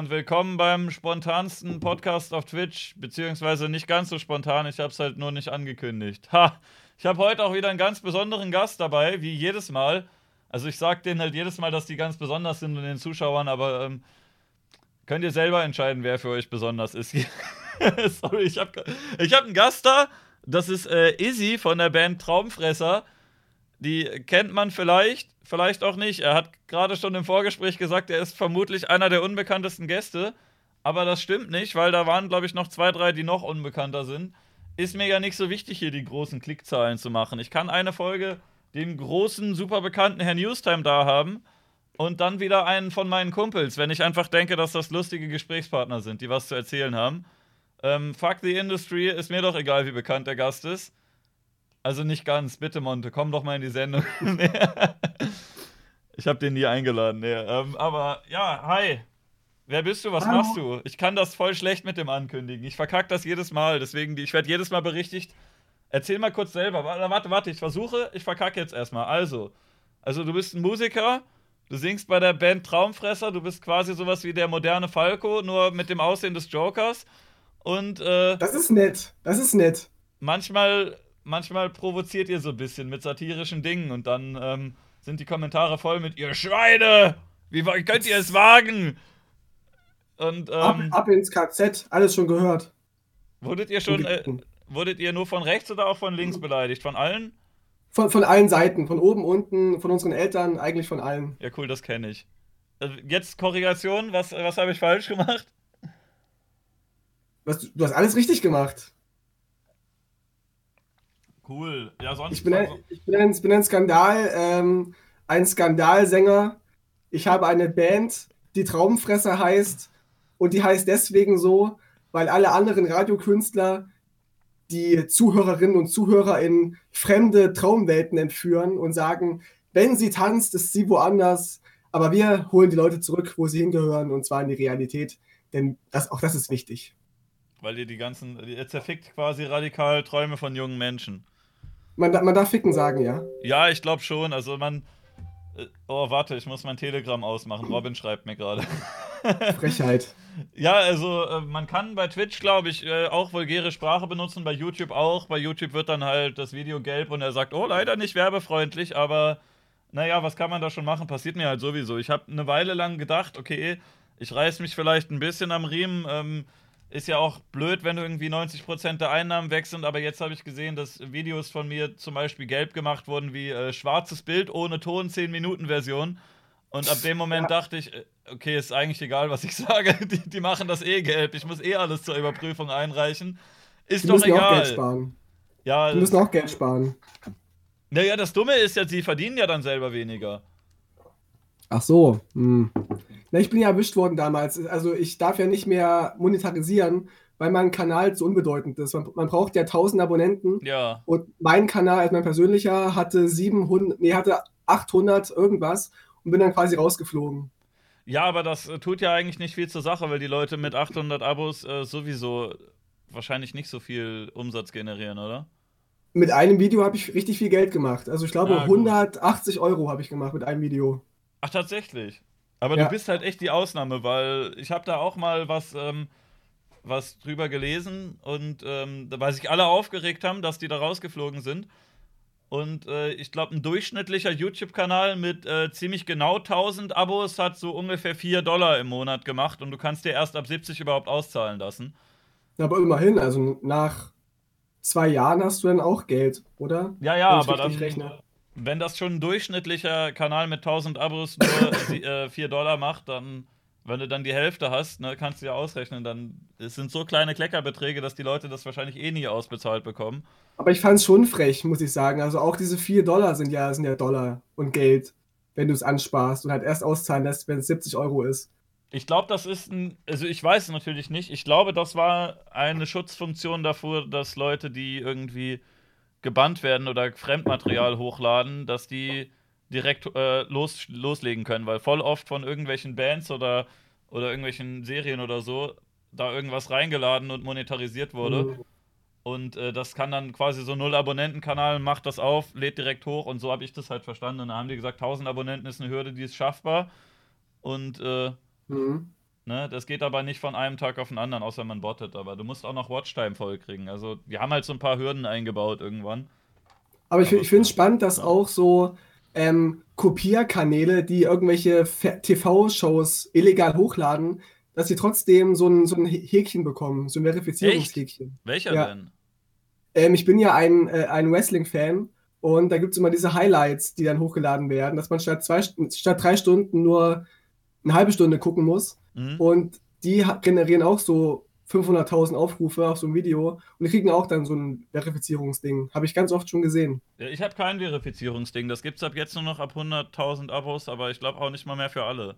und willkommen beim spontansten Podcast auf Twitch, beziehungsweise nicht ganz so spontan, ich habe es halt nur nicht angekündigt. Ha! Ich habe heute auch wieder einen ganz besonderen Gast dabei, wie jedes Mal. Also ich sage denen halt jedes Mal, dass die ganz besonders sind und den Zuschauern, aber ähm, könnt ihr selber entscheiden, wer für euch besonders ist. Sorry, ich habe ich hab einen Gast da, das ist äh, Izzy von der Band Traumfresser. Die kennt man vielleicht, vielleicht auch nicht. Er hat gerade schon im Vorgespräch gesagt, er ist vermutlich einer der unbekanntesten Gäste. Aber das stimmt nicht, weil da waren, glaube ich, noch zwei, drei, die noch unbekannter sind. Ist mir ja nicht so wichtig, hier die großen Klickzahlen zu machen. Ich kann eine Folge den großen, super bekannten Herrn Newstime da haben und dann wieder einen von meinen Kumpels, wenn ich einfach denke, dass das lustige Gesprächspartner sind, die was zu erzählen haben. Ähm, fuck the Industry, ist mir doch egal, wie bekannt der Gast ist. Also nicht ganz, bitte Monte, komm doch mal in die Sendung. ich habe den nie eingeladen. Nee. Ähm, aber ja, hi. Wer bist du? Was Hallo. machst du? Ich kann das voll schlecht mit dem ankündigen. Ich verkacke das jedes Mal. Deswegen, ich werde jedes Mal berichtigt. Erzähl mal kurz selber. Warte, warte, ich versuche. Ich verkacke jetzt erstmal. Also, also du bist ein Musiker. Du singst bei der Band Traumfresser. Du bist quasi sowas wie der moderne Falco, nur mit dem Aussehen des Jokers. Und äh, das ist nett. Das ist nett. Manchmal manchmal provoziert ihr so ein bisschen mit satirischen Dingen und dann ähm, sind die Kommentare voll mit ihr Schweine! Wie könnt ihr es wagen? Und, ähm, ab, ab, ins KZ, alles schon gehört. Wurdet ihr schon, äh, wurdet ihr nur von rechts oder auch von links beleidigt? Von allen? Von, von allen Seiten, von oben, unten, von unseren Eltern, eigentlich von allen. Ja, cool, das kenne ich. Also jetzt Korrigation, was, was habe ich falsch gemacht? Was, du hast alles richtig gemacht. Cool. Ja, sonst. Ich bin ein, ich bin ein, ich bin ein Skandal, ähm, ein Skandalsänger. Ich habe eine Band, die Traumfresser heißt. Und die heißt deswegen so, weil alle anderen Radiokünstler die Zuhörerinnen und Zuhörer in fremde Traumwelten entführen und sagen, wenn sie tanzt, ist sie woanders. Aber wir holen die Leute zurück, wo sie hingehören, und zwar in die Realität. Denn das, auch das ist wichtig. Weil ihr die ganzen, ihr zerfickt quasi radikal Träume von jungen Menschen. Man, man darf ficken sagen, ja? Ja, ich glaube schon. Also man. Äh, oh, warte, ich muss mein Telegram ausmachen. Robin schreibt mir gerade. Frechheit. Ja, also äh, man kann bei Twitch, glaube ich, äh, auch vulgäre Sprache benutzen, bei YouTube auch. Bei YouTube wird dann halt das Video gelb und er sagt, oh, leider nicht werbefreundlich, aber naja, was kann man da schon machen? Passiert mir halt sowieso. Ich habe eine Weile lang gedacht, okay, ich reiß mich vielleicht ein bisschen am Riemen. Ähm, ist ja auch blöd, wenn du irgendwie 90% der Einnahmen weg sind, aber jetzt habe ich gesehen, dass Videos von mir zum Beispiel gelb gemacht wurden, wie äh, schwarzes Bild ohne Ton, 10-Minuten-Version. Und ab dem Moment ja. dachte ich, äh, okay, ist eigentlich egal, was ich sage. Die, die, machen das eh gelb. Ich muss eh alles zur Überprüfung einreichen. Ist die doch egal. Auch Geld sparen. Ja, die müssen auch Geld sparen. Naja, das Dumme ist ja, sie verdienen ja dann selber weniger. Ach so. Hm. Na, ich bin ja erwischt worden damals. Also ich darf ja nicht mehr monetarisieren, weil mein Kanal zu unbedeutend ist. Man, man braucht ja 1000 Abonnenten. Ja. Und mein Kanal, also mein persönlicher, hatte 700, nee, hatte 800 irgendwas und bin dann quasi rausgeflogen. Ja, aber das äh, tut ja eigentlich nicht viel zur Sache, weil die Leute mit 800 Abos äh, sowieso wahrscheinlich nicht so viel Umsatz generieren, oder? Mit einem Video habe ich richtig viel Geld gemacht. Also ich glaube, ah, 180 Euro habe ich gemacht mit einem Video. Ach, tatsächlich? Aber ja. du bist halt echt die Ausnahme, weil ich habe da auch mal was, ähm, was drüber gelesen und ähm, weil sich alle aufgeregt haben, dass die da rausgeflogen sind. Und äh, ich glaube, ein durchschnittlicher YouTube-Kanal mit äh, ziemlich genau 1000 Abos hat so ungefähr 4 Dollar im Monat gemacht und du kannst dir erst ab 70 überhaupt auszahlen lassen. Aber immerhin, also nach zwei Jahren hast du dann auch Geld, oder? Ja, ja, aber dann, rechne wenn das schon ein durchschnittlicher Kanal mit 1000 Abos nur äh, 4 Dollar macht, dann, wenn du dann die Hälfte hast, ne, kannst du ja ausrechnen, dann es sind so kleine Kleckerbeträge, dass die Leute das wahrscheinlich eh nie ausbezahlt bekommen. Aber ich fand es schon frech, muss ich sagen. Also auch diese 4 Dollar sind ja, sind ja Dollar und Geld, wenn du es ansparst und halt erst auszahlen lässt, wenn es 70 Euro ist. Ich glaube, das ist ein, also ich weiß es natürlich nicht. Ich glaube, das war eine Schutzfunktion davor, dass Leute, die irgendwie gebannt werden oder Fremdmaterial hochladen, dass die direkt äh, los, loslegen können, weil voll oft von irgendwelchen Bands oder, oder irgendwelchen Serien oder so da irgendwas reingeladen und monetarisiert wurde. Mhm. Und äh, das kann dann quasi so null Abonnentenkanal, macht das auf, lädt direkt hoch und so habe ich das halt verstanden. Und dann haben die gesagt, 1000 Abonnenten ist eine Hürde, die ist schaffbar. Und äh, mhm. Ne? Das geht aber nicht von einem Tag auf den anderen, außer man bottet. Aber du musst auch noch Watchtime vollkriegen. Also, wir haben halt so ein paar Hürden eingebaut irgendwann. Aber ich, ich finde es spannend, dass ja. auch so ähm, Kopierkanäle, die irgendwelche TV-Shows illegal hochladen, dass sie trotzdem so ein, so ein Häkchen bekommen, so ein Verifizierungshäkchen. Welcher ja. denn? Ähm, ich bin ja ein, äh, ein Wrestling-Fan und da gibt es immer diese Highlights, die dann hochgeladen werden, dass man statt, zwei, statt drei Stunden nur eine halbe Stunde gucken muss. Mhm. Und die generieren auch so 500.000 Aufrufe auf so ein Video und die kriegen auch dann so ein Verifizierungsding. Habe ich ganz oft schon gesehen. Ich habe kein Verifizierungsding. Das gibt es ab jetzt nur noch ab 100.000 Abos, aber ich glaube auch nicht mal mehr für alle.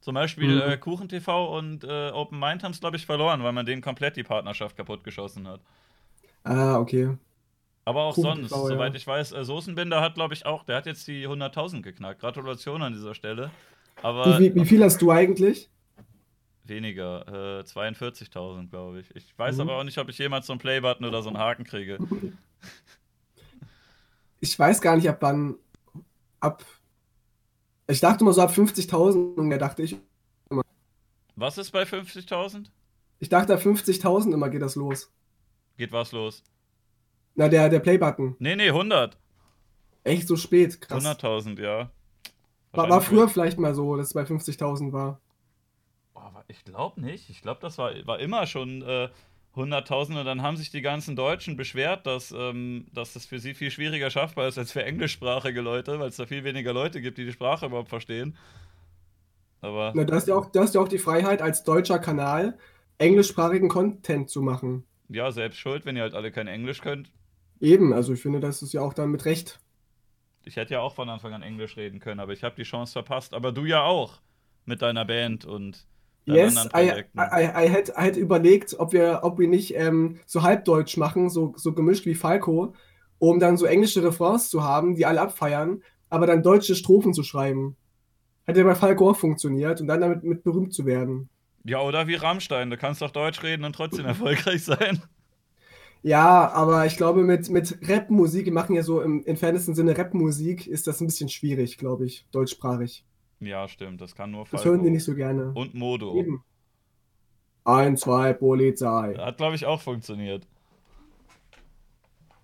Zum Beispiel mhm. äh, KuchenTV und äh, Open Mind haben es, glaube ich, verloren, weil man denen komplett die Partnerschaft kaputt geschossen hat. Ah, okay. Aber auch Kuchen sonst, TV, soweit ja. ich weiß, äh, Soßenbinder hat, glaube ich, auch, der hat jetzt die 100.000 geknackt. Gratulation an dieser Stelle. Aber wie, wie, viel hast du eigentlich? Weniger, äh, 42.000, glaube ich. Ich weiß mhm. aber auch nicht, ob ich jemals so einen Playbutton oder so einen Haken kriege. Ich weiß gar nicht, ab wann. Ab. Ich dachte immer so ab 50.000 und da dachte ich immer. Was ist bei 50.000? Ich dachte, ab 50.000 immer geht das los. Geht was los? Na, der, der Playbutton. Nee, nee, 100. Echt so spät, krass. 100.000, ja. War, war früher vielleicht mal so, dass es bei 50.000 war. Ich glaube nicht. Ich glaube, das war, war immer schon äh, 100.000 und dann haben sich die ganzen Deutschen beschwert, dass, ähm, dass das für sie viel schwieriger schaffbar ist als für englischsprachige Leute, weil es da viel weniger Leute gibt, die die Sprache überhaupt verstehen. Aber. Na, du, hast ja auch, du hast ja auch die Freiheit, als deutscher Kanal englischsprachigen Content zu machen. Ja, selbst schuld, wenn ihr halt alle kein Englisch könnt. Eben, also ich finde, das ist ja auch dann mit Recht. Ich hätte ja auch von Anfang an Englisch reden können, aber ich habe die Chance verpasst. Aber du ja auch mit deiner Band und Yes, I, I, I, had, I had überlegt, ob wir, ob wir nicht ähm, so halbdeutsch machen, so, so gemischt wie Falco, um dann so englische Refrains zu haben, die alle abfeiern, aber dann deutsche Strophen zu schreiben. Hat ja bei Falco auch funktioniert und dann damit mit berühmt zu werden. Ja, oder wie Rammstein, du kannst doch Deutsch reden und trotzdem erfolgreich sein. Ja, aber ich glaube, mit, mit Rap-Musik, wir machen ja so im entferntesten Sinne Rap-Musik, ist das ein bisschen schwierig, glaube ich, deutschsprachig. Ja, stimmt. Das kann nur Falco. Das hören die nicht so gerne. Und Modo. Eben. Ein, zwei, Polizei. Hat, glaube ich, auch funktioniert.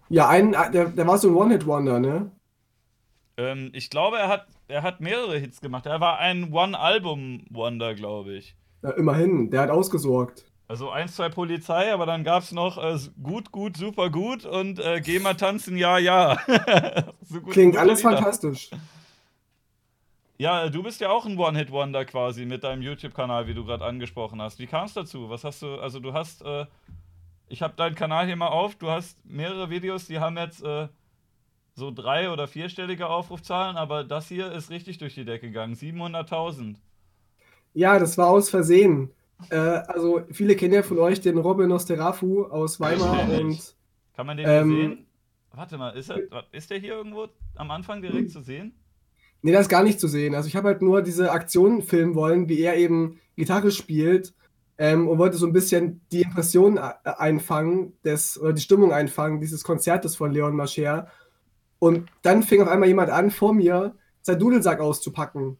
Ja, ein, äh, der, der war so ein One-Hit-Wonder, ne? Ähm, ich glaube, er hat, er hat mehrere Hits gemacht. Er war ein One-Album-Wonder, glaube ich. Ja, immerhin. Der hat ausgesorgt. Also eins, zwei Polizei, aber dann gab es noch äh, gut, gut, super gut und äh, Geh mal tanzen, ja, ja. so gut, Klingt alles Lieder. fantastisch. Ja, du bist ja auch ein One-Hit-Wonder quasi mit deinem YouTube-Kanal, wie du gerade angesprochen hast. Wie kam es dazu? Was hast du, also du hast, äh, ich habe deinen Kanal hier mal auf, du hast mehrere Videos, die haben jetzt äh, so drei- oder vierstellige Aufrufzahlen, aber das hier ist richtig durch die Decke gegangen, 700.000. Ja, das war aus Versehen. Äh, also viele kennen ja von euch den Robin Osterafu aus Weimar und... Kann man den ähm, sehen? Warte mal, ist, er, ist der hier irgendwo am Anfang direkt zu sehen? Nee, das ist gar nicht zu sehen. Also ich habe halt nur diese Aktion filmen wollen, wie er eben Gitarre spielt ähm, und wollte so ein bisschen die Impression äh, einfangen, des, oder die Stimmung einfangen, dieses Konzertes von Leon Mascher. Und dann fing auf einmal jemand an, vor mir seinen Dudelsack auszupacken.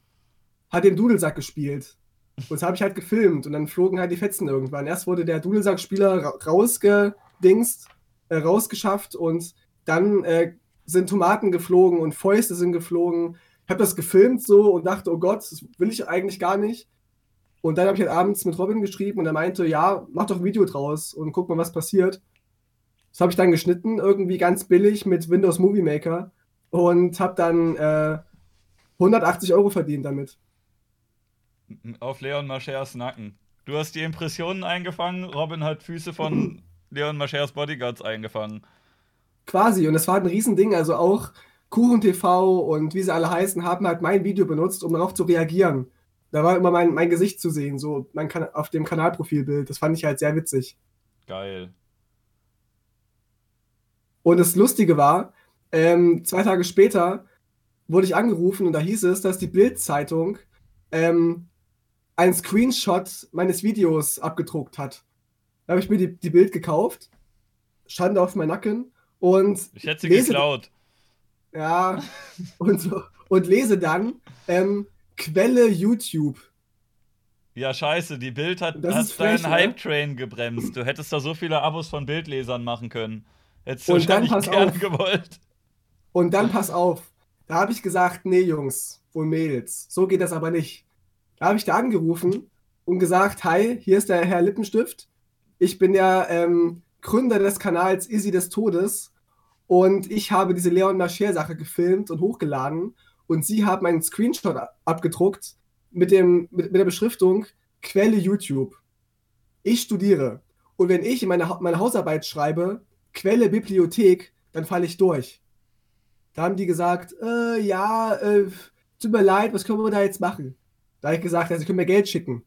Hat den Dudelsack gespielt. Und das habe ich halt gefilmt und dann flogen halt die Fetzen irgendwann. Erst wurde der Dudelsackspieler ra rausgedingst, äh, rausgeschafft und dann äh, sind Tomaten geflogen und Fäuste sind geflogen habe das gefilmt so und dachte, oh Gott, das will ich eigentlich gar nicht. Und dann habe ich halt abends mit Robin geschrieben und er meinte, ja, mach doch ein Video draus und guck mal, was passiert. Das habe ich dann geschnitten, irgendwie ganz billig mit Windows Movie Maker und habe dann äh, 180 Euro verdient damit. Auf Leon Maschers Nacken. Du hast die Impressionen eingefangen, Robin hat Füße von Leon Maschers Bodyguards eingefangen. Quasi, und das war ein Riesending, also auch Kuchen TV und wie sie alle heißen, haben halt mein Video benutzt, um darauf zu reagieren. Da war immer mein, mein Gesicht zu sehen, so mein kan auf dem Kanalprofilbild. Das fand ich halt sehr witzig. Geil. Und das Lustige war, ähm, zwei Tage später wurde ich angerufen und da hieß es, dass die Bild-Zeitung ähm, einen Screenshot meines Videos abgedruckt hat. Da habe ich mir die, die Bild gekauft, stand auf meinem Nacken und. Ich hätte sie geklaut. Ja, und, so, und lese dann ähm, Quelle YouTube. Ja, scheiße, die Bild hat, Das hat frech, deinen ne? Hype-Train gebremst. Du hättest da so viele Abos von Bildlesern machen können. Hättest du Und dann pass gerne auf. gewollt. Und dann pass auf. Da habe ich gesagt, nee, Jungs und Mädels, so geht das aber nicht. Da habe ich da angerufen und gesagt, hi, hier ist der Herr Lippenstift. Ich bin der ähm, Gründer des Kanals Izzy des Todes und ich habe diese Leon Mascher-Sache gefilmt und hochgeladen und Sie haben einen Screenshot abgedruckt mit, dem, mit, mit der Beschriftung Quelle YouTube. Ich studiere und wenn ich meine, meine Hausarbeit schreibe, Quelle Bibliothek, dann falle ich durch. Da haben die gesagt, äh, ja, äh, tut mir leid, was können wir da jetzt machen? Da habe ich gesagt, ja, sie können mir Geld schicken.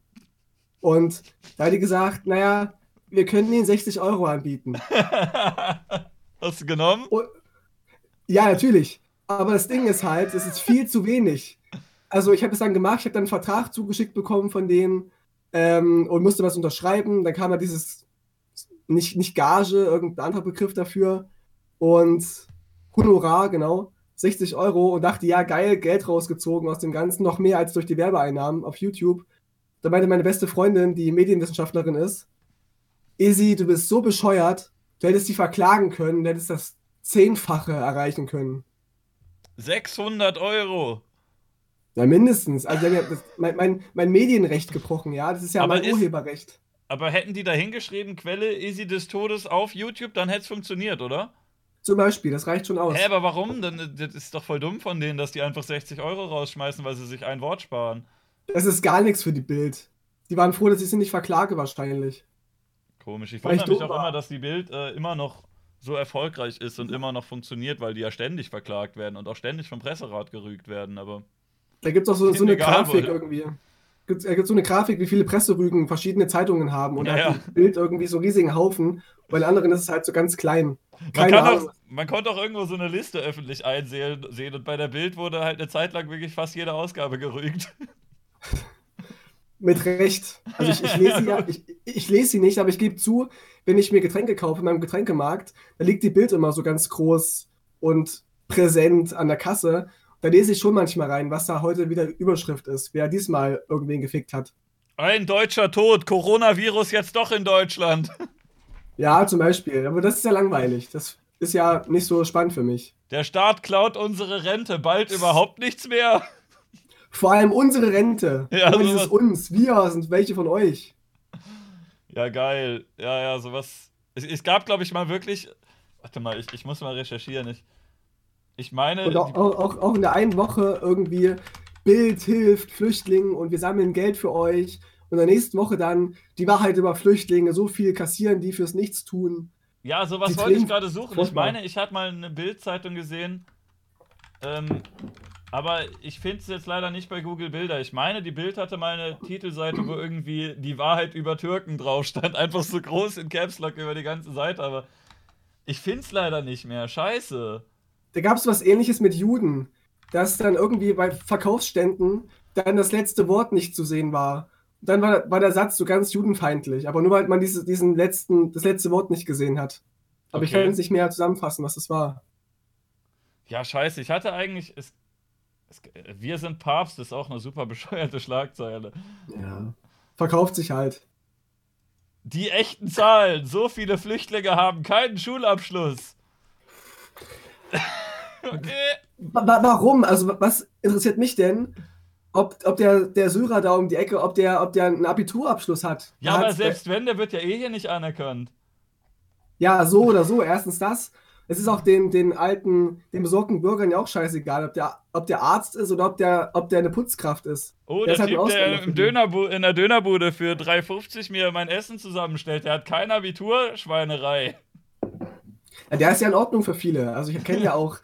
Und da hat die gesagt, naja, wir können ihnen 60 Euro anbieten. Hast du genommen? Und, ja, natürlich. Aber das Ding ist halt, es ist viel zu wenig. Also ich habe es dann gemacht, ich habe dann einen Vertrag zugeschickt bekommen von denen ähm, und musste was unterschreiben. Dann kam da dieses, nicht, nicht Gage, irgendein anderer Begriff dafür. Und Honorar, genau, 60 Euro und dachte, ja, geil, Geld rausgezogen aus dem Ganzen, noch mehr als durch die Werbeeinnahmen auf YouTube. Da meinte meine beste Freundin, die Medienwissenschaftlerin ist, Izzy, du bist so bescheuert, du hättest die verklagen können, du hättest das Zehnfache erreichen können. 600 Euro. Ja, mindestens. Also, ja das, mein, mein, mein Medienrecht gebrochen, ja. Das ist ja Aber mein ist- Urheberrecht. Aber hätten die da hingeschrieben, Quelle Easy des Todes auf YouTube, dann hätte es funktioniert, oder? Zum Beispiel, das reicht schon aus. Hä, aber warum? Dann, das ist doch voll dumm von denen, dass die einfach 60 Euro rausschmeißen, weil sie sich ein Wort sparen. Das ist gar nichts für die Bild. Die waren froh, dass ich sie nicht verklage, wahrscheinlich. Komisch. Ich wundere mich auch war. immer, dass die Bild äh, immer noch so erfolgreich ist und immer noch funktioniert, weil die ja ständig verklagt werden und auch ständig vom Presserat gerügt werden, aber. Da gibt es auch so, so eine Grafik wohl. irgendwie. Gibt's- Da gibt so eine Grafik, wie viele Presserügen verschiedene Zeitungen haben. Und da Ja, hat die Bild irgendwie so riesigen Haufen. Bei den anderen ist es halt so ganz klein. Man, Keine kann Ahnung. auch, man konnte auch irgendwo so eine Liste öffentlich einsehen sehen und bei der Bild wurde halt eine Zeit lang wirklich fast jede Ausgabe gerügt. Mit Recht. Also ich, ich, lese sie ja, ich, ich lese sie nicht, aber ich gebe zu, wenn ich mir Getränke kaufe in meinem Getränkemarkt, da liegt die Bild immer so ganz groß und präsent an der Kasse. Da lese ich schon manchmal rein, was da heute wieder Überschrift ist, wer diesmal irgendwen gefickt hat. Ein deutscher Tod, Coronavirus jetzt doch in Deutschland. Ja, zum Beispiel. Aber das ist ja langweilig. Das ist ja nicht so spannend für mich. Der Staat klaut unsere Rente, bald überhaupt nichts mehr. Vor allem unsere Rente. Ja, Immer dieses uns. Wir sind welche von euch. Ja, geil. Ja, ja, sowas. Es, es gab, glaube ich, mal wirklich. Warte mal, ich, ich muss mal recherchieren. Ich, ich meine. Und auch, auch, auch, in der einen Woche irgendwie Bild hilft Flüchtlingen und wir sammeln Geld für euch. Und in der nächsten Woche dann die Wahrheit über Flüchtlinge, so viel kassieren die fürs Nichtstun. Ja, sowas Die wollte ich gerade suchen. Ich meine, ich hatte mal eine Bildzeitung gesehen. Ähm, aber ich finde es jetzt leider nicht bei Google Bilder. Ich meine, die Bild hatte mal eine Titelseite, wo irgendwie die Wahrheit über Türken drauf stand. Einfach so groß in Caps Lock über die ganze Seite. Aber ich finde es leider nicht mehr. Scheiße. Da gab es was ähnliches mit Juden, dass dann irgendwie bei Verkaufsständen dann das letzte Wort nicht zu sehen war. Dann war, war der Satz so ganz judenfeindlich, aber nur weil man diese, diesen letzten, das letzte Wort nicht gesehen hat. Aber ich Okay. kann jetzt nicht mehr zusammenfassen, was das war. Ja, scheiße. Ich hatte eigentlich. Es, es, wir sind Papst ist auch eine super bescheuerte Schlagzeile. Ja. Verkauft sich halt. Die echten Zahlen. So viele Flüchtlinge haben keinen Schulabschluss. okay. Wa- wa- Warum? Also, wa- was interessiert mich denn, ob, ob der, der Syrer da um die Ecke, ob der, ob der einen Abiturabschluss hat? Ja, aber selbst wenn, der wird ja eh hier nicht anerkannt. Ja, so oder so. Erstens das. Es ist auch den, den alten, den besorgten Bürgern ja auch scheißegal, ob der, ob der Arzt ist oder ob der, ob der eine Putzkraft ist. Oh, Der der halt Typ, der im. Dönerbu in der Dönerbude für 3,50 mir mein Essen zusammenstellt, der hat kein Abitur, Schweinerei. Ja, der ist ja in Ordnung für viele. Also ich kenne ja auch,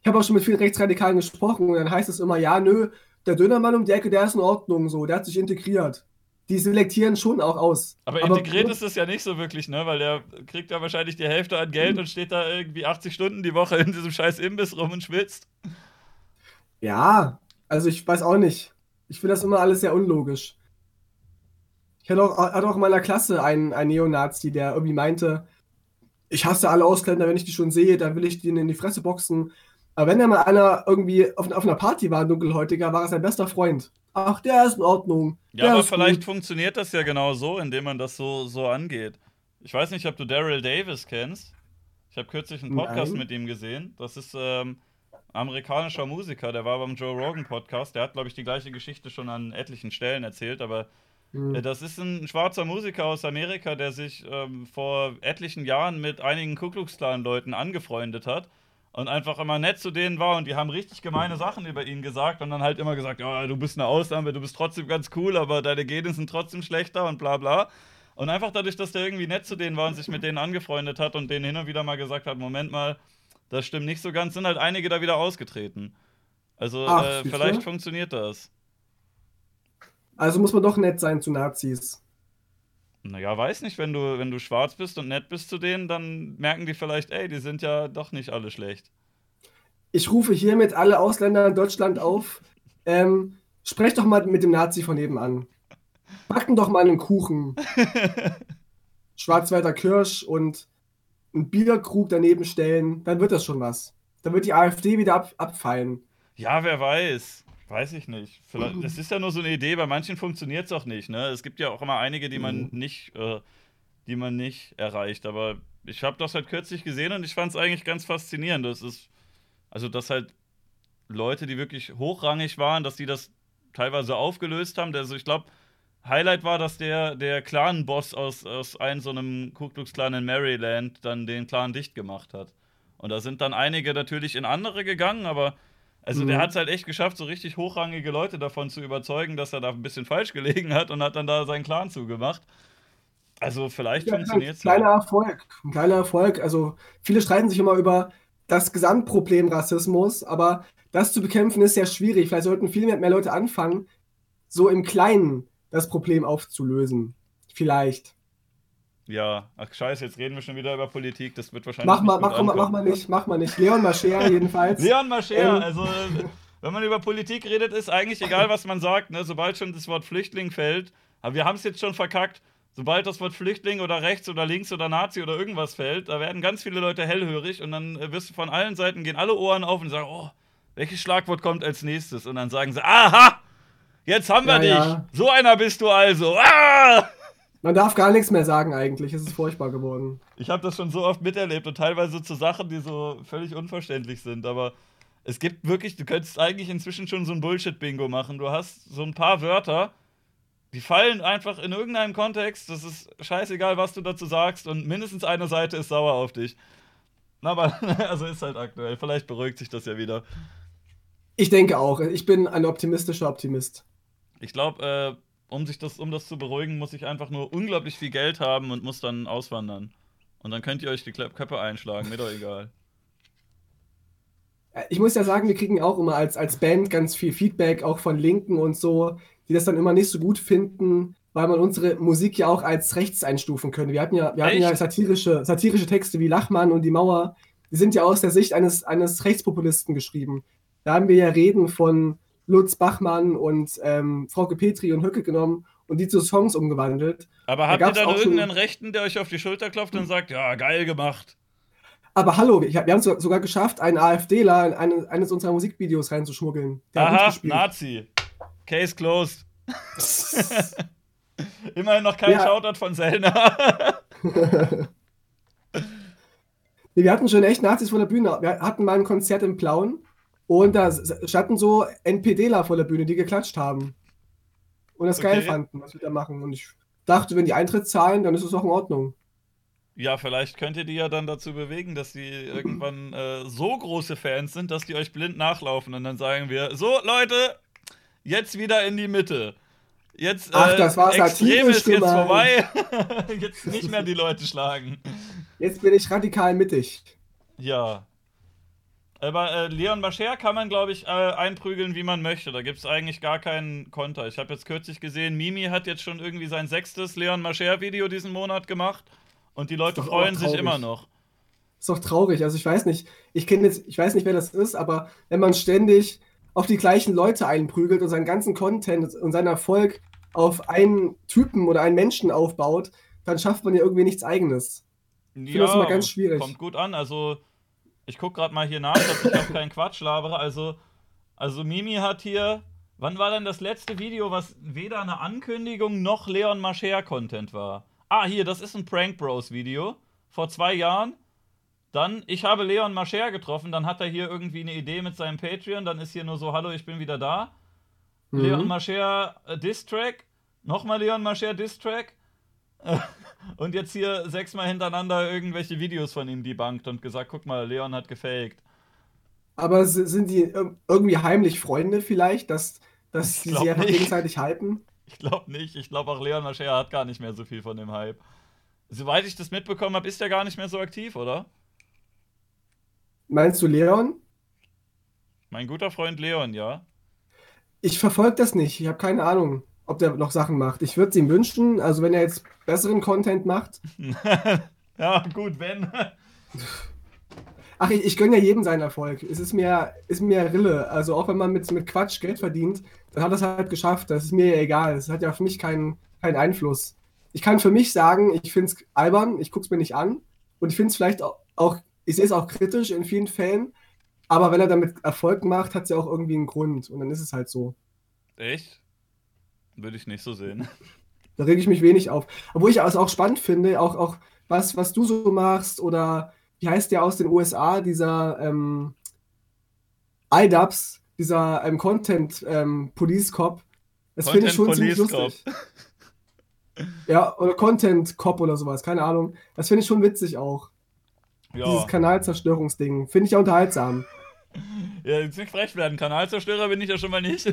ich habe auch schon mit vielen Rechtsradikalen gesprochen und dann heißt es immer, ja, nö, der Dönermann um die Ecke, der ist in Ordnung, so, der hat sich integriert. Die selektieren schon auch aus. Aber integriert ist es ja nicht so wirklich, ne? Weil der kriegt ja wahrscheinlich die Hälfte an Geld und steht da irgendwie 80 Stunden die Woche in diesem scheiß Imbiss rum und schwitzt. Ja, also ich weiß auch nicht. Ich finde das immer alles sehr unlogisch. Ich hatte auch, hatte auch in meiner Klasse einen, einen Neonazi, der irgendwie meinte, ich hasse alle Ausländer, wenn ich die schon sehe, dann will ich denen in die Fresse boxen. Aber wenn da mal einer irgendwie auf, auf einer Party war, ein Dunkelhäutiger, war er sein bester Freund. Ach, der ist in Ordnung. Ja, aber vielleicht gut. funktioniert das ja genau so, indem man das so, so angeht. Ich weiß nicht, ob du Daryl Davis kennst. Ich habe kürzlich einen Podcast Nein. mit ihm gesehen. Das ist ähm, amerikanischer Musiker, der war beim Joe Rogan Podcast. Der hat, glaube ich, die gleiche Geschichte schon an etlichen Stellen erzählt, aber Hm. äh, das ist ein schwarzer Musiker aus Amerika, der sich ähm, vor etlichen Jahren mit einigen Ku Klux Klan-Leuten angefreundet hat und einfach immer nett zu denen war und die haben richtig gemeine Sachen über ihn gesagt und dann halt immer gesagt, ja, du bist eine Ausnahme, du bist trotzdem ganz cool, aber deine Gene sind trotzdem schlechter und bla bla. Und einfach dadurch, dass der irgendwie nett zu denen war und sich mit denen angefreundet hat und denen hin und wieder mal gesagt hat, Moment mal, das stimmt nicht so ganz, sind halt einige da wieder ausgetreten. Also Ach, äh, vielleicht funktioniert das. Also muss man doch nett sein zu Nazis. Naja, weiß nicht, wenn du, wenn du schwarz bist und nett bist zu denen, dann merken die vielleicht, ey, die sind ja doch nicht alle schlecht. Ich rufe hiermit alle Ausländer in Deutschland auf. Ähm, sprecht doch mal mit dem Nazi von nebenan. Backen doch mal einen Kuchen. Schwarzwälder Kirsch und einen Bierkrug daneben stellen. Dann wird das schon was. Dann wird die AfD wieder ab, abfallen. Ja, wer weiß. Weiß ich nicht. Vielleicht, das ist ja nur so eine Idee, bei manchen funktioniert es auch nicht, ne? Es gibt ja auch immer einige, die man nicht, äh, die man nicht erreicht. Aber ich habe das halt kürzlich gesehen und ich fand es eigentlich ganz faszinierend. Das ist, also dass halt Leute, die wirklich hochrangig waren, dass die das teilweise aufgelöst haben. Also ich glaube, Highlight war, dass der, der Clan-Boss aus, aus einem so einem Ku Klux Klan in Maryland dann den Clan dicht gemacht hat. Und da sind dann einige natürlich in andere gegangen, aber also der Mhm. hat es halt echt geschafft, so richtig hochrangige Leute davon zu überzeugen, dass er da ein bisschen falsch gelegen hat und hat dann da seinen Clan zugemacht. Also vielleicht Ja, funktioniert ein es kleiner Erfolg. Ein kleiner Erfolg. Also viele streiten sich immer über das Gesamtproblem Rassismus, aber das zu bekämpfen ist sehr schwierig. Vielleicht sollten viel mehr Leute anfangen, so im Kleinen das Problem aufzulösen. Vielleicht. Ja, ach scheiße, jetzt reden wir schon wieder über Politik. Das wird wahrscheinlich Mach mal, mach, mal, mach mal nicht, mach mal nicht. Leon Mascher jedenfalls. Leon Mascher, Ähm. also wenn man über Politik redet, ist eigentlich egal, was man sagt, ne? sobald schon das Wort Flüchtling fällt, aber wir haben es jetzt schon verkackt, sobald das Wort Flüchtling oder rechts oder links oder Nazi oder irgendwas fällt, da werden ganz viele Leute hellhörig und dann äh, wirst du von allen Seiten, gehen alle Ohren auf und sagen, oh, welches Schlagwort kommt als nächstes? Und dann sagen sie, aha, jetzt haben wir Ja, dich, ja. so einer bist du also, ah! Man darf gar nichts mehr sagen eigentlich. Es ist furchtbar geworden. Ich habe das schon so oft miterlebt und teilweise zu Sachen, die so völlig unverständlich sind. Aber es gibt wirklich, du könntest eigentlich inzwischen schon so ein Bullshit-Bingo machen. Du hast so ein paar Wörter, die fallen einfach in irgendeinem Kontext. Das ist scheißegal, was du dazu sagst. Und mindestens eine Seite ist sauer auf dich. Na, Aber, also ist halt aktuell. Vielleicht beruhigt sich das ja wieder. Ich denke auch. Ich bin ein optimistischer Optimist. Ich glaube, äh, um sich das, um das zu beruhigen, muss ich einfach nur unglaublich viel Geld haben und muss dann auswandern. Und dann könnt ihr euch die Köpfe einschlagen, mir doch egal. Äh, Ich muss ja sagen, wir kriegen auch immer als, als Band ganz viel Feedback, auch von Linken und so, die das dann immer nicht so gut finden, weil man unsere Musik ja auch als rechts einstufen könnte. Wir hatten ja, wir hatten ja satirische, satirische Texte wie Lachmann und die Mauer, die sind ja aus der Sicht eines, eines Rechtspopulisten geschrieben. Da haben wir ja Reden von Lutz Bachmann und ähm, Frauke Petri und Höcke genommen und die zu Songs umgewandelt. Aber Da habt ihr dann irgendeinen Rechten, der euch auf die Schulter klopft und sagt, ja, geil gemacht? Aber hallo, wir, wir haben es sogar geschafft, einen AfDler in eine, eines unserer Musikvideos reinzuschmuggeln. Der Aha. Nazi. Case closed. Immerhin noch kein Ja. Shoutout von Sellner. Nee, wir hatten schon echt Nazis vor der Bühne. Wir hatten mal ein Konzert im Plauen und da standen so NPDler vor der Bühne, die geklatscht haben. Und das geil Okay. fanden, was wir da machen. Und ich dachte, wenn die Eintritt zahlen, dann ist es auch in Ordnung. ja, vielleicht könnt ihr die ja dann dazu bewegen, dass die irgendwann äh, so große Fans sind, dass die euch blind nachlaufen. Und dann sagen wir, so Leute, jetzt wieder in die Mitte. Jetzt, Ach, das war Extrem ist jetzt vorbei. jetzt nicht mehr die Leute schlagen. Jetzt bin ich radikal mittig. Ja. Aber äh, Leon Mascher kann man, glaube ich, äh, einprügeln, wie man möchte. Da gibt es eigentlich gar keinen Konter. Ich habe jetzt kürzlich gesehen, Mimi hat jetzt schon irgendwie sein sechstes Leon Mascher-Video diesen Monat gemacht. Und die Leute freuen sich immer noch. Ist doch traurig. Also ich weiß nicht, ich kenne jetzt, ich weiß nicht, wer das ist, aber wenn man ständig auf die gleichen Leute einprügelt und seinen ganzen Content und seinen Erfolg auf einen Typen oder einen Menschen aufbaut, dann schafft man ja irgendwie nichts Eigenes. finde das immer ganz schwierig. Kommt gut an. Also, ich gucke gerade mal hier nach, dass ich auch keinen Quatsch labere. Also, also Mimi hat hier Wann war denn das letzte Video, was weder eine Ankündigung noch Leon Mascher Content war? Ah, hier, das ist ein Prank Bros Video. Vor zwei Jahren. Dann, ich habe Leon Mascher getroffen, dann hat er hier irgendwie eine Idee mit seinem Patreon, dann ist hier nur so, hallo, ich bin wieder da. Mhm. Leon Mascher äh, Distrack, nochmal Leon Mascher Distrack. und jetzt hier sechsmal hintereinander irgendwelche Videos von ihm debunked und gesagt, guck mal, Leon hat gefaked. Aber sind die ir- irgendwie heimlich Freunde vielleicht, dass, dass die sich einfach nicht. gegenseitig hypen? Ich glaube nicht. Ich glaube auch Leon Mascher hat gar nicht mehr so viel von dem Hype. Soweit ich das mitbekommen habe, ist er gar nicht mehr so aktiv, oder? Meinst du Leon? Mein guter Freund Leon, ja. Ich verfolge das nicht. Ich habe keine Ahnung, ob der noch Sachen macht. Ich würde es ihm wünschen, also wenn er jetzt besseren Content macht. ja, gut, wenn. Ach, ich, ich gönne ja jedem seinen Erfolg. Es ist mir, ist mir Rille. Also auch wenn man mit, mit Quatsch Geld verdient, dann hat er es halt geschafft. Das ist mir ja egal. Das hat ja für mich keinen, keinen Einfluss. Ich kann für mich sagen, ich finde es albern, ich gucke es mir nicht an. Und ich finde es vielleicht auch, auch ich sehe es auch kritisch in vielen Fällen. Aber wenn er damit Erfolg macht, hat es ja auch irgendwie einen Grund. Und dann ist es halt so. Echt? Würde ich nicht so sehen. Da rege ich mich wenig auf. Obwohl ich es auch spannend finde, auch, auch was, was du so machst oder wie heißt der aus den USA, dieser ähm, IDubbbz, dieser ähm, Content ähm, Police Cop. Das finde ich schon ziemlich lustig. Ja, oder Content Cop oder sowas, keine Ahnung. Das finde ich schon witzig auch. Dieses Ja. Kanalzerstörungsding. Finde ich ja unterhaltsam. ja, jetzt nicht frech werden. Kanalzerstörer bin ich ja schon mal nicht.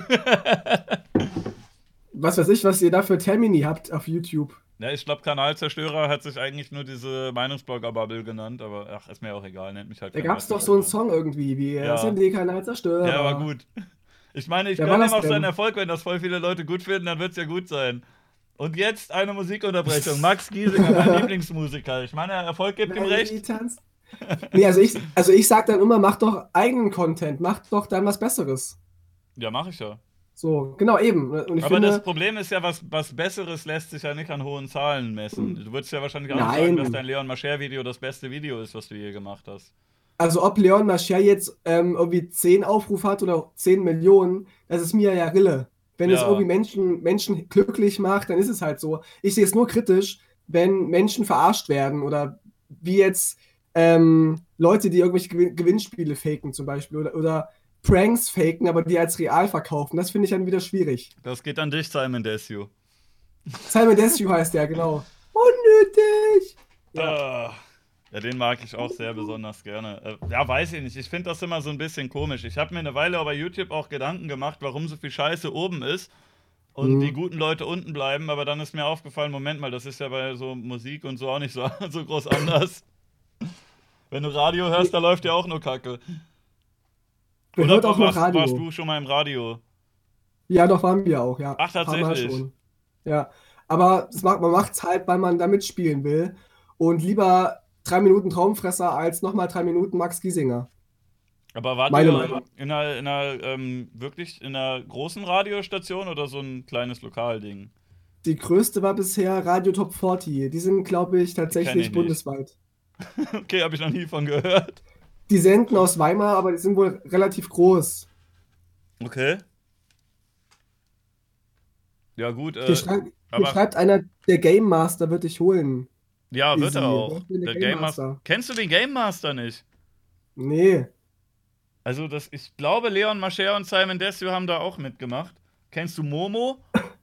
Was weiß ich, was ihr da für Termini habt auf YouTube. ja, ich glaube, Kanalzerstörer hat sich eigentlich nur diese Meinungsblogger-Bubble genannt, aber ach, ist mir auch egal. Nennt mich halt Da gab es doch so einen. Song irgendwie, wie Ja. ja. sind die Kanalzerstörer. Ja, aber gut. Ich meine, ich Wer gönne ihm auch seinen? Erfolg, wenn das voll viele Leute gut finden, dann wird es ja gut sein. Und jetzt eine Musikunterbrechung. Max Giesinger, mein Lieblingsmusiker. Ich meine, Erfolg gibt ihm recht. Nee, also ich, also ich sag dann immer, mach doch eigenen Content, mach doch dann was Besseres. Ja, mache ich ja. So, genau, eben. Aber das finde, Problem ist ja, was, was Besseres lässt sich ja nicht an hohen Zahlen messen. Du würdest ja wahrscheinlich auch Nein. sagen, dass dein Leon Mascher-Video das beste Video ist, was du je gemacht hast. also ob Leon Mascher jetzt ähm, irgendwie 10 Aufrufe hat oder 10 Millionen, das ist mir ja Rille. Wenn es Ja. irgendwie Menschen, Menschen glücklich macht, dann ist es halt so. Ich sehe es nur kritisch, wenn Menschen verarscht werden oder wie jetzt ähm, Leute, die irgendwelche Gewin Gewinnspiele faken zum Beispiel oder, oder Pranks faken, aber die als real verkaufen. Das finde ich dann wieder schwierig. Das geht an dich, Simon Desue. Simon Desue heißt der, genau. Unnötig! Ja. ja, den mag ich auch sehr besonders gerne. Äh, ja, weiß ich nicht. Ich finde das immer so ein bisschen komisch. Ich habe mir eine Weile bei YouTube auch Gedanken gemacht, warum so viel Scheiße oben ist und Mhm. die guten Leute unten bleiben. Aber dann ist mir aufgefallen, Moment mal, das ist ja bei so Musik und so auch nicht so, so groß anders. Wenn du Radio hörst, da läuft ja auch nur Kacke. Oder hört auch noch warst, Radio? warst du schon mal im Radio? Ja, doch, waren wir auch, ja. Ach, tatsächlich? schon. Ja, aber macht, man macht es halt, weil man da mitspielen will. Und lieber drei Minuten Traumfresser als nochmal drei Minuten Max Giesinger. Aber wart Meine ihr in einer, in einer ähm, wirklich in einer großen Radiostation oder so ein kleines Lokalding? Die größte war bisher Radio Top 40. Die sind, glaube ich, tatsächlich ich bundesweit. Okay, habe ich noch nie von gehört. Die senden aus Weimar, aber die sind wohl relativ groß. Okay. Ja, gut. Hier, Äh, hier aber- schreibt einer, der Game Master wird dich holen. ja, wird er auch. Der Der Game Game Master. Master. Kennst du den Game Master nicht? Nee. Also, das, ich glaube, Leon Mascher und Simon Desue haben da auch mitgemacht. Kennst du Momo?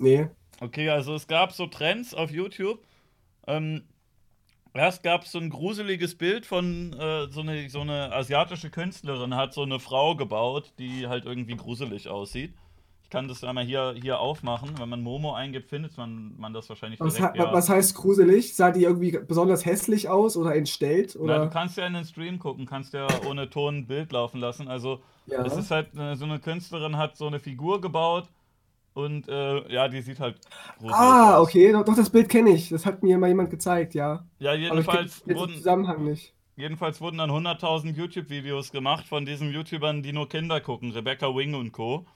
Nee. Okay, also es gab so Trends auf YouTube. Ähm, erst gab es so ein gruseliges Bild von äh, so, eine, so eine asiatische Künstlerin, hat so eine Frau gebaut, die halt irgendwie gruselig aussieht. Ich kann das einmal hier, hier aufmachen. Wenn man Momo eingibt, findet man, man das wahrscheinlich Was, direkt. ja. was heißt gruselig? Sah die irgendwie besonders hässlich aus oder entstellt? Na, Oder? du kannst ja in den Stream gucken, kannst ja ohne Ton ein Bild laufen lassen. Also Ja. es ist halt, äh, so eine Künstlerin hat so eine Figur gebaut und äh, ja, die sieht halt Ah, aus. okay, doch, doch das Bild kenne ich. Das hat mir mal jemand gezeigt, ja. Ja, Aber ich jedenfalls jetzt den wurden, Zusammenhang nicht. Jedenfalls wurden dann 100.000 YouTube-Videos gemacht von diesen YouTubern, die nur Kinder gucken, Rebecca Wing und Co.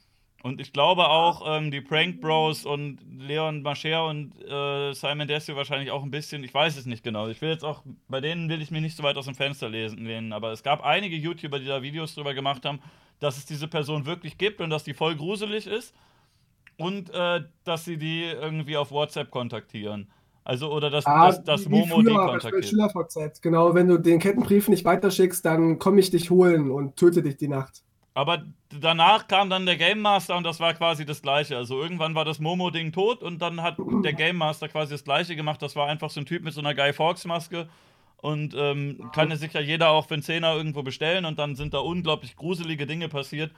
Und ich glaube auch, ähm, die Prank Bros und Leon Mascher und äh, Simon Desue wahrscheinlich auch ein bisschen, ich weiß es nicht genau. Ich will jetzt auch, bei denen will ich mich nicht so weit aus dem Fenster lesen, lehnen, aber es gab einige YouTuber, die da Videos drüber gemacht haben, dass es diese Person wirklich gibt und dass die voll gruselig ist und äh, dass sie die irgendwie auf WhatsApp kontaktieren. Also, oder dass, Ah, dass, dass Momo die kontaktiert. Genau, wenn du den Kettenbrief nicht weiterschickst, dann komme ich dich holen und töte dich die Nacht. Aber danach kam dann der Game Master und das war quasi das gleiche. Also irgendwann war das Momo-Ding tot und dann hat der Game Master quasi das gleiche gemacht. Das war einfach so ein Typ mit so einer Guy Fawkes-Maske. Und ähm, kann sich ja jeder auch für einen Zehner irgendwo bestellen und dann sind da unglaublich gruselige Dinge passiert,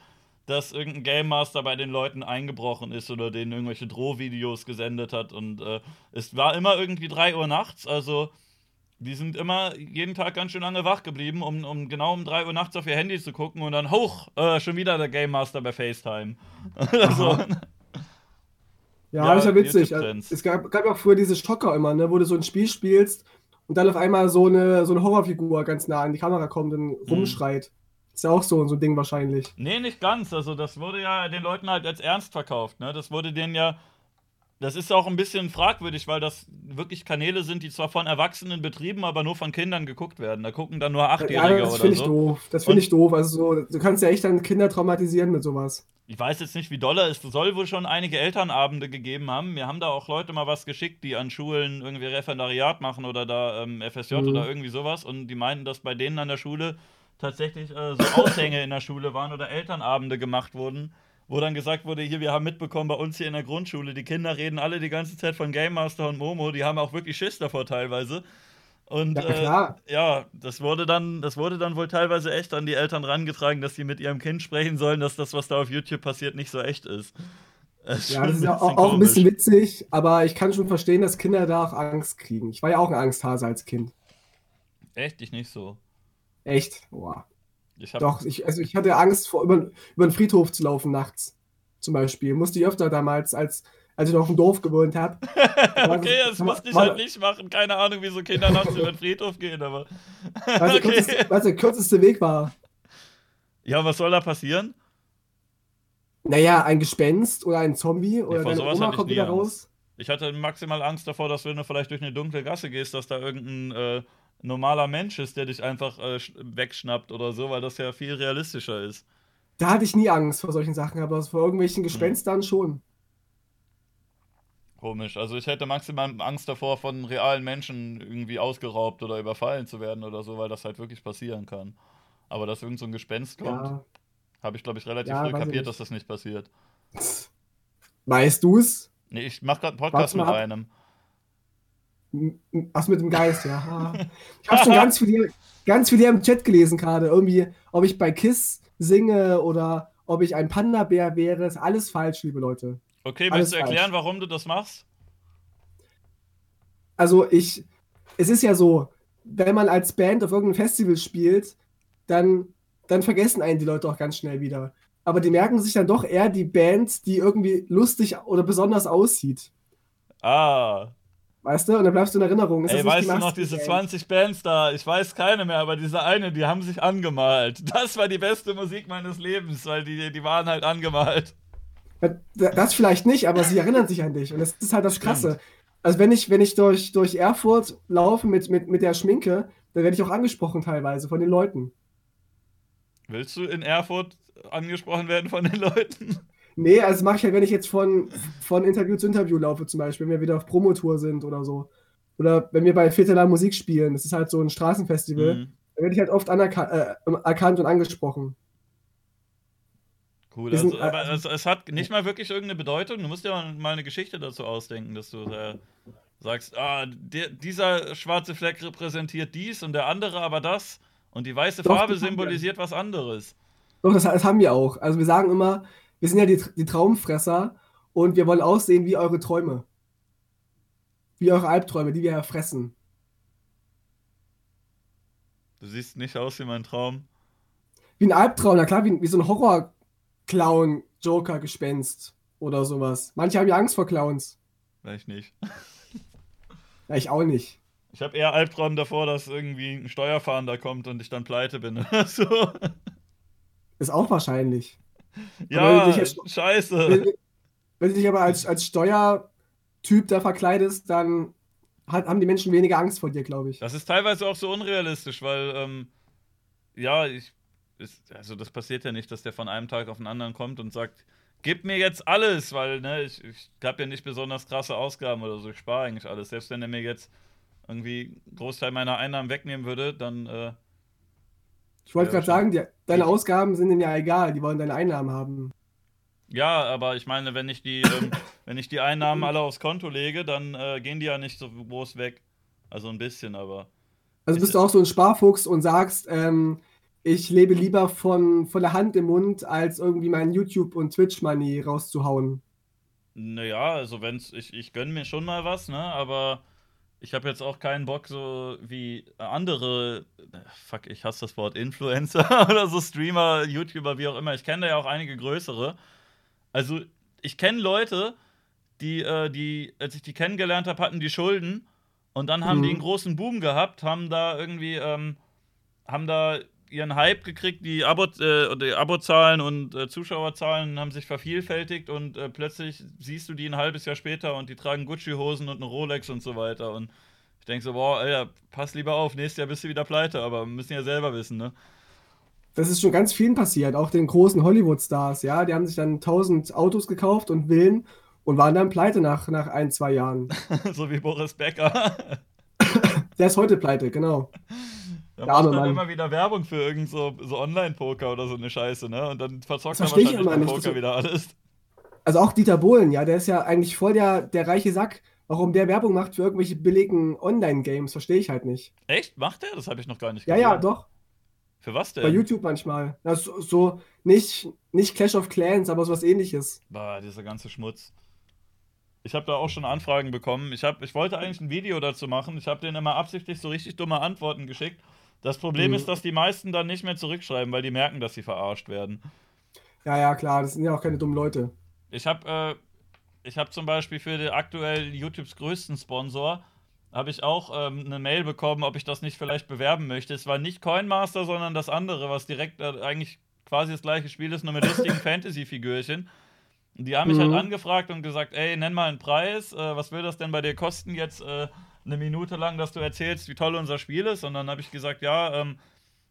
dass irgendein Game Master bei den Leuten eingebrochen ist oder denen irgendwelche Drohvideos gesendet hat. Und äh, es war immer irgendwie 3 Uhr nachts, also die sind immer jeden Tag ganz schön lange wach geblieben, um, um genau um 3 Uhr nachts auf ihr Handy zu gucken und dann, hoch, äh, schon wieder der Game Master bei FaceTime. also, Ja, Ja, ist ja witzig. Es gab, gab ja auch früher diese Schocker immer, ne, wo du so ein Spiel spielst und dann auf einmal so eine, so eine Horrorfigur ganz nah an die Kamera kommt und rumschreit. Ist ja auch so, so ein Ding wahrscheinlich. nee, nicht ganz. Also, das wurde ja den Leuten halt als ernst verkauft. Ne? Das wurde denen ja. Das ist auch ein bisschen fragwürdig, weil das wirklich Kanäle sind, die zwar von Erwachsenen betrieben, aber nur von Kindern geguckt werden. Da gucken dann nur Ja, Achtjährige das oder finde ich so. doof. Das finde ich doof. Also so, du kannst ja echt dann Kinder traumatisieren mit sowas. Ich weiß jetzt nicht, wie doll er ist. Es soll wohl schon einige Elternabende gegeben haben. Mir haben da auch Leute mal was geschickt, die an Schulen irgendwie Referendariat machen oder da ähm, FSJ Mhm. oder irgendwie sowas. Und die meinten, dass bei denen an der Schule tatsächlich äh, so Aushänge in der Schule waren oder Elternabende gemacht wurden, wo dann gesagt wurde, hier, wir haben mitbekommen, bei uns hier in der Grundschule, die Kinder reden alle die ganze Zeit von Game Master und Momo, die haben auch wirklich Schiss davor teilweise. Und Ja, äh, ja, das wurde dann, das wurde dann wohl teilweise echt an die Eltern rangetragen, dass sie mit ihrem Kind sprechen sollen, dass das, was da auf YouTube passiert, nicht so echt ist. Das Ja, schon das ist ja auch, auch ein bisschen witzig, aber ich kann schon verstehen, dass Kinder da auch Angst kriegen. Ich war ja auch ein Angsthase als Kind. Echt, ich nicht so. Echt? Boah. Ich hab, Doch, ich, also ich hatte Angst, vor, über, über den Friedhof zu laufen nachts. Zum Beispiel. Musste ich öfter damals, als, als ich noch auf dem Dorf gewohnt habe. okay, das musste ich halt nicht machen. Keine Ahnung, wieso Kinder nachts über den Friedhof gehen, aber. Weil der okay. kürzeste, weil's der kürzeste Weg war. Ja, was soll da passieren? Naja, ein Gespenst oder ein Zombie oder vor deine sowas Oma kommt wieder Angst. raus. Ich hatte maximal Angst davor, dass wenn du vielleicht durch eine dunkle Gasse gehst, dass da irgendein äh, normaler Mensch ist, der dich einfach äh, sch- wegschnappt oder so, weil das ja viel realistischer ist. Da hatte ich nie Angst vor solchen Sachen, aber vor Hm. irgendwelchen Gespenstern schon. Komisch. Also ich hätte maximal Angst davor, von realen Menschen irgendwie ausgeraubt oder überfallen zu werden oder so, weil das halt wirklich passieren kann. Aber dass irgend so ein Gespenst kommt, Ja. habe ich, glaube ich, relativ Ja, früh kapiert, dass das nicht passiert. Weißt du's? Nee, ich mache gerade einen Podcast mit einem. Ach, mit dem Geist, ja. Ich habe schon ganz viel, hier- ganz viel hier im Chat gelesen gerade. Irgendwie, ob ich bei Kiss singe oder ob ich ein Panda-Bär wäre. Ist alles falsch, liebe Leute. Okay, Alles willst du erklären, warum du das machst? Also ich, es ist ja so, wenn man als Band auf irgendeinem Festival spielt, dann, dann vergessen einen die Leute auch ganz schnell wieder. Aber die merken sich dann doch eher die Band, die irgendwie lustig oder besonders aussieht. Ah, Weißt du? Und dann bleibst du in Erinnerung. Ey, das nicht weißt du noch diese Band? 20 Bands da? Ich weiß keine mehr, aber diese eine, die haben sich angemalt. Das war die beste Musik meines Lebens, weil die, die waren halt angemalt. Das vielleicht nicht, aber sie erinnern sich an dich. Und das ist halt das Krasse. Also wenn ich, wenn ich durch, durch Erfurt laufe mit, mit, mit der Schminke, dann werde ich auch angesprochen teilweise von den Leuten. Willst du in Erfurt angesprochen werden von den Leuten? Nee, also das mache ich halt, wenn ich jetzt von, von Interview zu Interview laufe, zum Beispiel, wenn wir wieder auf Promotour sind oder so. Oder wenn wir bei Vierteler Musik spielen, das ist halt so ein Straßenfestival, Mhm. dann werde ich halt oft äh, erkannt und angesprochen. Cool, also, sind, äh, aber es, es hat nicht mal wirklich irgendeine Bedeutung. Du musst dir mal eine Geschichte dazu ausdenken, dass du äh, sagst, ah, der, dieser schwarze Fleck repräsentiert dies und der andere aber das. Und die weiße Doch, Farbe symbolisiert was anderes. Doch, das, das haben wir auch. Also wir sagen immer, wir sind ja die, die Traumfresser und wir wollen aussehen wie eure Träume. Wie eure Albträume, die wir ja fressen. Du siehst nicht aus wie mein Traum. Wie ein Albtraum, na klar, wie, wie so ein Horror-Clown, Joker, Gespenst oder sowas. Manche haben ja Angst vor Clowns. Vielleicht nicht. Ja, ich auch nicht. Ich habe eher Albtraum davor, dass irgendwie ein Steuerfahnder kommt und ich dann pleite bin oder so. Ist auch wahrscheinlich. Ja, jetzt- scheiße. Wenn, wenn du dich aber als, als Steuertyp da verkleidest, dann hat, haben die Menschen weniger Angst vor dir, glaube ich. Das ist teilweise auch so unrealistisch, weil, ähm, ja, ich, ist, also das passiert ja nicht, dass der von einem Tag auf den anderen kommt und sagt, gib mir jetzt alles, weil ne, ich, ich habe ja nicht besonders krasse Ausgaben oder so, ich spare eigentlich alles. Selbst wenn er mir jetzt irgendwie einen Großteil meiner Einnahmen wegnehmen würde, dann. Äh, ich wollte gerade sagen, die, deine Ausgaben sind ihnen ja egal, die wollen deine Einnahmen haben. Ja, aber ich meine, wenn ich die, ähm, wenn ich die Einnahmen alle aufs Konto lege, dann äh, gehen die ja nicht so groß weg. Also ein bisschen, aber. Also bist du auch so ein Sparfuchs und sagst, ähm, ich lebe lieber von, von der Hand im Mund, als irgendwie mein YouTube- und Twitch-Money rauszuhauen. Naja, also wenn's, ich, ich gönne mir schon mal was, ne? Aber ich habe jetzt auch keinen Bock, so wie andere, fuck, ich hasse das Wort, Influencer oder so Streamer, YouTuber, wie auch immer. Ich kenne da ja auch einige größere. Also, ich kenne Leute, die, äh, die, als ich die kennengelernt habe, hatten die Schulden und dann haben mhm. die einen großen Boom gehabt, haben da irgendwie, ähm, haben da ihren Hype gekriegt, die, äh, Abozahlen und äh, Zuschauerzahlen haben sich vervielfältigt und äh, plötzlich siehst du die ein halbes Jahr später und die tragen Gucci-Hosen und eine Rolex und so weiter. Und ich denke so, boah, Alter, pass lieber auf, nächstes Jahr bist du wieder pleite, aber wir müssen ja selber wissen, ne? Das ist schon ganz vielen passiert, auch den großen Hollywood-Stars, ja. Die haben sich dann tausend Autos gekauft und Villen und waren dann pleite nach, nach ein, zwei Jahren. so wie Boris Becker. Der ist heute pleite, genau. Da macht Mann. immer wieder Werbung für irgend so, so Online-Poker oder so eine Scheiße, ne? Und dann verzockt er wahrscheinlich beim Poker wieder alles. Also auch Dieter Bohlen, ja, der ist ja eigentlich voll der, der reiche Sack. Warum der Werbung macht für irgendwelche billigen Online-Games, verstehe ich halt nicht. Echt? Macht der? Das habe ich noch gar nicht gesehen. Ja, ja, doch. Für was denn? Bei YouTube manchmal. Also, so nicht, nicht Clash of Clans, aber sowas ähnliches. Bah, dieser ganze Schmutz. Ich habe da auch schon Anfragen bekommen. Ich, hab, ich wollte eigentlich ein Video dazu machen. Ich habe denen immer absichtlich so richtig dumme Antworten geschickt. Das Problem mhm. ist, dass die meisten dann nicht mehr zurückschreiben, weil die merken, dass sie verarscht werden. Ja, ja, klar, das sind ja auch keine dummen Leute. Ich habe äh, hab zum Beispiel für den aktuell YouTubes größten Sponsor habe ich auch ähm, eine Mail bekommen, ob ich das nicht vielleicht bewerben möchte. Es war nicht Coinmaster, sondern das andere, was direkt äh, eigentlich quasi das gleiche Spiel ist, nur mit lustigen Fantasy-Figürchen. Die haben mich halt mhm. halt angefragt und gesagt, ey, nenn mal einen Preis, äh, was will das denn bei dir kosten jetzt? Äh, eine Minute lang, dass du erzählst, wie toll unser Spiel ist. Und dann habe ich gesagt, ja, ähm,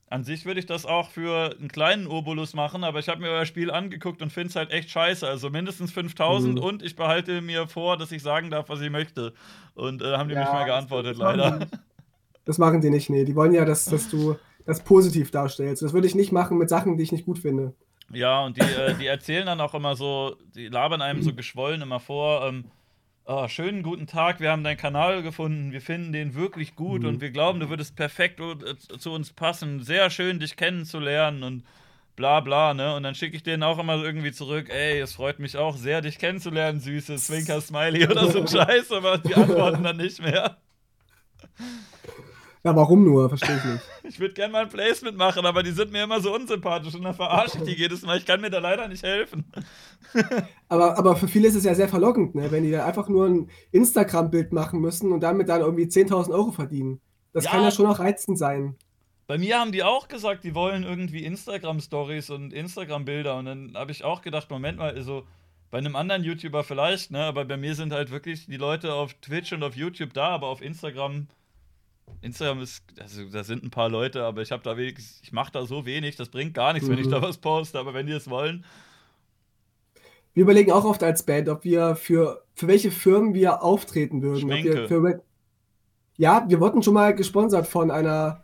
an sich würde ich das auch für einen kleinen Obolus machen, aber ich habe mir euer Spiel angeguckt und finde es halt echt scheiße. Also mindestens 5000 mhm. und ich behalte mir vor, dass ich sagen darf, was ich möchte. Und äh, haben die ja, nicht mehr geantwortet, das leider. Machen das machen die nicht, nee. Die wollen ja, dass, dass du das positiv darstellst. Das würde ich nicht machen mit Sachen, die ich nicht gut finde. Ja, und die, äh, die erzählen dann auch immer so, die labern einem so geschwollen immer vor. Ähm, oh, schönen guten Tag, wir haben deinen Kanal gefunden, wir finden den wirklich gut mhm. und wir glauben, du würdest perfekt äh, zu uns passen. Sehr schön, dich kennenzulernen und bla bla, ne? Und dann schicke ich denen auch immer irgendwie zurück, ey, es freut mich auch sehr, dich kennenzulernen, süße Zwinker-Smiley oder so Scheiß, aber die antworten dann nicht mehr. Ja, warum nur? Verstehe ich nicht. Ich würde gerne mal ein Placement machen, aber die sind mir immer so unsympathisch und dann verarsche ich die jedes Mal. Ich kann mir da leider nicht helfen. aber, aber für viele ist es ja sehr verlockend, ne? wenn die da einfach nur ein Instagram-Bild machen müssen und damit dann irgendwie 10.000 Euro verdienen. Das ja, kann ja schon auch reizend sein. Bei mir haben die auch gesagt, die wollen irgendwie Instagram-Stories und Instagram-Bilder. Und dann habe ich auch gedacht, Moment mal, also bei einem anderen YouTuber vielleicht, ne? Aber bei mir sind halt wirklich die Leute auf Twitch und auf YouTube da, aber auf Instagram Instagram ist, also da sind ein paar Leute, aber ich habe da wenig, ich mache da so wenig, das bringt gar nichts, mhm. wenn ich mhm. da was poste, aber wenn die es wollen. Wir überlegen auch oft als Band, ob wir für, für welche Firmen wir auftreten würden. Wir für, ja, wir wurden schon mal gesponsert von einer,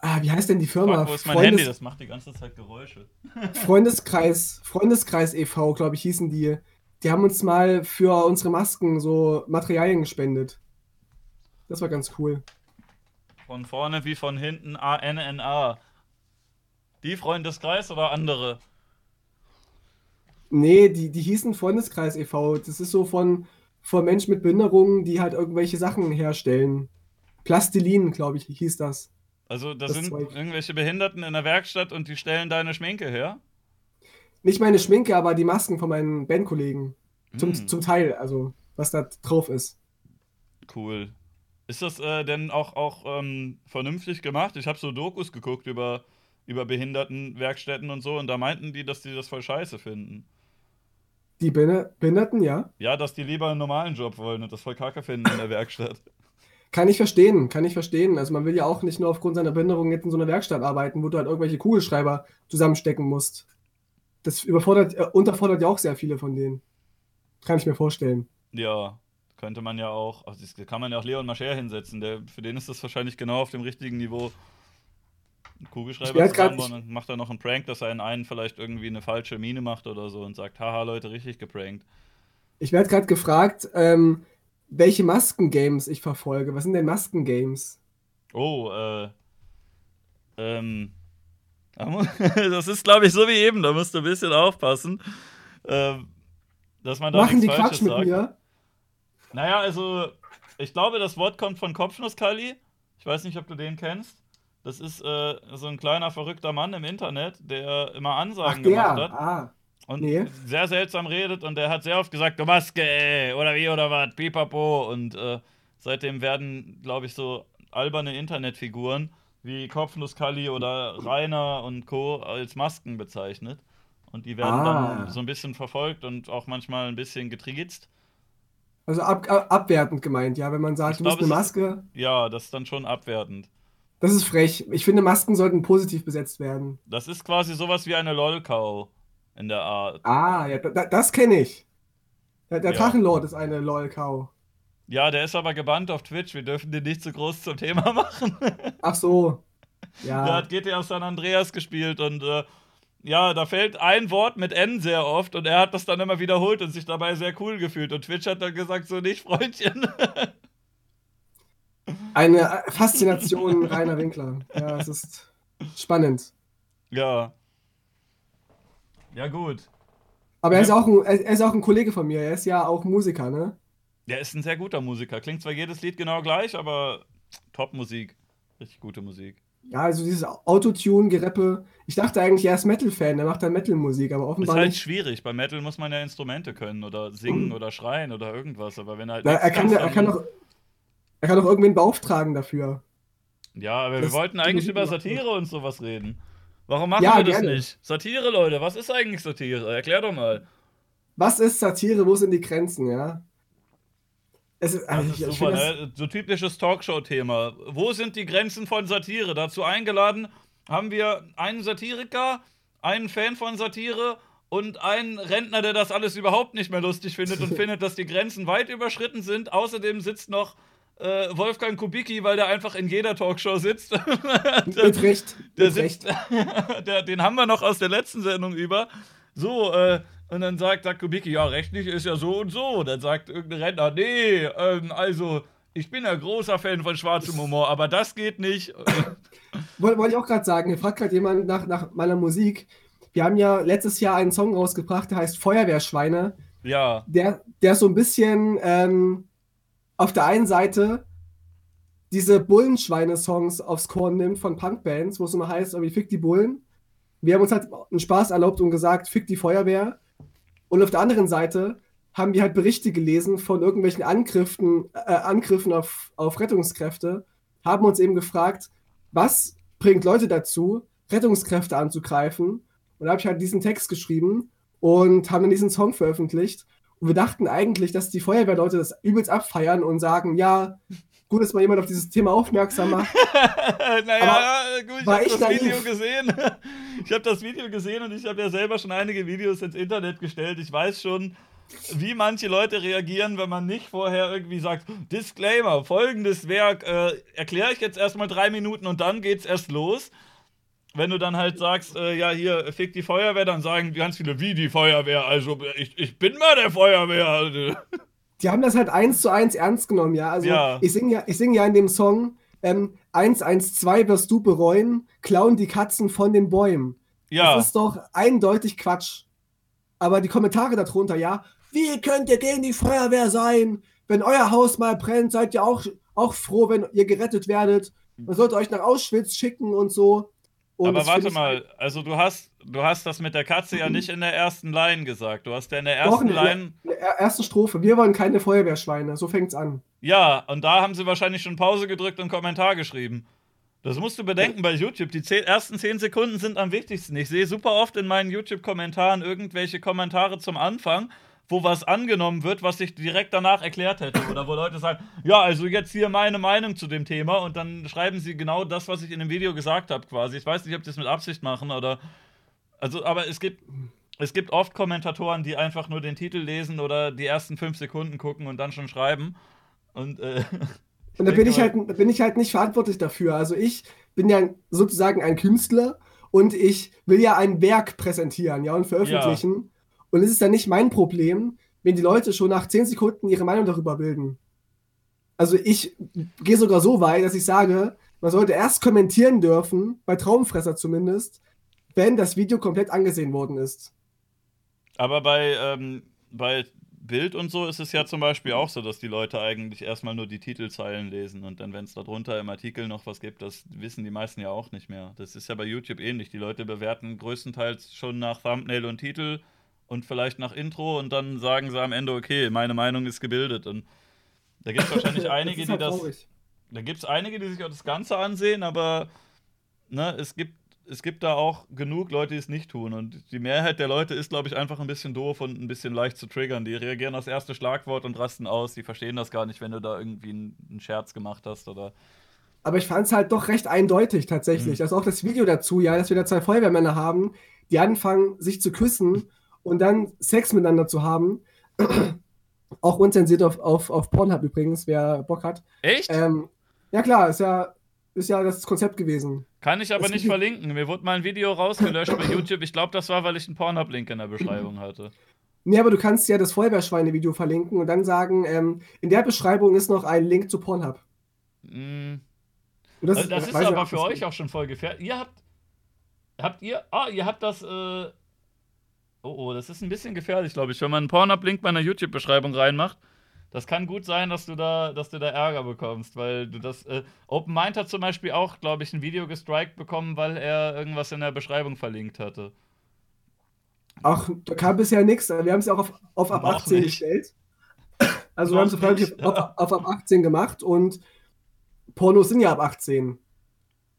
ah, wie heißt denn die Firma? Fuck, wo ist mein Freundes Handy? Das macht die ganze Zeit Geräusche. Freundeskreis, Freundeskreis e.V., glaube ich, hießen die. Die haben uns mal für unsere Masken so Materialien gespendet. Das war ganz cool. Von vorne wie von hinten A-N-N-A. Die Freundeskreis oder andere? Nee, die, die hießen Freundeskreis e.V. Das ist so von, von Menschen mit Behinderungen, die halt irgendwelche Sachen herstellen. Plastilin, glaube ich, hieß das. Also da das sind Zeug. irgendwelche Behinderten in der Werkstatt und die stellen deine Schminke her? Nicht meine Schminke, aber die Masken von meinen Bandkollegen. Zum, mm. zum Teil, also was da drauf ist. Cool. Ist das äh, denn auch, auch ähm, vernünftig gemacht? Ich habe so Dokus geguckt über, über Behindertenwerkstätten und so und da meinten die, dass die das voll scheiße finden. Die Behinderten, ja? Ja, dass die lieber einen normalen Job wollen und das voll kacke finden in der Werkstatt. Kann ich verstehen, kann ich verstehen. Also man will ja auch nicht nur aufgrund seiner Behinderung jetzt in so einer Werkstatt arbeiten, wo du halt irgendwelche Kugelschreiber zusammenstecken musst. Das überfordert, äh, unterfordert ja auch sehr viele von denen. Kann ich mir vorstellen. Ja, könnte man ja auch, also das kann man ja auch Leon Mascher hinsetzen, der, für den ist das wahrscheinlich genau auf dem richtigen Niveau. Ein Kugelschreiber zusammenbauen und macht dann noch einen Prank, dass er in einen vielleicht irgendwie eine falsche Mine macht oder so und sagt, haha Leute, richtig geprankt. Ich werde gerade gefragt, ähm, welche Maskengames ich verfolge. Was sind denn Maskengames? Oh, äh. Ähm. Das ist, glaube ich, so wie eben, da musst du ein bisschen aufpassen. Ähm, dass man da Machen die nichts Quatsch Falsches mit sagt. mir? Naja, also, ich glaube, das Wort kommt von Kopfnuss-Kali. Ich weiß nicht, ob du den kennst. Das ist äh, so ein kleiner verrückter Mann im Internet, der immer Ach, Ansagen der. gemacht hat Ah. und nee. sehr seltsam redet und der hat sehr oft gesagt, du Maske, ey, oder wie oder was, pipapo. Und äh, seitdem werden, glaube ich, so alberne Internetfiguren wie Kopfnuss-Kali oder Rainer und Co. als Masken bezeichnet. Und die werden Ah. dann so ein bisschen verfolgt und auch manchmal ein bisschen getriezt. Also ab, ab, abwertend gemeint, ja. Wenn man sagt, Ich du bist glaub, eine es ist- Maske, Ja, das ist dann schon abwertend. das ist frech. Ich finde, Masken sollten positiv besetzt werden. Das ist quasi sowas wie eine Lolkau in der Art. Ah, ja, da, das kenne ich. Der, der Ja. Drachenlord ist eine LOL-Cow. Ja, der ist aber gebannt auf Twitch. Wir dürfen den nicht zu groß zum Thema machen. Ach so. Der Ja. hat GTA San Andreas gespielt und äh, ja, da fällt ein Wort mit N sehr oft und er hat das dann immer wiederholt und sich dabei sehr cool gefühlt. Und Twitch hat dann gesagt, so nicht, Freundchen. Eine Faszination Rainer Winkler. Ja, es ist spannend. ja. Ja, gut. Aber er ist, auch ein, er ist auch ein Kollege von mir. Er ist ja auch Musiker, ne? Der ist ein sehr guter Musiker. Klingt zwar jedes Lied genau gleich, aber Top-Musik. Richtig gute Musik. Ja, also dieses Autotune-Gereppe. Ich dachte eigentlich, er ist Metal-Fan, der macht dann Metal-Musik, aber Ist offenbar halt nicht. schwierig. Bei Metal muss man ja Instrumente können oder singen oder schreien oder irgendwas. Aber wenn er halt Na, er, kann, er, kann doch, er kann doch irgendwen beauftragen dafür. Ja, aber wir Das- wollten die eigentlich über Satire und sowas reden. Warum machen Ja, wir das gerne. nicht? Satire, Leute, was ist eigentlich Satire? Erklär doch mal. Was ist Satire? Wo sind die Grenzen, ja? Es ist, Das ist super, ne? So typisches Talkshow-Thema. Wo sind die Grenzen von Satire? Dazu eingeladen haben wir einen Satiriker, einen Fan von Satire und einen Rentner, der das alles überhaupt nicht mehr lustig findet und findet, dass die Grenzen weit überschritten sind. Außerdem sitzt noch äh, Wolfgang Kubicki, weil der einfach in jeder Talkshow sitzt. mit Recht. Der Mit sitzt, Recht. der, den haben wir noch aus der letzten Sendung über. So, äh, und dann sagt, sagt Kubicki, ja, rechtlich ist ja so und so. Dann sagt irgendein Rentner, nee, ähm, also, ich bin ja großer Fan von schwarzem Humor, aber das geht nicht. Wollte wollte ich auch gerade sagen, hier fragt gerade jemand nach, nach meiner Musik. Wir haben ja letztes Jahr einen Song rausgebracht, der heißt Feuerwehrschweine. ja, Der, der so ein bisschen ähm, auf der einen Seite diese Bullenschweine-Songs aufs Korn nimmt von Punkbands, wo es immer heißt, irgendwie fick die Bullen. Wir haben uns halt einen Spaß erlaubt und gesagt, fick die Feuerwehr. Und auf der anderen Seite haben wir halt Berichte gelesen von irgendwelchen Angriffen, äh, Angriffen auf, auf Rettungskräfte, haben uns eben gefragt, was bringt Leute dazu, Rettungskräfte anzugreifen? Und da habe ich halt diesen Text geschrieben und haben dann diesen Song veröffentlicht. Und wir dachten eigentlich, dass die Feuerwehrleute das übelst abfeiern und sagen, ja, gut, dass mal jemand auf dieses Thema aufmerksam macht. naja, gut, ich habe das naiv? Video gesehen. Ich habe das Video gesehen und ich habe ja selber schon einige Videos ins Internet gestellt. Ich weiß schon, wie manche Leute reagieren, wenn man nicht vorher irgendwie sagt, Disclaimer, folgendes Werk äh, erkläre ich jetzt erstmal drei Minuten und dann geht's erst los. Wenn du dann halt sagst, äh, ja, hier, fick die Feuerwehr, dann sagen ganz viele, wie die Feuerwehr, also ich, ich bin mal der Feuerwehr. Die haben das halt eins zu eins ernst genommen, ja. Also Ja. ich singe ja, ich sing ja in dem Song ähm, 112 wirst du bereuen, klauen die Katzen von den Bäumen. Ja, Das ist doch eindeutig Quatsch. Aber die Kommentare darunter, ja, wie könnt ihr gegen die Feuerwehr sein? Wenn euer Haus mal brennt, seid ihr auch, auch froh, wenn ihr gerettet werdet. Man sollte euch nach Auschwitz schicken und so. Und aber warte mal, also du hast, du hast das mit der Katze ja nicht in der ersten Line gesagt. Du hast ja in der Doch, ersten in der, Line. in der ersten Strophe. Wir wollen keine Feuerwehrschweine. So fängt's an. Ja, und da haben sie wahrscheinlich schon Pause gedrückt und einen Kommentar geschrieben. Das musst du bedenken bei YouTube. Die zehn, ersten 10 Sekunden sind am wichtigsten. Ich sehe super oft in meinen YouTube-Kommentaren irgendwelche Kommentare zum Anfang, wo was angenommen wird, was ich direkt danach erklärt hätte. Oder wo Leute sagen, ja, also jetzt hier meine Meinung zu dem Thema und dann schreiben sie genau das, was ich in dem Video gesagt habe, quasi. Ich weiß nicht, ob die das mit Absicht machen oder. Also, aber es gibt. Es gibt oft Kommentatoren, die einfach nur den Titel lesen oder die ersten fünf Sekunden gucken und dann schon schreiben. Und, äh, und da bin ich, halt, bin ich halt nicht verantwortlich dafür. Also ich bin ja sozusagen ein Künstler und ich will ja ein Werk präsentieren, ja, und veröffentlichen. Ja. Und es ist dann nicht mein Problem, wenn die Leute schon nach zehn Sekunden ihre Meinung darüber bilden. Also ich gehe sogar so weit, dass ich sage, man sollte erst kommentieren dürfen, bei Traumfresser zumindest, wenn das Video komplett angesehen worden ist. Aber bei, ähm, bei Bild und so ist es ja zum Beispiel auch so, dass die Leute eigentlich erstmal nur die Titelzeilen lesen und dann, wenn es darunter im Artikel noch was gibt, das wissen die meisten ja auch nicht mehr. Das ist ja bei YouTube ähnlich. Die Leute bewerten größtenteils schon nach Thumbnail und Titel und vielleicht nach Intro und dann sagen sie am Ende, okay, meine Meinung ist gebildet. Und da gibt es wahrscheinlich einige, das halt die das. Traurig. Da gibt es einige, die sich auch das Ganze ansehen, aber ne, es gibt es gibt da auch genug Leute, die es nicht tun. Und die Mehrheit der Leute ist, glaube ich, einfach ein bisschen doof und ein bisschen leicht zu triggern. Die reagieren aufs erste Schlagwort und rasten aus. Die verstehen das gar nicht, wenn du da irgendwie einen Scherz gemacht hast oder. Aber ich fand es halt doch recht eindeutig tatsächlich. Mhm. Also auch das Video dazu, ja, dass wir da zwei Feuerwehrmänner haben, die anfangen, sich zu küssen und dann Sex miteinander zu haben. auch unzensiert auf, auf, auf Pornhub übrigens, wer Bock hat. Echt? Ähm, ja klar, ist ja ist ja das Konzept gewesen. Kann ich aber nicht verlinken. Mir wurde mal ein Video rausgelöscht bei YouTube. Ich glaube, das war, weil ich einen Pornhub-Link in der Beschreibung hatte. Nee, aber du kannst ja das Feuerwehrschweine-Video verlinken und dann sagen, ähm, in der Beschreibung ist noch ein Link zu Pornhub. Mm. Das, also das ist aber auch, für euch auch schon voll gefährlich. Ihr habt. Habt ihr. Ah, ihr habt das. Äh, oh, oh, das ist ein bisschen gefährlich, glaube ich. Wenn man einen Pornhub-Link bei einer YouTube-Beschreibung reinmacht, das kann gut sein, dass du da, dass du da Ärger bekommst, weil du das. Äh, Open Mind hat zum Beispiel auch, glaube ich, ein Video gestrikt bekommen, weil er irgendwas in der Beschreibung verlinkt hatte. Ach, da kam bisher nichts. Wir haben es ja auch auf, auf ab 18 nicht. gestellt. Also wir haben es auf, auf ab 18 gemacht und Pornos sind ja ab 18.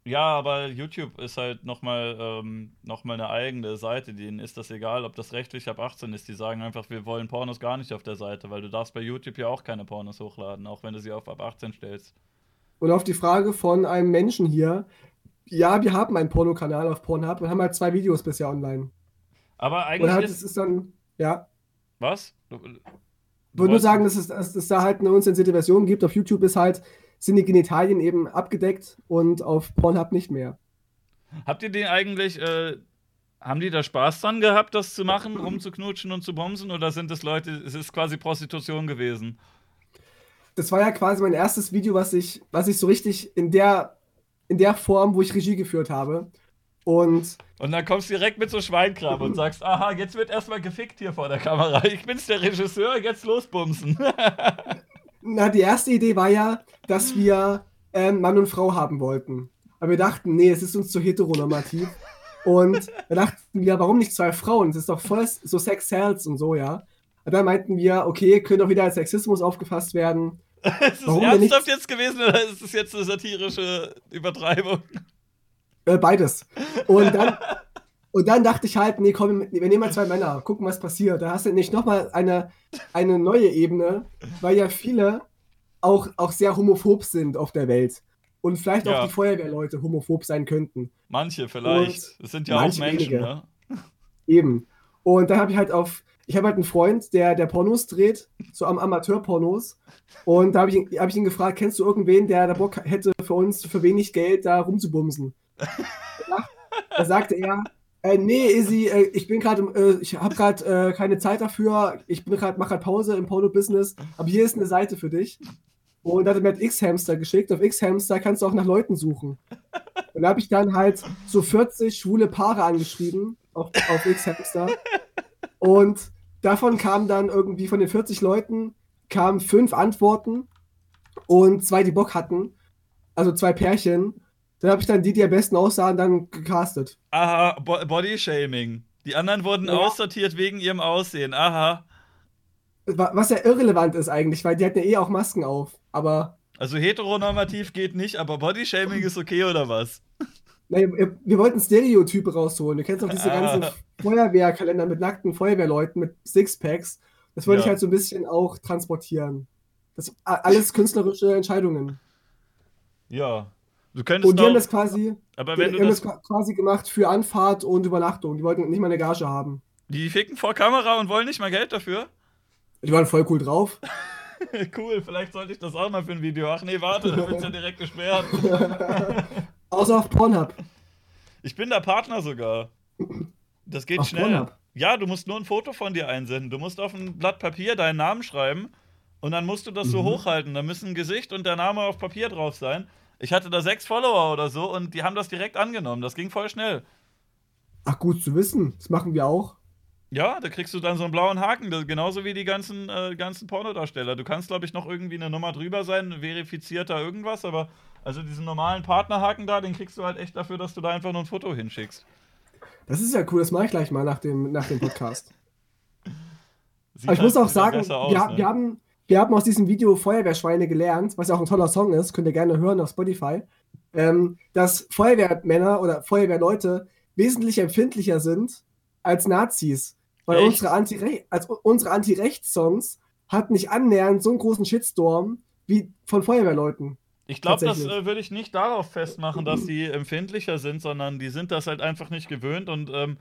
Ja, aber YouTube ist halt nochmal ähm, noch eine eigene Seite. Denen ist das egal, ob das rechtlich ab 18 ist. Die sagen einfach, wir wollen Pornos gar nicht auf der Seite, weil du darfst bei YouTube ja auch keine Pornos hochladen, auch wenn du sie auf ab 18 stellst. Und auf die Frage von einem Menschen hier, ja, wir haben einen Pornokanal auf Pornhub und haben halt zwei Videos bisher online. Aber eigentlich. Und halt, ist, es ist dann, ja. Was? Ich würde nur sagen, dass es, dass es da halt eine unzensierte Version gibt. Auf YouTube ist halt sind die Genitalien eben abgedeckt und auf Pornhub nicht mehr. Habt ihr den eigentlich, äh, haben die da Spaß dran gehabt, das zu machen, rumzuknutschen und zu bomsen? Oder sind das Leute, es ist quasi Prostitution gewesen? Das war ja quasi mein erstes Video, was ich, was ich so richtig in der, in der Form, wo ich Regie geführt habe. Und, und dann kommst du direkt mit so Schweinkram und sagst, aha, jetzt wird erstmal gefickt hier vor der Kamera. Ich bin's der Regisseur, jetzt losbumsen. Na, die erste Idee war ja, dass wir ähm, Mann und Frau haben wollten. Aber wir dachten, nee, es ist uns zu heteronormativ. Und wir dachten wir, warum nicht zwei Frauen? Das ist doch voll so Sex Sales und so, ja. Und dann meinten wir, okay, könnte doch wieder als Sexismus aufgefasst werden. ist es warum ernsthaft jetzt gewesen oder ist es jetzt eine satirische Übertreibung? Äh, beides. Und dann, und dann dachte ich halt, nee, komm, wir nehmen mal zwei Männer, gucken, was passiert. Da hast du nicht nochmal eine, eine neue Ebene, weil ja viele auch, auch sehr homophob sind auf der Welt. Und vielleicht ja. auch die Feuerwehrleute homophob sein könnten. Manche vielleicht. das sind ja auch Menschen, wenige. ne? Eben. Und dann habe ich halt auf, ich habe halt einen Freund, der, der Pornos dreht, so am Amateur-Pornos. Und da habe ich, hab ich ihn gefragt, kennst du irgendwen, der da Bock hätte für uns für wenig Geld da rumzubumsen? da sagte er, äh, nee, Izzy, äh, ich bin gerade, äh, ich habe gerade äh, keine Zeit dafür. Ich bin gerade, mache gerade Pause im Porno-Business. Aber hier ist eine Seite für dich. Und da hat er mir halt X-Hamster geschickt. Auf X-Hamster kannst du auch nach Leuten suchen. Und da habe ich dann halt so 40 schwule Paare angeschrieben auf, auf X-Hamster. Und davon kamen dann irgendwie von den 40 Leuten kamen fünf Antworten und zwei, die Bock hatten. Also zwei Pärchen. Dann habe ich dann die, die am besten aussahen, dann gecastet. Aha, Bo Bodyshaming. Die anderen wurden ja. aussortiert wegen ihrem Aussehen. Aha. Was ja irrelevant ist eigentlich, weil die hatten ja eh auch Masken auf. Aber. Also heteronormativ geht nicht, aber Bodyshaming ist okay oder was? Nee, wir wollten Stereotype rausholen. Du kennst doch diese ah. ganzen Feuerwehrkalender mit nackten Feuerwehrleuten mit Sixpacks. Das wollte Ja. ich halt so ein bisschen auch transportieren. Das alles künstlerische Entscheidungen. Ja. Du könntest Und die haben auch, das quasi, aber wenn die du haben das, das qua- quasi gemacht für Anfahrt und Übernachtung. Die wollten nicht mal eine Gage haben. die ficken vor Kamera und wollen nicht mal Geld dafür? Die waren voll cool drauf. cool, vielleicht sollte ich das auch mal für ein Video. Ach nee, warte, dann wird's ja direkt gesperrt. Außer auf Pornhub. Ich bin der Partner sogar. Das geht Auf schnell. Pornhub? Ja, du musst nur ein Foto von dir einsenden. Du musst auf ein Blatt Papier deinen Namen schreiben und dann musst du das so Mhm. hochhalten. Da müssen ein Gesicht und der Name auf Papier drauf sein. Ich hatte da sechs Follower oder so und die haben das direkt angenommen. Das ging voll schnell. Ach, gut zu wissen. Das machen wir auch. Ja, da kriegst du dann so einen blauen Haken, genauso wie die ganzen, äh, ganzen Pornodarsteller. Du kannst, glaube ich, noch irgendwie eine Nummer drüber sein, verifizierter irgendwas, aber also diesen normalen Partnerhaken da, den kriegst du halt echt dafür, dass du da einfach nur ein Foto hinschickst. Das ist ja cool. Das mache ich gleich mal nach dem, nach dem Podcast. Ich halt muss auch sagen, aus, wir, ne? wir, haben, wir haben aus diesem Video Feuerwehrschweine gelernt, was ja auch ein toller Song ist, könnt ihr gerne hören auf Spotify, ähm, dass Feuerwehrmänner oder Feuerwehrleute wesentlich empfindlicher sind als Nazis. Weil Echt? unsere Anti als unsere Anti-Rechts-Songs hatten nicht annähernd so einen großen Shitstorm wie von Feuerwehrleuten. Ich glaube, das äh, würde ich nicht darauf festmachen, dass die empfindlicher sind, sondern die sind das halt einfach nicht gewöhnt. Und ähm,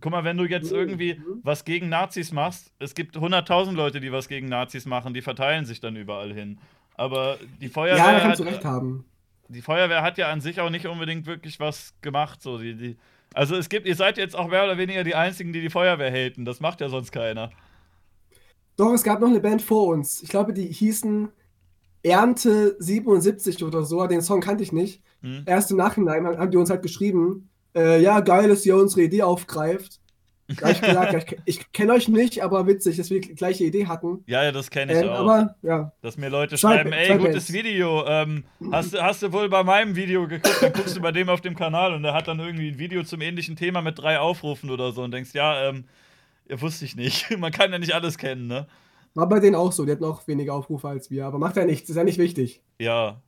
guck mal, wenn du jetzt Mhm. irgendwie was gegen Nazis machst, es gibt 100.000 Leute, die was gegen Nazis machen, die verteilen sich dann überall hin. Aber die Feuerwehr, Ja, da kannst du hat, recht haben. die Feuerwehr hat ja an sich auch nicht unbedingt wirklich was gemacht. So. Die, die, also es gibt, ihr seid jetzt auch mehr oder weniger die Einzigen, die die Feuerwehr haten. Das macht ja sonst keiner. Doch, es gab noch eine Band vor uns. Ich glaube, die hießen Ernte 77 oder so. Den Song kannte ich nicht. Hm? Erst im Nachhinein haben die uns halt geschrieben, äh, ja, geil, dass ihr unsere Idee aufgreift. Da hab ich gesagt, ich, ich kenne euch nicht, aber witzig, dass wir die gleiche Idee hatten. Ja, ja, das kenne ich Ähm, auch. aber ja, Dass mir Leute Zwei- schreiben, ey, zwei gutes. Video. Ähm, hast, du- hast du wohl bei meinem Video geguckt? Dann guckst du bei dem auf dem Kanal und der hat dann irgendwie ein Video zum ähnlichen Thema mit drei Aufrufen oder so und denkst, ja, ähm, ja, wusste ich nicht. Man kann ja nicht alles kennen, ne? war bei denen auch so. Die hatten auch weniger Aufrufe als wir, aber macht ja nichts, ist ja nicht wichtig. Ja.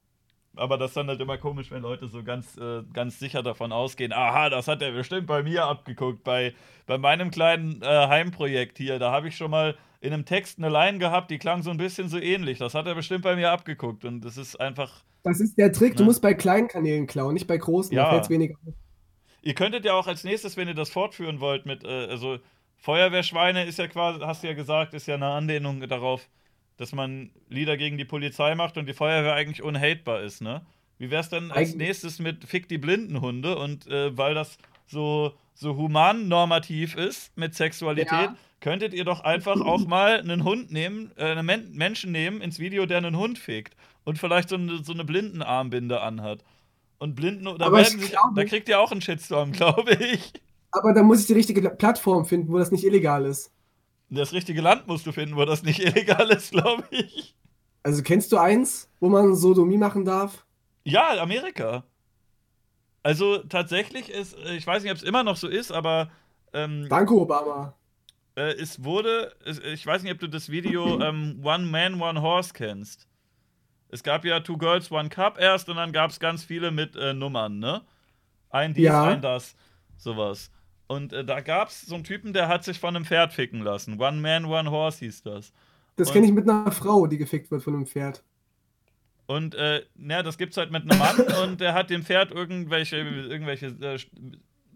Aber das ist dann halt immer komisch, wenn Leute so ganz, äh, ganz sicher davon ausgehen, aha, das hat er bestimmt bei mir abgeguckt. Bei, bei meinem kleinen äh, Heimprojekt hier, da habe ich schon mal in einem Text eine Line gehabt, die klang so ein bisschen so ähnlich. Das hat er bestimmt bei mir abgeguckt. Und das ist einfach Das ist der Trick, du Ne? musst bei kleinen Kanälen klauen, nicht bei großen. Ja. Da fällt's weniger. Ihr könntet ja auch als nächstes, wenn ihr das fortführen wollt, mit, äh, also Feuerwehrschweine ist ja quasi, hast du ja gesagt, ist ja eine Anlehnung darauf, dass man Lieder gegen die Polizei macht und die Feuerwehr eigentlich unhatebar ist, ne? Wie wär's denn als Eigentlich- nächstes mit Fick die Blindenhunde und äh, weil das so, so human normativ ist mit Sexualität, Ja. könntet ihr doch einfach auch mal einen Hund nehmen, äh, einen Men Menschen nehmen ins Video, der einen Hund fickt und vielleicht so eine, so eine Blindenarmbinde anhat. Und Blinden, da, werden glaube- da kriegt ihr auch einen Shitstorm, glaube ich. Aber da muss ich die richtige Pla- Plattform finden, wo das nicht illegal ist. Das richtige Land musst du finden, wo das nicht illegal ist, glaube ich. Also kennst du eins, wo man Sodomie machen darf? Ja, Amerika. Also tatsächlich ist, äh, ich weiß nicht, ob es immer noch so ist, aber ähm, Danke, Obama. äh, es wurde, ich weiß nicht, ob du das Video ähm, One Man, One Horse kennst. Es gab ja Two Girls, One Cup erst und dann gab es ganz viele mit äh, Nummern, ne? Ein dies, Ja. ein das, sowas. Und äh, da gab es so einen Typen, der hat sich von einem Pferd ficken lassen. One Man, One Horse hieß das. Das kenne ich mit einer Frau, die gefickt wird von einem Pferd. Und äh, ja, das gibt's halt mit einem Mann und der hat dem Pferd irgendwelche, irgendwelche äh,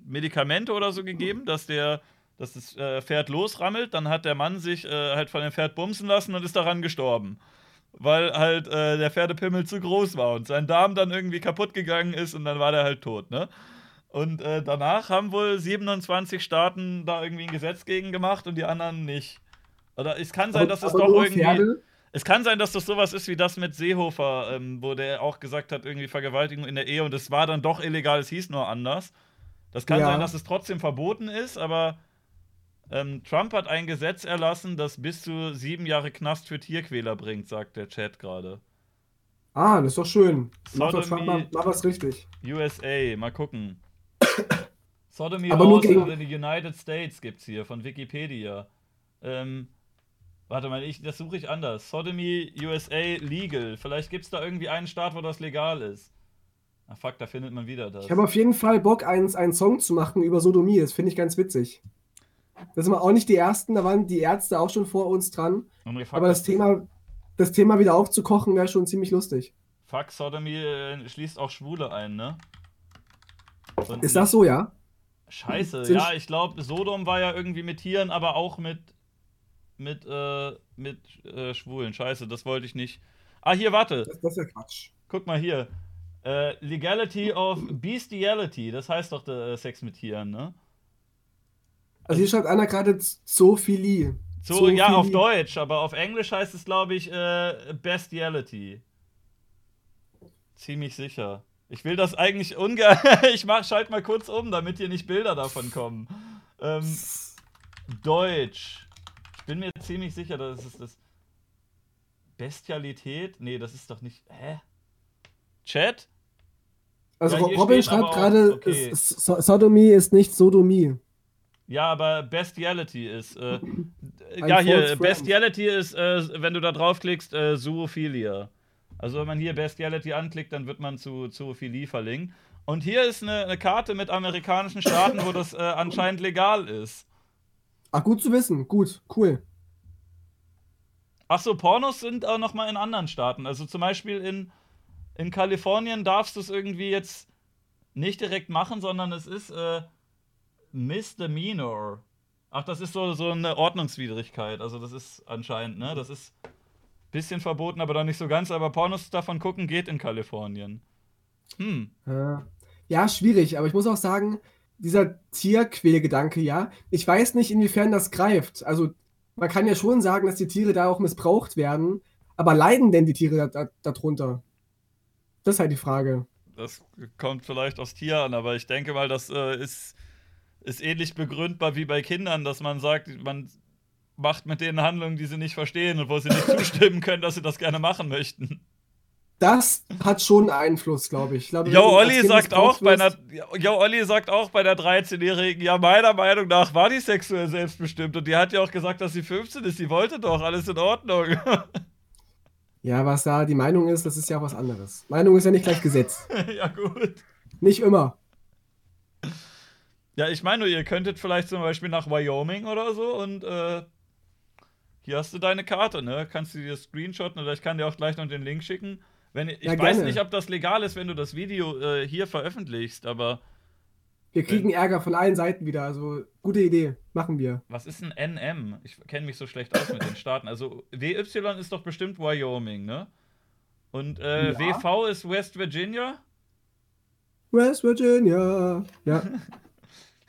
Medikamente oder so gegeben, dass der, dass das äh, Pferd losrammelt. Dann hat der Mann sich äh, halt von dem Pferd bumsen lassen und ist daran gestorben. Weil halt äh, der Pferdepimmel zu groß war und sein Darm dann irgendwie kaputt gegangen ist und dann war der halt tot, ne? Und äh, danach haben wohl 27 Staaten da irgendwie ein Gesetz gegen gemacht und die anderen nicht. Oder es kann sein, Aber- dass es doch irgendwie. Pferde? Es kann sein, dass das sowas ist wie das mit Seehofer, ähm, wo der auch gesagt hat, irgendwie Vergewaltigung in der Ehe und es war dann doch illegal, es hieß nur anders. Das kann Ja. sein, dass es trotzdem verboten ist, aber ähm, Trump hat ein Gesetz erlassen, das bis zu sieben Jahre Knast für Tierquäler bringt, sagt der Chat gerade. Ah, das ist doch schön. Mach doch Trump mal, mach was richtig. USA, mal gucken. Sodomy Aber Laws in the United States gibt's hier von Wikipedia. Ähm, warte mal, ich, das suche ich anders. Sodomy USA legal. Vielleicht gibt's da irgendwie einen Staat, wo das legal ist. Ah fuck, da findet man wieder das. Ich habe auf jeden Fall Bock, einen, einen Song zu machen über Sodomie. Das finde ich ganz witzig. Das sind wir auch nicht die Ersten, da waren die Ärzte auch schon vor uns dran. Aber das Thema, das Thema wieder aufzukochen wäre schon ziemlich lustig. Fuck Sodomy äh, schließt auch Schwule ein, ne? Und Ist das so, ja? Scheiße, Sind- ja, ich glaube, Sodom war ja irgendwie mit Tieren, aber auch mit mit äh, mit äh, Schwulen. Scheiße, das wollte ich nicht. Ah, hier, warte. Das, das ist ja Quatsch. Guck mal hier. Äh, Legality of Bestiality, das heißt doch äh, Sex mit Tieren, ne? Also hier schreibt einer gerade Zoophilie. So, ja, auf Zoophilie. Deutsch, aber auf Englisch heißt es, glaube ich, äh, Bestiality. Ziemlich sicher. Ich will das eigentlich ungern. ich mach, schalt mal kurz um, damit hier nicht Bilder davon kommen. Ähm, Deutsch. Ich bin mir ziemlich sicher, dass es das. Bestialität? Nee, das ist doch nicht. Hä? Chat? Also Ja, Robin schreibt gerade, okay. Sodomie ist nicht Sodomie. Ja, aber Bestiality ist. Äh, ja, hier, friend. Bestiality ist, äh, wenn du da draufklickst, äh, Zoophilia. Also, wenn man hier Bestiality anklickt, dann wird man zu Zoophilie verlinkt. Und hier ist eine, eine Karte mit amerikanischen Staaten, wo das äh, anscheinend legal ist. Ach, gut zu wissen. Gut, cool. Achso, Pornos sind auch nochmal in anderen Staaten. Also zum Beispiel in, in Kalifornien darfst du es irgendwie jetzt nicht direkt machen, sondern es ist äh, Misdemeanor. Ach, das ist so, so eine Ordnungswidrigkeit. Also das ist anscheinend, ne? Das ist bisschen verboten, aber doch nicht so ganz. Aber Pornos davon gucken geht in Kalifornien. Hm. Ja. ja, schwierig, aber ich muss auch sagen, dieser Tierquälgedanke, ja, ich weiß nicht, inwiefern das greift. Also, man kann ja schon sagen, dass die Tiere da auch missbraucht werden, aber leiden denn die Tiere da- da- darunter? Das ist halt die Frage. Das kommt vielleicht aufs Tier an, aber ich denke mal, das äh, ist, ist ähnlich begründbar wie bei Kindern, dass man sagt, man macht mit denen Handlungen, die sie nicht verstehen und wo sie nicht zustimmen können, dass sie das gerne machen möchten. Das hat schon Einfluss, glaube ich. Jo, Olli sagt auch bei einer, Jo, Olli sagt auch bei der 13-Jährigen, ja, meiner Meinung nach war die sexuell selbstbestimmt und die hat ja auch gesagt, dass sie 15 ist, sie wollte doch, alles in Ordnung. Ja, was da die Meinung ist, das ist ja was anderes. Meinung ist ja nicht gleich Gesetz. ja, gut. Nicht immer. Ja, ich meine, ihr könntet vielleicht zum Beispiel nach Wyoming oder so und äh, hier hast du deine Karte, ne? Kannst du dir screenshotten oder ich kann dir auch gleich noch den Link schicken. Wenn, ich Ja, weiß nicht, ob das legal ist, wenn du das Video äh, hier veröffentlichst, aber Wir kriegen Ärger von allen Seiten wieder. Also, gute Idee. Machen wir. was ist ein NM? Ich kenne mich so schlecht aus mit den Staaten. Also WY ist doch bestimmt Wyoming, ne? Und äh, Ja. WV ist West Virginia? West Virginia. Ja.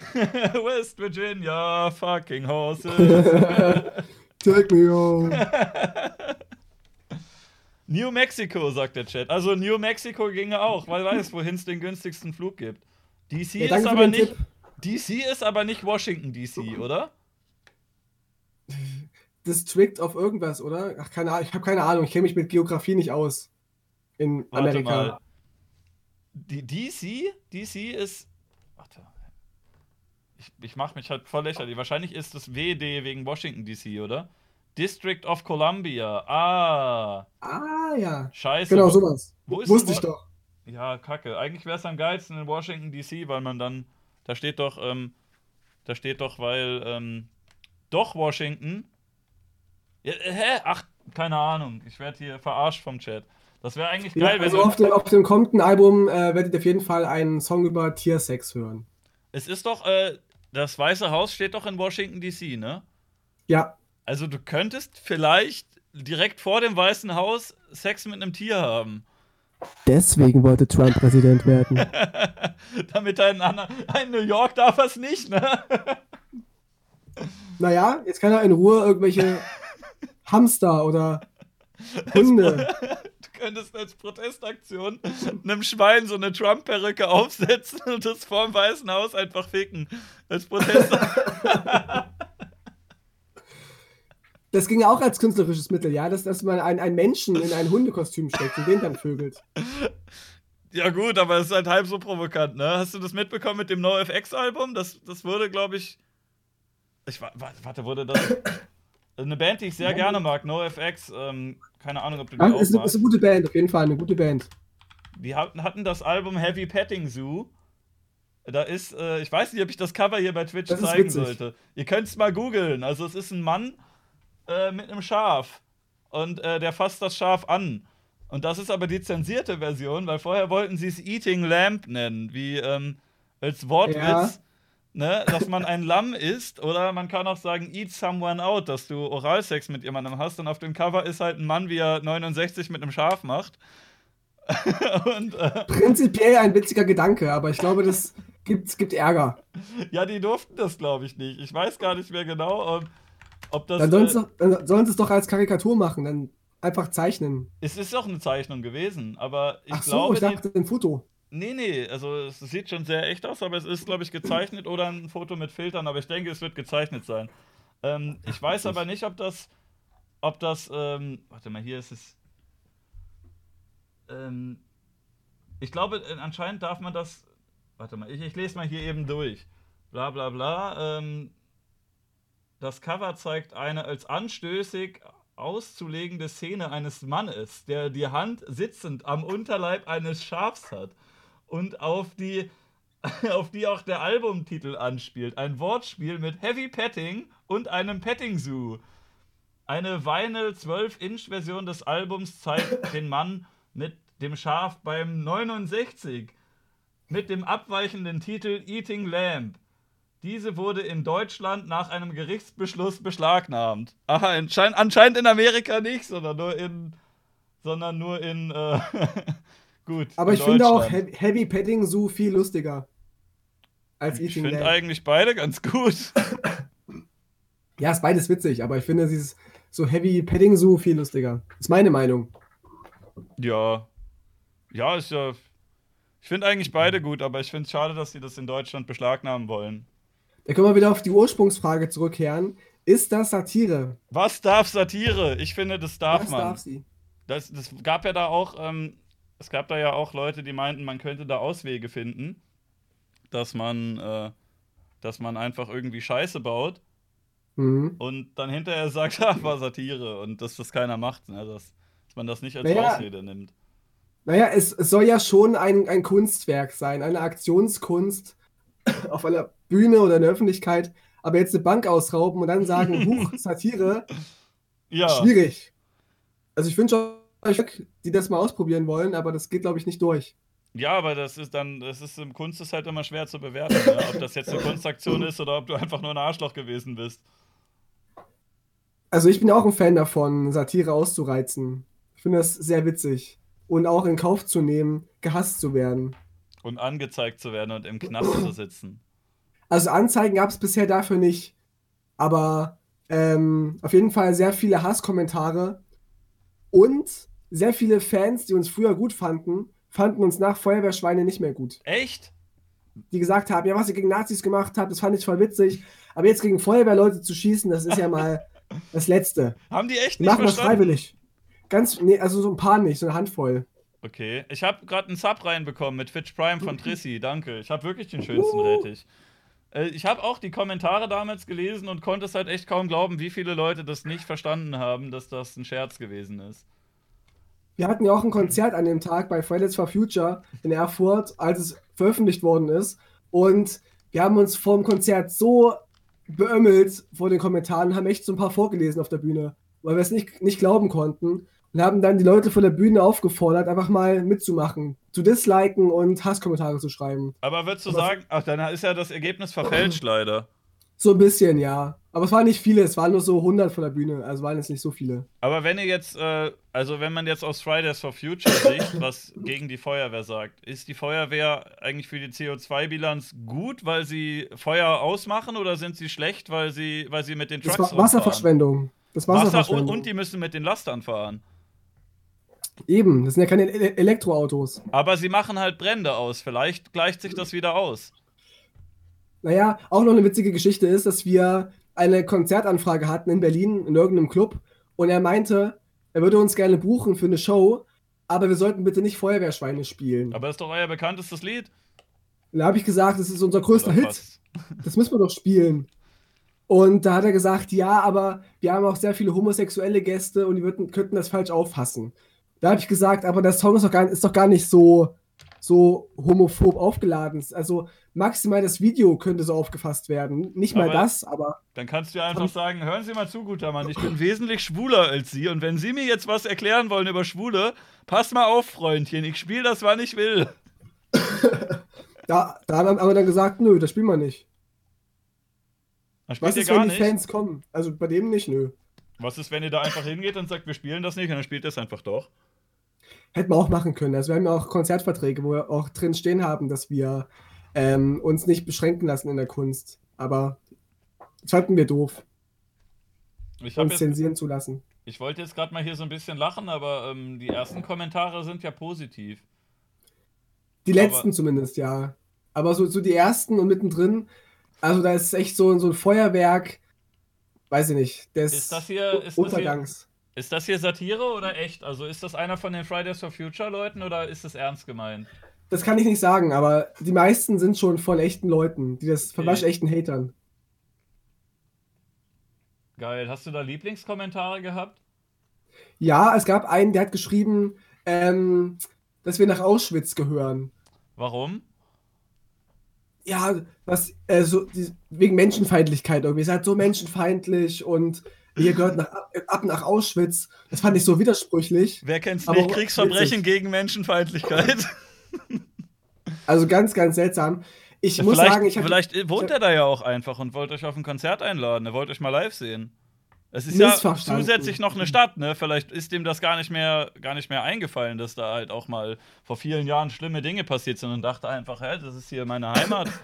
West Virginia, fucking horses. Take me home. New Mexico, sagt der Chat. Also New Mexico ginge auch, weil weiß, wohin es den günstigsten Flug gibt. DC Ja, ist aber nicht. Tipp. DC ist aber nicht Washington DC, oder? District of irgendwas, oder? Ach, keine Ahnung. Ich habe keine Ahnung. Ich kenne mich mit Geografie nicht aus. In Warte Amerika. mal. Die DC? DC ist. Ich, ich mache mich halt voll lächerlich. Wahrscheinlich ist das WD wegen Washington DC, oder? District of Columbia. Ah. Ah, ja. Scheiße. Genau, sowas. Wo ist Wusste ich doch. Ja, kacke. Eigentlich wäre es am geilsten in Washington DC, weil man dann. Da steht doch, ähm, da steht doch, weil, ähm, doch Washington. Ja, äh, hä? Ach, keine Ahnung. Ich werde hier verarscht vom Chat. Das wäre eigentlich Ja, geil, wenn also du. auf dem, auf dem kommenden Album äh, werdet ihr auf jeden Fall einen Song über Tiersex hören. Es ist doch, äh, das Weiße Haus steht doch in Washington DC, ne? Ja, Also du könntest vielleicht direkt vor dem Weißen Haus Sex mit einem Tier haben. deswegen wollte Trump Präsident werden. Damit er in, Anna- in New York darf er es nicht, ne? naja, jetzt kann er in Ruhe irgendwelche Hamster oder Hunde. Du könntest als Protestaktion einem Schwein so eine Trump-Perücke aufsetzen und das vorm Weißen Haus einfach ficken. Als Protest. Das ging auch als künstlerisches Mittel, ja, dass, dass man einen, einen Menschen in ein Hundekostüm steckt und den dann vögelt. ja, gut, aber es ist halt halb so provokant, ne? Hast du das mitbekommen mit dem NoFX-Album? Das, das wurde, glaube ich. Ich wa- wa- warte, wurde das. Eine Band, die ich sehr gerne mag, NoFX. Ähm, keine Ahnung, ob du die Ja, auch ist, eine, magst. ist eine gute Band, auf jeden Fall, eine gute Band. Die hatten, hatten das Album Heavy Petting Zoo. Da ist, äh, ich weiß nicht, ob ich das Cover hier bei Twitch Das zeigen sollte. Ihr könnt es mal googeln. Also es ist ein Mann äh, mit einem Schaf. Und äh, der fasst das Schaf an. Und das ist aber die zensierte Version, weil vorher wollten sie es Eating Lamb nennen, wie ähm, als Wortwitz, Ja. Ne, dass man ein Lamm isst. Oder man kann auch sagen, eat someone out, dass du Oralsex mit jemandem hast. Und auf dem Cover ist halt ein Mann, wie er 69 mit einem Schaf macht. Und äh, Prinzipiell ein witziger Gedanke, aber ich glaube, das gibt, gibt Ärger. ja, die durften das, glaube ich, nicht. Ich weiß gar nicht mehr genau, ob, ob das. Dann sollen sie äh, doch- dann sollen sie es doch als Karikatur machen, dann einfach zeichnen. es ist doch eine Zeichnung gewesen, aber ich Ach so, glaube. ich die- dachte, ein Foto. Nee, nee, also es sieht schon sehr echt aus, aber es ist, glaube ich, gezeichnet oder ein Foto mit Filtern, aber ich denke, es wird gezeichnet sein. Ähm, ich weiß aber nicht, ob das, ob das, ähm, warte mal, hier ist es. Ähm, ich glaube, äh, anscheinend darf man das, warte mal, ich, ich lese mal hier eben durch. Bla bla bla. Ähm, das Cover zeigt eine als anstößig auszulegende Szene eines Mannes, der die Hand sitzend am Unterleib eines Schafs hat und auf die, auf die auch der Albumtitel anspielt. Ein Wortspiel mit Heavy Petting und einem Petting Zoo. Eine Vinyl 12-Inch-Version des Albums zeigt den Mann mit dem Schaf beim 69 mit dem abweichenden Titel Eating Lamb. Diese wurde in Deutschland nach einem Gerichtsbeschluss beschlagnahmt. Aha, anschein anscheinend in Amerika nicht, sondern nur in. Sondern nur in. Äh, gut. Aber ich finde auch. He- Heavy Petting Zoo viel lustiger. Als Ich Eating finde Lamb. eigentlich beide ganz gut. Ja, ist beides witzig, aber ich finde dieses so Heavy Petting Zoo viel lustiger. Ist meine Meinung. ja. Ja, ist ja. Ich finde eigentlich beide gut, aber ich finde es schade, dass sie das in Deutschland beschlagnahmen wollen. Da können wir wieder auf die Ursprungsfrage zurückkehren. Ist das Satire? Was darf Satire? Ich finde, das darf Was man. darf sie? Das, das gab ja da auch, ähm, es gab da ja auch Leute, die meinten, man könnte da Auswege finden, dass man, äh, dass man einfach irgendwie Scheiße baut Mhm. und dann hinterher sagt, ah, war Satire und dass das keiner macht, ne? dass, dass man das nicht als Naja. Ausrede nimmt. Naja, es, es soll ja schon ein, ein Kunstwerk sein, eine Aktionskunst auf einer Bühne oder in der Öffentlichkeit, aber jetzt eine Bank ausrauben und dann sagen, Huch, Satire, Ja, schwierig. Also ich wünsche euch, die das mal ausprobieren wollen, aber das geht, glaube ich, nicht durch. ja, aber das ist dann, das ist im Kunst ist halt immer schwer zu bewerten, ne? ob das jetzt eine Kunstaktion ist oder ob du einfach nur ein Arschloch gewesen bist. Also ich bin auch ein Fan davon, Satire auszureizen. Ich finde das sehr witzig. Und auch in Kauf zu nehmen, gehasst zu werden. Und angezeigt zu werden und im Knast zu sitzen. Also Anzeigen gab es bisher dafür nicht. Aber ähm, auf jeden Fall sehr viele Hasskommentare und sehr viele Fans, die uns früher gut fanden, fanden uns nach Feuerwehrschweine nicht mehr gut. Echt? Die gesagt haben, ja, was ihr gegen Nazis gemacht habt, das fand ich voll witzig. Aber jetzt gegen Feuerwehrleute zu schießen, das ist ja mal das Letzte. Haben die echt nicht machen das freiwillig. Ganz, nee, also so ein paar nicht, so eine Handvoll. Okay, ich habe gerade einen Sub reinbekommen mit Twitch Prime von Trissi, danke. Ich habe wirklich den schönsten Uh. Rettich. Äh, ich habe auch die Kommentare damals gelesen und konnte es halt echt kaum glauben, wie viele Leute das nicht verstanden haben, dass das ein Scherz gewesen ist. Wir hatten ja auch ein Konzert an dem Tag bei Fridays for Future in Erfurt, als es veröffentlicht worden ist. Und wir haben uns vor dem Konzert so beömmelt vor den Kommentaren, haben echt so ein paar vorgelesen auf der Bühne, weil wir es nicht, nicht glauben konnten. Und haben dann die Leute vor der Bühne aufgefordert, einfach mal mitzumachen, zu disliken und Hasskommentare zu schreiben. Aber würdest du Aber- sagen, ach, dann ist ja das Ergebnis verfälscht leider. So ein bisschen, ja. Aber es waren nicht viele, es waren nur so 100 vor der Bühne, also waren es nicht so viele. Aber wenn ihr jetzt, äh, also wenn man jetzt aus Fridays for Future Sicht was gegen die Feuerwehr sagt, ist die Feuerwehr eigentlich für die CO2-Bilanz gut, weil sie Feuer ausmachen oder sind sie schlecht, weil sie, weil sie mit den Das Trucks war Wasserverschwendung. Das rumfahren? Wasser und, Wasserverschwendung. und die müssen mit den Lastern fahren. Eben, das sind ja keine Ele Elektroautos. Aber sie machen halt Brände aus. Vielleicht gleicht sich das wieder aus. Naja, auch noch eine witzige Geschichte ist, dass wir eine Konzertanfrage hatten in Berlin in irgendeinem Club und er meinte, er würde uns gerne buchen für eine Show, aber wir sollten bitte nicht Feuerwehrschweine spielen. Aber ist doch euer bekanntestes Lied. Und da habe ich gesagt, das ist unser größter Hit, das müssen wir doch spielen. Und da hat er gesagt, ja, aber wir haben auch sehr viele homosexuelle Gäste und die würden, könnten das falsch auffassen. Da habe ich gesagt, aber der Song ist doch, gar, ist doch gar nicht so so homophob aufgeladen ist. Also maximal das Video könnte so aufgefasst werden. Nicht mal Aber- das, aber Dann kannst du ja einfach sagen, hören Sie mal zu, guter Mann, ich bin wesentlich schwuler als Sie und wenn Sie mir jetzt was erklären wollen über Schwule, pass mal auf, Freundchen, ich spiele das, wann ich will. da, da haben wir dann gesagt, nö, das spielen wir nicht. Was ist, wenn die nicht. Fans kommen? Also bei dem nicht, nö. Was ist, wenn ihr da einfach hingeht und sagt, wir spielen das nicht und dann spielt ihr es einfach doch? Hätten wir auch machen können. Also wir haben ja auch Konzertverträge, wo wir auch drin stehen haben, dass wir ähm, uns nicht beschränken lassen in der Kunst. Aber das fanden wir doof, Ich, uns jetzt, zensieren zu lassen. ich wollte jetzt gerade mal hier so ein bisschen lachen, aber ähm, die ersten Kommentare sind ja positiv. Die Aber- letzten zumindest, ja. Aber so, so die ersten und mittendrin, also da ist echt so, so ein Feuerwerk, weiß ich nicht, des Ist das hier- ist das hier- Untergangs. Ist das hier Satire oder echt? Also ist das einer von den Fridays for Future Leuten oder ist das ernst gemeint? Das kann ich nicht sagen, aber die meisten sind schon von echten Leuten, die das von waschechten Hatern. Geil. Hast du da Lieblingskommentare gehabt? Ja, es gab einen, der hat geschrieben, ähm, dass wir nach Auschwitz gehören. Warum? Ja, was, so, die, wegen Menschenfeindlichkeit irgendwie. Ihr seid so menschenfeindlich und ihr gehört nach, ab nach Auschwitz. Das fand ich so widersprüchlich. Wer kennt's Aber nicht? Kriegsverbrechen witzig. gegen Menschenfeindlichkeit. Also ganz, ganz seltsam. Ich muss vielleicht sagen, ich vielleicht wohnt er da ja auch einfach und wollt euch auf ein Konzert einladen. Er wollt euch mal live sehen. Es ist ja zusätzlich noch eine Stadt, ne? Vielleicht ist dem das gar nicht mehr, gar nicht mehr eingefallen, dass da halt auch mal vor vielen Jahren schlimme Dinge passiert sind und dachte einfach, hä, das ist hier meine Heimat.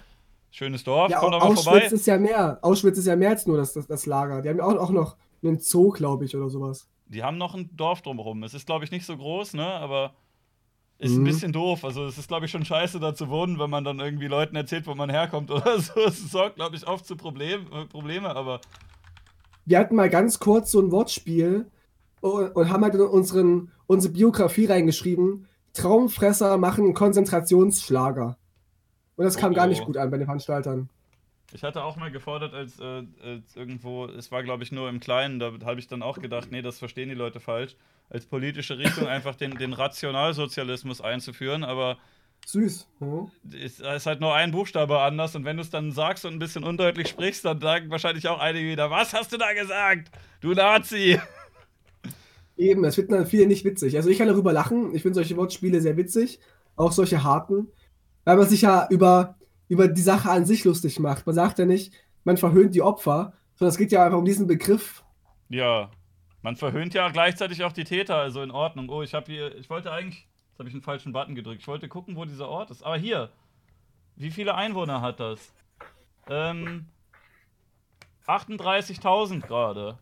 Schönes Dorf, ja, komm doch mal Auschwitz vorbei. ist ja mehr. Auschwitz ist ja mehr als nur das, das, das Lager. Die haben ja auch, auch noch einen Zoo, glaube ich, oder sowas. Die haben noch ein Dorf drumherum. Es ist, glaube ich, nicht so groß, ne? Aber ist ein Mhm. bisschen doof. Also es ist, glaube ich, schon scheiße, da zu wohnen, wenn man dann irgendwie Leuten erzählt, wo man herkommt oder so. Es sorgt, glaube ich, oft zu Problem, äh, Probleme, aber Wir hatten mal ganz kurz so ein Wortspiel und, und haben halt in unseren, unsere Biografie reingeschrieben, Traumfresser machen Konzentrationsschlager. Und das kam Oh, gar nicht gut an bei den Veranstaltern. Ich hatte auch mal gefordert, als, äh, als irgendwo, es war glaube ich nur im Kleinen, da habe ich dann auch gedacht, nee, das verstehen die Leute falsch, als politische Richtung einfach den, den Rationalsozialismus einzuführen, aber Süß. Hm? es ist halt nur ein Buchstabe anders und wenn du es dann sagst und ein bisschen undeutlich sprichst, dann sagen wahrscheinlich auch einige wieder, was hast du da gesagt? Du Nazi! Eben, das finden dann viele nicht witzig. Also ich kann darüber lachen. Ich finde solche Wortspiele sehr witzig. Auch solche harten. Weil man sich ja über, über die Sache an sich lustig macht. Man sagt ja nicht, man verhöhnt die Opfer, sondern es geht ja einfach um diesen Begriff. Ja, man verhöhnt ja gleichzeitig auch die Täter, also in Ordnung. Oh, ich habe hier, ich wollte eigentlich, jetzt habe ich einen falschen Button gedrückt. Ich wollte gucken, wo dieser Ort ist. Aber hier, wie viele Einwohner hat das? Ähm, 38.000 gerade.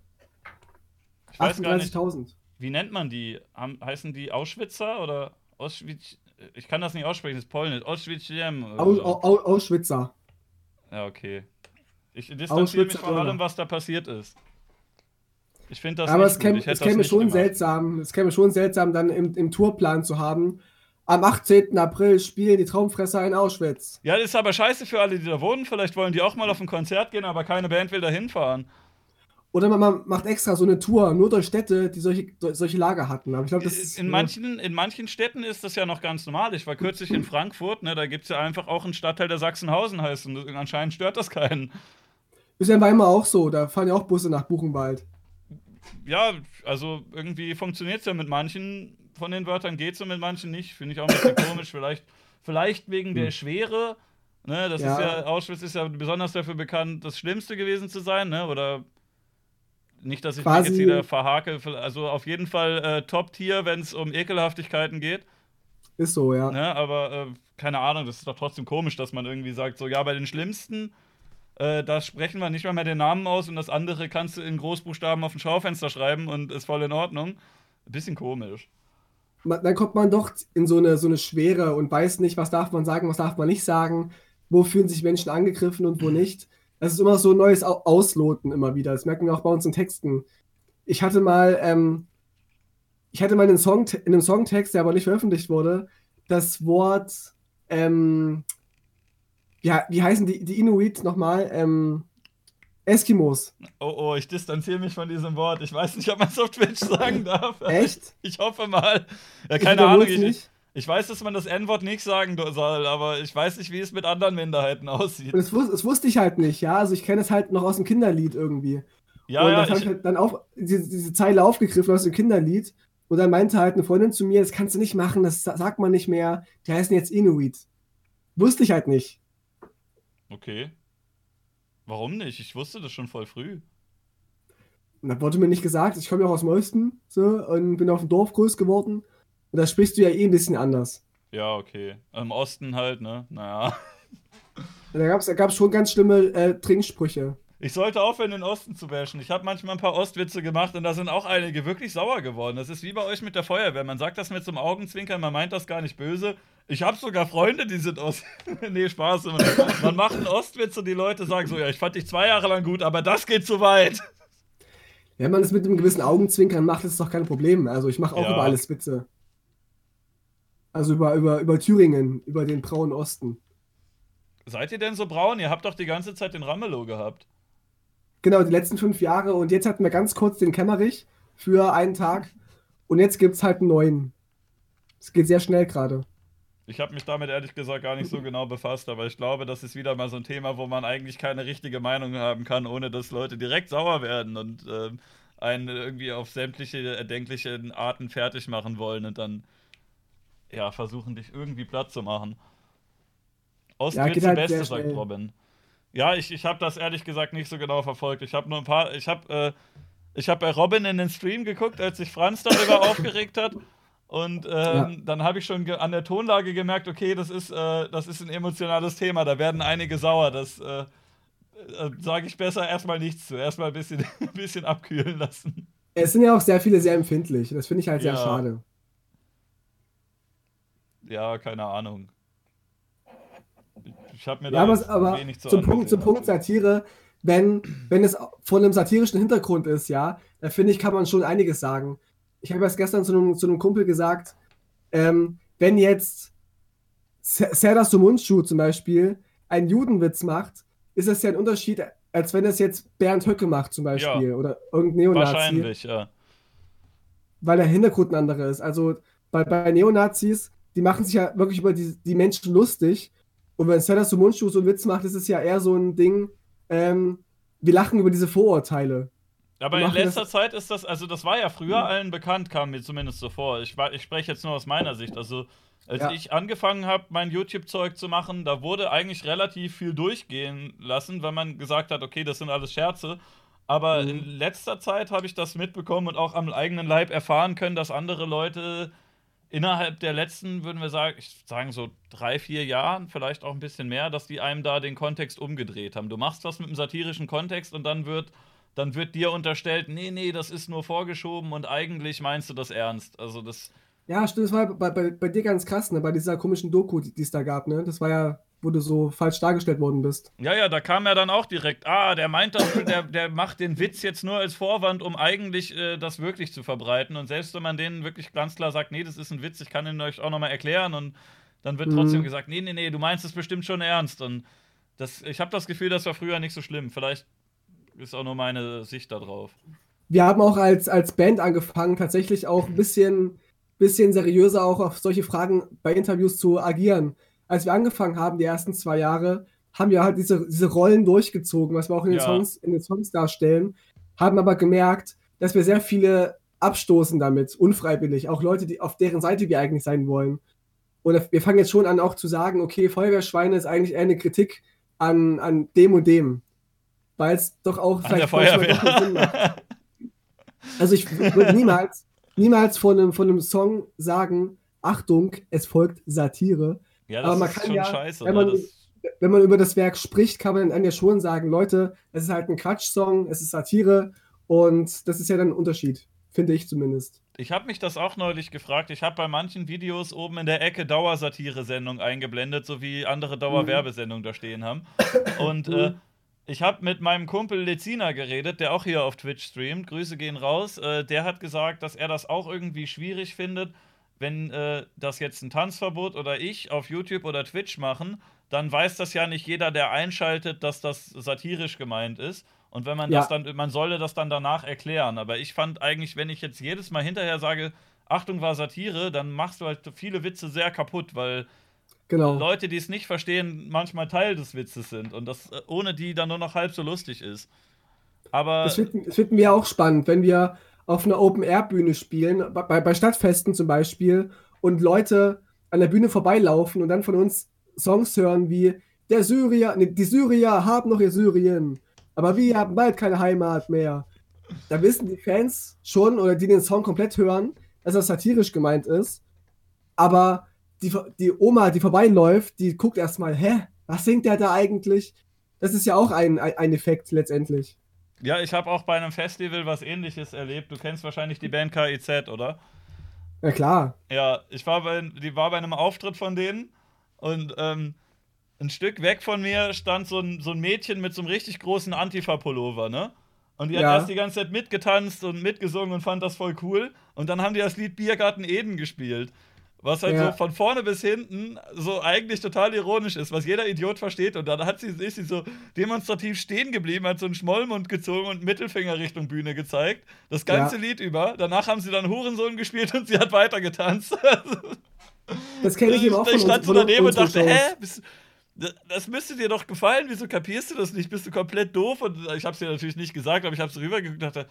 Ich weiß gar nicht, 38.000. wie nennt man die? Haben, heißen die Auschwitzer oder Auschwitz? Ich kann das nicht aussprechen, das ist polnisch. Auschwitz. Au, Au, Au, Auschwitzer. Ja, okay. Ich distanziere mich von allem, was da passiert ist. Ich finde das Aber es käme, es schon gemacht. seltsam, es käme schon seltsam, dann im, im Tourplan zu haben. Am 18. April spielen die Traumfresser in Auschwitz. Ja, das ist aber scheiße für alle, die da wohnen. Vielleicht wollen die auch mal auf ein Konzert gehen, aber keine Band will da hinfahren. Oder man, macht extra so eine Tour, nur durch Städte, die solche, solche Lager hatten. Aber ich glaube, das ist. In manchen, in manchen Städten ist das ja noch ganz normal. Ich war kürzlich in Frankfurt, ne, da gibt es ja einfach auch einen Stadtteil, der Sachsenhausen heißt. Und anscheinend stört das keinen. Ist ja in Weimar auch so, da fahren ja auch Busse nach Buchenwald. Ja, also irgendwie funktioniert es ja mit manchen von den Wörtern geht's und mit manchen nicht. Finde ich auch ein bisschen komisch. Vielleicht, vielleicht wegen der Schwere. Ne, das Ja. ist ja, Auschwitz ist ja besonders dafür bekannt, das Schlimmste gewesen zu sein, ne? Oder nicht, dass ich mich jetzt wieder verhake. Also auf jeden Fall äh, Top-Tier, wenn es um Ekelhaftigkeiten geht. Ist so, ja. Ne? Aber äh, keine Ahnung, das ist doch trotzdem komisch, dass man irgendwie sagt, so ja, bei den Schlimmsten, äh, da sprechen wir nicht mal mehr den Namen aus und das andere kannst du in Großbuchstaben auf ein Schaufenster schreiben und ist voll in Ordnung. Ein bisschen komisch. Man, dann kommt man doch in so eine, so eine Schwere und weiß nicht, was darf man sagen, was darf man nicht sagen, wo fühlen sich Menschen angegriffen und wo nicht. Das ist immer so ein neues Au- Ausloten immer wieder. Das merken wir auch bei uns in Texten. Ich hatte mal, ähm, ich hatte mal einen Song, in einem Songtext, der aber nicht veröffentlicht wurde, das Wort, ähm, ja, wie heißen die, die Inuit nochmal? Ähm, Eskimos. Oh, oh, ich distanziere mich von diesem Wort. Ich weiß nicht, ob man es auf Twitch sagen darf. Echt? Ich hoffe mal. Ja, keine Ahnung. Ich, nicht. Ich weiß, dass man das N-Wort nicht sagen soll, aber ich weiß nicht, wie es mit anderen Minderheiten aussieht. Und das, wus das wusste ich halt nicht, ja. Also ich kenne es halt noch aus dem Kinderlied irgendwie. Ja, und ja, das habe ich halt dann auch diese, diese Zeile aufgegriffen aus dem Kinderlied. Und dann meinte halt eine Freundin zu mir, das kannst du nicht machen, das sagt man nicht mehr. Die heißen jetzt Inuit. Wusste ich halt nicht. Okay. Warum nicht? Ich wusste das schon voll früh. Und das wurde mir nicht gesagt. Ich komme ja auch aus dem Osten so, und bin auf dem Dorf groß geworden. Und da sprichst du ja eh ein bisschen anders. Ja, okay. Im Osten halt, ne? Naja. Da gab es da gab's schon ganz schlimme äh, Trinksprüche. Ich sollte aufhören, den Osten zu bashen. Ich habe manchmal ein paar Ostwitze gemacht und da sind auch einige wirklich sauer geworden. Das ist wie bei euch mit der Feuerwehr. Man sagt das mit so einem Augenzwinkern, man meint das gar nicht böse. Ich habe sogar Freunde, die sind Ost. nee, Spaß. Man, man macht einen Ostwitz und die Leute sagen so: Ja, ich fand dich zwei Jahre lang gut, aber das geht zu weit. Wenn man es mit einem gewissen Augenzwinkern macht, ist es doch kein Problem. Also, ich mache auch Ja. über alles Witze. Also über, über, über Thüringen, über den braunen Osten. Seid ihr denn so braun? Ihr habt doch die ganze Zeit den Ramelow gehabt. Genau, die letzten fünf Jahre. Und jetzt hatten wir ganz kurz den Kämmerich für einen Tag. Und jetzt gibt es halt einen neuen. Es geht sehr schnell gerade. Ich habe mich damit ehrlich gesagt gar nicht so genau befasst, aber ich glaube, das ist wieder mal so ein Thema, wo man eigentlich keine richtige Meinung haben kann, ohne dass Leute direkt sauer werden und ähm, einen irgendwie auf sämtliche erdenklichen Arten fertig machen wollen und dann ja versuchen, dich irgendwie platt zu machen. Ostwitze geht halt Beste, sagt. Robin. Ja, ich, ich habe das ehrlich gesagt nicht so genau verfolgt. Ich habe nur ein paar, ich habe äh, ich habe bei Robin in den Stream geguckt, als sich Franz darüber aufgeregt hat. Und ähm, Ja. dann habe ich schon an der Tonlage gemerkt, okay, das ist, äh, das ist ein emotionales Thema, da werden einige sauer. Das äh, äh, sage ich besser erstmal nichts zu. Erstmal ein bisschen, ein bisschen abkühlen lassen. Es sind ja auch sehr viele sehr empfindlich. Das finde ich halt sehr Ja. schade. Ja, keine Ahnung. Ich habe mir Ja, aber, jetzt aber wenig zu zum, Punkt, zum Punkt Satire, wenn, wenn es von einem satirischen Hintergrund ist, ja, da finde ich, kann man schon einiges sagen. Ich habe erst gestern zu einem, zu einem Kumpel gesagt, ähm, wenn jetzt Se- Serdar Sumuncu zum Beispiel einen Judenwitz macht, ist das ja ein Unterschied, als wenn es jetzt Bernd Höcke macht zum Beispiel oder irgendein Neonazi, Wahrscheinlich, ja. weil der Hintergrund ein anderer ist. Also bei, bei Neonazis, die machen sich ja wirklich über die, die Menschen lustig. Und wenn Serdar Sumuncu so einen Witz macht, ist es ja eher so ein Ding, ähm, wir lachen über diese Vorurteile. Aber in letzter Zeit ist das, also das war ja früher allen bekannt, kam mir zumindest so vor. Ich, ich spreche jetzt nur aus meiner Sicht. Also, als Ja. ich angefangen habe, mein YouTube-Zeug zu machen, da wurde eigentlich relativ viel durchgehen lassen, weil man gesagt hat, okay, das sind alles Scherze. Aber Mhm. in letzter Zeit habe ich das mitbekommen und auch am eigenen Leib erfahren können, dass andere Leute innerhalb der letzten, würden wir sagen, ich sagen so drei, vier Jahren, vielleicht auch ein bisschen mehr, dass die einem da den Kontext umgedreht haben. Du machst was mit einem satirischen Kontext und dann wird, dann wird dir unterstellt, nee, nee, das ist nur vorgeschoben und eigentlich meinst du das ernst. Also das, Ja, stimmt, das war bei, bei, bei dir ganz krass, ne? Bei dieser komischen Doku, die es da gab, ne? Das war ja, wo du so falsch dargestellt worden bist. ja, ja, da kam ja dann auch direkt, ah, der meint das, der, der macht den Witz jetzt nur als Vorwand, um eigentlich äh, das wirklich zu verbreiten. Und selbst wenn man denen wirklich ganz klar sagt, nee, das ist ein Witz, ich kann ihn euch auch nochmal erklären und dann wird trotzdem Mhm. gesagt, nee, nee, nee, du meinst es bestimmt schon ernst. Und das, ich habe das Gefühl, das war früher nicht so schlimm. Vielleicht ist auch nur meine Sicht da drauf. Wir haben auch als, als Band angefangen, tatsächlich auch ein bisschen, bisschen seriöser auch auf solche Fragen bei Interviews zu agieren. Als wir angefangen haben, die ersten zwei Jahre, haben wir halt diese, diese Rollen durchgezogen, was wir auch in den, Ja. Songs, in den Songs darstellen, haben aber gemerkt, dass wir sehr viele abstoßen damit, unfreiwillig. Auch Leute, die, auf deren Seite wir eigentlich sein wollen. Und wir fangen jetzt schon an, auch zu sagen, okay, Feuerwehrschweine ist eigentlich eher eine Kritik an, an dem und dem. Weil es doch auch An vielleicht Sinn macht. Also ich würde niemals, niemals von einem, von einem Song sagen, Achtung, es folgt Satire. ja, Aber das man ist kann schon ja, scheiße. wenn ne? man- das, Wenn man über das Werk spricht, kann man dann ja schon sagen, Leute, es ist halt ein Quatsch-Song, es ist Satire und das ist ja dann ein Unterschied, finde ich zumindest. Ich habe mich das auch neulich gefragt. Ich habe bei manchen Videos oben in der Ecke Dauersatire-Sendung eingeblendet, so wie andere Dauerwerbesendungen da stehen haben. Und äh, Mhm. Ich habe mit meinem Kumpel Lezina geredet, der auch hier auf Twitch streamt. Grüße gehen raus. Äh, der hat gesagt, dass er das auch irgendwie schwierig findet, wenn äh, das jetzt ein Tanzverbot oder ich auf YouTube oder Twitch machen, dann weiß das ja nicht jeder, der einschaltet, dass das satirisch gemeint ist. Und wenn man Ja. das dann, man solle das dann danach erklären. Aber ich fand eigentlich, wenn ich jetzt jedes Mal hinterher sage, Achtung war Satire, dann machst du halt viele Witze sehr kaputt, weil Genau. Leute, die es nicht verstehen, manchmal Teil des Witzes sind und das äh, ohne die dann nur noch halb so lustig ist. Aber Das finden, finden wir auch spannend, wenn wir auf einer Open-Air-Bühne spielen, bei, bei Stadtfesten zum Beispiel, und Leute an der Bühne vorbeilaufen und dann von uns Songs hören wie Der Syrier, nee, die Syrier haben noch ihr Syrien, aber wir haben bald keine Heimat mehr. Da wissen die Fans schon oder die den Song komplett hören, dass das satirisch gemeint ist. Aber die, die Oma, die vorbeiläuft, die guckt erstmal, hä, was singt der da eigentlich? Das ist ja auch ein, ein, Effekt letztendlich. ja, ich habe auch bei einem Festival was ähnliches erlebt. Du kennst wahrscheinlich die Band KIZ, oder? Na klar. Ja, ich war bei, die war bei einem Auftritt von denen und ähm, ein Stück weg von mir stand so ein, so ein Mädchen mit so einem richtig großen Antifa-Pullover, ne? Und die hat Ja. erst die ganze Zeit mitgetanzt und mitgesungen und fand das voll cool. Und dann haben die das Lied Biergarten Eden gespielt. Was halt Ja. so von vorne bis hinten so eigentlich total ironisch ist, was jeder Idiot versteht. Und dann hat sie, ist sie so demonstrativ stehen geblieben, hat so einen Schmollmund gezogen und Mittelfinger Richtung Bühne gezeigt. Das ganze Ja. Lied über. Danach haben sie dann Hurensohn gespielt und sie hat weiter getanzt. Das kenne ich eben auch ich stand so daneben und dachte, hä? Bist, das müsste dir doch gefallen. Wieso kapierst du das nicht? Bist du komplett doof? Und ich hab's dir natürlich nicht gesagt, aber ich hab's rübergeguckt und dachte,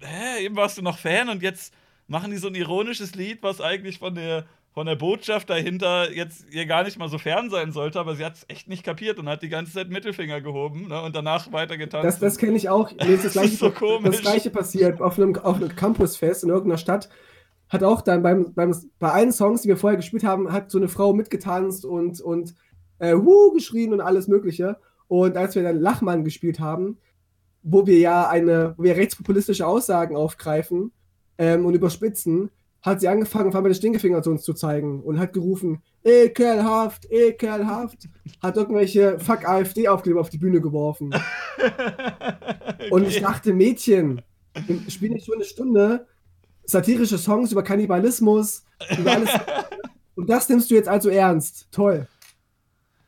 hä, eben warst du noch Fan und jetzt machen die so ein ironisches Lied, was eigentlich von der, von der Botschaft dahinter jetzt ihr gar nicht mal so fern sein sollte, aber sie hat's echt nicht kapiert und hat die ganze Zeit Mittelfinger gehoben ne, und danach weiter getanzt. Das, das kenne ich auch. Mir ist das, Das gleiche, ist so komisch. das gleiche passiert auf einem, auf einem Campusfest in irgendeiner Stadt. Hat auch dann beim, beim, bei allen Songs, die wir vorher gespielt haben, hat so eine Frau mitgetanzt und, und äh, Wuh geschrien und alles Mögliche. Und als wir dann Lachmann gespielt haben, wo wir ja eine, wo wir rechtspopulistische Aussagen aufgreifen ähm, und überspitzen, hat sie angefangen, auf einmal den Stinkefinger zu uns zu zeigen und hat gerufen, ekelhaft, ekelhaft, hat irgendwelche Fuck AfD-Aufkleber auf die Bühne geworfen. Und ich dachte, Mädchen, wir spielen nicht schon eine Stunde satirische Songs über Kannibalismus, über alles. Und das nimmst du jetzt also ernst. Toll.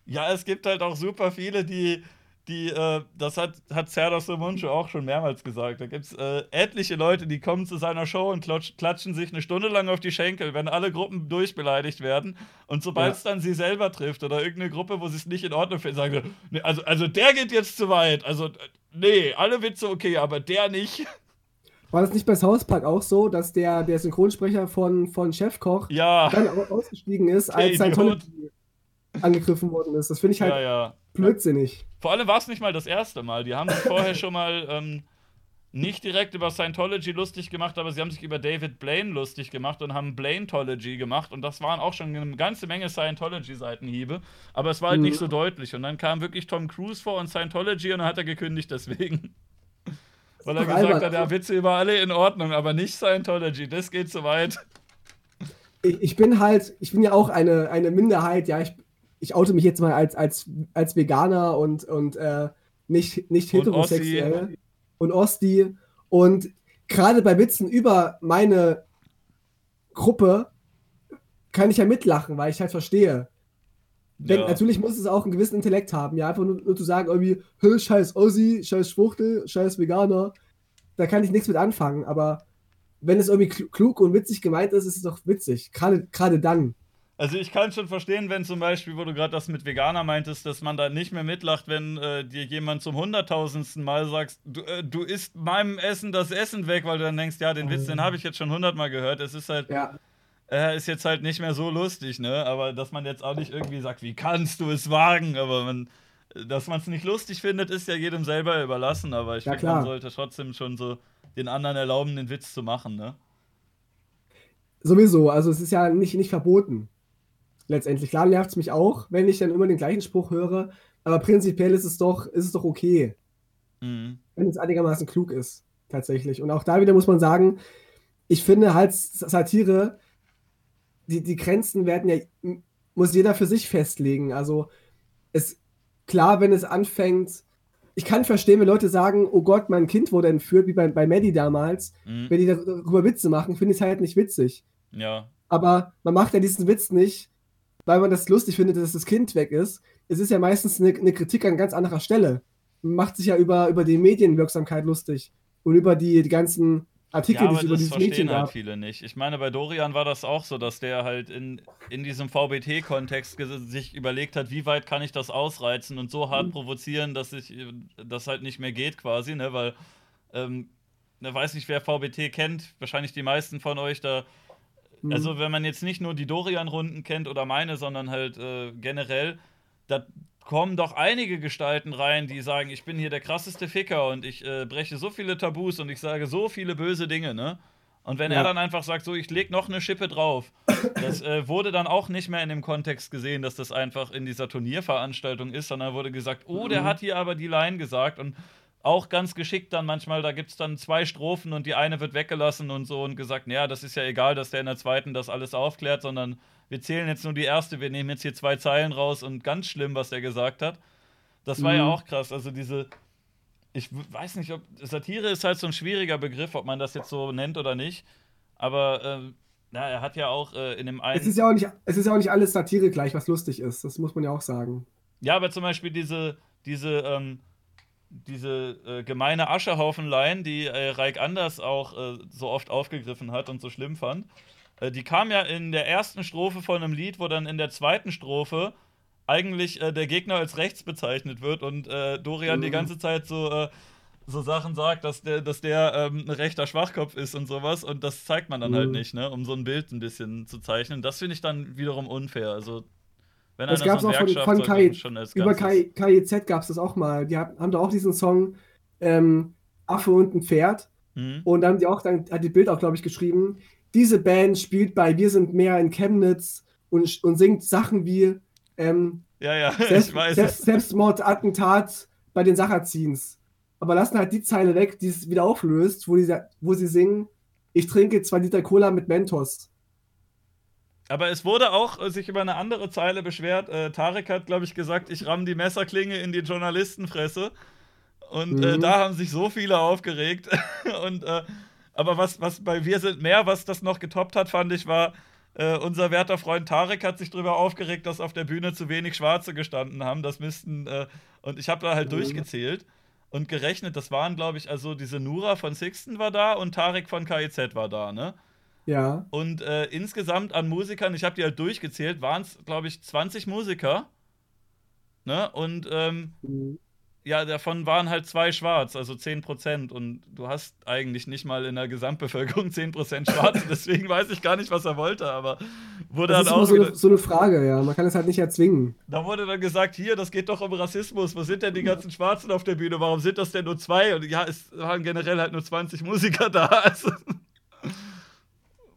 Ja, es gibt halt auch super viele, die, die, äh, das hat, hat Serdar Somuncu auch schon mehrmals gesagt. Da gibt es äh, etliche Leute, die kommen zu seiner Show und klotsch, klatschen sich eine Stunde lang auf die Schenkel, wenn alle Gruppen durchbeleidigt werden. Und sobald Ja. es dann sie selber trifft oder irgendeine Gruppe, wo sie es nicht in Ordnung finden, sagen sie, nee, also, also der geht jetzt zu weit. Also, äh, nee, alle Witze okay, aber der nicht. War das nicht bei South Park auch so, dass der, der Synchronsprecher von, von Chefkoch Ja, dann au- ausgestiegen ist, als sein Idiot. angegriffen worden ist? Das finde ich halt ja, ja. blödsinnig. Vor allem war es nicht mal das erste Mal. Die haben sich vorher schon mal ähm, nicht direkt über Scientology lustig gemacht, aber sie haben sich über David Blaine lustig gemacht und haben Blaintology gemacht. Und das waren auch schon eine ganze Menge Scientology-Seitenhiebe. Aber es war halt Mhm. nicht so deutlich. Und dann kam wirklich Tom Cruise vor und Scientology und dann hat er gekündigt deswegen. Weil er gesagt albern. hat, ja, Witze über alle in Ordnung, aber nicht Scientology. Das geht zu weit. Ich, ich bin halt, ich bin ja auch eine, eine Minderheit, ja, ich, ich oute mich jetzt mal als, als, als Veganer und, und äh, nicht, nicht Und heterosexuell und Osti. Und gerade bei Witzen über meine Gruppe kann ich ja mitlachen, weil ich halt verstehe. Wenn, Ja. Natürlich muss es auch einen gewissen Intellekt haben, ja, einfach nur, nur zu sagen, irgendwie, "Hö, scheiß Ossi, scheiß Schwuchtel, scheiß Veganer, da kann ich nichts mit anfangen, aber wenn es irgendwie kl- klug und witzig gemeint ist, ist es doch witzig, gerade gerade dann. Also ich kann schon verstehen, wenn zum Beispiel, wo du gerade das mit Veganer meintest, dass man da nicht mehr mitlacht, wenn äh, dir jemand zum hunderttausendsten Mal sagst, du, äh, du isst meinem Essen das Essen weg, weil du dann denkst, ja, den Witz, den habe ich jetzt schon hundertmal gehört. Es ist halt, Ja, äh, ist jetzt halt nicht mehr so lustig, ne? Aber dass man jetzt auch nicht irgendwie sagt, wie kannst du es wagen? Aber man, dass man es nicht lustig findet, ist ja jedem selber überlassen. Aber ich Ja, finde, man sollte trotzdem schon so den anderen erlauben, den Witz zu machen, ne? sowieso, also es ist ja nicht, nicht verboten. Letztendlich. Klar nervt es mich auch, wenn ich dann immer den gleichen Spruch höre, aber prinzipiell ist es doch, ist es doch okay. Mhm. wenn es einigermaßen klug ist, tatsächlich. Und auch da wieder muss man sagen, ich finde halt Satire, die, die Grenzen werden ja, muss jeder für sich festlegen. Also es, klar, wenn es anfängt, ich kann verstehen, wenn Leute sagen, oh Gott, mein Kind wurde entführt, wie bei, bei Maddie damals, Mhm. wenn die darüber Witze machen, finde ich es halt nicht witzig. Ja. Aber man macht ja diesen Witz nicht, weil man das lustig findet, dass das Kind weg ist. Es ist ja meistens eine, eine Kritik an ganz anderer Stelle. Man macht sich ja über, über die Medienwirksamkeit lustig und über die, die ganzen Artikel, ja, die aber es über das verstehen Mädchen halt gab. viele nicht. Ich meine, bei Dorian war das auch so, dass der halt in, in diesem VBT-Kontext sich überlegt hat, wie weit kann ich das ausreizen und so hart Mhm. provozieren, dass ich das halt nicht mehr geht quasi, ne? Weil, ähm, ne, weiß nicht, wer VBT kennt, wahrscheinlich die meisten von euch da. Mhm. Also, wenn man jetzt nicht nur die Dorian-Runden kennt oder meine, sondern halt äh, generell, da kommen doch einige Gestalten rein, die sagen, ich bin hier der krasseste Ficker und ich äh, breche so viele Tabus und ich sage so viele böse Dinge, ne? Und wenn er Ja. dann einfach sagt, so, ich leg noch eine Schippe drauf, das äh, wurde dann auch nicht mehr in dem Kontext gesehen, dass das einfach in dieser Turnierveranstaltung ist, sondern wurde gesagt, oh, der Mhm. hat hier aber die Line gesagt und auch ganz geschickt dann manchmal, da gibt es dann zwei Strophen und die eine wird weggelassen und so und gesagt, naja, das ist ja egal, dass der in der zweiten das alles aufklärt, sondern wir zählen jetzt nur die erste, wir nehmen jetzt hier zwei Zeilen raus und ganz schlimm, was der gesagt hat. Das war ja Mhm. auch krass, also diese, ich weiß nicht, ob Satire ist halt so ein schwieriger Begriff, ob man das jetzt so nennt oder nicht, aber ähm, na, er hat ja auch äh, in dem einen. Es ist ja auch nicht, es ist ja auch nicht alles Satire gleich, was lustig ist. Das muss man ja auch sagen. Ja, aber zum Beispiel diese, diese, ähm, diese äh, gemeine Aschehaufen-Line, die äh, Reik Anders auch äh, so oft aufgegriffen hat und so schlimm fand, äh, die kam ja in der ersten Strophe von einem Lied, wo dann in der zweiten Strophe eigentlich äh, der Gegner als rechts bezeichnet wird und äh, Dorian die Mhm. ganze Zeit so, so Sachen sagt, dass der, dass der ähm, ein rechter Schwachkopf ist und sowas und das zeigt man dann halt Mhm. nicht, ne, um so ein Bild ein bisschen zu zeichnen. Das finde ich dann wiederum unfair. Also, wenn Das gab es so auch von, von Kai, über Kai, KIZ gab es das auch mal. Die haben, haben da auch diesen Song ähm, Affe und ein Pferd. Mhm. Und da haben die auch, dann hat die Bild auch, glaube ich, geschrieben, diese Band spielt bei Wir sind mehr in Chemnitz und, und singt Sachen wie ähm, Ja, ja, Selbst. Selbst, Selbstmordattentat bei den Sacherzins. Aber lassen halt die Zeile weg, die es wieder auflöst, wo, die, wo sie singen, ich trinke zwei Liter Cola mit Mentos. Aber es wurde auch äh, sich über eine andere Zeile beschwert. Äh, Tarek hat, glaube ich, gesagt, ich ramm die Messerklinge in die Journalistenfresse. Und äh, Mhm. da haben sich so viele aufgeregt. Und äh, aber was, was bei Wir sind mehr, was das noch getoppt hat, fand ich, war, äh, unser werter Freund Tarek hat sich darüber aufgeregt, dass auf der Bühne zu wenig Schwarze gestanden haben. Das müssten, äh, und ich habe da halt Mhm. durchgezählt und gerechnet, das waren, glaube ich, also diese Nura von Sixten war da und Tarek von KIZ war da, ne? Ja. Und äh, insgesamt an Musikern, ich habe die halt durchgezählt, waren es, glaube ich, 20 Musiker. Ne? Und ähm, Mhm. ja, davon waren halt zwei schwarz, also 10%. Und du hast eigentlich nicht mal in der Gesamtbevölkerung 10% schwarz. deswegen weiß ich gar nicht, was er wollte, aber wurde Das dann immer auch so eine, so eine Frage, ja. Man kann es halt nicht erzwingen. da wurde dann gesagt, hier, das geht doch um Rassismus. Wo sind denn die ganzen Schwarzen auf der Bühne? Warum sind das denn nur zwei? Und ja, es waren generell halt nur 20 Musiker da. Also,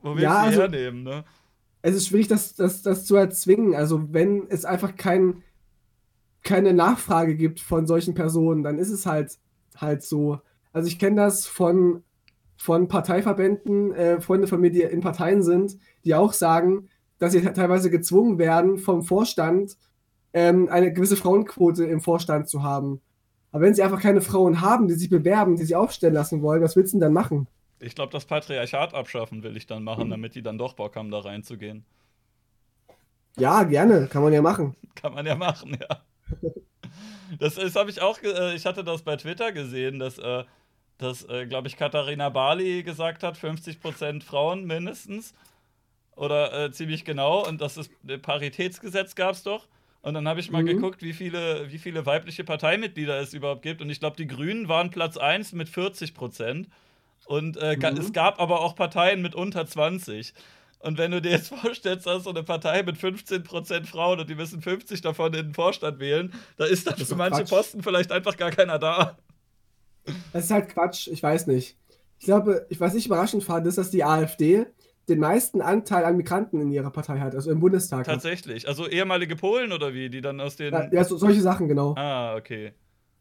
wo willst Ja, also- hernehmen, ne? Es ist schwierig, das, das, das zu erzwingen. Also, wenn es einfach kein, keine Nachfrage gibt von solchen Personen, dann ist es halt, halt so. Also, ich kenne das von, von Parteiverbänden, äh, Freunde von mir, die in Parteien sind, die auch sagen, dass sie teilweise gezwungen werden, vom Vorstand ähm, eine gewisse Frauenquote im Vorstand zu haben. Aber wenn sie einfach keine Frauen haben, die sich bewerben, die sich aufstellen lassen wollen, was willst du denn dann machen? Ich glaube, das Patriarchat abschaffen will ich dann machen, damit die dann doch Bock haben, da reinzugehen. Ja, gerne, kann man ja machen. Kann man ja machen, ja. Das, das habe ich auch, äh, ich hatte das bei Twitter gesehen, dass, äh, dass äh, glaube ich, Katharina Barley gesagt hat, 50% Frauen mindestens. Oder äh, ziemlich genau. Und das ist Paritätsgesetz gab es doch. Und dann habe ich mal Mhm. geguckt, wie viele, wie viele weibliche Parteimitglieder es überhaupt gibt. Und ich glaube, die Grünen waren Platz 1 mit 40 Prozent. Und äh, Mhm. es gab aber auch Parteien mit unter 20. Und wenn du dir jetzt vorstellst, hast so eine Partei mit 15% Frauen und die müssen 50 davon in den Vorstand wählen, da ist dann Das ist für manche Quatsch. Posten vielleicht einfach gar keiner da. Das ist halt Quatsch, ich weiß nicht. Ich glaube, ich, was ich überraschend fand, ist, dass die AfD den meisten Anteil an Migranten in ihrer Partei hat, also im Bundestag. hat. Tatsächlich. Also ehemalige Polen oder wie, die dann aus den. Ja, ja so, solche Sachen, genau. Ah, okay.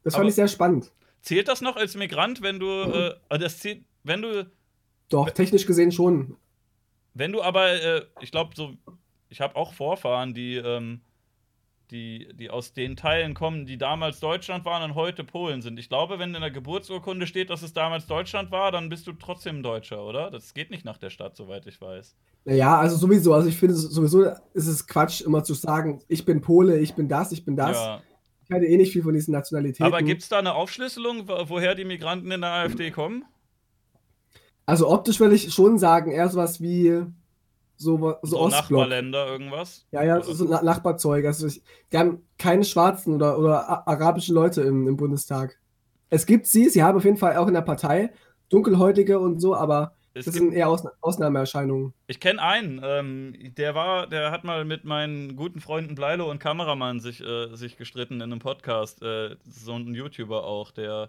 Das aber- fand ich sehr spannend. Zählt das noch als Migrant, wenn du. Äh, ah, das zählt, wenn du. Doch, technisch gesehen schon. Wenn du aber, äh, ich glaube, so, ich habe auch Vorfahren, die, ähm, die, die aus den Teilen kommen, die damals Deutschland waren und heute Polen sind. Ich glaube, wenn in der Geburtsurkunde steht, dass es damals Deutschland war, dann bist du trotzdem Deutscher, oder? Das geht nicht nach der Stadt, soweit ich weiß. Naja, also sowieso, also ich finde sowieso ist es Quatsch, immer zu sagen, ich bin Pole, ich bin das, ich bin das. Ja. Ich halte eh nicht viel von diesen Nationalitäten. Aber gibt es da eine Aufschlüsselung, wo- woher die Migranten in der AfD kommen? Also optisch würde ich schon sagen, eher sowas wie so, so, So Ostblock. Nachbarländer, irgendwas. Ja, ja, so Na- Nachbarzeug. Also ich, die haben keine schwarzen oder, oder arabischen Leute im, im Bundestag. Es gibt sie, sie haben auf jeden Fall auch in der Partei dunkelhäutige und so, aber Es das gibt- sind eher Ausna Ausnahmeerscheinungen. Ich kenne einen, ähm, der war, der hat mal mit meinen guten Freunden Bleilo und Kameramann sich, äh, sich gestritten in einem Podcast. Äh, so ein YouTuber auch, der,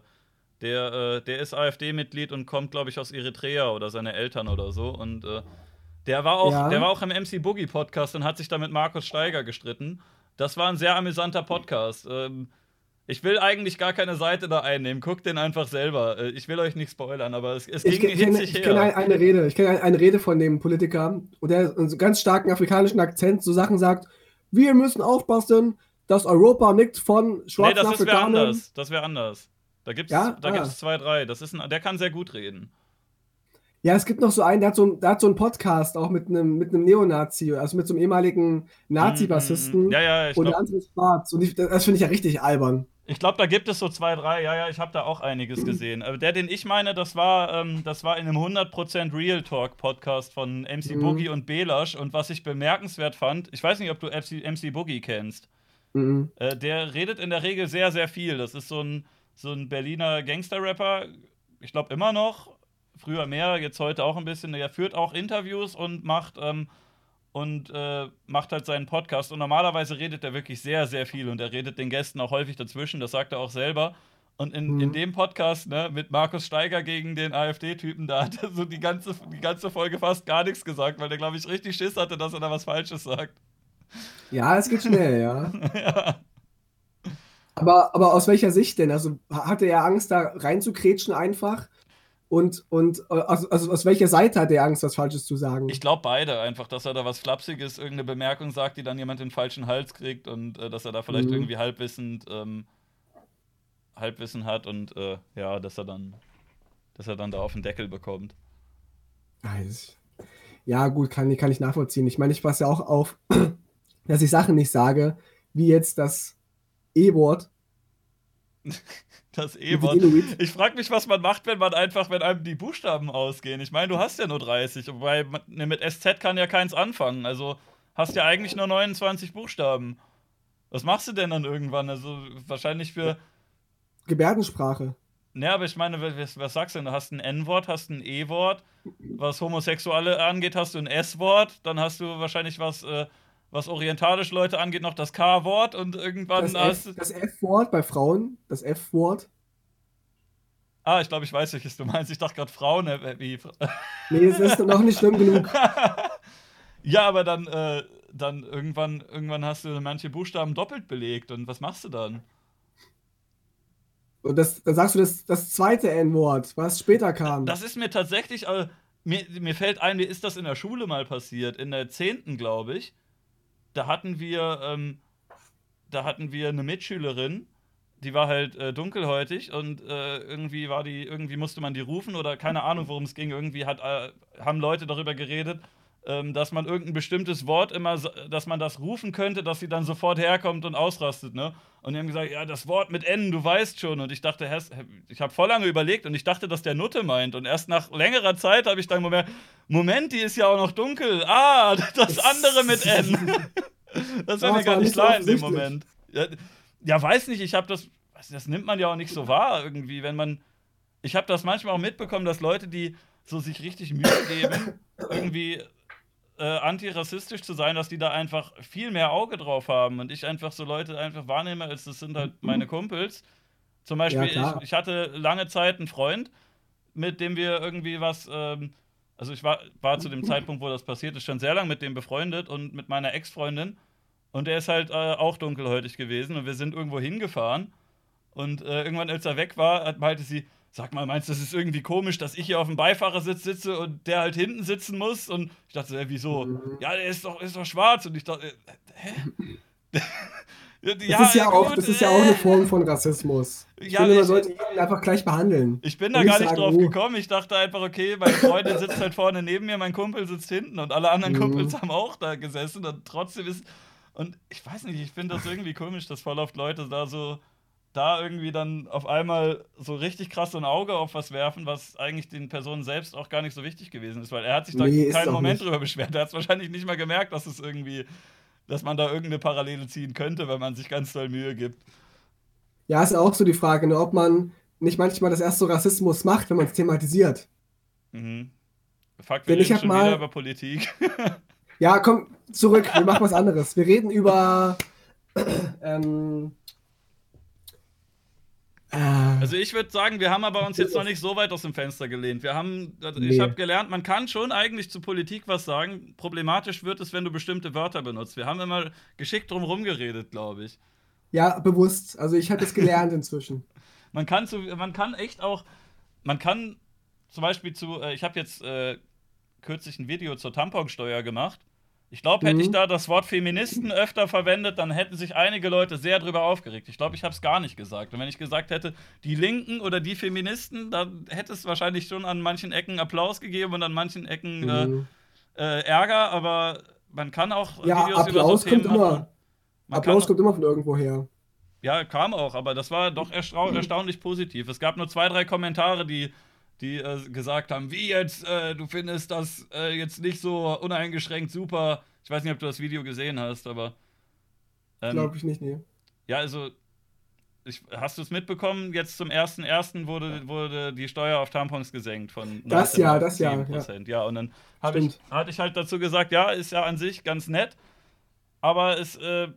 der, äh, der ist AfD-Mitglied und kommt, glaube ich, aus Eritrea oder seine Eltern oder so. Und äh, der war auch, Ja. der war auch im MC Boogie Podcast und hat sich da mit Markus Steiger gestritten. Das war ein sehr amüsanter Podcast. Ähm, ich will eigentlich gar keine Seite da einnehmen. Guckt den einfach selber. Äh, ich will euch nicht spoilern, aber es, es Ich ging ke- kenne hitzig ich kenne eine Rede, ich kenne ein- eine Rede von dem Politiker, und der einen ganz starken afrikanischen Akzent so Sachen sagt, wir müssen aufpassen, dass Europa nicht von Nee, schwarzen das ist wer Afrikanern anders. Das wäre anders. Da gibt's, Ja? da Ah. gibt's zwei, drei. Das ist ein, der kann sehr gut reden. Ja, es gibt noch so einen, der hat so, der hat so einen Podcast auch mit einem, mit einem Neonazi, also mit so einem ehemaligen Nazi-Bassisten. Mm, Ja, ja, ich und der glaube, andere ist schwarz. Und ich, das finde ich ja richtig albern. Ich glaub, da gibt es so zwei, drei. Ja, ja, ich habe da auch einiges gesehen. Aber der, den ich meine, das war, ähm, das war in einem 100% Real Talk Podcast von MC Mhm. Boogie und Belasch. Und was ich bemerkenswert fand, ich weiß nicht, ob du MC, MC Boogie kennst. Mhm. Äh, der redet in der Regel sehr, sehr viel. Das ist so ein, so ein Berliner Gangster-Rapper. Ich glaube immer noch. Früher mehr, jetzt heute auch ein bisschen. Der führt auch Interviews und macht, ähm, und, äh, macht halt seinen Podcast. Und normalerweise redet er wirklich sehr, sehr viel. Und er redet den Gästen auch häufig dazwischen. Das sagt er auch selber. Und in, Mhm. in dem Podcast, ne, mit Markus Steiger gegen den AfD-Typen, da hat er so die ganze, die ganze Folge fast gar nichts gesagt, weil der, glaube ich, richtig Schiss hatte, dass er da was Falsches sagt. Ja, es geht schnell, ja. ja. Aber, aber aus welcher Sicht denn? Also hatte er Angst, da reinzukretschen einfach? Und, und also, also aus welcher Seite hat er Angst, was Falsches zu sagen? Ich glaube beide einfach, dass er da was Flapsiges, irgendeine Bemerkung sagt, die dann jemand in den falschen Hals kriegt und äh, dass er da vielleicht Mhm. irgendwie halbwissend, ähm, Halbwissen hat und äh, ja, dass er dann, dass er dann da auf den Deckel bekommt. Ja, gut, kann, kann ich nachvollziehen. Ich meine, ich passe ja auch auf, dass ich Sachen nicht sage, wie jetzt das E-Wort. Das E-Wort. Ich frage mich, was man macht, wenn man einfach, wenn einem die Buchstaben ausgehen. Ich meine, du hast ja nur 30, wobei ne, mit SZ kann ja keins anfangen. Also hast ja eigentlich nur 29 Buchstaben. Was machst du denn dann irgendwann? Also wahrscheinlich für. Gebärdensprache. Ne, aber ich meine, was, was sagst du denn? Du hast ein N-Wort, hast ein E-Wort. Was Homosexuelle angeht, hast du ein S-Wort. Dann hast du wahrscheinlich was, äh, was orientalische Leute angeht, noch das K-Wort. Und irgendwann Das F- das F-Wort bei Frauen, das F-Wort. Ah, ich glaube, ich weiß, welches du meinst. Ich dachte gerade Frauen. Wie, Nee, es ist noch nicht schlimm genug. ja, aber dann, äh, dann irgendwann, irgendwann hast du manche Buchstaben doppelt belegt. Und was machst du dann? Und das, dann sagst du das, das zweite N-Wort, was später kam. Das ist mir tatsächlich, äh, mir, mir fällt ein, mir ist das in der Schule mal passiert, in der 10. glaube ich. Da hatten wir, ähm, da hatten wir eine Mitschülerin, die war halt äh, dunkelhäutig und äh, irgendwie war die, irgendwie musste man die rufen oder keine Ahnung, worum es ging. Irgendwie hat, äh, haben Leute darüber geredet, ähm, dass man irgendein bestimmtes Wort immer, dass man das rufen könnte, dass sie dann sofort herkommt und ausrastet, ne? Und die haben gesagt, ja, das Wort mit N, du weißt schon. Und ich dachte, ich habe voll lange überlegt und ich dachte, dass der Nutte meint. Und erst nach längerer Zeit habe ich dann Moment, Moment, die ist ja auch noch dunkel. Ah, das andere mit N. das war mir gar nicht klar in dem. Moment. Ja, ja, weiß nicht, ich habe das, das nimmt man ja auch nicht so wahr irgendwie, wenn man, ich habe das manchmal auch mitbekommen, dass Leute, die so sich richtig Mühe geben, irgendwie äh, antirassistisch zu sein, dass die da einfach viel mehr Auge drauf haben und ich einfach so Leute einfach wahrnehme, als das sind halt meine Kumpels. Zum Beispiel, Ja, ich, ich hatte lange Zeit einen Freund, mit dem wir irgendwie was, ähm, also ich war, war zu dem Zeitpunkt, wo das passiert ist, schon sehr lange mit dem befreundet und mit meiner Ex-Freundin. Und der ist halt äh, auch dunkelhäutig gewesen und wir sind irgendwo hingefahren. Und äh, irgendwann, als er weg war, meinte sie, sag mal, meinst du, das ist irgendwie komisch, dass ich hier auf dem Beifahrersitz sitze und der halt hinten sitzen muss? Und ich dachte, so, äh, wieso? Mhm. Ja, der ist doch, ist doch schwarz. Und ich dachte, äh, hä? Das, ist ja auch, gut, das ist ja auch eine äh. Form von Rassismus. Ich Ja, finde, man ich- sollte jeden einfach gleich behandeln. Ich bin da gar nicht nicht sagen, drauf oh. gekommen. Ich dachte einfach, okay, meine Freundin sitzt halt vorne neben mir, mein Kumpel sitzt hinten und alle anderen Mhm. Kumpels haben auch da gesessen und trotzdem ist. Und ich weiß nicht, ich finde das irgendwie komisch, dass voll oft Leute da so da irgendwie dann auf einmal so richtig krass so ein Auge auf was werfen, was eigentlich den Personen selbst auch gar nicht so wichtig gewesen ist, weil er hat sich da Nee, keinen Moment nicht. drüber beschwert. Er hat es wahrscheinlich nicht mal gemerkt, dass es irgendwie, dass man da irgendeine Parallele ziehen könnte, wenn man sich ganz doll Mühe gibt. Ja, ist auch so die Frage, ne, ob man nicht manchmal das erst so Rassismus macht, wenn man es thematisiert. Mhm. Fuck, wir ich reden hab schon mal- wieder über Politik. Ja, komm, zurück, wir machen was anderes. Wir reden über. Ähm, äh, Also ich würde sagen, wir haben aber uns jetzt noch nicht so weit aus dem Fenster gelehnt. Wir haben, also ich Nee. habe gelernt, man kann schon eigentlich zu Politik was sagen. Problematisch wird es, wenn du bestimmte Wörter benutzt. Wir haben immer geschickt drum rumgeredet, glaube ich. ja, bewusst. Also ich habe das gelernt inzwischen. Man kann zu, man kann echt auch, man kann zum Beispiel zu, äh, ich habe jetzt äh, kürzlich ein Video zur Tamponsteuer gemacht. Ich glaube, hätte Mhm. ich da das Wort Feministen öfter verwendet, dann hätten sich einige Leute sehr drüber aufgeregt. Ich glaube, ich habe es gar nicht gesagt. Und wenn ich gesagt hätte, die Linken oder die Feministen, dann hätte es wahrscheinlich schon an manchen Ecken Applaus gegeben und an manchen Ecken Mhm. äh, äh, Ärger, aber man kann auch Ja, Videos über Applaus so Themen kommt immer. Applaus kommt immer von irgendwo her. ja, kam auch, aber das war doch erstau erstaunlich positiv. Es gab nur zwei, drei Kommentare, die, die äh, gesagt haben, wie jetzt, äh, du findest das äh, jetzt nicht so uneingeschränkt super. Ich weiß nicht, ob du das Video gesehen hast, aber. Ähm, Glaube ich nicht, nee. ja, also. Ich, hast du es mitbekommen? Jetzt zum 1.1. Wurde, wurde die Steuer auf Tampons gesenkt von Das 19 ja, das ja, 7%. Ja, und dann ich, hatte ich halt dazu gesagt, ja, ist ja an sich ganz nett, aber es, äh,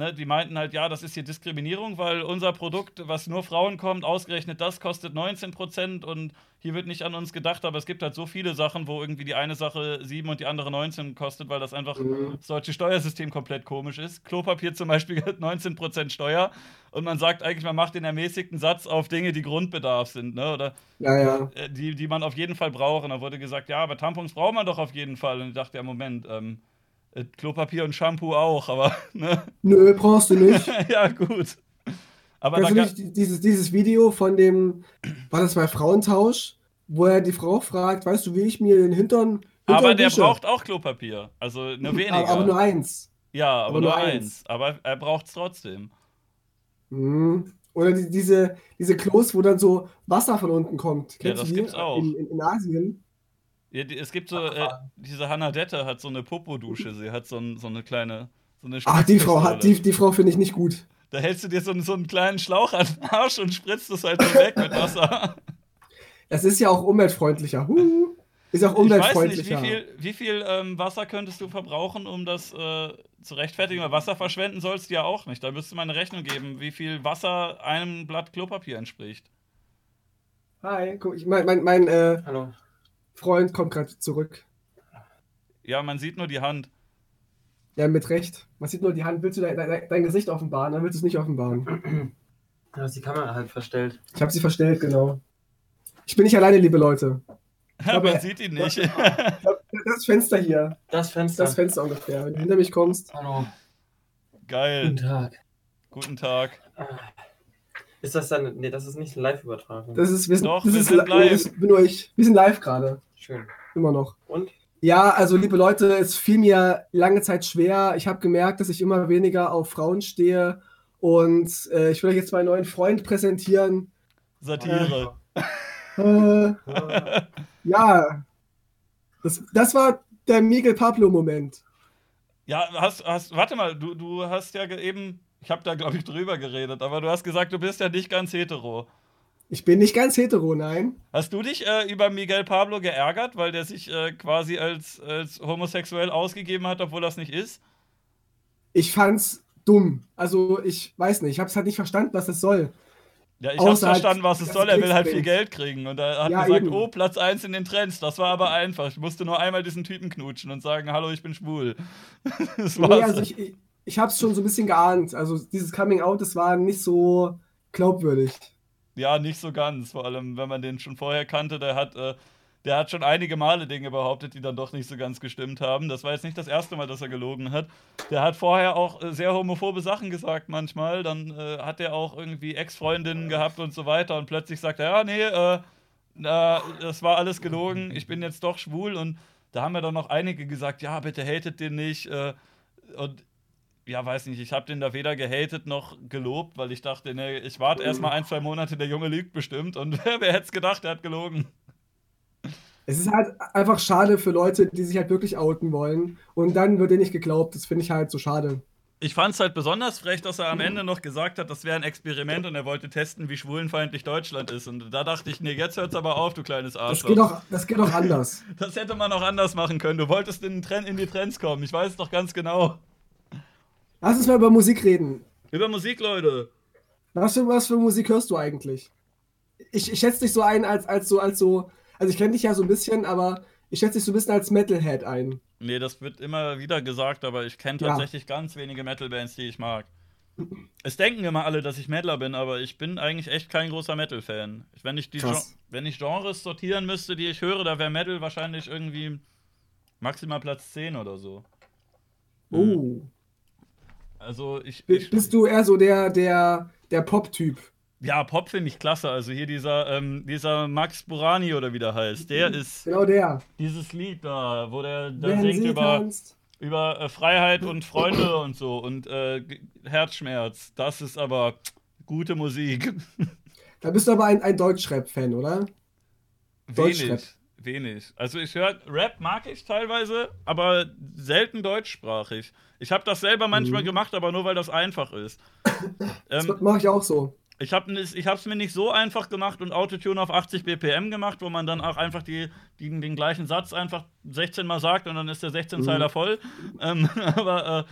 ne, die meinten halt, ja, das ist hier Diskriminierung, weil unser Produkt, was nur Frauen kommt, ausgerechnet das kostet 19% und hier wird nicht an uns gedacht, aber es gibt halt so viele Sachen, wo irgendwie die eine Sache 7 und die andere 19 kostet, weil das einfach Mhm. das deutsche Steuersystem komplett komisch ist. Klopapier zum Beispiel hat 19% Steuer und man sagt eigentlich, man macht den ermäßigten Satz auf Dinge, die Grundbedarf sind, ne? Oder Ja, ja. äh, die, die man auf jeden Fall braucht. Und da wurde gesagt, ja, aber Tampons braucht man doch auf jeden Fall. Und ich dachte, ja, Moment, ähm, äh, Klopapier und Shampoo auch, aber, ne? Nö, brauchst du nicht. ja, gut. Aber du ga- nicht die- dieses, dieses Video von dem, war das bei Frauentausch, wo er die Frau fragt, weißt du, wie ich mir den Hintern, Hintern aber der wische? braucht auch Klopapier. Also nur weniger. aber, aber nur eins. ja, aber, aber nur nur eins. eins. Aber er braucht es trotzdem. Mhm. Oder die, diese, diese Klos, wo dann so Wasser von unten kommt. Ja, Kennst das du die? gibt's auch. In, in, in Asien. Ja, die, es gibt so, äh, diese Hannah-Dette hat so eine Popodusche. Sie hat so, ein, so eine kleine. So eine Ach, die Frau hat, die, die Frau finde ich nicht gut. Da hältst du dir so, einen- so einen kleinen Schlauch an den Arsch und spritzt es halt so weg mit Wasser. Das ist ja auch umweltfreundlicher. Huh. Ist auch Ich weiß nicht, wie umweltfreundlicher. viel, wie viel ähm, Wasser könntest du verbrauchen, um das äh, zu rechtfertigen? Weil Wasser verschwenden sollst du ja auch nicht. Da müsste man eine Rechnung geben, wie viel Wasser einem Blatt Klopapier entspricht. Hi, guck, ich, mein, mein, mein äh, Hallo. Freund kommt gerade zurück. Ja, man sieht nur die Hand. Ja, mit Recht. Man sieht nur die Hand. Willst du dein, dein, dein Gesicht offenbaren? Dann willst du es nicht offenbaren. Da ist die Kamera halt verstellt. Ich habe sie verstellt, genau. Ich bin nicht alleine, liebe Leute. man Aber- sieht ihn nicht. Das Fenster hier, Das Fenster. das Fenster ungefähr. Wenn du hinter mich kommst. Hallo. Guten Geil. Tag. Guten Tag. Ist das dann. Nee, das ist nicht eine Live-Übertragung. Das ist, wir sind, Doch, das wir ist, sind live. Bin nur ich. Wir sind live gerade. Schön. Immer noch. Und? Ja, also liebe Leute, es fiel mir lange Zeit schwer. Ich habe gemerkt, dass ich immer weniger auf Frauen stehe. Und äh, ich will euch jetzt meinen neuen Freund präsentieren. Satire. Äh, ja, das, das war der Miguel Pablo-Moment. Ja, hast, hast, warte mal, du, du hast ja eben, ich habe da glaube ich drüber geredet, aber du hast gesagt, du bist ja nicht ganz hetero. Ich bin nicht ganz hetero, nein. Hast du dich äh, über Miguel Pablo geärgert, weil der sich äh, quasi als, als homosexuell ausgegeben hat, obwohl das nicht ist? Ich fand's dumm. Also ich weiß nicht, ich habe es halt nicht verstanden, was es soll. Ja, ich hab's Außer halt, verstanden, was es soll. Er will halt viel. Geld kriegen. Und er hat Ja, gesagt, eben. oh, Platz 1 in den Trends. Das war aber einfach. Ich musste nur einmal diesen Typen knutschen und sagen, hallo, ich bin schwul. das war's. Nee, also ich, ich, ich habe es schon so ein bisschen geahnt. Also dieses Coming Out, das war nicht so glaubwürdig. Ja, nicht so ganz. Vor allem, wenn man den schon vorher kannte, der hat, äh, der hat schon einige Male Dinge behauptet, die dann doch nicht so ganz gestimmt haben. Das war jetzt nicht das erste Mal, dass er gelogen hat. Der hat vorher auch äh, sehr homophobe Sachen gesagt manchmal. Dann äh, hat er auch irgendwie Ex-Freundinnen gehabt und so weiter. Und plötzlich sagt er, ja, nee, äh, na, das war alles gelogen. Ich bin jetzt doch schwul. Und da haben ja dann noch einige gesagt, ja, bitte hatet den nicht. Äh, und ja, weiß nicht, ich habe den da weder gehatet noch gelobt, weil ich dachte, nee, ich warte erstmal ein, zwei Monate, der Junge lügt bestimmt. Und wer hätte es gedacht, der hat gelogen. Es ist halt einfach schade für Leute, die sich halt wirklich outen wollen. Und dann wird dir nicht geglaubt. Das finde ich halt so schade. Ich fand es halt besonders frech, dass er am Ende noch gesagt hat, das wäre ein Experiment und er wollte testen, wie schwulenfeindlich Deutschland ist. Und da dachte ich, nee, jetzt hört's aber auf, du kleines Das Arschloch. geht doch, das geht doch anders. Das hätte man auch anders machen können. Du wolltest in, den Trend, in die Trends kommen. Ich weiß es doch ganz genau. Lass uns mal über Musik reden. Über Musik, Leute. Was für, was für Musik hörst du eigentlich? Ich, ich schätze dich so ein als, als so, als so. Also ich kenne dich ja so ein bisschen, aber ich schätze dich so ein bisschen als Metalhead ein. Nee, das wird immer wieder gesagt, aber ich kenne Ja. tatsächlich ganz wenige Metal-Bands, die ich mag. Es denken immer alle, dass ich Metaler bin, aber ich bin eigentlich echt kein großer Metal-Fan. Wenn, ich die wenn ich Genres sortieren müsste, die ich höre, da wäre Metal wahrscheinlich irgendwie maximal Platz 10 oder so. Oh. Also ich, ich Bist du eher so der, der, der Pop-Typ? ja, Pop finde ich klasse. Also hier dieser, ähm, dieser Max Burani oder wie der heißt, der ist Genau der. dieses Lied da, wo der, der Wenn singt über, tanzt. über äh, Freiheit und Freunde und so und äh, Herzschmerz. Das ist aber gute Musik. Da bist du aber ein, ein Deutschrap-Fan, oder? Deutschrap. wenig, wenig. Also ich höre Rap mag ich teilweise, aber selten deutschsprachig. Ich habe das selber manchmal Mhm. gemacht, aber nur weil das einfach ist. Das ähm, mache ich auch so. ich habe es mir nicht so einfach gemacht und Autotune auf 80 BPM gemacht, wo man dann auch einfach die, die, den gleichen Satz einfach 16 Mal sagt und dann ist der 16-Zeiler Mhm. voll. Ähm, aber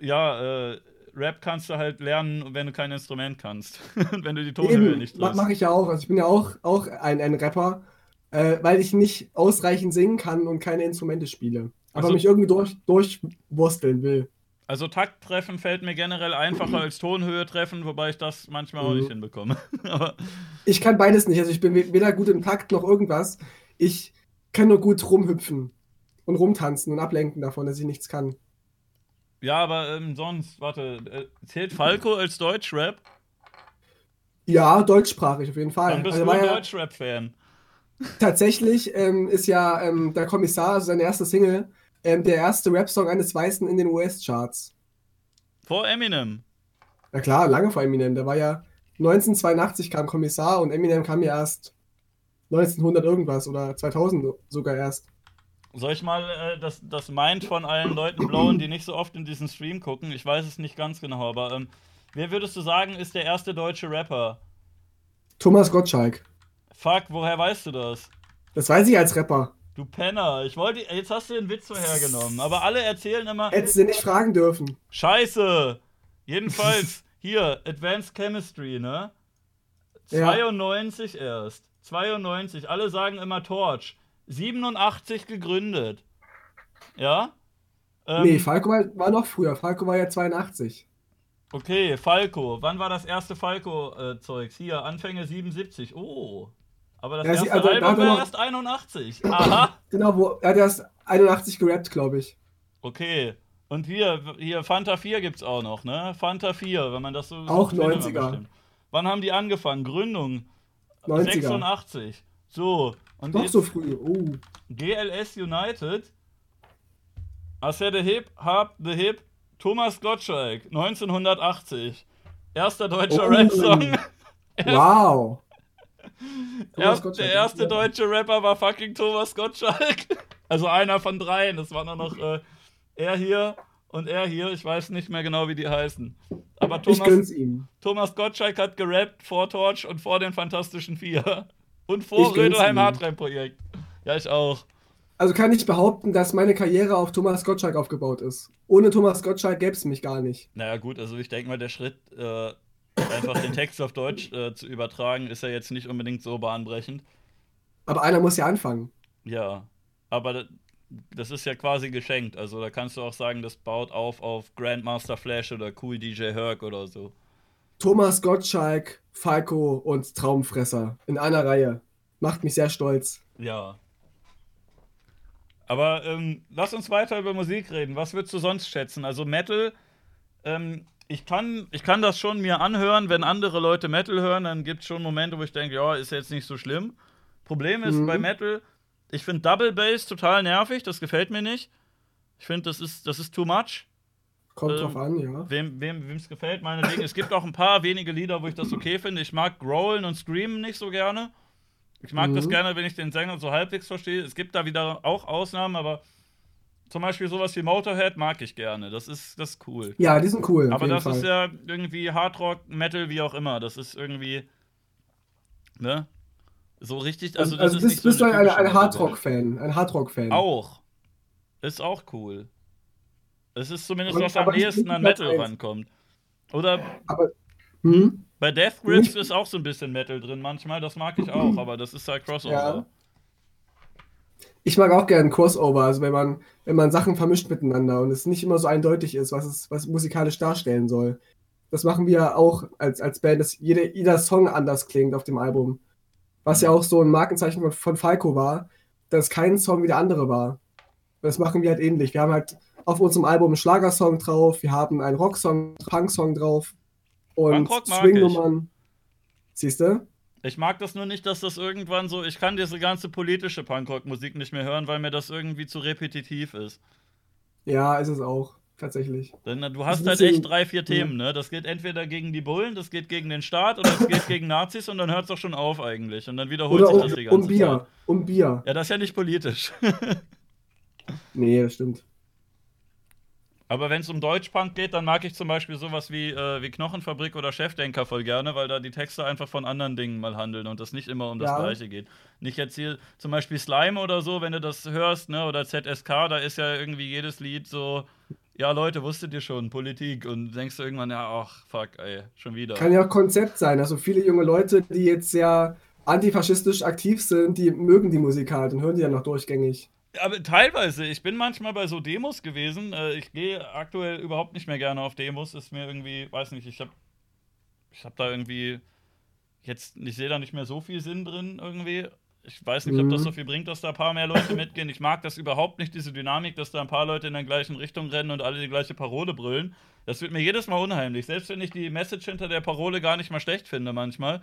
äh, ja, äh, Rap kannst du halt lernen, wenn du kein Instrument kannst. und wenn du die Tonhöhe nicht triffst. mache ich ja auch. Also ich bin ja auch, auch ein, ein Rapper, äh, weil ich nicht ausreichend singen kann und keine Instrumente spiele. Aber Also- mich irgendwie durch, durchwursteln will. Also Takt treffen fällt mir generell einfacher als Tonhöhe treffen, wobei ich das manchmal auch Mhm. nicht hinbekomme. Aber Ich kann beides nicht. Also ich bin we- weder gut im Takt noch irgendwas. Ich kann nur gut rumhüpfen und rumtanzen und ablenken davon, dass ich nichts kann. ja, aber ähm, sonst, warte, äh, zählt Falco als Deutschrap? Ja, deutschsprachig auf jeden Fall. Dann bist Also du ein Deutschrap-Fan. tatsächlich ähm, ist ja ähm, der Kommissar, also seine erste Single, ähm, der erste Rap-Song eines Weißen in den US-Charts. Vor Eminem. Na klar, lange vor Eminem. Der war ja 1982 kam Kommissar und Eminem kam ja erst 1900 irgendwas oder 2000 sogar erst. Soll ich mal äh, das, das Mind von allen Leuten blowen, die nicht so oft in diesen Stream gucken? Ich weiß es nicht ganz genau, aber ähm, wer würdest du sagen, ist der erste deutsche Rapper? Thomas Gottschalk. Fuck, woher weißt du das? Das weiß ich als Rapper. Du Penner, ich wollte, jetzt hast du den Witz vorhergenommen, aber alle erzählen immer, Hättest du nicht fragen dürfen. Scheiße! Jedenfalls, hier, Advanced Chemistry, ne? Ja. 92 erst. 92. Alle sagen immer Torch. 87 gegründet. Ja? Ähm, nee, Falco war, war noch früher. Falco war ja 82. Okay, Falco. Wann war das erste Falco-Zeugs? Hier, Anfänge 77. Oh. Aber das Ja, erste also, Album war erst 81. Aha. Genau, wo, er hat erst 81 gerappt, glaube ich. Okay. Und hier, hier, Fanta 4 gibt's auch noch, ne? Fanta 4, wenn man das so. Auch so findet, 90er. bestimmt. Wann haben die angefangen? Gründung 90er. 86. So. Und Doch so früh. Oh. GLS United. Said the hip, hop, the hip. Thomas Gottschalk, 1980. Erster deutscher Oh. Rap-Song. Wow. Thomas Gottschalk, der erste ja. deutsche Rapper war fucking Thomas Gottschalk. Also einer von dreien. Das war nur noch äh, er hier und er hier. Ich weiß nicht mehr genau, wie die heißen. Aber Ich Thomas, gönn's ihm. Thomas Gottschalk hat gerappt vor Torch und vor den Fantastischen Vier. Und vor Rödelheim ihm. Hardtime-Projekt. Ja, ich auch. Also kann ich behaupten, dass meine Karriere auf Thomas Gottschalk aufgebaut ist. Ohne Thomas Gottschalk gäbe es mich gar nicht. Naja, gut, also ich denke mal, der Schritt, äh, einfach den Text auf Deutsch äh, zu übertragen, ist ja jetzt nicht unbedingt so bahnbrechend. Aber einer muss ja anfangen. Ja, aber da- das ist ja quasi geschenkt. Also da kannst du auch sagen, das baut auf auf Grandmaster Flash oder Cool DJ Herc oder so. Thomas Gottschalk, Falco und Traumfresser in einer Reihe. Macht mich sehr stolz. Ja. Aber ähm, lass uns weiter über Musik reden. Was würdest du sonst schätzen? Also Metal, ähm, ich, kann, ich kann das schon mir anhören, wenn andere Leute Metal hören, dann gibt es schon Momente, wo ich denke, ja, ist jetzt nicht so schlimm. Problem ist Mhm. bei Metal, ich finde Double Bass total nervig, das gefällt mir nicht. Ich finde, das ist, das ist too much. Kommt Ähm, drauf an, ja. Wem wem es gefällt, meinetwegen. es gibt auch ein paar wenige Lieder, wo ich das okay finde. Ich mag Growlen und Screamen nicht so gerne. Ich mag das Mhm. gerne, wenn ich den Sänger so halbwegs verstehe. Es gibt da wieder auch Ausnahmen, aber zum Beispiel sowas wie Motorhead mag ich gerne. Das ist, das ist cool. Ja, die sind cool. Aber das Fall. ist ja irgendwie Hardrock, Metal, wie auch immer. Das ist irgendwie. Ne? So richtig. Also, Also, das also ist bist, nicht so bist du ein, ein. Hardrock-Fan. Ein Hardrock-Fan. Auch. Ist auch cool. Es ist zumindest, was am nächsten an Metal eins. rankommt. Oder Aber. Hm? bei Death Grips ist auch so ein bisschen Metal drin manchmal. Das mag ich auch, aber das ist halt Crossover. Ja. Ich mag auch gerne Crossover, also wenn man, wenn man Sachen vermischt miteinander und es nicht immer so eindeutig ist, was es was musikalisch darstellen soll. Das machen wir auch als, als Band, dass jede, jeder Song anders klingt auf dem Album. Was ja auch so ein Markenzeichen von, von Falco war, dass kein Song wie der andere war. Das machen wir halt ähnlich. Wir haben halt auf unserem Album einen Schlagersong drauf, wir haben einen Rocksong, Punksong drauf und Swingnummern. Siehst du? Ich mag das nur nicht, dass das irgendwann so. Ich kann diese ganze politische Punkrock-Musik nicht mehr hören, weil mir das irgendwie zu repetitiv ist. Ja, ist es auch, tatsächlich. Denn äh, du hast halt echt drei, vier Themen, ne? Das geht entweder gegen die Bullen, das geht gegen den Staat oder es geht gegen Nazis und dann hört es doch schon auf eigentlich. Und dann wiederholt Oder sich um, das die ganze um Bier. Zeit. Um Bier. Ja, das ist ja nicht politisch. Nee, das stimmt. Aber wenn es um Deutschpunk geht, dann mag ich zum Beispiel sowas wie, äh, wie Knochenfabrik oder Chefdenker voll gerne, weil da die Texte einfach von anderen Dingen mal handeln und das nicht immer um das Ja. Gleiche geht. Nicht jetzt hier zum Beispiel Slime oder so, wenn du das hörst, ne, oder ZSK, da ist ja irgendwie jedes Lied so, ja Leute, wusstet ihr schon, Politik und denkst du irgendwann, ja, ach, fuck, ey, schon wieder. Kann ja auch Konzept sein. Also viele junge Leute, die jetzt sehr antifaschistisch aktiv sind, die mögen die Musik halt und hören die ja noch durchgängig. Aber teilweise, ich bin manchmal bei so Demos gewesen. Äh, ich gehe aktuell überhaupt nicht mehr gerne auf Demos. Ist mir irgendwie, weiß nicht, ich hab, ich hab da irgendwie jetzt, ich sehe da nicht mehr so viel Sinn drin irgendwie. Ich weiß nicht, ob das Mhm. so viel bringt, dass da ein paar mehr Leute mitgehen. Ich mag das überhaupt nicht, diese Dynamik, dass da ein paar Leute in der gleichen Richtung rennen und alle die gleiche Parole brüllen. Das wird mir jedes Mal unheimlich. Selbst wenn ich die Message hinter der Parole gar nicht mal schlecht finde manchmal.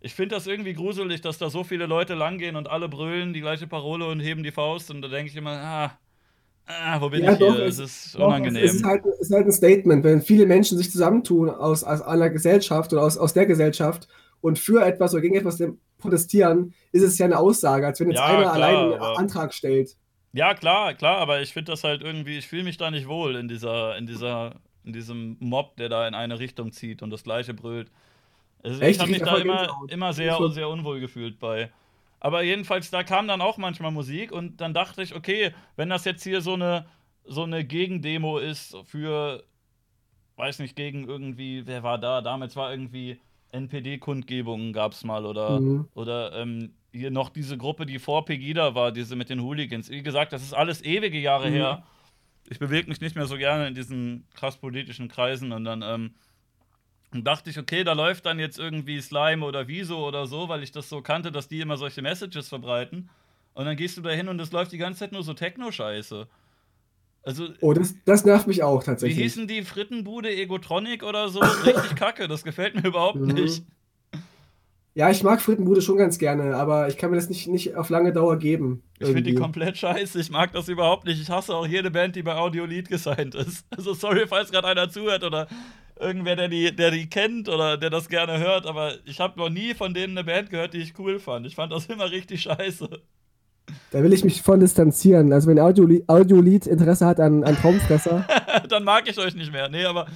Ich finde das irgendwie gruselig, dass da so viele Leute langgehen und alle brüllen die gleiche Parole und heben die Faust. Und da denke ich immer, ah, ah, wo bin Ja, ich doch, hier? es- Es ist Doch, unangenehm. Es ist, halt, es ist halt ein Statement, wenn viele Menschen sich zusammentun aus, aus einer Gesellschaft oder aus, aus der Gesellschaft und für etwas oder gegen etwas protestieren, ist es ja eine Aussage, als wenn jetzt Ja, einer klar, allein einen aber- Antrag stellt. Ja, klar, klar, aber ich finde das halt irgendwie, ich fühle mich da nicht wohl in dieser, in dieser, in diesem Mob, der da in eine Richtung zieht und das gleiche brüllt. Also Echt? ich habe Ich mich da immer, immer sehr, sehr unwohl gefühlt bei. Aber jedenfalls, da kam dann auch manchmal Musik und dann dachte ich, okay, wenn das jetzt hier so eine, so eine Gegendemo ist für, weiß nicht, gegen irgendwie, wer war da? Damals war irgendwie NPD-Kundgebungen gab es mal oder, Mhm. oder ähm, hier noch diese Gruppe, die vor Pegida war, diese mit den Hooligans. Wie gesagt, das ist alles ewige Jahre Mhm. her. Ich bewege mich nicht mehr so gerne in diesen krass politischen Kreisen und dann ähm, dachte ich, okay, da läuft dann jetzt irgendwie Slime oder Wieso oder so, weil ich das so kannte, dass die immer solche Messages verbreiten. Und dann gehst du da hin und es läuft die ganze Zeit nur so Techno-Scheiße. Also, Oh, das, das nervt mich auch wie tatsächlich. hießen die Frittenbude Egotronic oder so? Richtig kacke, das gefällt mir überhaupt Mhm. nicht. Ja, ich mag Frittenbude schon ganz gerne, aber ich kann mir das nicht, nicht auf lange Dauer geben. Ich finde die komplett scheiße. Ich mag das überhaupt nicht. Ich hasse auch jede Band, die bei Audiolied gesigned ist. Also sorry, falls gerade einer zuhört oder irgendwer, der die, der die kennt oder der das gerne hört, aber ich habe noch nie von denen eine Band gehört, die ich cool fand. Ich fand das immer richtig scheiße. Da will ich mich voll distanzieren. Also wenn Audiolied, Audiolied Interesse hat an, an Traumfresser, Dann mag ich euch nicht mehr. Nee, aber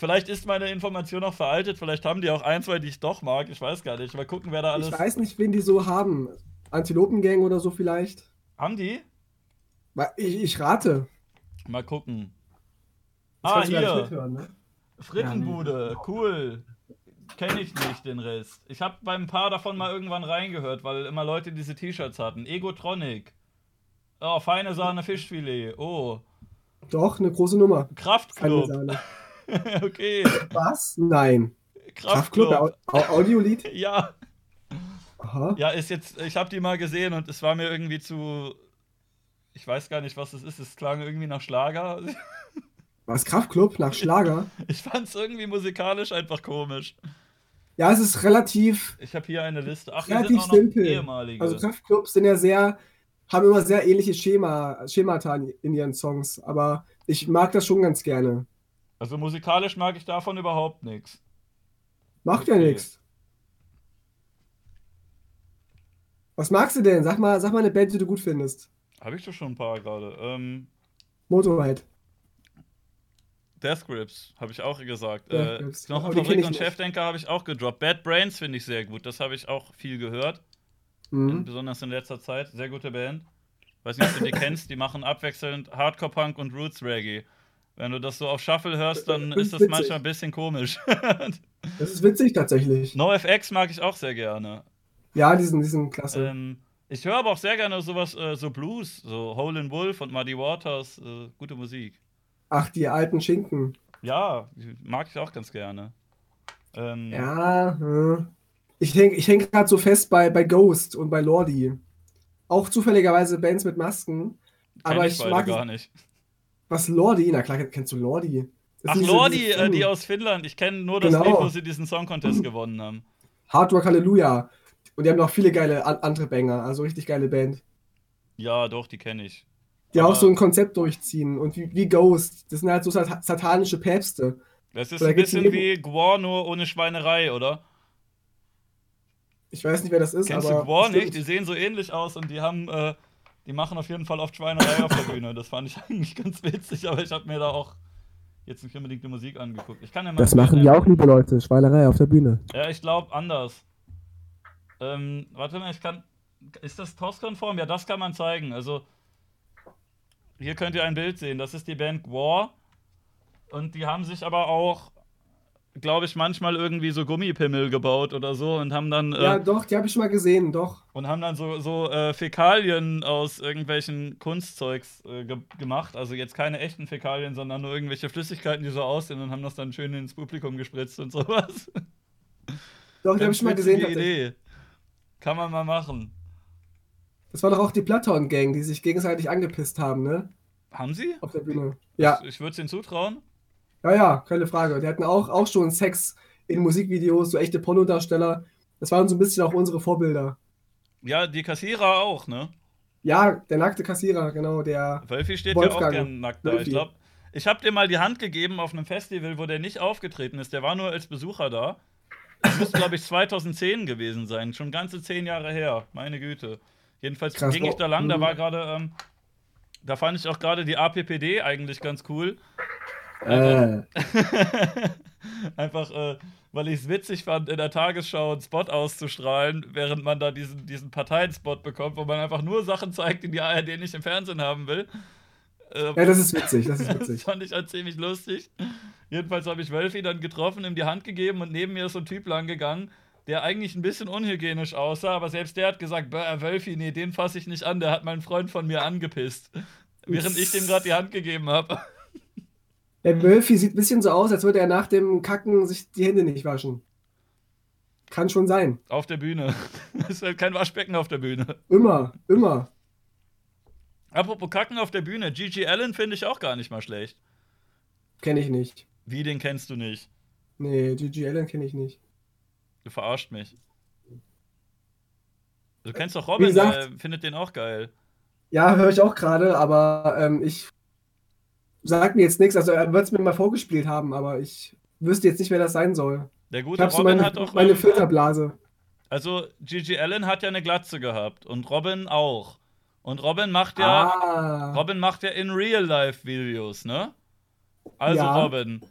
vielleicht ist meine Information auch veraltet. Vielleicht haben die auch ein, zwei, die ich doch mag. Ich weiß gar nicht. Mal gucken, wer da alles. ich weiß nicht, wen die so haben. Antilopengang oder so vielleicht. Haben die? Ich, ich rate. Mal gucken. Das Ah, hier. mithören, ne? Frittenbude, cool. Kenne ich nicht den Rest. Ich habe beim paar davon mal irgendwann reingehört, weil immer Leute diese T-Shirts hatten. Egotronic. Oh, feine Sahne Fischfilet. Oh, Doch, eine große Nummer. Kraftclub. Okay, Was? Nein. Kraftclub. Kraftclub, Au- Au- Audiolied? Ja, Aha. ja, ist jetzt. Ich habe die mal gesehen und es war mir irgendwie zu. Ich weiß gar nicht, was es ist. Es klang irgendwie nach Schlager. Was? Kraftclub nach Schlager? Ich fand es irgendwie musikalisch einfach komisch. Ja, es ist relativ, Ich habe hier eine Liste. Ach, relativ auch noch simpel. ehemalige. Also Kraftclubs sind ja sehr, haben immer sehr ähnliche Schema, Schemata in ihren Songs, aber ich mag das schon ganz gerne. Also musikalisch mag ich davon überhaupt nichts. Macht ja Okay. nichts. Was magst du denn? Sag mal, sag mal eine Band, die du gut findest. Habe ich doch schon ein paar gerade. Ähm, Motorhead. Death Grips habe ich auch gesagt. Äh, die kenn Knochenfabrik und. Chefdenker habe ich auch gedroppt. Bad Brains finde ich sehr gut. Das habe ich auch viel gehört. Mhm. Besonders in letzter Zeit. Sehr gute Band. Weiß nicht, ob du die kennst. Die machen abwechselnd Hardcore-Punk und Roots-Reggae. Wenn du das so auf Shuffle hörst, dann Das ist ist das witzig. manchmal ein bisschen komisch. Das ist witzig tatsächlich. NoFX mag ich auch sehr gerne. Ja, diesen, diesen klasse. Ähm, ich höre aber auch sehr gerne sowas, äh, so Blues, so Hole in Wolf und Muddy Waters, äh, gute Musik. Ach, die alten Schinken. Ja, mag ich auch ganz gerne. Ähm, Ja, äh. ich häng, ich häng gerade so fest bei, bei Ghost und bei Lordi. Auch zufälligerweise Bands mit Masken. Aber ich ich mag gar nicht. Was Lordi? Na klar, kennst du Lordi. Ach, Lordi, äh, die aus Finnland. Ich kenne nur das Genau. Lied, wo sie diesen Song Contest gewonnen haben. Hard Rock Hallelujah. Und die haben noch viele geile an andere Banger, also richtig geile Band. Ja, doch, die kenne ich. Die Aber auch so ein Konzept durchziehen und wie, wie Ghost. Das sind halt so sat satanische Päpste. Das ist Oder ein bisschen wie Gwar, nur ohne Schweinerei, oder? Ich weiß nicht, wer das ist, Kennst aber. du Gwar nicht? Die sehen so ähnlich aus und die haben, äh, die machen auf jeden Fall oft Schweinerei auf der Bühne. Das fand ich eigentlich ganz witzig, aber ich habe mir da auch jetzt nicht unbedingt die Musik angeguckt. Ich kann ja mal Das machen die auch, liebe Leute. Schweinerei auf der Bühne. Ja, ich glaube anders. Ähm, warte mal, ich kann. Ist das TOS-konform? Ja, das kann man zeigen. Also, hier könnt ihr ein Bild sehen. Das ist die Band War. Und die haben sich aber auch, glaube ich, manchmal irgendwie so Gummipimmel gebaut oder so und haben dann, äh, Ja, doch, die habe ich mal gesehen, doch. und haben dann so, so äh, Fäkalien aus irgendwelchen Kunstzeugs äh, ge gemacht. Also jetzt keine echten Fäkalien, sondern nur irgendwelche Flüssigkeiten, die so aussehen und haben das dann schön ins Publikum gespritzt und sowas. Doch, die habe ich mal gesehen. Idee. Kann man mal machen. Das war doch auch die Bloodhound Gang, die sich gegenseitig angepisst haben, ne? Haben sie? Auf der Bühne. Ja, Ich, ich würde es ihnen zutrauen. Ja, ja, keine Frage. Die hatten auch, auch schon Sex in Musikvideos, so echte Pornodarsteller. Das waren so ein bisschen auch unsere Vorbilder. Ja, die Kassierer auch, ne? Ja, der nackte Kassierer, genau, der. Wölfi steht ja auch Wolfgang. gern nackt da. Ich glaube, ich habe dir mal die Hand gegeben auf einem Festival, wo der nicht aufgetreten ist. Der war nur als Besucher da. Das müsste, glaube ich, 2010 gewesen sein. Schon ganze zehn Jahre her. Meine Güte. Jedenfalls Krass, ging ich da lang. Da mhm. war gerade, ähm, da fand ich auch gerade die APPD eigentlich ganz cool. Äh, Einfach, äh, weil ich es witzig fand, in der Tagesschau einen Spot auszustrahlen, während man da diesen, diesen Parteienspot bekommt, wo man einfach nur Sachen zeigt, die die ARD nicht im Fernsehen haben will. Äh, ja, das ist witzig, das ist das witzig. fand ich halt ziemlich lustig. Jedenfalls habe ich Wölfi dann getroffen, ihm die Hand gegeben und neben mir ist so ein Typ lang gegangen, der eigentlich ein bisschen unhygienisch aussah, aber selbst der hat gesagt, "Bäh, Wölfi, nee, den fasse ich nicht an, der hat meinen Freund von mir angepisst. Während ich dem gerade die Hand gegeben habe. Der Murphy sieht ein bisschen so aus, als würde er nach dem Kacken sich die Hände nicht waschen. Kann schon sein. Auf der Bühne. Es ist halt kein Waschbecken auf der Bühne. Immer, immer. Apropos Kacken auf der Bühne, Gigi Allen finde ich auch gar nicht mal schlecht. Kenne ich nicht. Wie, den kennst du nicht? Nee, Gigi Allen kenne ich nicht. Du verarscht mich. Du kennst doch Robin, gesagt- der findet den auch geil. Ja, höre ich auch gerade, aber ähm, ich sag mir jetzt nichts. Also er wird es mir mal vorgespielt haben, aber ich wüsste jetzt nicht, wer das sein soll. Der gute habe so Robin meine, hat auch. meine ähm, Filterblase. Also, Gigi Allen hat ja eine Glatze gehabt und Robin auch. Und Robin macht ja, ah, Robin macht ja in Real Life Videos, ne? Also Ja. Robin,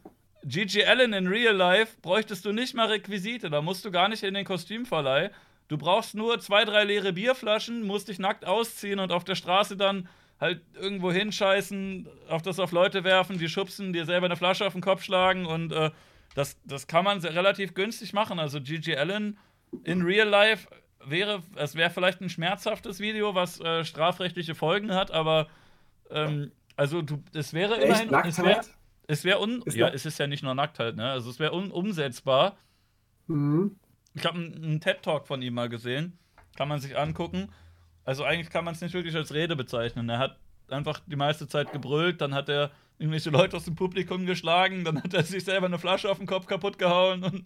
Gigi Allen in Real Life bräuchtest du nicht mal Requisite, da musst du gar nicht in den Kostümverleih. Du brauchst nur zwei, drei leere Bierflaschen, musst dich nackt ausziehen und auf der Straße dann halt irgendwo hinscheißen, auf das auf Leute werfen, die schubsen, dir selber eine Flasche auf den Kopf schlagen und äh, das, das kann man relativ günstig machen. Also Gigi Allen in Real Life wäre, es wäre vielleicht ein schmerzhaftes Video, was äh, strafrechtliche Folgen hat, aber ähm, also du, es wäre immerhin, echt nackt es wäre, es wäre un, Ist ja, es ist ja nicht nur nackt halt, ne? Also es wäre un, umsetzbar. Mhm. Ich habe einen, einen TED Talk von ihm mal gesehen, kann man sich angucken. Also eigentlich kann man es nicht wirklich als Rede bezeichnen. Er hat einfach die meiste Zeit gebrüllt, dann hat er irgendwelche Leute aus dem Publikum geschlagen, dann hat er sich selber eine Flasche auf den Kopf kaputt gehauen und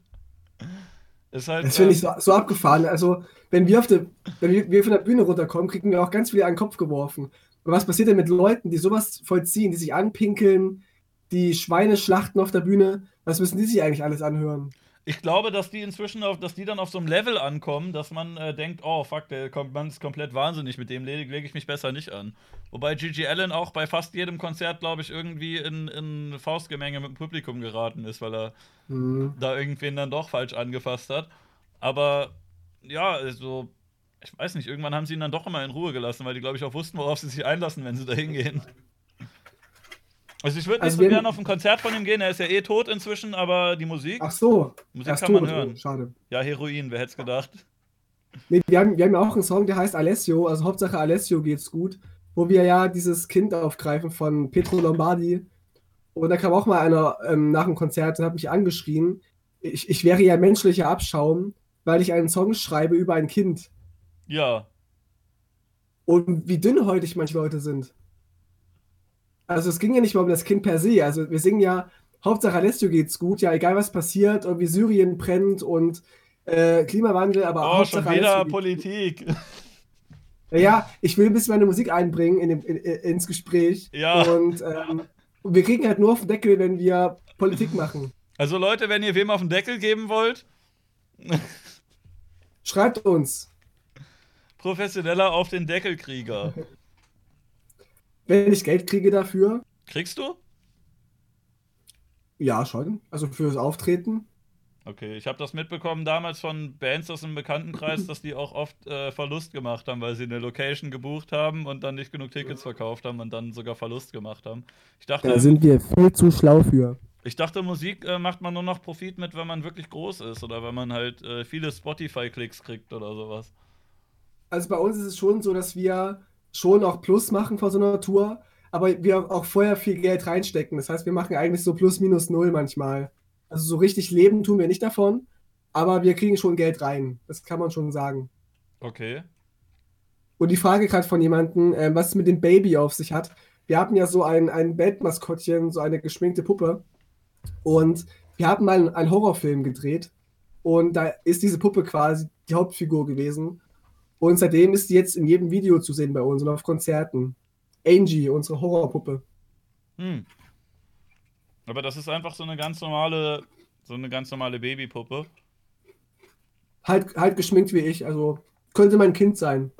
ist halt. Das finde ich äh, so, so abgefahren. Also, wenn wir, auf der, wenn wir, von der Bühne runterkommen, kriegen wir auch ganz viel an den Kopf geworfen. Und was passiert denn mit Leuten, die sowas vollziehen, die sich anpinkeln, die Schweineschlachten auf der Bühne, was müssen die sich eigentlich alles anhören? Ich glaube, dass die inzwischen auf, dass die dann auf so einem Level ankommen, dass man äh, denkt, oh fuck, der kommt, man ist komplett wahnsinnig, mit dem lege leg ich mich besser nicht an. Wobei Gigi Allen auch bei fast jedem Konzert, glaube ich, irgendwie in, in Faustgemenge mit dem Publikum geraten ist, weil er Hm. da irgendwen dann doch falsch angefasst hat. Aber ja, also, ich weiß nicht, irgendwann haben sie ihn dann doch immer in Ruhe gelassen, weil die, glaube ich, auch wussten, worauf sie sich einlassen, wenn sie da hingehen. Also ich würde nicht Also so gerne auf ein Konzert von ihm gehen, er ist ja eh tot inzwischen, aber die Musik, Ach so. Musik Erst kann man tot. hören. Oh, schade. ja, Heroin, wer hätte es gedacht? Nee, wir, haben, wir haben ja auch einen Song, der heißt Alessio, also Hauptsache Alessio geht's gut, wo wir ja dieses Kind aufgreifen von Pietro Lombardi. Und da kam auch mal einer ähm, nach dem Konzert und hat mich angeschrien, ich, ich wäre ja menschlicher Abschaum, weil ich einen Song schreibe über ein Kind. Ja, Und wie dünnhäutig manche Leute sind. Also es ging ja nicht mal um das Kind per se. Also wir singen ja, Hauptsache Alessio geht's gut, ja, egal was passiert, irgendwie Syrien brennt und äh, Klimawandel, aber oh, Hauptsache schon wieder Politik. Ja, ich will ein bisschen meine Musik einbringen in dem, in, ins Gespräch. Ja. Und ähm, wir kriegen halt nur auf den Deckel, wenn wir Politik machen. Also Leute, wenn ihr wem auf den Deckel geben wollt, Schreibt uns, professioneller auf den Deckelkrieger. Wenn ich Geld kriege dafür. Kriegst du? Ja, schon. Also fürs Auftreten. Okay, ich habe das mitbekommen damals von Bands aus dem Bekanntenkreis, dass die auch oft äh, Verlust gemacht haben, weil sie eine Location gebucht haben und dann nicht genug Tickets verkauft haben und dann sogar Verlust gemacht haben. Ich dachte, sind wir viel zu schlau für. ich dachte Musik äh, macht man nur noch Profit mit, wenn man wirklich groß ist oder wenn man halt äh, viele Spotify-Klicks kriegt oder sowas. Also bei uns ist es schon so, dass wir schon auch Plus machen vor so einer Tour, aber wir auch vorher viel Geld reinstecken. Das heißt, wir machen eigentlich so plus minus null manchmal. Also so richtig leben tun wir nicht davon, aber wir kriegen schon Geld rein. Das kann man schon sagen. Okay. Und die Frage gerade von jemandem, ähm, was es mit dem Baby auf sich hat. Wir haben ja so ein, ein Bandmaskottchen, so eine geschminkte Puppe. Und wir haben mal einen Horrorfilm gedreht. Und da ist diese Puppe quasi die Hauptfigur gewesen. Und seitdem ist die jetzt in jedem Video zu sehen bei uns und auf Konzerten. Angie, unsere Horrorpuppe. Hm. Aber das ist einfach so eine ganz normale, so eine ganz normale Babypuppe. Halt, halt geschminkt wie ich, also könnte mein Kind sein.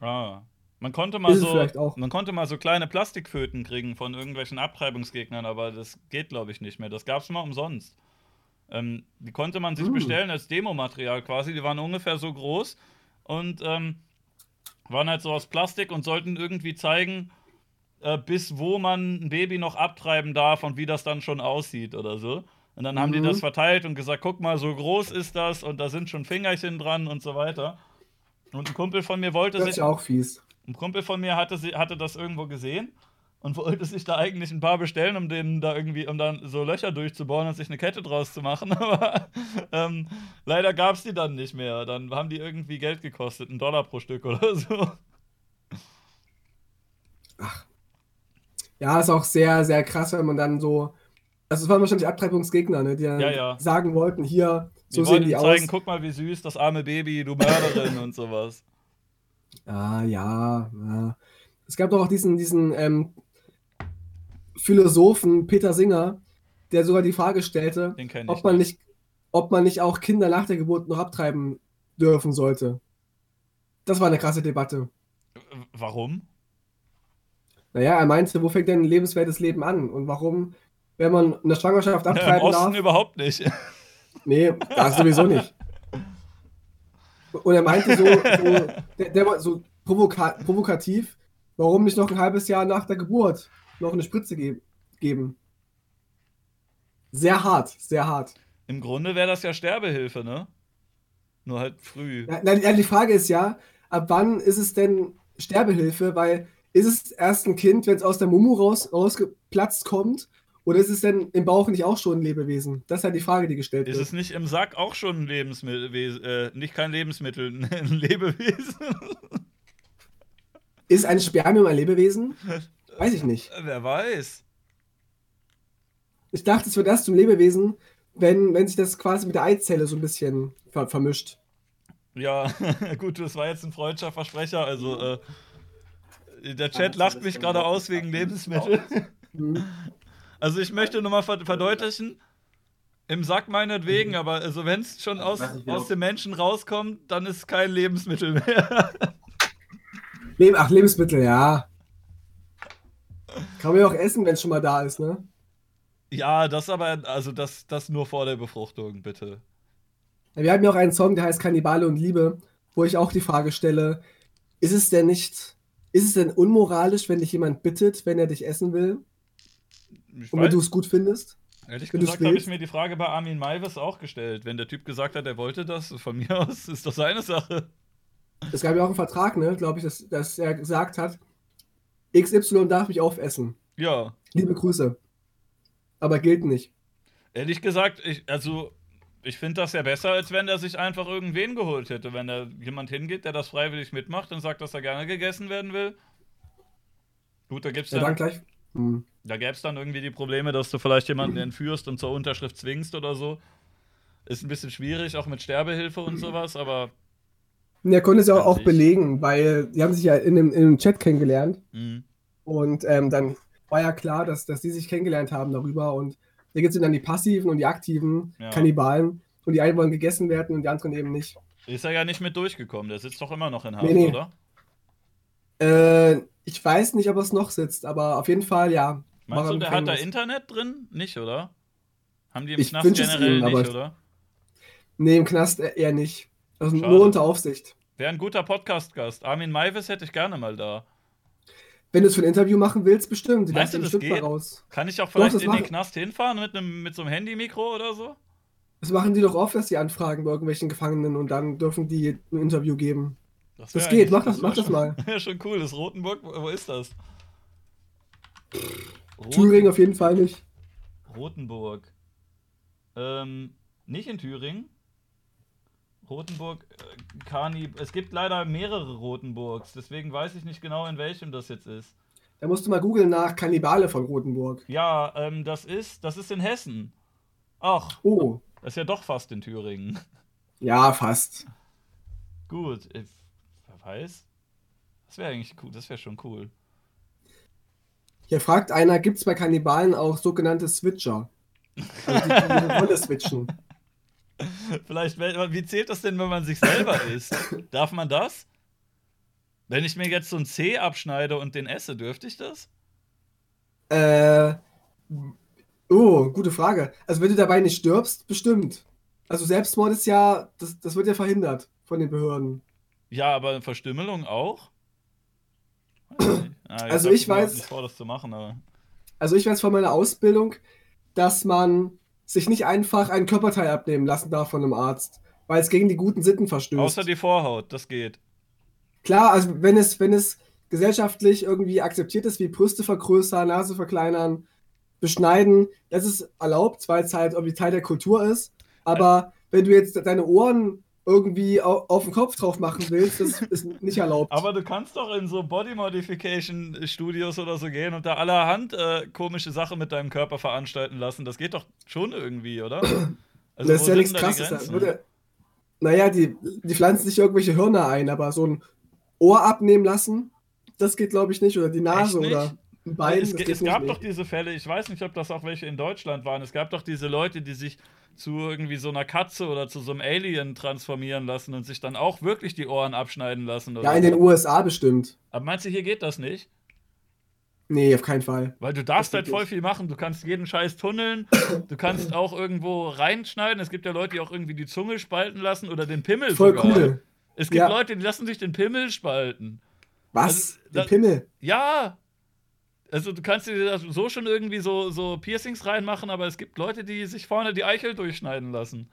Ah. Man konnte mal Ist so, man konnte mal so kleine Plastikföten kriegen von irgendwelchen Abtreibungsgegnern, aber das geht, glaube ich, nicht mehr. Das gab es mal umsonst. Ähm, die konnte man sich Hm. bestellen als Demomaterial quasi. Die waren ungefähr so groß und ähm, waren halt so aus Plastik und sollten irgendwie zeigen, äh, bis wo man ein Baby noch abtreiben darf und wie das dann schon aussieht oder so. Und dann haben die Mhm. das verteilt und gesagt, guck mal, so groß ist das und da sind schon Fingerchen dran und so weiter. Und ein Kumpel von mir wollte Das ist ja auch fies. ein Kumpel von mir hatte, hatte das irgendwo gesehen und wollte sich da eigentlich ein paar bestellen, um denen da irgendwie, um dann so Löcher durchzubohren und sich eine Kette draus zu machen. Aber ähm, leider gab es die dann nicht mehr. Dann haben die irgendwie Geld gekostet, einen Dollar pro Stück oder so. Ja, ist auch sehr, sehr krass, wenn man dann so. Also es waren wahrscheinlich Abtreibungsgegner, ne, die Ja, ja. sagen wollten, hier, so Die sehen die zeigen, aus. guck mal, wie süß, das arme Baby, du Mörderin und sowas. Ah, ja, ja. Es gab doch auch diesen, diesen ähm, Philosophen Peter Singer, der sogar die Frage stellte, ob man nicht, ob man nicht auch Kinder nach der Geburt noch abtreiben dürfen sollte. Das war eine krasse Debatte. Warum? Naja, er meinte, wo fängt denn ein lebenswertes Leben an? Und warum, wenn man eine Schwangerschaft Ja, Im abtreiben Osten darf? überhaupt nicht. Nee, das sowieso nicht. Und er meinte so, so, der, der so provoka provokativ, warum nicht noch ein halbes Jahr nach der Geburt noch eine Spritze ge geben? Sehr hart, sehr hart. Im Grunde wäre das ja Sterbehilfe, ne? Nur halt früh. Ja, na, die- Frage ist ja, ab wann ist es denn Sterbehilfe? Weil ist es erst ein Kind, wenn es aus der Mumu raus, rausgeplatzt kommt? Oder ist es denn im Bauch nicht auch schon ein Lebewesen? Das ist halt die Frage, die gestellt Ist wird. es nicht im Sack auch schon ein Lebensmittel, äh, nicht kein Lebensmittel, ein Lebewesen? Ist ein Spermium ein Lebewesen? Weiß ich nicht. Wer weiß. Ich dachte, es wird erst zum Lebewesen, wenn, wenn sich das quasi mit der Eizelle so ein bisschen ver vermischt. Ja, gut, das war jetzt ein freudscher Versprecher. Also, äh, der Chat lacht mich gerade aus wegen. Lebensmittel. Hm. Also ich möchte nochmal verdeutlichen, im Sack meinetwegen, aber also wenn es schon aus, aus dem Menschen rauskommt, dann ist es kein Lebensmittel mehr. Leb Ach, Lebensmittel, ja. Kann man ja auch essen, wenn es schon mal da ist, ne? Ja, das aber, also das, das nur vor der Befruchtung, bitte. Wir haben ja auch einen Song, der heißt Kannibale und Liebe, wo ich auch die Frage stelle, ist es denn nicht, ist es denn unmoralisch, wenn dich jemand bittet, wenn er dich essen will? Ich und wenn du es gut findest? Ehrlich gesagt habe ich mir die Frage bei Armin Maivis auch gestellt. Wenn der Typ gesagt hat, er wollte das, von mir aus ist das seine Sache. Es gab ja auch einen Vertrag, ne, glaube ich, dass, dass er gesagt hat, XY darf mich aufessen. Ja. Liebe Grüße. Aber gilt nicht. Ehrlich gesagt, ich, also ich finde das ja besser, als wenn er sich einfach irgendwen geholt hätte. Wenn da jemand hingeht, der das freiwillig mitmacht und sagt, dass er gerne gegessen werden will. Gut, da gibt es ja, dann, gleich. Hm. Da gäbe es dann irgendwie die Probleme, dass du vielleicht jemanden entführst und zur Unterschrift zwingst oder so. Ist ein bisschen schwierig, auch mit Sterbehilfe und sowas, aber. Er konnte es ja auch, belegen, weil die haben sich ja in einem, in einem Chat kennengelernt. Mhm. Und ähm, dann war ja klar, dass, dass die sich kennengelernt haben darüber. Und da gibt es dann die passiven und die aktiven ja. Kannibalen. Und die einen wollen gegessen werden und die anderen eben nicht. Ist er ja nicht mit durchgekommen. Der sitzt doch immer noch in Haft, nee, nee. oder? Äh, ich weiß nicht, ob er es noch sitzt, aber auf jeden Fall, ja. Meinst du, der hat da Internet drin? Nicht, oder? Haben die im ich Knast generell ihm, nicht, oder? Nee, im Knast eher nicht. Also Schade. nur unter Aufsicht. Wäre ein guter Podcast-Gast. Armin Maivis hätte ich gerne mal da. Wenn du es für ein Interview machen willst, bestimmt. Die Meinst du, das geht? Raus. Kann ich auch vielleicht doch, in den Knast hinfahren mit, einem, mit so einem Handymikro oder so? Das machen die doch oft, dass sie anfragen bei irgendwelchen Gefangenen und dann dürfen die ein Interview geben. Das, das geht, mach das, das mach das mal. Ja, schon cool. Das Rotenburg, wo ist das? Roten Thüringen auf jeden Fall nicht. Rotenburg. Ähm, nicht in Thüringen. Rotenburg, äh, Kani. Es gibt leider mehrere Rotenburgs, deswegen weiß ich nicht genau, in welchem das jetzt ist. Da musst du mal googeln nach Kannibale von Rotenburg. Ja, ähm, das ist, das ist in Hessen. Ach. Oh. Das ist ja doch fast in Thüringen. Ja, fast. Gut, ich, wer weiß. Das wäre eigentlich cool, das wäre schon cool. Hier fragt einer, gibt es bei Kannibalen auch sogenannte Switcher? Also die, die Rolle switchen. Vielleicht, wie zählt das denn, wenn man sich selber isst? Darf man das? Wenn ich mir jetzt so ein C abschneide und den esse, dürfte ich das? Äh. Oh, gute Frage. Also, wenn du dabei nicht stirbst, bestimmt. Also, Selbstmord ist ja, das, das wird ja verhindert von den Behörden. Ja, aber Verstümmelung auch? ah, also, ich weiß. Nicht vor, das zu machen, aber. Also, ich weiß von meiner Ausbildung, dass man sich nicht einfach ein Körperteil abnehmen lassen darf von einem Arzt, weil es gegen die guten Sitten verstößt. Außer die Vorhaut, das geht. Klar, also wenn es, wenn es gesellschaftlich irgendwie akzeptiert ist, wie Brüste vergrößern, Nase verkleinern, beschneiden, das ist erlaubt, weil es halt irgendwie Teil der Kultur ist. Aber wenn du jetzt deine Ohren irgendwie auf, auf den Kopf drauf machen willst, das ist nicht erlaubt. Aber du kannst doch in so Body Modification Studios oder so gehen und da allerhand äh, komische Sachen mit deinem Körper veranstalten lassen. Das geht doch schon irgendwie, oder? Also, das ist ja nichts krasses. Würde, naja, die, die pflanzen sich irgendwelche Hörner ein, aber so ein Ohr abnehmen lassen, das geht, glaube ich, nicht. Oder die Nase oder ein Bein. Es, es gab doch diese Fälle, ich weiß nicht, ob das auch welche in Deutschland waren. Es gab doch diese Leute, die sich zu irgendwie so einer Katze oder zu so einem Alien transformieren lassen und sich dann auch wirklich die Ohren abschneiden lassen. ja, in den USA bestimmt. Aber meinst du, hier geht das nicht? Nee, auf keinen Fall. Weil du darfst halt voll nicht. viel machen. Du kannst jeden Scheiß tunneln. Du kannst auch irgendwo reinschneiden. Es gibt ja Leute, die auch irgendwie die Zunge spalten lassen oder den Pimmel Voll sogar. cool. Es gibt ja. Leute, die lassen sich den Pimmel spalten. Was? Also, den da, Pimmel? Ja, also du kannst dir so schon irgendwie so, so Piercings reinmachen, aber es gibt Leute, die sich vorne die Eichel durchschneiden lassen.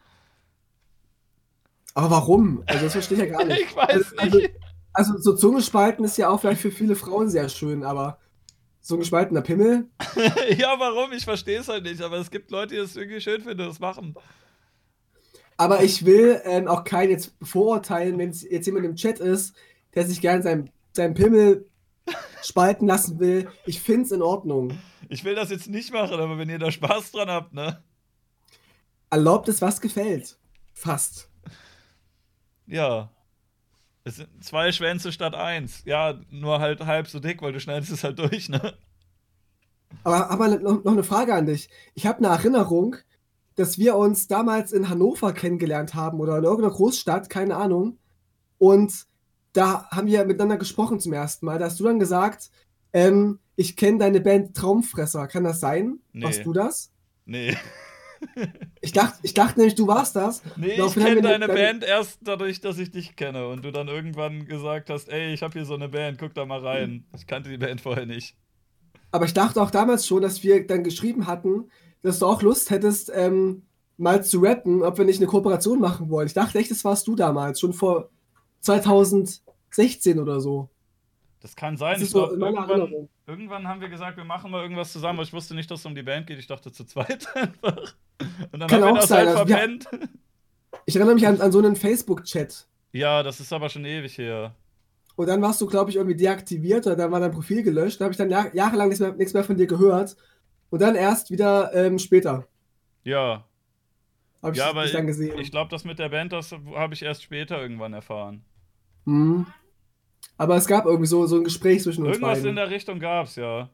Aber warum? Also das verstehe ich ja gar nicht. ich weiß also, nicht. Also, also so Zungespalten ist ja auch vielleicht für viele Frauen sehr schön, aber so ein gespaltener Pimmel? ja, warum? Ich verstehe es halt nicht, aber es gibt Leute, die es irgendwie schön finden, das machen. Aber ich will ähm, auch keinen jetzt vorurteilen, wenn es jetzt jemand im Chat ist, der sich gerne seinen, seinen Pimmel spalten lassen will. Ich finde es in Ordnung. Ich will das jetzt nicht machen, aber wenn ihr da Spaß dran habt, ne? Erlaubt es, was gefällt. Fast. Ja. Es sind zwei Schwänze statt eins. Ja, nur halt halb so dick, weil du schneidest es halt durch, ne? Aber, aber noch, noch eine Frage an dich. Ich habe eine Erinnerung, dass wir uns damals in Hannover kennengelernt haben oder in irgendeiner Großstadt, keine Ahnung. Und da haben wir miteinander gesprochen zum ersten Mal. Da hast du dann gesagt, ähm, ich kenne deine Band Traumfresser. Kann das sein? Nee. Warst du das? Nee. Ich dachte, ich dachte nämlich, du warst das. Nee, ich kenne deine deine- Band erst dadurch, dass ich dich kenne und du dann irgendwann gesagt hast, ey, ich habe hier so eine Band, guck da mal rein. Ich kannte die Band vorher nicht. Aber ich dachte auch damals schon, dass wir dann geschrieben hatten, dass du auch Lust hättest, ähm, mal zu rappen, ob wir nicht eine Kooperation machen wollen. Ich dachte echt, das warst du damals, schon vor 2016 oder so. Das kann sein. Das Ich ist so glaube, in meiner irgendwann, Erinnerung. irgendwann haben wir gesagt, wir machen mal irgendwas zusammen, aber ich wusste nicht, dass es um die Band geht. Ich dachte zu zweit einfach. Und dann Kann haben wir auch das sein, halt also verpennt. Ich erinnere mich an, an so einen Facebook-Chat. Ja, das ist aber schon ewig her. Und dann warst du, glaube ich, irgendwie deaktiviert oder dann war dein Profil gelöscht. Da habe ich dann jahr jahrelang nichts mehr, nichts mehr von dir gehört. Und dann erst wieder ähm, später Ja, habe ich ja, aber dann gesehen. ich glaube, das mit der Band, das habe ich erst später irgendwann erfahren. Mhm. Aber es gab irgendwie so, so ein Gespräch zwischen uns Irgendwas beiden. in der Richtung gab's, ja.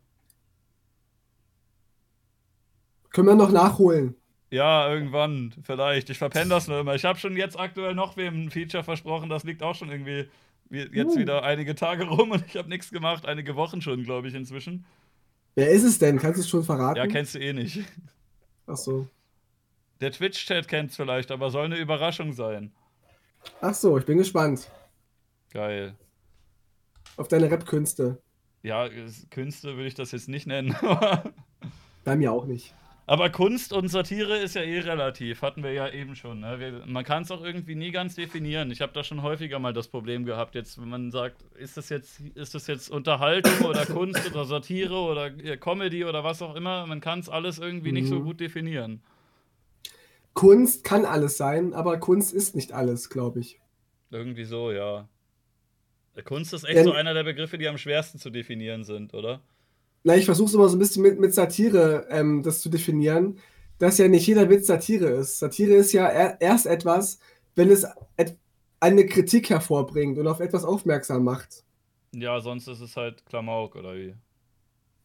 Können wir noch nachholen. Ja, irgendwann, vielleicht. Ich verpenne das nur immer. Ich habe schon jetzt aktuell noch wem ein Feature versprochen, das liegt auch schon irgendwie wie- jetzt Uh. wieder einige Tage rum und ich habe nichts gemacht, einige Wochen schon, glaube ich, inzwischen. Wer ist es denn? Kannst du es schon verraten? Ja, kennst du eh nicht. Ach so. Der Twitch-Chat kennt's vielleicht, aber soll eine Überraschung sein. Ach so, ich bin gespannt Geil. auf deine Rap-Künste. Ja, Künste würde ich das jetzt nicht nennen. Bei mir auch nicht. Aber Kunst und Satire ist ja eh relativ, hatten wir ja eben schon. Ne? Wir, man kann es auch irgendwie nie ganz definieren. Ich habe da schon häufiger mal das Problem gehabt, jetzt, wenn man sagt, ist das jetzt, ist das jetzt Unterhaltung oder Kunst oder Satire oder Comedy oder was auch immer, man kann es alles irgendwie nicht so Mhm. gut definieren. Kunst kann alles sein, aber Kunst ist nicht alles, glaube ich. Irgendwie so, ja. Kunst ist echt Denn- so einer der Begriffe, die am schwersten zu definieren sind, oder? Na, ich versuche es immer so ein bisschen mit, mit Satire ähm, das zu definieren, dass ja nicht jeder Witz Satire ist. Satire ist ja er, erst etwas, wenn es et eine Kritik hervorbringt und auf etwas aufmerksam macht. Ja, sonst ist es halt Klamauk, oder wie?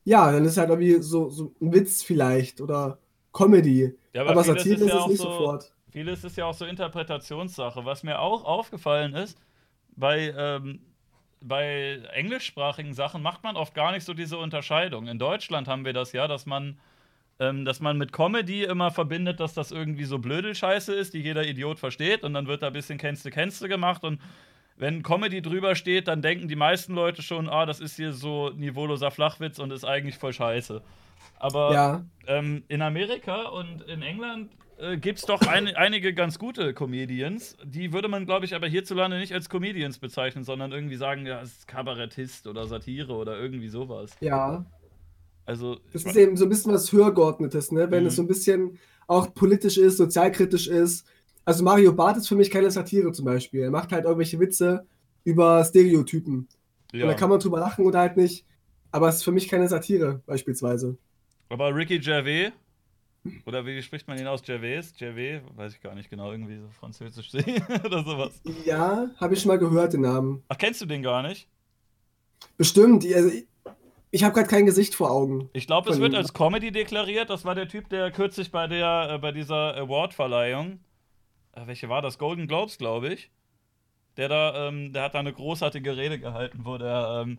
Ja, dann ist halt irgendwie so, so ein Witz vielleicht oder Comedy. Ja, aber vieles Satire ist ja es nicht so- sofort. Vieles ist ja auch so Interpretationssache. Was mir auch aufgefallen ist, bei, ähm, bei englischsprachigen Sachen macht man oft gar nicht so diese Unterscheidung. In Deutschland haben wir das ja, dass man, ähm, dass man mit Comedy immer verbindet, dass das irgendwie so Blödelscheiße ist, die jeder Idiot versteht und dann wird da ein bisschen Kennste Kennste gemacht und wenn Comedy drüber steht, dann denken die meisten Leute schon, ah, das ist hier so niveauloser Flachwitz und ist eigentlich voll scheiße. Aber Ja, ähm, in Amerika und in England äh, gibt es doch ein, einige ganz gute Comedians. Die würde man, glaube ich, aber hierzulande nicht als Comedians bezeichnen, sondern irgendwie sagen, ja, es ist Kabarettist oder Satire oder irgendwie sowas. ja. Also, Das ist eben so ein bisschen was Höhergeordnetes, ne? Wenn Mhm. es so ein bisschen auch politisch ist, sozialkritisch ist. Also Mario Barth ist für mich keine Satire zum Beispiel. Er macht halt irgendwelche Witze über Stereotypen. ja. Und da kann man drüber lachen oder halt nicht. Aber es ist für mich keine Satire, beispielsweise. aber Ricky Gervais, oder wie spricht man ihn aus? Gervais? Gervais? Weiß ich gar nicht genau, irgendwie so französisch sehen oder sowas. Ja, habe ich schon mal gehört, den Namen. Ach, kennst du den gar nicht? Bestimmt. Also ich ich habe gerade kein Gesicht vor Augen. Ich glaube, es wird als Comedy deklariert. Das war der Typ, der kürzlich bei der äh, bei dieser Award-Verleihung, äh, welche war das? Golden Globes, glaube ich. Der da, ähm, der hat da eine großartige Rede gehalten, wo der ähm,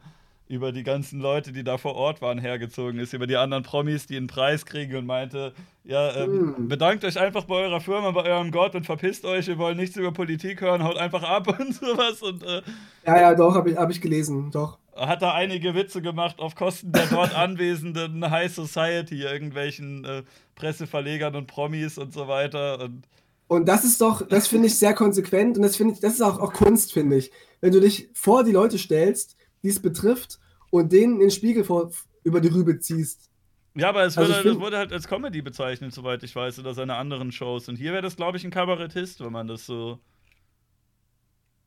über die ganzen Leute, die da vor Ort waren, hergezogen ist, über die anderen Promis, die einen Preis kriegen und meinte, ja, ähm, Hm. bedankt euch einfach bei eurer Firma, bei eurem Gott und verpisst euch, wir wollen nichts über Politik hören, haut einfach ab und sowas und äh, Ja, ja, doch, habe ich, hab ich gelesen. Doch. hat da einige Witze gemacht auf Kosten der dort anwesenden High Society, irgendwelchen äh, Presseverlegern und Promis und so weiter. Und Und das ist doch, das finde ich sehr konsequent und das finde ich, das ist auch, auch Kunst, finde ich. Wenn du dich vor die Leute stellst, die es betrifft, und denen den Spiegel vor, über die Rübe ziehst. ja, aber es Also wurde, das find- wurde halt als Comedy bezeichnet, soweit ich weiß, oder seine anderen Shows. Und hier wäre das, glaube ich, ein Kabarettist, wenn man das so.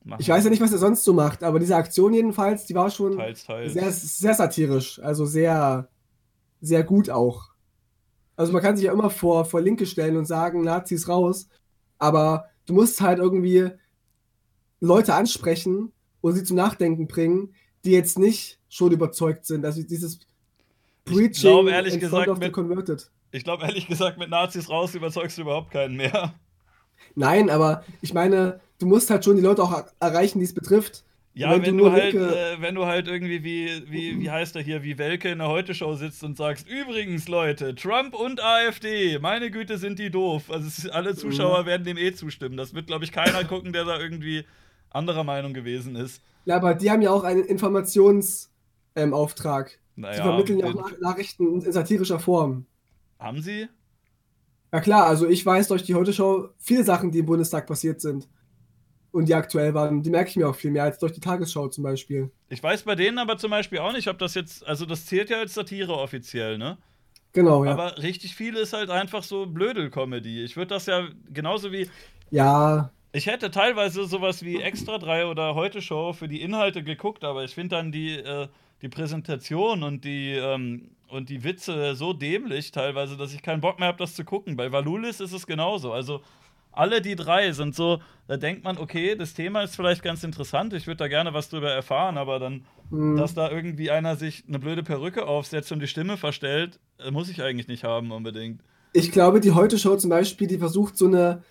machen Ich weiß ja nicht, was er sonst so macht, aber diese Aktion jedenfalls, die war schon Teils, teils. sehr, sehr satirisch, also sehr, sehr gut auch. Also man kann sich ja immer vor, vor Linke stellen und sagen, Nazis raus, aber du musst halt irgendwie Leute ansprechen und sie zum Nachdenken bringen, die jetzt nicht schon überzeugt sind. Also dieses, Preaching glaub, ehrlich gesagt, mit- converted. Ich glaube, ehrlich gesagt, mit Nazis raus überzeugst du überhaupt keinen mehr. Nein, aber ich meine, du musst halt schon die Leute auch er erreichen, die es betrifft. Ja, Wenn wenn, du du, halt, äh, wenn du halt irgendwie wie, wie, wie heißt er hier, wie Welke in der Heute-Show sitzt und sagst, übrigens, Leute, Trump und AfD, meine Güte, sind die doof. Also alle Zuschauer werden dem eh zustimmen. Das wird, glaube ich, keiner gucken, der da irgendwie anderer Meinung gewesen ist. Ja, aber die haben ja auch einen Informationsauftrag. Ähm, Auftrag. Naja, die vermitteln ja auch Nachrichten in satirischer Form. haben sie? Ja klar, also ich weiß durch die Heute-Show viele Sachen, die im Bundestag passiert sind. Und die aktuell waren. Die merke ich mir auch viel mehr als durch die Tagesschau zum Beispiel. Ich weiß bei denen aber zum Beispiel auch nicht, ob das jetzt, also das zählt ja als Satire offiziell, ne? Genau, ja. Aber richtig viel ist halt einfach so Blödel-Comedy. Ich würde das ja genauso wie, ja, Ich hätte teilweise sowas wie Extra 3 oder Heute Show für die Inhalte geguckt, aber ich finde dann die, äh, die Präsentation und die, ähm, und die Witze so dämlich teilweise, dass ich keinen Bock mehr habe, das zu gucken. Bei Valulis ist es genauso. Also alle die drei sind so, da denkt man, okay, das Thema ist vielleicht ganz interessant, ich würde da gerne was drüber erfahren, aber dann, hm, dass da irgendwie einer sich eine blöde Perücke aufsetzt und die Stimme verstellt, äh, muss ich eigentlich nicht haben unbedingt. ich glaube, die Heute-Show zum Beispiel, die versucht so eine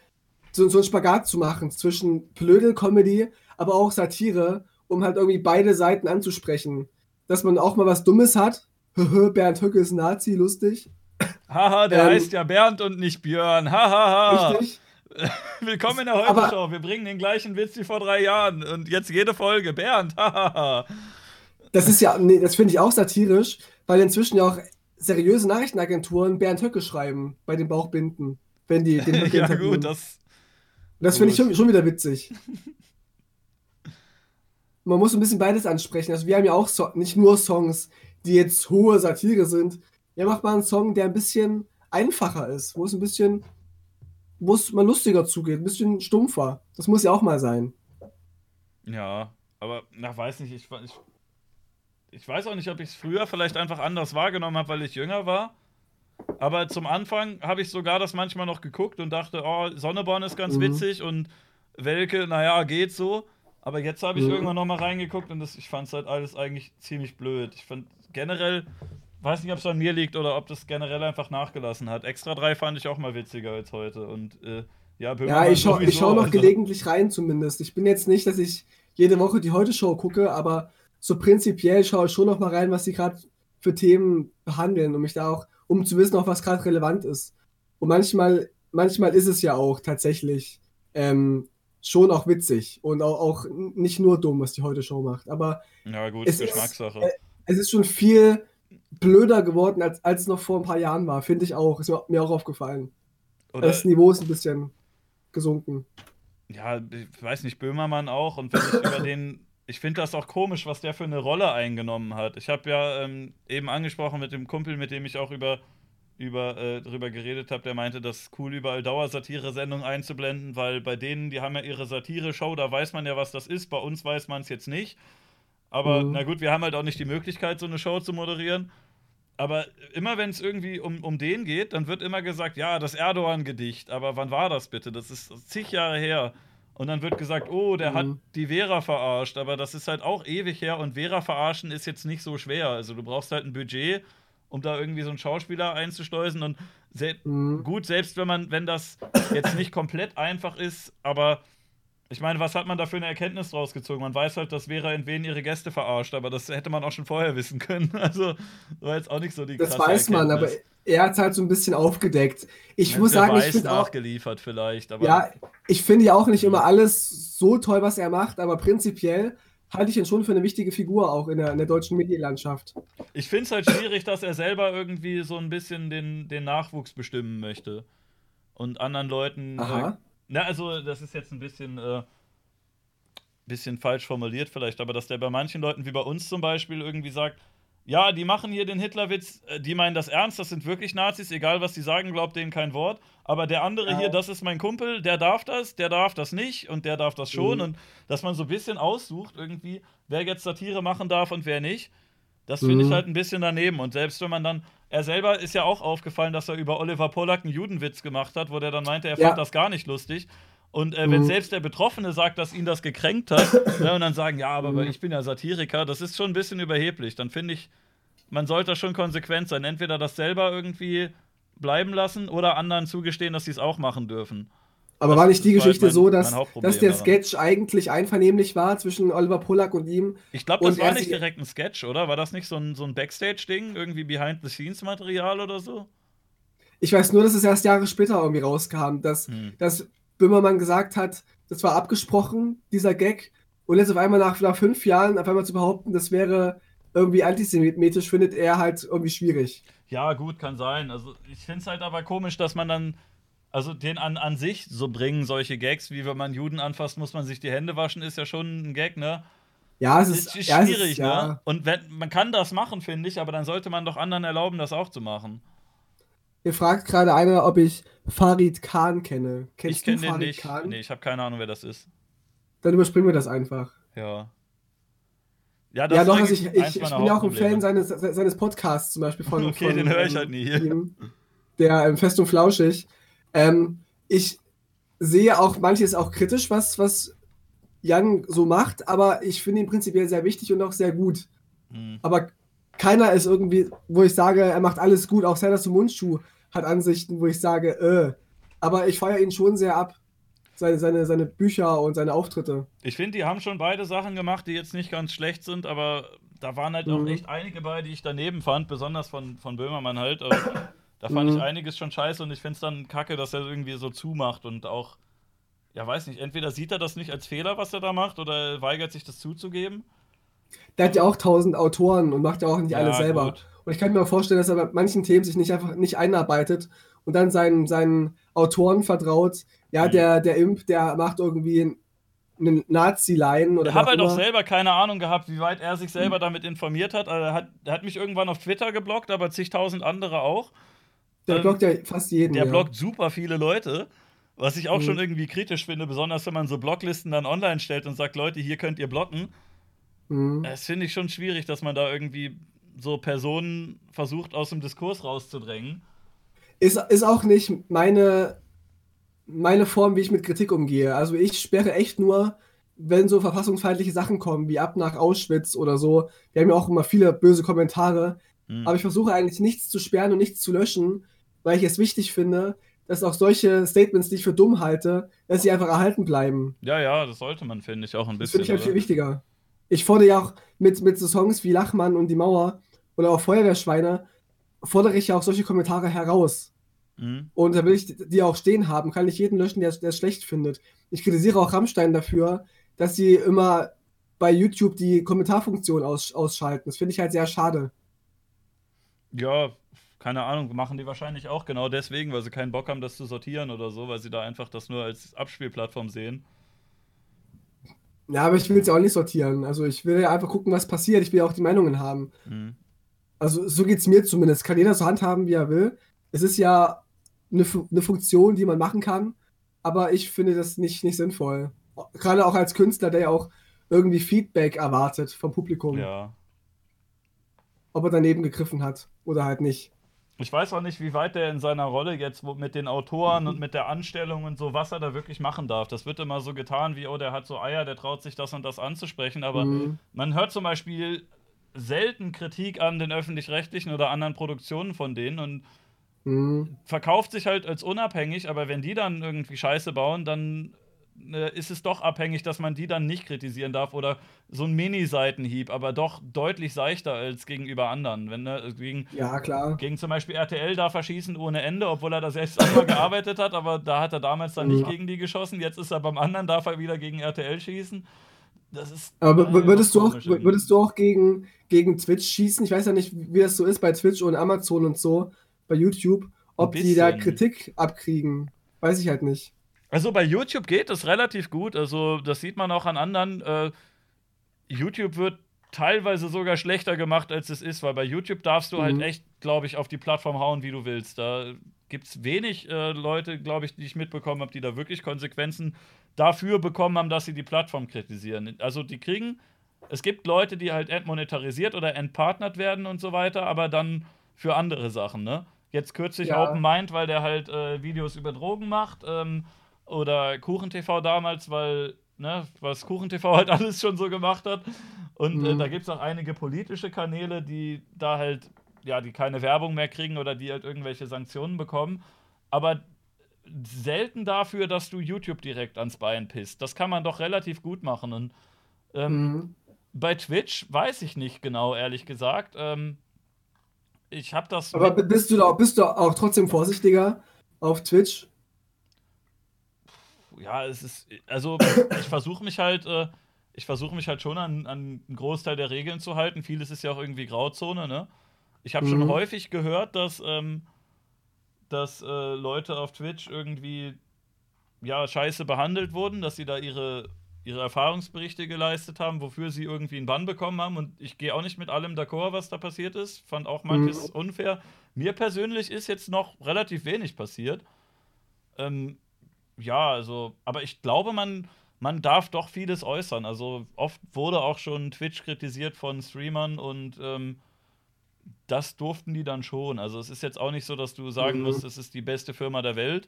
so, so einen Spagat zu machen zwischen Blödel-Comedy, aber auch Satire, um halt irgendwie beide Seiten anzusprechen. Dass man auch mal was Dummes hat. Bernd Höcke ist Nazi, lustig. Haha, der Ähm, heißt ja Bernd und nicht Björn. Hahaha. Richtig. Willkommen in der Heute-Show. Wir bringen den gleichen Witz wie vor drei Jahren. Und jetzt jede Folge. Bernd. Hahaha. Das ist ja, nee, das finde ich auch satirisch, weil inzwischen ja auch seriöse Nachrichtenagenturen Bernd Höcke schreiben bei den Bauchbinden, wenn die den Höcke ja, gut, das. Das finde ich schon, schon wieder witzig. Man muss ein bisschen beides ansprechen. Also wir haben ja auch so nicht nur Songs, die jetzt hohe Satire sind. Wir machen mal einen Song, der ein bisschen einfacher ist, wo es ein bisschen, wo es mal lustiger zugeht, ein bisschen stumpfer. Das muss ja auch mal sein. Ja, aber, na, weiß nicht. Ich, ich, ich weiß auch nicht, ob ich es früher vielleicht einfach anders wahrgenommen habe, weil ich jünger war. Aber zum Anfang habe ich sogar das manchmal noch geguckt und dachte, oh, Sonneborn ist ganz Mhm. witzig und Welke, naja, geht so. Aber jetzt habe ich Mhm. irgendwann noch mal reingeguckt und das, ich fand es halt alles eigentlich ziemlich blöd. Ich fand generell, weiß nicht, ob es an mir liegt oder ob das generell einfach nachgelassen hat. Extra 3 fand ich auch mal witziger als heute. Und äh, ja, Ja, ich schaue schau noch also- gelegentlich rein zumindest. Ich bin jetzt nicht, dass ich jede Woche die Heute-Show gucke, aber so prinzipiell schaue ich schon noch mal rein, was sie gerade für Themen behandeln, um mich da auch, um zu wissen, auch was gerade relevant ist. Und manchmal, manchmal ist es ja auch tatsächlich ähm, schon auch witzig und auch, auch nicht nur dumm, was die Heute-Show macht. Aber Ja, gut, Es ist- Geschmackssache. äh, es ist schon viel blöder geworden, als, als es noch vor ein paar Jahren war, finde ich auch. Ist mir- mir auch aufgefallen. Oder, Das Niveau ist ein bisschen gesunken. ja, ich weiß nicht, Böhmermann auch. Und wenn ich über den. Ich finde das auch komisch, was der für eine Rolle eingenommen hat. Ich habe ja ähm, eben angesprochen mit dem Kumpel, mit dem ich auch über, über äh, drüber geredet habe, der meinte, das ist cool, überall Dauersatire-Sendungen einzublenden, weil bei denen, die haben ja ihre Satire-Show, da weiß man ja, was das ist. Bei uns weiß man es jetzt nicht. Aber Mhm. na gut, wir haben halt auch nicht die Möglichkeit, so eine Show zu moderieren. Aber immer wenn es irgendwie um, um den geht, dann wird immer gesagt, ja, das Erdogan-Gedicht. Aber wann war das bitte? Das ist zig Jahre her. Und dann wird gesagt, oh, der hat Mhm. die Vera verarscht. Aber das ist halt auch ewig her. Und Vera verarschen ist jetzt nicht so schwer. Also du brauchst halt ein Budget, um da irgendwie so einen Schauspieler einzuschleusen. Und se Mhm. gut, selbst wenn man, wenn das jetzt nicht komplett einfach ist, aber ich meine, was hat man da für eine Erkenntnis draus gezogen? Man weiß halt, dass Vera in wen ihre Gäste verarscht, aber das hätte man auch schon vorher wissen können. Also war jetzt auch nicht so die Das weiß man, aber er hat es halt so ein bisschen aufgedeckt. Ich Ja, muss sagen, ich finde auch, nachgeliefert vielleicht, aber ja, ich finde ja auch nicht immer alles so toll, was er macht, aber prinzipiell halte ich ihn schon für eine wichtige Figur auch in der, in der deutschen Medienlandschaft. ich finde es halt schwierig, dass er selber irgendwie so ein bisschen den, den Nachwuchs bestimmen möchte und anderen Leuten. Äh, Aha. na, also das ist jetzt ein bisschen, äh, bisschen falsch formuliert vielleicht, aber dass der bei manchen Leuten wie bei uns zum Beispiel irgendwie sagt, ja, die machen hier den Hitlerwitz, äh, die meinen das ernst, das sind wirklich Nazis, egal was die sagen, glaubt denen kein Wort. Aber der andere Ja. hier, das ist mein Kumpel, der darf das, der darf das nicht und der darf das schon. Mhm. Und dass man so ein bisschen aussucht, irgendwie, wer jetzt Satire machen darf und wer nicht. Das finde ich Mhm. halt ein bisschen daneben. Und selbst wenn man dann, er selber ist ja auch aufgefallen, dass er über Oliver Pollack einen Judenwitz gemacht hat, wo der dann meinte, er Ja. fand das gar nicht lustig. Und äh, wenn Mhm. selbst der Betroffene sagt, dass ihn das gekränkt hat, ja, und dann sagen, ja, aber Mhm. ich bin ja Satiriker, das ist schon ein bisschen überheblich. Dann finde ich, man sollte schon konsequent sein. Entweder das selber irgendwie bleiben lassen oder anderen zugestehen, dass sie es auch machen dürfen. Aber Das war nicht die halt Geschichte mein- so, dass, dass der daran. Sketch eigentlich einvernehmlich war zwischen Oliver Pollack und ihm? Ich glaube, das war nicht direkt ein Sketch, oder? War das nicht so ein, so ein Backstage-Ding? Irgendwie Behind-the-Scenes-Material oder so? Ich weiß nur, dass es erst Jahre später irgendwie rauskam, dass, Hm. dass Böhmermann gesagt hat, das war abgesprochen, dieser Gag. Und jetzt auf einmal nach, nach fünf Jahren auf einmal zu behaupten, das wäre irgendwie antisemitisch, findet er halt irgendwie schwierig. Ja, gut, kann sein. Also, ich finde es halt aber komisch, dass man dann, also den an, an sich so bringen, solche Gags, wie wenn man Juden anfasst, muss man sich die Hände waschen, ist ja schon ein Gag, ne? Ja, es ist, ist ja, es schwierig, ist, ja. ne? Und wenn, man kann das machen, finde ich, aber dann sollte man doch anderen erlauben, das auch zu machen. Hier fragt gerade einer, ob ich Farid Khan kenne. Kennst ich kenne den Farid nicht. Khan? Nee, ich habe keine Ahnung, wer das ist. Dann überspringen wir das einfach. Ja. Ja, ja, doch, also ich, ich, ich bin ja auch ein. Fan seines, seines Podcasts zum Beispiel von. Okay, von, den höre ich halt nie. ihm, Der ähm, Fest und Flauschig. Ähm, ich sehe auch manches auch kritisch, was, was Jan so macht, aber ich finde ihn prinzipiell sehr wichtig und auch sehr gut. Hm. Aber keiner ist irgendwie, wo ich sage, er macht alles gut. Auch Serdar Mundschuh hat Ansichten, wo ich sage, äh. Aber ich feiere ihn schon sehr ab. Seine, seine, seine Bücher und seine Auftritte. Ich finde, die haben schon beide Sachen gemacht, die jetzt nicht ganz schlecht sind, aber da waren halt auch Mhm. echt einige bei, die ich daneben fand, besonders von, von Böhmermann halt. Da fand Mhm. ich einiges schon scheiße und ich finde es dann kacke, dass er irgendwie so zumacht und auch, ja, weiß nicht, entweder sieht er das nicht als Fehler, was er da macht, oder er weigert sich das zuzugeben. Der hat ja auch tausend Autoren und macht ja auch nicht alle Ja, selber. gut. Und ich kann mir vorstellen, dass er bei manchen Themen sich nicht einfach nicht einarbeitet und dann seinen, seinen Autoren vertraut. Ja, Mhm. der, der Imp, der macht irgendwie einen Nazi-Line oder Ich habe halt auch selber keine Ahnung gehabt, wie weit er sich selber damit informiert hat. Also er, hat. er hat mich irgendwann auf Twitter geblockt, aber zigtausend andere auch. Der ähm, blockt ja fast jeden. Der ja. blockt super viele Leute. Was ich auch Mhm. schon irgendwie kritisch finde, besonders wenn man so Blocklisten dann online stellt und sagt, Leute, hier könnt ihr blocken. Mhm. Das finde ich schon schwierig, dass man da irgendwie so Personen versucht, aus dem Diskurs rauszudrängen. Ist, ist auch nicht meine, meine Form, wie ich mit Kritik umgehe. Also ich sperre echt nur, wenn so verfassungsfeindliche Sachen kommen, wie ab nach Auschwitz oder so. Wir haben ja auch immer viele böse Kommentare. Hm. Aber ich versuche eigentlich nichts zu sperren und nichts zu löschen, weil ich es wichtig finde, dass auch solche Statements, die ich für dumm halte, dass sie einfach erhalten bleiben. ja, ja, das sollte man, finde ich, auch ein Das bisschen. finde ich halt viel wichtiger. Ich fordere ja auch mit, mit so Songs wie Lachmann und Die Mauer oder auch Feuerwehrschweine, fordere ich ja auch solche Kommentare heraus. Hm. Und da will ich die auch stehen haben, kann ich jeden löschen, der der es schlecht findet. Ich kritisiere auch Rammstein dafür, dass sie immer bei YouTube die Kommentarfunktion aus, ausschalten. Das finde ich halt sehr schade. Ja, keine Ahnung, machen die wahrscheinlich auch genau deswegen, weil sie keinen Bock haben, das zu sortieren oder so, weil sie da einfach das nur als Abspielplattform sehen. Ja, aber ich will es ja auch nicht sortieren. Also ich will ja einfach gucken, was passiert. Ich will ja auch die Meinungen haben. Hm. Also so geht es mir zumindest. Kann jeder so handhaben, wie er will. Es ist ja eine, eine Funktion, die man machen kann, aber ich finde das nicht, nicht sinnvoll. Gerade auch als Künstler, der ja auch irgendwie Feedback erwartet vom Publikum, Ja. ob er daneben gegriffen hat oder halt nicht. Ich weiß auch nicht, wie weit der in seiner Rolle jetzt mit den Autoren und mit der Anstellung und so, was er da wirklich machen darf. Das wird immer so getan, wie, oh, der hat so Eier, der traut sich das und das anzusprechen. Aber Mhm. man hört zum Beispiel selten Kritik an den öffentlich-rechtlichen oder anderen Produktionen von denen und Mhm. verkauft sich halt als unabhängig, aber wenn die dann irgendwie Scheiße bauen, dann ist es doch abhängig, dass man die dann nicht kritisieren darf oder so ein Mini-Seitenhieb, aber doch deutlich seichter als gegenüber anderen. Wenn ne, gegen, Ja, klar. gegen zum Beispiel RTL darf er schießen ohne Ende, obwohl er da selbst auch mal gearbeitet hat, aber da hat er damals dann nicht Mhm. gegen die geschossen. Jetzt ist er beim anderen, darf er wieder gegen RTL schießen. Das ist. Aber äh, würdest du auch, würdest du auch gegen, gegen Twitch schießen? Ich weiß ja nicht, wie das so ist bei Twitch und Amazon und so, bei YouTube, ob die da. Kritik abkriegen. Weiß ich halt nicht. Also bei YouTube geht es relativ gut. Also das sieht man auch an anderen. Äh, YouTube wird teilweise sogar schlechter gemacht, als es ist, weil bei YouTube darfst du halt Mhm. echt, glaube ich, auf die Plattform hauen, wie du willst. Da gibt es wenig äh, Leute, glaube ich, die ich mitbekommen habe, die da wirklich Konsequenzen dafür bekommen haben, dass sie die Plattform kritisieren. Also die kriegen, es gibt Leute, die halt entmonetarisiert oder entpartnert werden und so weiter, aber dann für andere Sachen, ne? Jetzt kürzlich Ja. Open Mind, weil der halt äh, Videos über Drogen macht. Ähm, oder KuchenTV damals, weil ne, was KuchenTV halt alles schon so gemacht hat. Und äh, Mhm. da gibt es auch einige politische Kanäle, die da halt, ja, die keine Werbung mehr kriegen oder die halt irgendwelche Sanktionen bekommen. Aber selten dafür, dass du YouTube direkt ans Bein pisst. Das kann man doch relativ gut machen. Und ähm, Mhm. bei Twitch weiß ich nicht genau, ehrlich gesagt. Ähm, ich habe das. Aber bist du, da, bist du auch trotzdem vorsichtiger auf Twitch? Ja, es ist, also ich versuche mich halt, äh, ich versuche mich halt schon an, an einen Großteil der Regeln zu halten. Vieles ist ja auch irgendwie Grauzone, ne? Ich habe schon Mhm. häufig gehört, dass, ähm, dass äh, Leute auf Twitch irgendwie ja scheiße behandelt wurden, dass sie da ihre, ihre Erfahrungsberichte geleistet haben, wofür sie irgendwie einen Bann bekommen haben. Und ich gehe auch nicht mit allem d'accord, was da passiert ist. Fand auch manches unfair. Mir persönlich ist jetzt noch relativ wenig passiert. Ähm, ja, also, aber ich glaube, man, man darf doch vieles äußern. Also oft wurde auch schon Twitch kritisiert von Streamern und ähm, das durften die dann schon. Also es ist jetzt auch nicht so, dass du sagen Mhm. musst, es ist die beste Firma der Welt.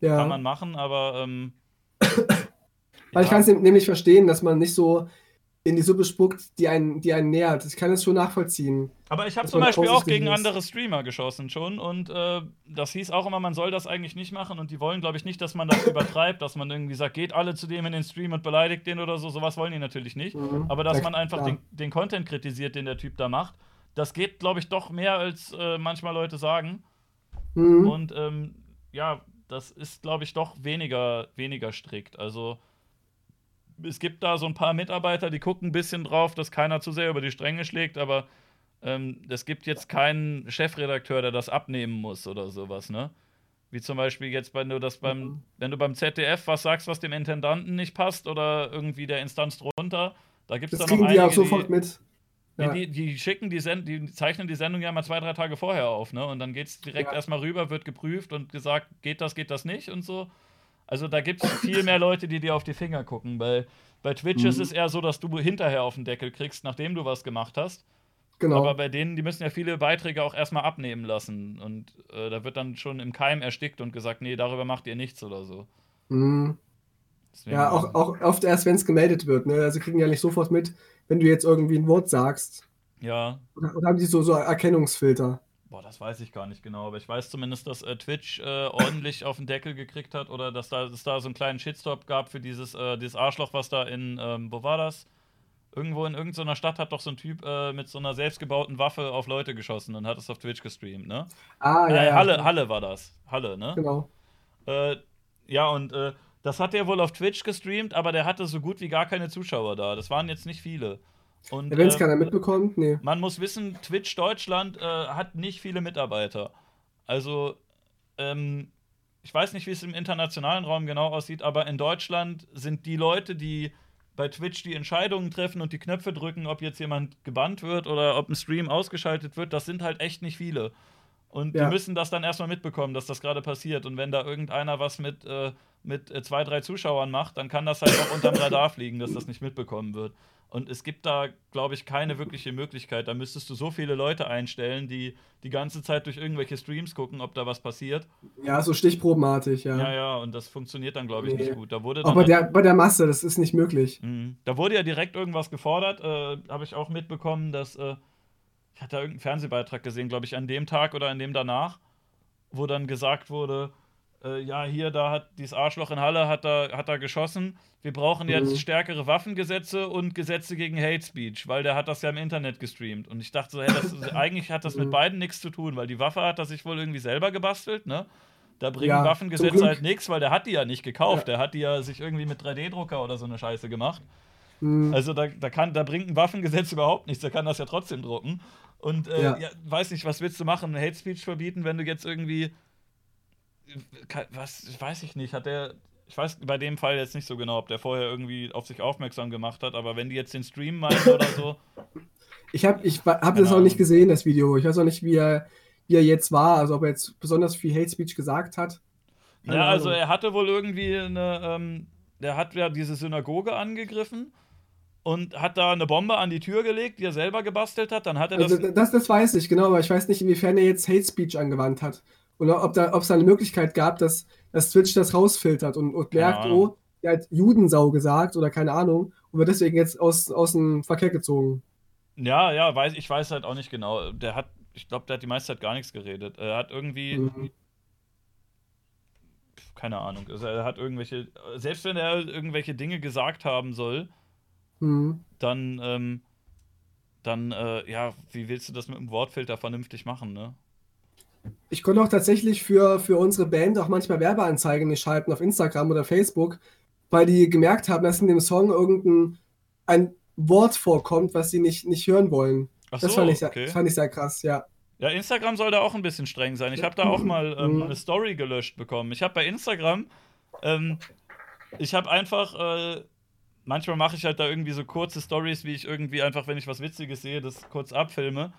Ja. Kann man machen, aber ähm, Weil ich ja. kann es nämlich verstehen, dass man nicht so in die Suppe spuckt, die einen, die einen nährt. Ich kann es schon nachvollziehen. Aber ich habe zum Beispiel auch gegen ist. andere Streamer geschossen schon und äh, das hieß auch immer, man soll das eigentlich nicht machen und die wollen, glaube ich, nicht, dass man das übertreibt, dass man irgendwie sagt, geht alle zu dem in den Stream und beleidigt den oder so. Sowas wollen die natürlich nicht. Mhm. Aber dass man einfach den, den Content kritisiert, den der Typ da macht, das geht, glaube ich, doch mehr, als äh, manchmal Leute sagen. Mhm. Und ähm, ja, das ist, glaube ich, doch weniger, weniger strikt. Also es gibt da so ein paar Mitarbeiter, die gucken ein bisschen drauf, dass keiner zu sehr über die Stränge schlägt, aber ähm, es gibt jetzt keinen Chefredakteur, der das abnehmen muss oder sowas, ne? Wie zum Beispiel jetzt, wenn du das beim, Mhm. wenn du beim ZDF was sagst, was dem Intendanten nicht passt oder irgendwie der Instanz drunter, da gibt es Das da noch kriegen die einige, auch sofort mit. Ja. die, die schicken die Send die zeichnen die Sendung ja mal zwei, drei Tage vorher auf, ne? Und dann geht's direkt Ja. erstmal rüber, wird geprüft und gesagt, geht das, geht das nicht und so. Also da gibt es viel mehr Leute, die dir auf die Finger gucken. Bei, bei Twitch Mhm. ist es eher so, dass du hinterher auf den Deckel kriegst, nachdem du was gemacht hast. Genau. Aber bei denen, die müssen ja viele Beiträge auch erstmal abnehmen lassen. Und äh, da wird dann schon im Keim erstickt und gesagt, nee, darüber macht ihr nichts oder so. Mhm. Ja, auch, auch oft erst, wenn es gemeldet wird. Ne? Also kriegen ja nicht sofort mit, wenn du jetzt irgendwie ein Wort sagst. Ja, Oder, oder haben die so, so Erkennungsfilter? Boah, das weiß ich gar nicht genau, aber ich weiß zumindest, dass äh, Twitch äh, ordentlich auf den Deckel gekriegt hat oder dass da, es da so einen kleinen Shitstop gab für dieses, äh, dieses Arschloch, was da in, ähm, wo war das? Irgendwo in irgendeiner Stadt hat doch so ein Typ äh, mit so einer selbstgebauten Waffe auf Leute geschossen und hat es auf Twitch gestreamt, ne? Ah, ja, äh, ja. Halle, Halle war das. Halle, ne? Genau. Äh, ja, und das hat er wohl auf Twitch gestreamt, aber der hatte so gut wie gar keine Zuschauer da. Das waren jetzt nicht viele. Wenn es äh, keiner mitbekommt, nee. man muss wissen, Twitch Deutschland äh, hat nicht viele Mitarbeiter. Also, ähm, ich weiß nicht, wie es im internationalen Raum genau aussieht, aber in Deutschland sind die Leute, die bei Twitch die Entscheidungen treffen und die Knöpfe drücken, ob jetzt jemand gebannt wird oder ob ein Stream ausgeschaltet wird, das sind halt echt nicht viele. Und Ja. die müssen das dann erstmal mitbekommen, dass das gerade passiert. Und wenn da irgendeiner was mit, äh, mit äh, zwei, drei Zuschauern macht, dann kann das halt auch unterm Radar fliegen, dass das nicht mitbekommen wird. Und es gibt da, glaube ich, keine wirkliche Möglichkeit. Da müsstest du so viele Leute einstellen, die die ganze Zeit durch irgendwelche Streams gucken, ob da was passiert. Ja, so stichprobenartig, ja. Ja, ja, und das funktioniert dann, glaube ich, Nee. nicht gut. Da wurde Auch dann bei der, bei der Masse, das ist nicht möglich. Mhm. Da wurde ja direkt irgendwas gefordert, äh, habe ich auch mitbekommen, dass äh, ich hatte da irgendeinen Fernsehbeitrag gesehen, glaube ich, an dem Tag oder an dem danach, wo dann gesagt wurde, äh, ja, hier, da hat dieses Arschloch in Halle hat da, hat da geschossen. Wir brauchen jetzt Mhm. stärkere Waffengesetze und Gesetze gegen Hate Speech, weil der hat das ja im Internet gestreamt. Und ich dachte so, hey, das, eigentlich hat das mit Mhm. beiden nichts zu tun, weil die Waffe hat er sich wohl irgendwie selber gebastelt, ne? Da bringen Ja, Waffengesetze halt nichts, weil der hat die ja nicht gekauft. Ja. Der hat die ja sich irgendwie mit 3D-Drucker oder so eine Scheiße gemacht. Hm. Also da, da, kann, da bringt ein Waffengesetz überhaupt nichts, der kann das ja trotzdem drucken. Und äh. Ja. weiß nicht, was willst du machen? Hate Speech verbieten, wenn du jetzt irgendwie. Was weiß ich nicht, hat der. Ich weiß bei dem Fall jetzt nicht so genau, ob der vorher irgendwie auf sich aufmerksam gemacht hat, aber wenn die jetzt den Stream meinen oder so. Ich habe ich hab das auch nicht gesehen, das Video. Ich weiß auch nicht, wie er, wie er jetzt war. Also ob er jetzt besonders viel Hate Speech gesagt hat. Keine Ja, also Ahnung. er hatte wohl irgendwie eine. Ähm, der hat ja diese Synagoge angegriffen und hat da eine Bombe an die Tür gelegt, die er selber gebastelt hat. Dann hat er das. Also das, das weiß ich, genau, aber ich weiß nicht, inwiefern er jetzt Hate Speech angewandt hat. Oder ob da, ob es da eine Möglichkeit gab, dass, dass Twitch das rausfiltert und, und merkt, oh, der hat Judensau gesagt oder keine Ahnung und wird deswegen jetzt aus, aus dem Verkehr gezogen. Ja, ja, weiß, ich weiß halt auch nicht genau. Der hat, ich glaube, der hat die meiste Zeit gar nichts geredet. Er hat irgendwie, Mhm. keine Ahnung, also er hat irgendwelche, selbst wenn er irgendwelche Dinge gesagt haben soll, Mhm. dann, ähm, dann, äh, ja, wie willst du das mit dem Wortfilter vernünftig machen, ne? Ich konnte auch tatsächlich für, für unsere Band auch manchmal Werbeanzeigen nicht schalten auf Instagram oder Facebook, weil die gemerkt haben, dass in dem Song irgendein ein Wort vorkommt, was sie nicht, nicht hören wollen. Ach Das so, fand, ich sehr, okay. fand ich sehr krass, ja. Ja, Instagram soll da auch ein bisschen streng sein. Ich habe da auch mal ähm, Mhm. eine Story gelöscht bekommen. Ich habe bei Instagram, ähm, ich habe einfach, äh, manchmal mache ich halt da irgendwie so kurze Stories, wie ich irgendwie einfach, wenn ich was Witziges sehe, das kurz abfilme.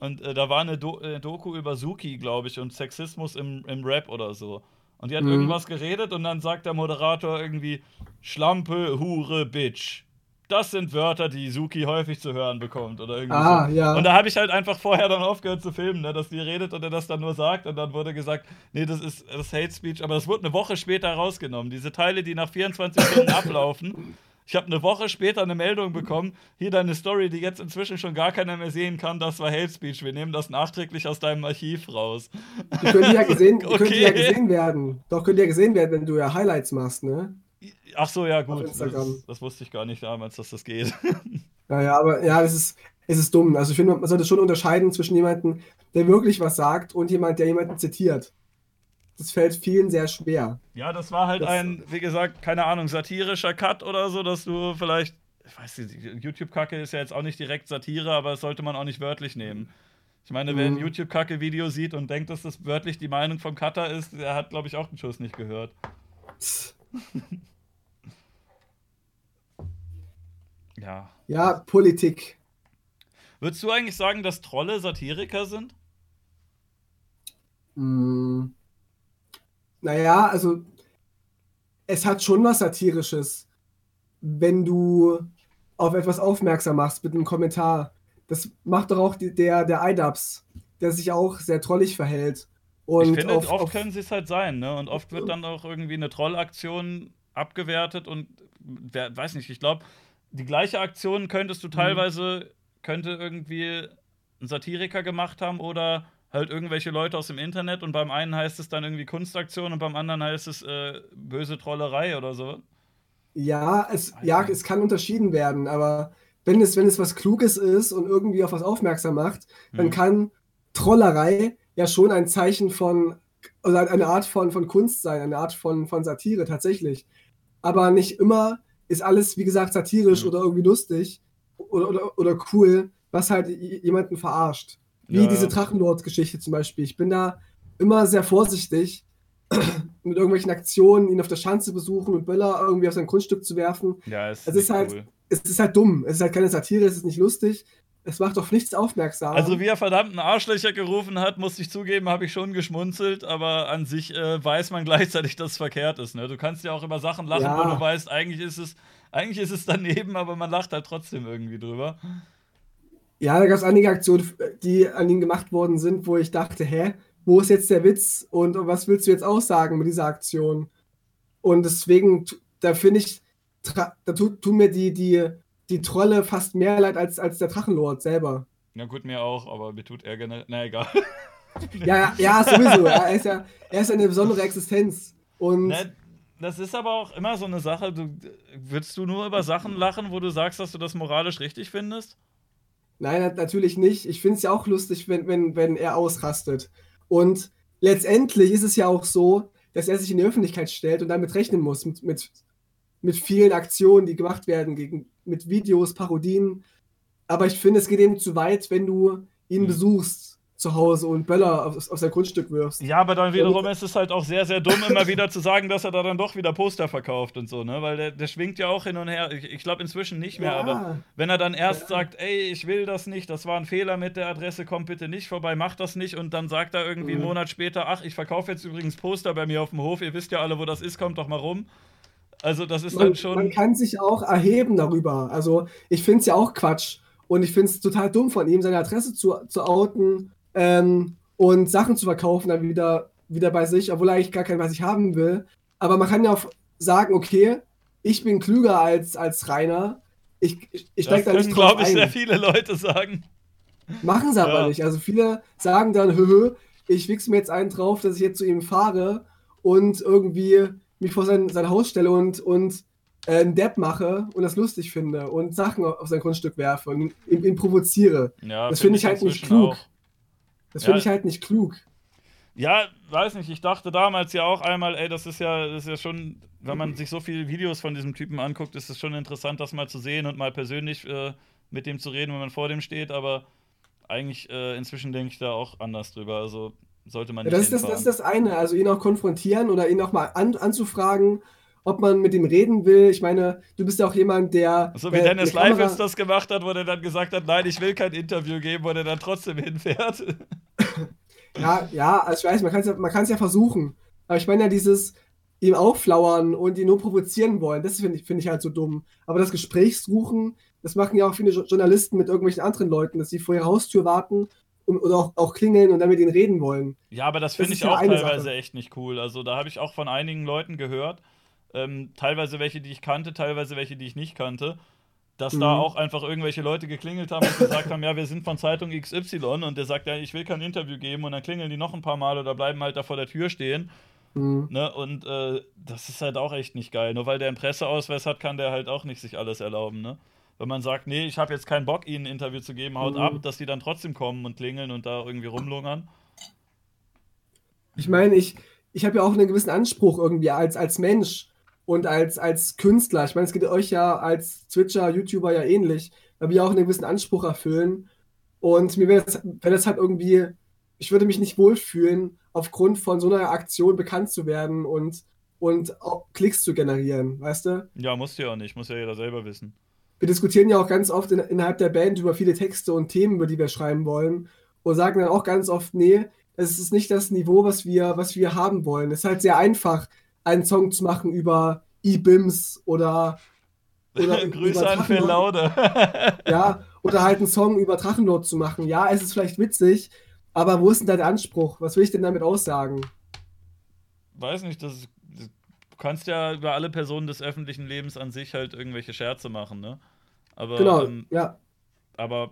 Und äh, da war eine Do äh, Doku über Suki, glaube ich, und Sexismus im, im Rap oder so. Und die hat Mhm. irgendwas geredet und dann sagt der Moderator irgendwie Schlampe, Hure, Bitch. Das sind Wörter, die Suki häufig zu hören bekommt oder irgendwie Ah, so. ja. Und da habe ich halt einfach vorher dann aufgehört zu filmen, ne, dass die redet und er das dann nur sagt und dann wurde gesagt, nee, das ist das ist Hate Speech, aber das wurde eine Woche später rausgenommen. Diese Teile, die nach 24 Stunden ablaufen. Ich habe eine Woche später eine Meldung bekommen, hier deine Story, die jetzt inzwischen schon gar keiner mehr sehen kann, das war Hate Speech. Wir nehmen das nachträglich aus deinem Archiv raus. Die können ja gesehen, können ja Okay. gesehen werden. Doch, können ja gesehen werden, wenn du ja Highlights machst, ne? Ach so, ja, gut. Das, das wusste ich gar nicht damals, dass das geht. Naja, aber ja, es ist, es ist dumm. Also ich finde, man sollte schon unterscheiden zwischen jemandem, der wirklich was sagt und jemand, der jemanden zitiert. Das fällt vielen sehr schwer. Ja, das war halt Das- ein, wie gesagt, keine Ahnung, satirischer Cut oder so, dass du vielleicht, ich weiß nicht, YouTube-Kacke ist ja jetzt auch nicht direkt Satire, aber das sollte man auch nicht wörtlich nehmen. Ich meine, wer ein Mhm. YouTube-Kacke-Video sieht und denkt, dass das wörtlich die Meinung vom Cutter ist, der hat, glaube ich, auch den Schuss nicht gehört. Ja. Ja, Politik. Würdest du eigentlich sagen, dass Trolle Satiriker sind? Hm. Naja, also es hat schon was Satirisches, wenn du auf etwas aufmerksam machst mit einem Kommentar. Das macht doch auch die, der, der IDubs, der sich auch sehr trollig verhält. Und ich finde, auf, oft auf, können sie es halt sein, ne? Und oft wird dann auch irgendwie eine Trollaktion abgewertet und wer, weiß nicht, ich glaube, die gleiche Aktion könntest Mhm. du teilweise, könnte irgendwie ein Satiriker gemacht haben oder halt irgendwelche Leute aus dem Internet und beim einen heißt es dann irgendwie Kunstaktion und beim anderen heißt es äh, böse Trollerei oder so. Ja, es, ja, es kann unterschieden werden, aber wenn es, wenn es was Kluges ist und irgendwie auf was aufmerksam macht, dann Mhm. kann Trollerei ja schon ein Zeichen von, oder eine Art von, von Kunst sein, eine Art von, von Satire tatsächlich. Aber nicht immer ist alles, wie gesagt, satirisch Mhm. oder irgendwie lustig oder, oder, oder cool, was halt jemanden verarscht. Wie Ja, diese. Drachenlord-Geschichte zum Beispiel. Ich bin da immer sehr vorsichtig mit irgendwelchen Aktionen, ihn auf der Schanze besuchen und Böller irgendwie auf sein Grundstück zu werfen. Ja, es Es ist, ist halt- cool. Es ist halt dumm. Es ist halt keine Satire, es ist nicht lustig. Es macht auf nichts aufmerksam. Also, wie er verdammten Arschlöcher gerufen hat, muss ich zugeben, habe ich schon geschmunzelt, aber an sich äh, weiß man gleichzeitig, dass es verkehrt ist. Ne? Du kannst ja auch über Sachen lachen, Ja. wo du weißt, eigentlich ist es, eigentlich ist es daneben, aber man lacht halt trotzdem irgendwie drüber. Ja, da gab es einige Aktionen, die an ihn gemacht worden sind, wo ich dachte, hä, wo ist jetzt der Witz und was willst du jetzt aussagen mit dieser Aktion? Und deswegen, da finde ich, da tu- tun mir die, die, die Trolle fast mehr leid als, als der Drachenlord selber. Ja, gut, mir auch, aber mir tut er generell. Na egal. Ja, ja, ja, sowieso. Er ist ja er ist eine besondere Existenz. Und Ne, das ist aber auch immer so eine Sache. Du, würdest du nur über Sachen lachen, wo du sagst, dass du das moralisch richtig findest? Nein, nat- natürlich nicht. Ich finde es ja auch lustig, wenn, wenn, wenn er ausrastet. Und letztendlich ist es ja auch so, dass er sich in die Öffentlichkeit stellt und damit rechnen muss, mit, mit, mit vielen Aktionen, die gemacht werden, gegen, mit Videos, Parodien. Aber ich finde, es geht eben zu weit, wenn du ihn Mhm. besuchst zu Hause und Böller auf, auf sein Grundstück wirfst. Ja, aber dann wiederum ist es halt auch sehr, sehr dumm, immer wieder zu sagen, dass er da dann doch wieder Poster verkauft und so, ne? Weil der, der schwingt ja auch hin und her. Ich, ich glaube inzwischen nicht mehr, Ja. aber wenn er dann erst Ja. sagt, ey, ich will das nicht, das war ein Fehler mit der Adresse, kommt bitte nicht vorbei, mach das nicht und dann sagt er irgendwie einen Mhm. Monat später, ach, ich verkaufe jetzt übrigens Poster bei mir auf dem Hof, ihr wisst ja alle, wo das ist, kommt doch mal rum. Also das ist man, dann schon. man kann sich auch erheben darüber. Also ich finde es ja auch Quatsch. Und ich finde es total dumm von ihm, seine Adresse zu, zu outen ähm, und Sachen zu verkaufen dann wieder, wieder bei sich, obwohl er eigentlich gar keinen bei sich haben will. Aber man kann ja auch sagen, okay, ich bin klüger als, als Rainer. Ich, ich, ich steig da nicht drauf glaube ich, ein. sehr viele Leute sagen. Machen sie aber Ja. nicht. Also viele sagen dann, hö, ich wichs mir jetzt einen drauf, dass ich jetzt zu ihm fahre und irgendwie mich vor sein, sein Haus stelle und, und äh, einen Depp mache und das lustig finde und Sachen auf sein Grundstück werfe und ihn, ihn provoziere. Ja, Das finde ich halt nicht klug. auch. Das Ja. finde ich halt nicht klug. Ja, weiß nicht, ich dachte damals ja auch einmal, ey, das ist ja, das ist ja schon, wenn man sich so viele Videos von diesem Typen anguckt, ist es schon interessant, das mal zu sehen und mal persönlich äh, mit dem zu reden, wenn man vor dem steht, aber eigentlich äh, inzwischen denke ich da auch anders drüber. Also sollte man Ja, nicht das, ist das, das ist das eine, also ihn auch konfrontieren oder ihn auch mal an, anzufragen, ob man mit ihm reden will. Ich meine, du bist ja auch jemand, der. So wie äh, Dennis Leifels das gemacht hat, wo der dann gesagt hat, nein, ich will kein Interview geben, wo der dann trotzdem hinfährt. Ja, ja, also ich weiß, man kann es ja, man ja versuchen. Aber ich meine ja dieses ihm aufflauern und ihn nur provozieren wollen, das finde ich, finde ich halt so dumm. Aber das Gespräch suchen, das machen ja auch viele Jo- Journalisten mit irgendwelchen anderen Leuten, dass sie vor ihrer Haustür warten und, oder auch, auch klingeln und dann mit ihnen reden wollen. Ja, aber das finde ich auch teilweise Sache. echt nicht cool. Also da habe ich auch von einigen Leuten gehört, ähm, teilweise welche, die ich kannte, teilweise welche, die ich nicht kannte, dass da Mhm. auch einfach irgendwelche Leute geklingelt haben und gesagt haben, ja, wir sind von Zeitung XY und der sagt, ja, ich will kein Interview geben und dann klingeln die noch ein paar Mal oder bleiben halt da vor der Tür stehen. Mhm. Ne? Und äh, das ist halt auch echt nicht geil. Nur weil der einen Presseausweis hat, kann der halt auch nicht sich alles erlauben. Ne? Wenn man sagt, nee, ich habe jetzt keinen Bock, ihnen ein Interview zu geben, haut Mhm. ab, dass die dann trotzdem kommen und klingeln und da irgendwie rumlungern. Ich meine, ich, ich habe ja auch einen gewissen Anspruch irgendwie als, als Mensch und als, als Künstler. Ich meine, es geht euch ja als Twitcher, YouTuber ja ähnlich, weil wir ja auch einen gewissen Anspruch erfüllen. Und mir wäre das, wär das halt irgendwie, ich würde mich nicht wohlfühlen, aufgrund von so einer Aktion bekannt zu werden und, und auch Klicks zu generieren, weißt du? Ja, muss ja auch nicht, muss ja jeder selber wissen. wir diskutieren ja auch ganz oft in, innerhalb der Band über viele Texte und Themen, über die wir schreiben wollen. Und sagen dann auch ganz oft, nee, es ist nicht das Niveau, was wir, was wir haben wollen. Es ist halt sehr einfach, einen Song zu machen über E-Bims oder, oder Grüße über an Phil. Laude. Ja, oder halt einen Song über Drachenlord zu machen. Ja, es ist vielleicht witzig, aber wo ist denn da der Anspruch? Was will ich denn damit aussagen? Weiß nicht, das, ist- du kannst ja über alle Personen des öffentlichen Lebens an sich halt irgendwelche Scherze machen, ne? Aber, Genau, ähm, ja. aber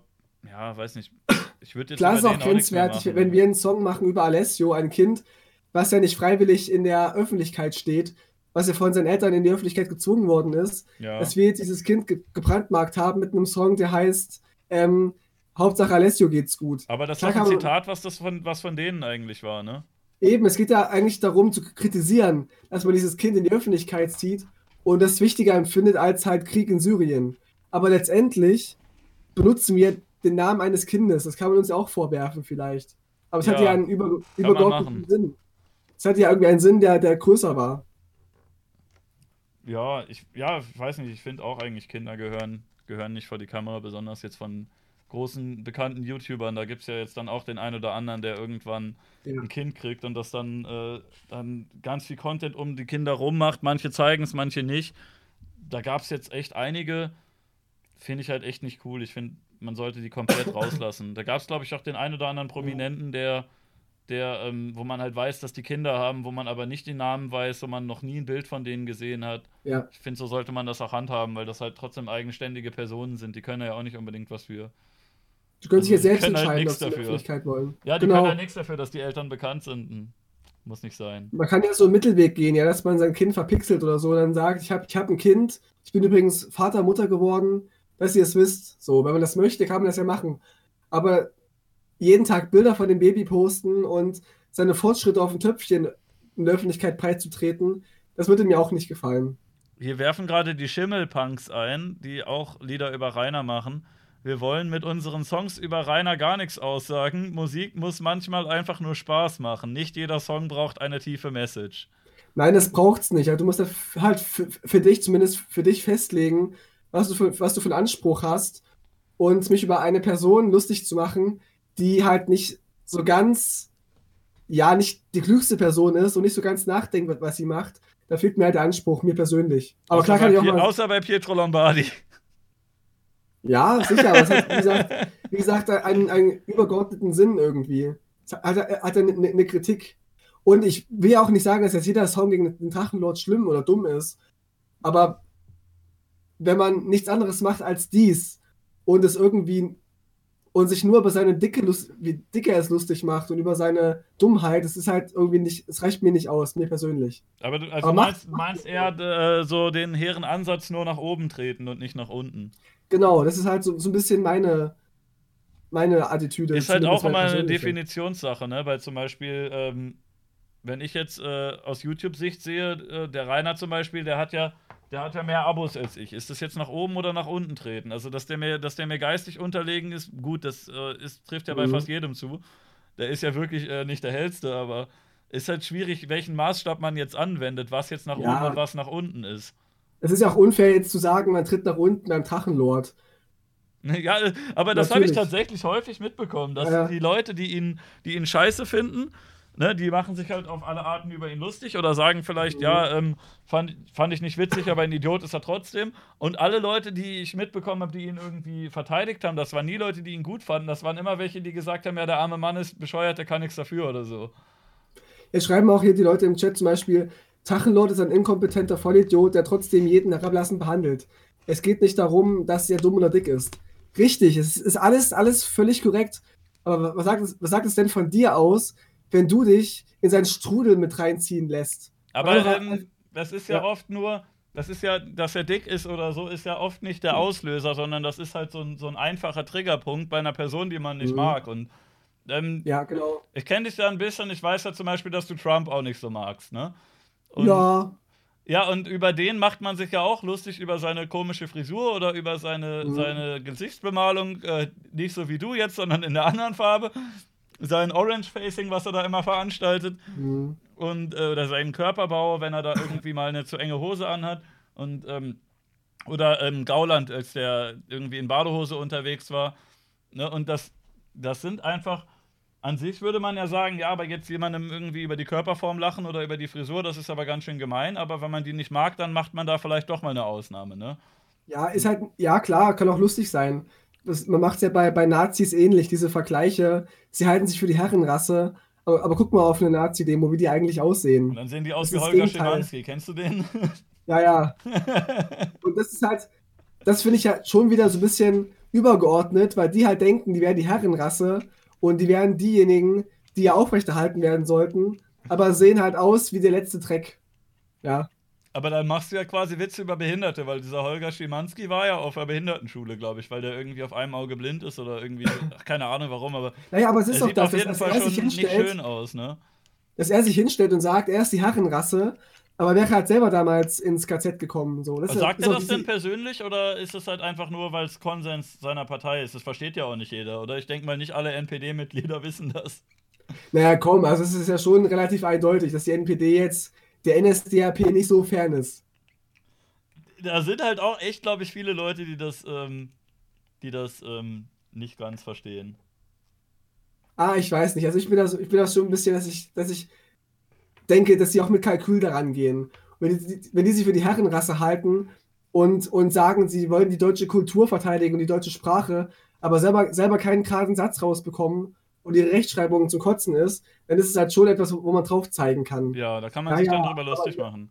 ja, weiß nicht. Ich würde jetzt Klar ist auch grenzwertig, wenn wir einen Song machen über Alessio, ein Kind, was ja nicht freiwillig in der Öffentlichkeit steht, was ja von seinen Eltern in die Öffentlichkeit gezwungen worden ist, ja. dass wir jetzt dieses Kind ge gebrandmarkt haben mit einem Song, der heißt ähm, Hauptsache Alessio geht's gut. Aber das ist Klar doch ein Zitat, was das von, was von denen eigentlich war, ne? Eben, es geht ja eigentlich darum zu kritisieren, dass man dieses Kind in die Öffentlichkeit zieht und das wichtiger empfindet als halt Krieg in Syrien. Aber letztendlich benutzen wir den Namen eines Kindes. Das kann man uns ja auch vorwerfen vielleicht. Aber es hat Ja, ja einen über, übergeordneten. Sinn. Es hat ja irgendwie einen Sinn, der, der größer war. Ja, ich, ja, ich weiß nicht, ich finde auch eigentlich Kinder gehören, gehören nicht vor die Kamera, besonders jetzt von großen, bekannten YouTubern. Da gibt es ja jetzt dann auch den einen oder anderen, der irgendwann Ja. ein Kind kriegt und das dann, äh, dann ganz viel Content um die Kinder rummacht. Manche zeigen es, manche nicht. Da gab es jetzt echt einige, finde ich halt echt nicht cool. Ich finde, man sollte die komplett rauslassen. Da gab es, glaube ich, auch den einen oder anderen Prominenten, der, der ähm, wo man halt weiß, dass die Kinder haben, wo man aber nicht den Namen weiß, wo man noch nie ein Bild von denen gesehen hat. Ja. Ich finde, so sollte man das auch handhaben, weil das halt trotzdem eigenständige Personen sind. Die können ja auch nicht unbedingt was für. Die können sich ja Also, selbst halt entscheiden, nichts was sie in dafür. Öffentlichkeit wollen. Ja, die genau. können ja nichts dafür, dass die Eltern bekannt sind. Hm. Muss nicht sein. Man kann ja so einen Mittelweg gehen, ja, dass man sein Kind verpixelt oder so und dann sagt, ich habe ich hab ein Kind, ich bin übrigens Vater, Mutter geworden, dass ihr es wisst. So, wenn man das möchte, kann man das ja machen. Aber jeden Tag Bilder von dem Baby posten und seine Fortschritte auf dem Töpfchen in der Öffentlichkeit breitzutreten, das würde mir auch nicht gefallen. Wir werfen gerade die Schimmelpunks ein, die auch Lieder über Rainer machen. Wir wollen mit unseren Songs über Rainer gar nichts aussagen. Musik muss manchmal einfach nur Spaß machen. Nicht jeder Song braucht eine tiefe Message. Nein, das braucht's nicht. Also Du musst halt für, für dich, zumindest für dich festlegen, was du für, was du für einen Anspruch hast und mich über eine Person lustig zu machen, die halt nicht so ganz, ja, nicht die klügste Person ist und nicht so ganz nachdenkt, was sie macht. Da fehlt mir halt der Anspruch, mir persönlich. Aber außer, klar kann ich auch mal. außer bei Pietro Lombardi. Ja, sicher, aber es hat, wie gesagt, wie gesagt einen, einen übergeordneten Sinn irgendwie. Es hat, hat, hat eine, eine Kritik. Und ich will ja auch nicht sagen, dass jetzt jeder Song gegen den Drachenlord schlimm oder dumm ist. Aber wenn man nichts anderes macht als dies und es irgendwie und sich nur über seine Dicke, Lust, wie dick er es lustig macht und über seine Dummheit, das ist halt irgendwie nicht, es reicht mir nicht aus, mir persönlich. Aber du also Aber meinst, meinst eher äh, so den hehren Ansatz nur nach oben treten und nicht nach unten. Genau, das ist halt so, so ein bisschen meine, meine Attitüde. Ist halt auch immer eine Definitionssache, ne? Weil zum Beispiel, ähm, wenn ich jetzt äh, aus YouTube-Sicht sehe, äh, der Rainer zum Beispiel, der hat ja der hat ja mehr Abos als ich. Ist das jetzt nach oben oder nach unten treten? Also, dass der mir, dass der mir geistig unterlegen ist, gut, das äh, ist, trifft ja bei mhm. fast jedem zu. Der ist ja wirklich äh, nicht der hellste, aber ist halt schwierig, welchen Maßstab man jetzt anwendet, was jetzt nach ja. oben und was nach unten ist. Es ist ja auch unfair, jetzt zu sagen, man tritt nach unten beim Drachenlord. Ja, aber das habe ich tatsächlich häufig mitbekommen, dass ja. die Leute, die ihn, die ihn scheiße finden, ne, die machen sich halt auf alle Arten über ihn lustig oder sagen vielleicht, mhm. ja, ähm, fand, fand ich nicht witzig, aber ein Idiot ist er trotzdem. Und alle Leute, die ich mitbekommen habe, die ihn irgendwie verteidigt haben, das waren nie Leute, die ihn gut fanden. Das waren immer welche, die gesagt haben, ja, der arme Mann ist bescheuert, der kann nichts dafür oder so. Jetzt schreiben auch hier die Leute im Chat zum Beispiel, Tachenlord ist ein inkompetenter Vollidiot, der trotzdem jeden herablassend behandelt. Es geht nicht darum, dass er dumm oder dick ist. Richtig, es ist alles, alles völlig korrekt. Aber was sagt, es, was sagt es denn von dir aus, wenn du dich in seinen Strudel mit reinziehen lässt. Aber ähm, das ist ja, ja, oft nur, das ist ja, dass er dick ist oder so, ist ja oft nicht der Auslöser, sondern das ist halt so ein, so ein einfacher Triggerpunkt bei einer Person, die man nicht mhm. mag. Und ähm, ja, genau. Ich kenne dich ja ein bisschen, ich weiß ja zum Beispiel, dass du Trump auch nicht so magst, ne? Und, ja. Ja, und über den macht man sich ja auch lustig über seine komische Frisur oder über seine, mhm. seine Gesichtsbemalung. Äh, nicht so wie du jetzt, sondern in der anderen Farbe sein Orange-Facing, was er da immer veranstaltet. Mhm. Und, äh, oder seinen Körperbau, wenn er da irgendwie mal eine zu enge Hose anhat. Und, ähm, oder ähm, Gauland, als der irgendwie in Badehose unterwegs war. Ne? Und das, das sind einfach, an sich würde man ja sagen, ja, aber jetzt jemandem irgendwie über die Körperform lachen oder über die Frisur, das ist aber ganz schön gemein. Aber wenn man die nicht mag, dann macht man da vielleicht doch mal eine Ausnahme, ne? Ja, ist halt, ja klar, kann auch lustig sein das, man macht es ja bei, bei Nazis ähnlich, diese Vergleiche. Sie halten sich für die Herrenrasse, aber, aber guck mal auf eine Nazi-Demo, wie die eigentlich aussehen. Und dann sehen die aus das wie Holger Schimanski. Kennst du den? Ja, ja. Und das ist halt, das finde ich ja schon wieder so ein bisschen übergeordnet, weil die halt denken, die wären die Herrenrasse und die wären diejenigen, die ja aufrechterhalten werden sollten, aber sehen halt aus wie der letzte Dreck. Ja. Aber dann machst du ja quasi Witze über Behinderte, weil dieser Holger Schimanski war ja auf der Behindertenschule, glaube ich, weil der irgendwie auf einem Auge blind ist oder irgendwie, ach, keine Ahnung warum, aber. Naja, aber es ist doch das, auf jeden dass, Fall er sich nicht schön aus, ne? Dass er sich hinstellt und sagt, er ist die Herrenrasse, aber wäre halt selber damals ins KZ gekommen. So. Das sagt er das denn persönlich oder ist es halt einfach nur, weil es Konsens seiner Partei ist? Das versteht ja auch nicht jeder, oder? Ich denke mal, nicht alle NPD-Mitglieder wissen das. Naja, komm, also es ist ja schon relativ eindeutig, dass die NPD jetzt der NSDAP nicht so fern ist. Da sind halt auch echt, glaube ich, viele Leute, die das, ähm, die das ähm, nicht ganz verstehen. Ah, ich weiß nicht. Also ich bin da, ich bin da schon ein bisschen, dass ich, dass ich denke, dass sie auch mit Kalkül daran gehen. Wenn die, wenn die sich für die Herrenrasse halten und, und sagen, sie wollen die deutsche Kultur verteidigen und die deutsche Sprache, aber selber, selber keinen geraden Satz rausbekommen und die Rechtschreibung zum Kotzen ist, dann ist es halt schon etwas, wo man drauf zeigen kann. Ja, da kann man ja, sich dann drüber lustig machen.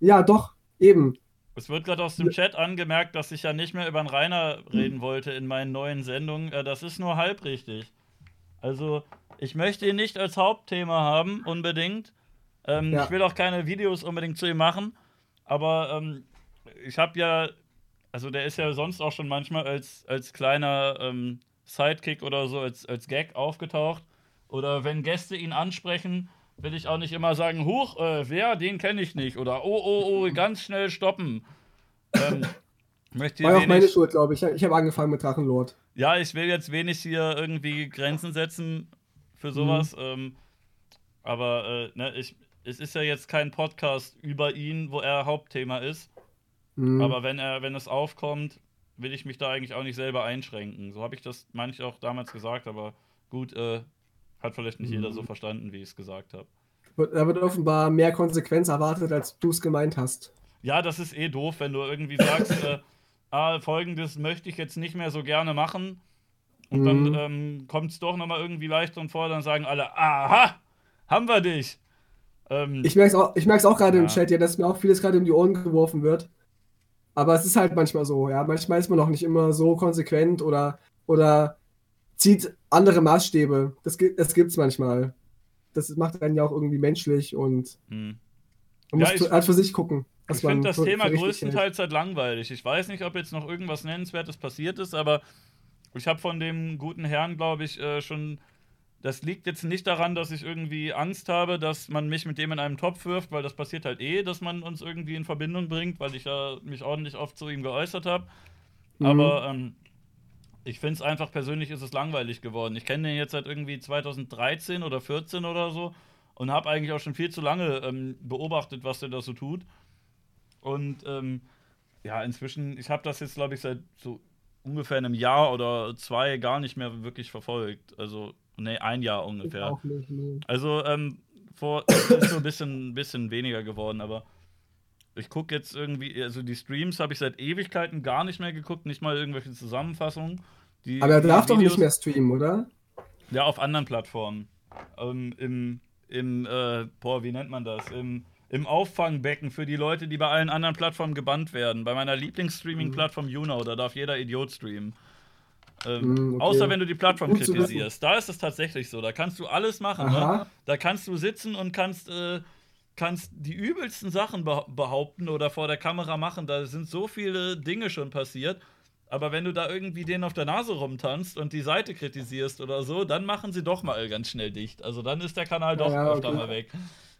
Ja, doch, eben. Es wird gerade aus dem Chat angemerkt, dass ich ja nicht mehr über den Rainer reden wollte in meinen neuen Sendungen. Äh, das ist nur halb richtig. Also, ich möchte ihn nicht als Hauptthema haben, unbedingt. Ähm, ja. Ich will auch keine Videos unbedingt zu ihm machen. Aber ähm, ich habe ja, also der ist ja sonst auch schon manchmal als, als kleiner ähm, Sidekick oder so als, als Gag aufgetaucht. Oder wenn Gäste ihn ansprechen, will ich auch nicht immer sagen, huch, äh, wer, den kenne ich nicht. Oder oh, oh, oh, ganz schnell stoppen. Ähm, möchte War auch meine Schuld, glaube ich. Ich habe angefangen mit Drachenlord. Ja, ich will jetzt wenig hier irgendwie Grenzen setzen für sowas. Mhm. Ähm, aber äh, ne, ich, es ist ja jetzt kein Podcast über ihn, wo er Hauptthema ist. Mhm. Aber wenn er, wenn es aufkommt, will ich mich da eigentlich auch nicht selber einschränken. So habe ich das manchmal auch damals gesagt, aber gut, äh, hat vielleicht nicht mhm. jeder so verstanden, wie ich es gesagt habe. Da wird offenbar mehr Konsequenz erwartet, als du es gemeint hast. Ja, das ist eh doof, wenn du irgendwie sagst, äh, ah, folgendes möchte ich jetzt nicht mehr so gerne machen. Und mhm. dann ähm, kommt es doch nochmal irgendwie leichter und vor, dann sagen alle, aha, haben wir dich. Ähm, ich merke es auch, auch gerade ja. im Chat, ja, dass mir auch vieles gerade in die Ohren geworfen wird. Aber es ist halt manchmal so, ja. Manchmal ist man auch nicht immer so konsequent oder, oder zieht andere Maßstäbe. Das, gi- das gibt's manchmal. Das macht einen ja auch irgendwie menschlich und Hm. man Ja, muss ich- halt für sich gucken. was Ich finde das für- Thema für größtenteils halt langweilig. Ich weiß nicht, ob jetzt noch irgendwas Nennenswertes passiert ist, aber ich habe von dem guten Herrn, glaube ich, äh, schon. Das liegt jetzt nicht daran, dass ich irgendwie Angst habe, dass man mich mit dem in einem Topf wirft, weil das passiert halt eh, dass man uns irgendwie in Verbindung bringt, weil ich ja mich ordentlich oft zu ihm geäußert habe. Mhm. Aber ähm, ich finde es einfach persönlich ist es langweilig geworden. Ich kenne den jetzt seit irgendwie 2013 oder 14 oder so und habe eigentlich auch schon viel zu lange ähm, beobachtet, was der da so tut. Und ähm, ja, inzwischen, ich habe das jetzt, glaube ich, seit so ungefähr einem Jahr oder zwei gar nicht mehr wirklich verfolgt. Also, nee, ein Jahr ungefähr. auch nicht, nee. Also, ähm, vor ist so ein bisschen, bisschen weniger geworden, aber ich gucke jetzt irgendwie, also die Streams habe ich seit Ewigkeiten gar nicht mehr geguckt, nicht mal irgendwelche Zusammenfassungen. Die, Aber er darf doch Videos- nicht mehr streamen, oder? Ja, auf anderen Plattformen. Ähm, Im, im äh, boah, wie nennt man das? Im, Im Auffangbecken für die Leute, die bei allen anderen Plattformen gebannt werden. Bei meiner Lieblingsstreaming-Plattform Juno, da darf jeder Idiot streamen. Ähm, Mm, okay. Außer wenn du die Plattform Gut kritisierst. Da ist es tatsächlich so. Da kannst du alles machen. Ne? Da kannst du sitzen und kannst, äh, kannst die übelsten Sachen beh- behaupten oder vor der Kamera machen. Da sind so viele Dinge schon passiert. Aber wenn du da irgendwie denen auf der Nase rumtanzt und die Seite kritisierst oder so, dann machen sie doch mal ganz schnell dicht. Also dann ist der Kanal doch Ja, öfter okay. mal weg.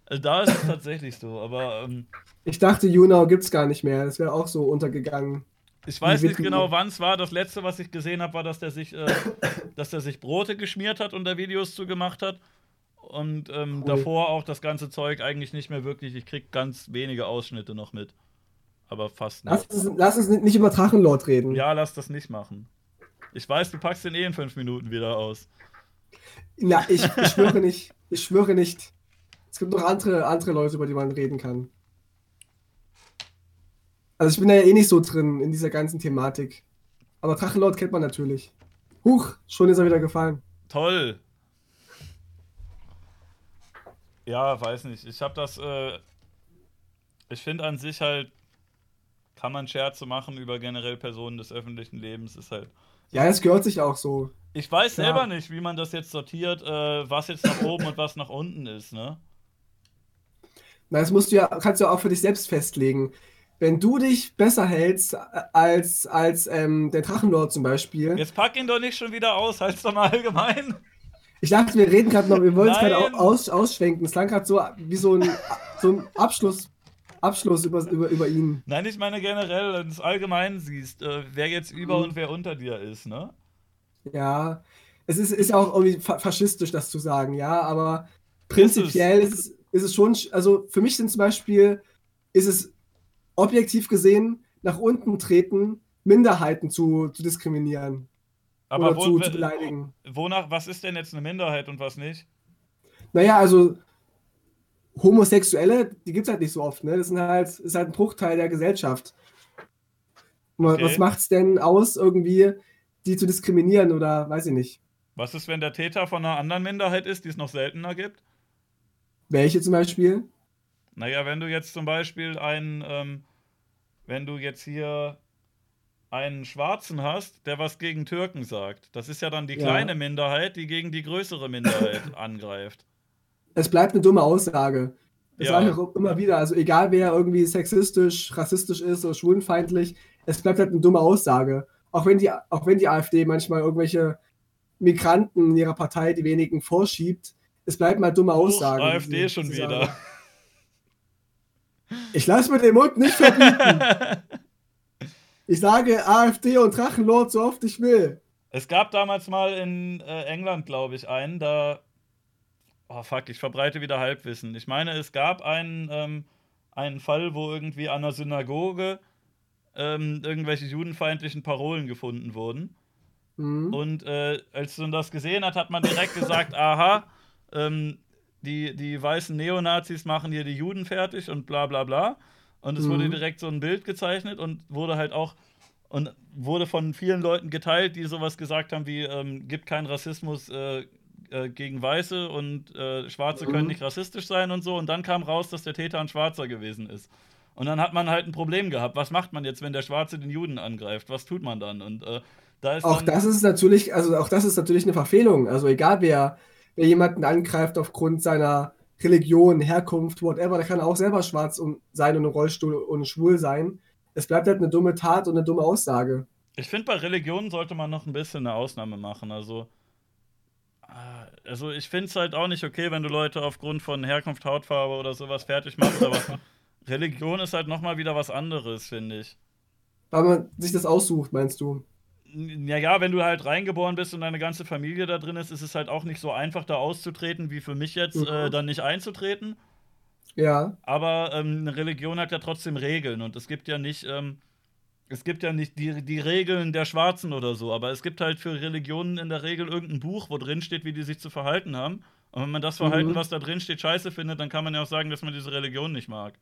Also da ist es tatsächlich so. Aber ähm, Ich dachte, Junau gibt's gar nicht mehr. Das wäre auch so untergegangen. Ich weiß nicht genau, wann es war. Das letzte, was ich gesehen habe, war, dass der sich, äh, dass der sich Brote geschmiert hat und da Videos zu gemacht hat. Und ähm, Cool. davor auch das ganze Zeug eigentlich nicht mehr wirklich. Ich krieg ganz wenige Ausschnitte noch mit. Aber fast Lass nicht. uns, lass uns nicht über Drachenlord reden. Ja, lass das nicht machen. Ich weiß, du packst den eh in fünf Minuten wieder aus. Na, ich, ich schwöre nicht. Ich schwöre nicht. Es gibt noch andere, andere Leute, über die man reden kann. Also ich bin da ja eh nicht so drin in dieser ganzen Thematik. Aber Drachenlord kennt man natürlich. Huch, schon ist er wieder gefallen. Toll. Ja, weiß nicht. Ich habe das. Äh, ich finde an sich halt, kann man Scherze machen über generell Personen des öffentlichen Lebens. Ist halt. Ja, es gehört sich auch so. Ich weiß Ja. selber nicht, wie man das jetzt sortiert, äh, was jetzt nach oben und was nach unten ist, ne? Na, das musst du ja, kannst du ja auch für dich selbst festlegen. Wenn du dich besser hältst äh, als, als ähm, der Drachenlord zum Beispiel. Jetzt pack ihn doch nicht schon wieder aus, halt's doch mal allgemein. Ich dachte, wir reden gerade noch, wir wollen es gerade aus, ausschwenken. Es klang gerade so wie so ein, so ein Abschluss, Abschluss über, über, über ihn. Nein, ich meine generell, wenn du es allgemein siehst, äh, wer jetzt über Mhm. und wer unter dir ist, ne? Ja, es ist, ist ja auch irgendwie fa faschistisch, das zu sagen, ja, aber prinzipiell ist es, ist es schon, sch- also für mich sind zum Beispiel, ist es objektiv gesehen, nach unten treten, Minderheiten zu, zu diskriminieren Aber oder wo, zu, zu beleidigen. wonach, was ist denn jetzt eine Minderheit und was nicht? Naja, also Homosexuelle, die gibt es halt nicht so oft, ne? Das sind halt, ist halt ein Bruchteil der Gesellschaft. Okay. Was macht's denn aus, irgendwie die zu diskriminieren oder weiß ich nicht. Was ist, wenn der Täter von einer anderen Minderheit ist, die es noch seltener gibt? Welche zum Beispiel? Naja, wenn du jetzt zum Beispiel einen, ähm, wenn du jetzt hier einen Schwarzen hast, der was gegen Türken sagt, das ist ja dann die Ja. kleine Minderheit, die gegen die größere Minderheit angreift. Es bleibt eine dumme Aussage. Das Ja. sage ich auch immer wieder. Also egal wer irgendwie sexistisch, rassistisch ist oder schwulenfeindlich, es bleibt halt eine dumme Aussage. Auch wenn die, auch wenn die AfD manchmal irgendwelche Migranten in ihrer Partei, die wenigen, vorschiebt, es bleiben halt dumme Huch, Aussagen. AfD die- schon wieder. sagen. Ich lasse mir den Mund nicht verbieten. Ich sage AfD und Drachenlord so oft ich will. Es gab damals mal in äh, England, glaube ich, einen, da. Oh fuck, ich verbreite wieder Halbwissen. Ich meine, es gab einen, ähm, einen Fall, wo irgendwie an einer Synagoge ähm, irgendwelche judenfeindlichen Parolen gefunden wurden. Mhm. Und äh, als man das gesehen hat, hat man direkt gesagt, aha, ähm, die, die weißen Neonazis machen hier die Juden fertig und bla bla bla. Und es wurde Mhm. direkt so ein Bild gezeichnet und wurde halt auch und wurde von vielen Leuten geteilt, die sowas gesagt haben wie, ähm, gibt keinen Rassismus äh, äh, gegen Weiße und äh, Schwarze können Mhm. nicht rassistisch sein und so. Und dann kam raus, dass der Täter ein Schwarzer gewesen ist. Und dann hat man halt ein Problem gehabt. Was macht man jetzt, wenn der Schwarze den Juden angreift? Was tut man dann? Und äh, da ist Auch das ist natürlich, also auch das ist natürlich eine Verfehlung. Also egal wer, wer jemanden angreift aufgrund seiner Religion, Herkunft, whatever, der kann auch selber schwarz sein und im Rollstuhl und schwul sein. Es bleibt halt eine dumme Tat und eine dumme Aussage. Ich finde, bei Religionen sollte man noch ein bisschen eine Ausnahme machen. Also, ah, also ich finde es halt auch nicht okay, wenn du Leute aufgrund von Herkunft, Hautfarbe oder sowas fertig machst, aber Religion ist halt nochmal wieder was anderes, finde ich. Weil man sich das aussucht, meinst du? Ja, ja, wenn du halt reingeboren bist und deine ganze Familie da drin ist, ist es halt auch nicht so einfach, da auszutreten, wie für mich jetzt, Mhm. äh, dann nicht einzutreten. Ja. Aber ähm, eine Religion hat ja trotzdem Regeln und es gibt ja nicht, ähm, es gibt ja nicht die, die Regeln der Schwarzen oder so, aber es gibt halt für Religionen in der Regel irgendein Buch, wo drin steht, wie die sich zu verhalten haben. Und wenn man das Verhalten, Mhm. was da drin steht, scheiße findet, dann kann man ja auch sagen, dass man diese Religion nicht mag.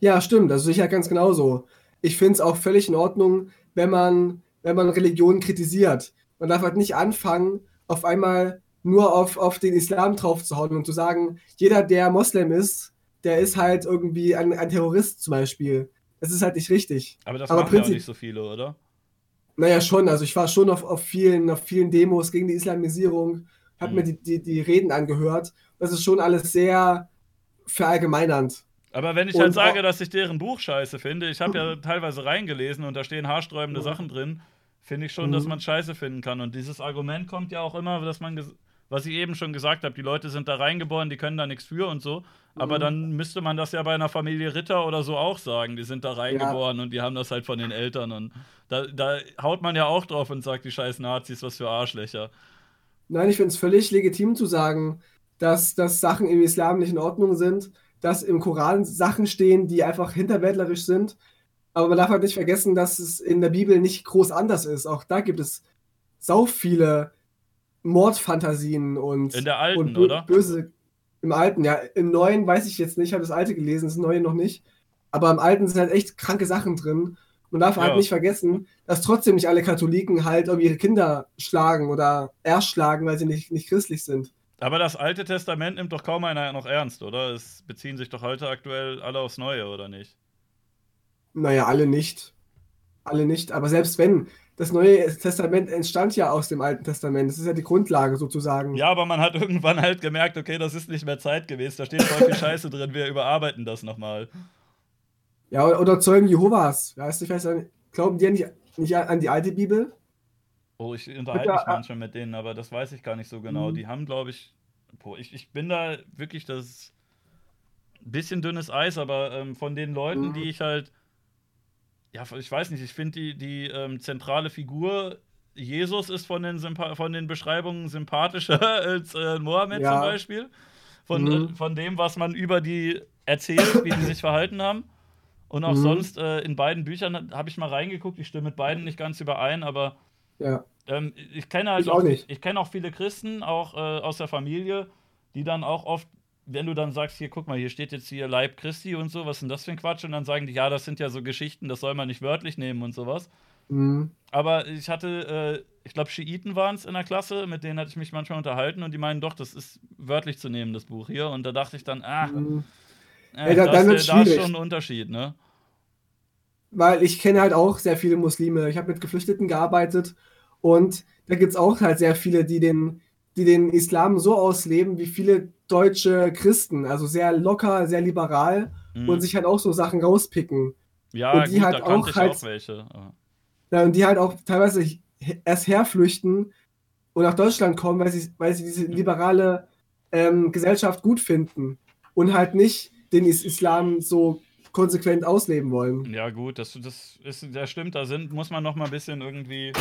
Ja, stimmt. Also ich ja ganz genauso. Ich finde es auch völlig in Ordnung, wenn man, wenn man Religionen kritisiert. Man darf halt nicht anfangen, auf einmal nur auf, auf den Islam draufzuhauen und zu sagen, jeder, der Moslem ist, der ist halt irgendwie ein, ein Terrorist zum Beispiel. Das ist halt nicht richtig. Aber das Aber machen ja auch nicht so viele, oder? Naja, schon. Also ich war schon auf, auf, vielen, auf vielen Demos gegen die Islamisierung, habe Mhm. mir die, die, die Reden angehört. Das ist schon alles sehr verallgemeinernd. Aber wenn ich Und halt sage, dass ich deren Buch scheiße finde, ich habe ja teilweise reingelesen und da stehen haarsträubende. Sachen drin, finde ich schon, Mhm. dass man scheiße finden kann. Und dieses Argument kommt ja auch immer, dass man, was ich eben schon gesagt habe, die Leute sind da reingeboren, die können da nichts für und so. Aber Mhm. dann müsste man das ja bei einer Familie Ritter oder so auch sagen. Die sind da reingeboren und die haben das halt von den Eltern. Und da, da haut man ja auch drauf und sagt, die scheiß Nazis, was für Arschlöcher. Nein, ich finde es völlig legitim zu sagen, dass, dass Sachen im Islam nicht in Ordnung sind, dass im Koran Sachen stehen, die einfach hinterwäldlerisch sind. Aber man darf halt nicht vergessen, dass es in der Bibel nicht groß anders ist. Auch da gibt es sau viele Mordfantasien und, In der alten, und bö- oder? böse. Im alten, ja. Im neuen weiß ich jetzt nicht, ich habe das alte gelesen, das neue noch nicht. Aber im alten sind halt echt kranke Sachen drin. Man darf Ja. halt nicht vergessen, dass trotzdem nicht alle Katholiken halt irgendwie ihre Kinder schlagen oder erschlagen, weil sie nicht, nicht christlich sind. Aber das Alte Testament nimmt doch kaum einer noch ernst, oder? Es beziehen sich doch heute aktuell alle aufs Neue, oder nicht? Naja, alle nicht. Alle nicht. Aber selbst wenn, das Neue Testament entstand ja aus dem Alten Testament. Das ist ja die Grundlage sozusagen. Ja, aber man hat irgendwann halt gemerkt, okay, das ist nicht mehr zeitgemäß, da steht voll viel Scheiße drin, wir überarbeiten das nochmal. Ja, oder- oder Zeugen Jehovas. Weißt du, ich weiß nicht, glauben die ja nicht, nicht an die alte Bibel? Oh, ich unterhalte mich manchmal mit denen, aber das weiß ich gar nicht so genau. Mhm. Die haben, glaube ich, boah, ich, ich bin da wirklich das bisschen dünnes Eis, aber ähm, von den Leuten, Mhm. die ich halt, ja, ich weiß nicht, ich finde die, die ähm, zentrale Figur, Jesus ist von den, Sympa von den Beschreibungen sympathischer als äh, Mohammed Ja. zum Beispiel. Von, Mhm. äh, von dem, was man über die erzählt, wie die sich verhalten haben. Und auch Mhm. sonst äh, in beiden Büchern habe ich mal reingeguckt, ich stimme mit beiden nicht ganz überein, aber Ja. ähm, ich kenne halt Ich auch nicht. ich kenne auch viele Christen, auch äh, aus der Familie, die dann auch oft, wenn du dann sagst, hier, guck mal, hier steht jetzt hier Leib Christi und so, was ist denn das für ein Quatsch? Und dann sagen die, ja, das sind ja so Geschichten, das soll man nicht wörtlich nehmen und sowas. Mhm. Aber ich hatte, äh, ich glaube, Schiiten waren es in der Klasse, mit denen hatte ich mich manchmal unterhalten und die meinen, doch, das ist wörtlich zu nehmen, das Buch hier. Und da dachte ich dann, ah, Mhm. äh, Ey, da- das, dann wird's da ist schon ein Unterschied, ne? Weil ich kenne halt auch sehr viele Muslime. Ich habe mit Geflüchteten gearbeitet und da gibt es auch halt sehr viele, die den, die den Islam so ausleben wie viele deutsche Christen. Also sehr locker, sehr liberal Mhm. und sich halt auch so Sachen rauspicken. ja, und die gut, halt da kannte auch ich halt- auch welche. Ja, und die halt auch teilweise erst herflüchten und nach Deutschland kommen, weil sie, weil sie diese liberale ähm, Gesellschaft gut finden und halt nicht den Is Islam so konsequent ausleben wollen. Ja, gut, das, das ist, das stimmt, da sind, muss man noch mal ein bisschen irgendwie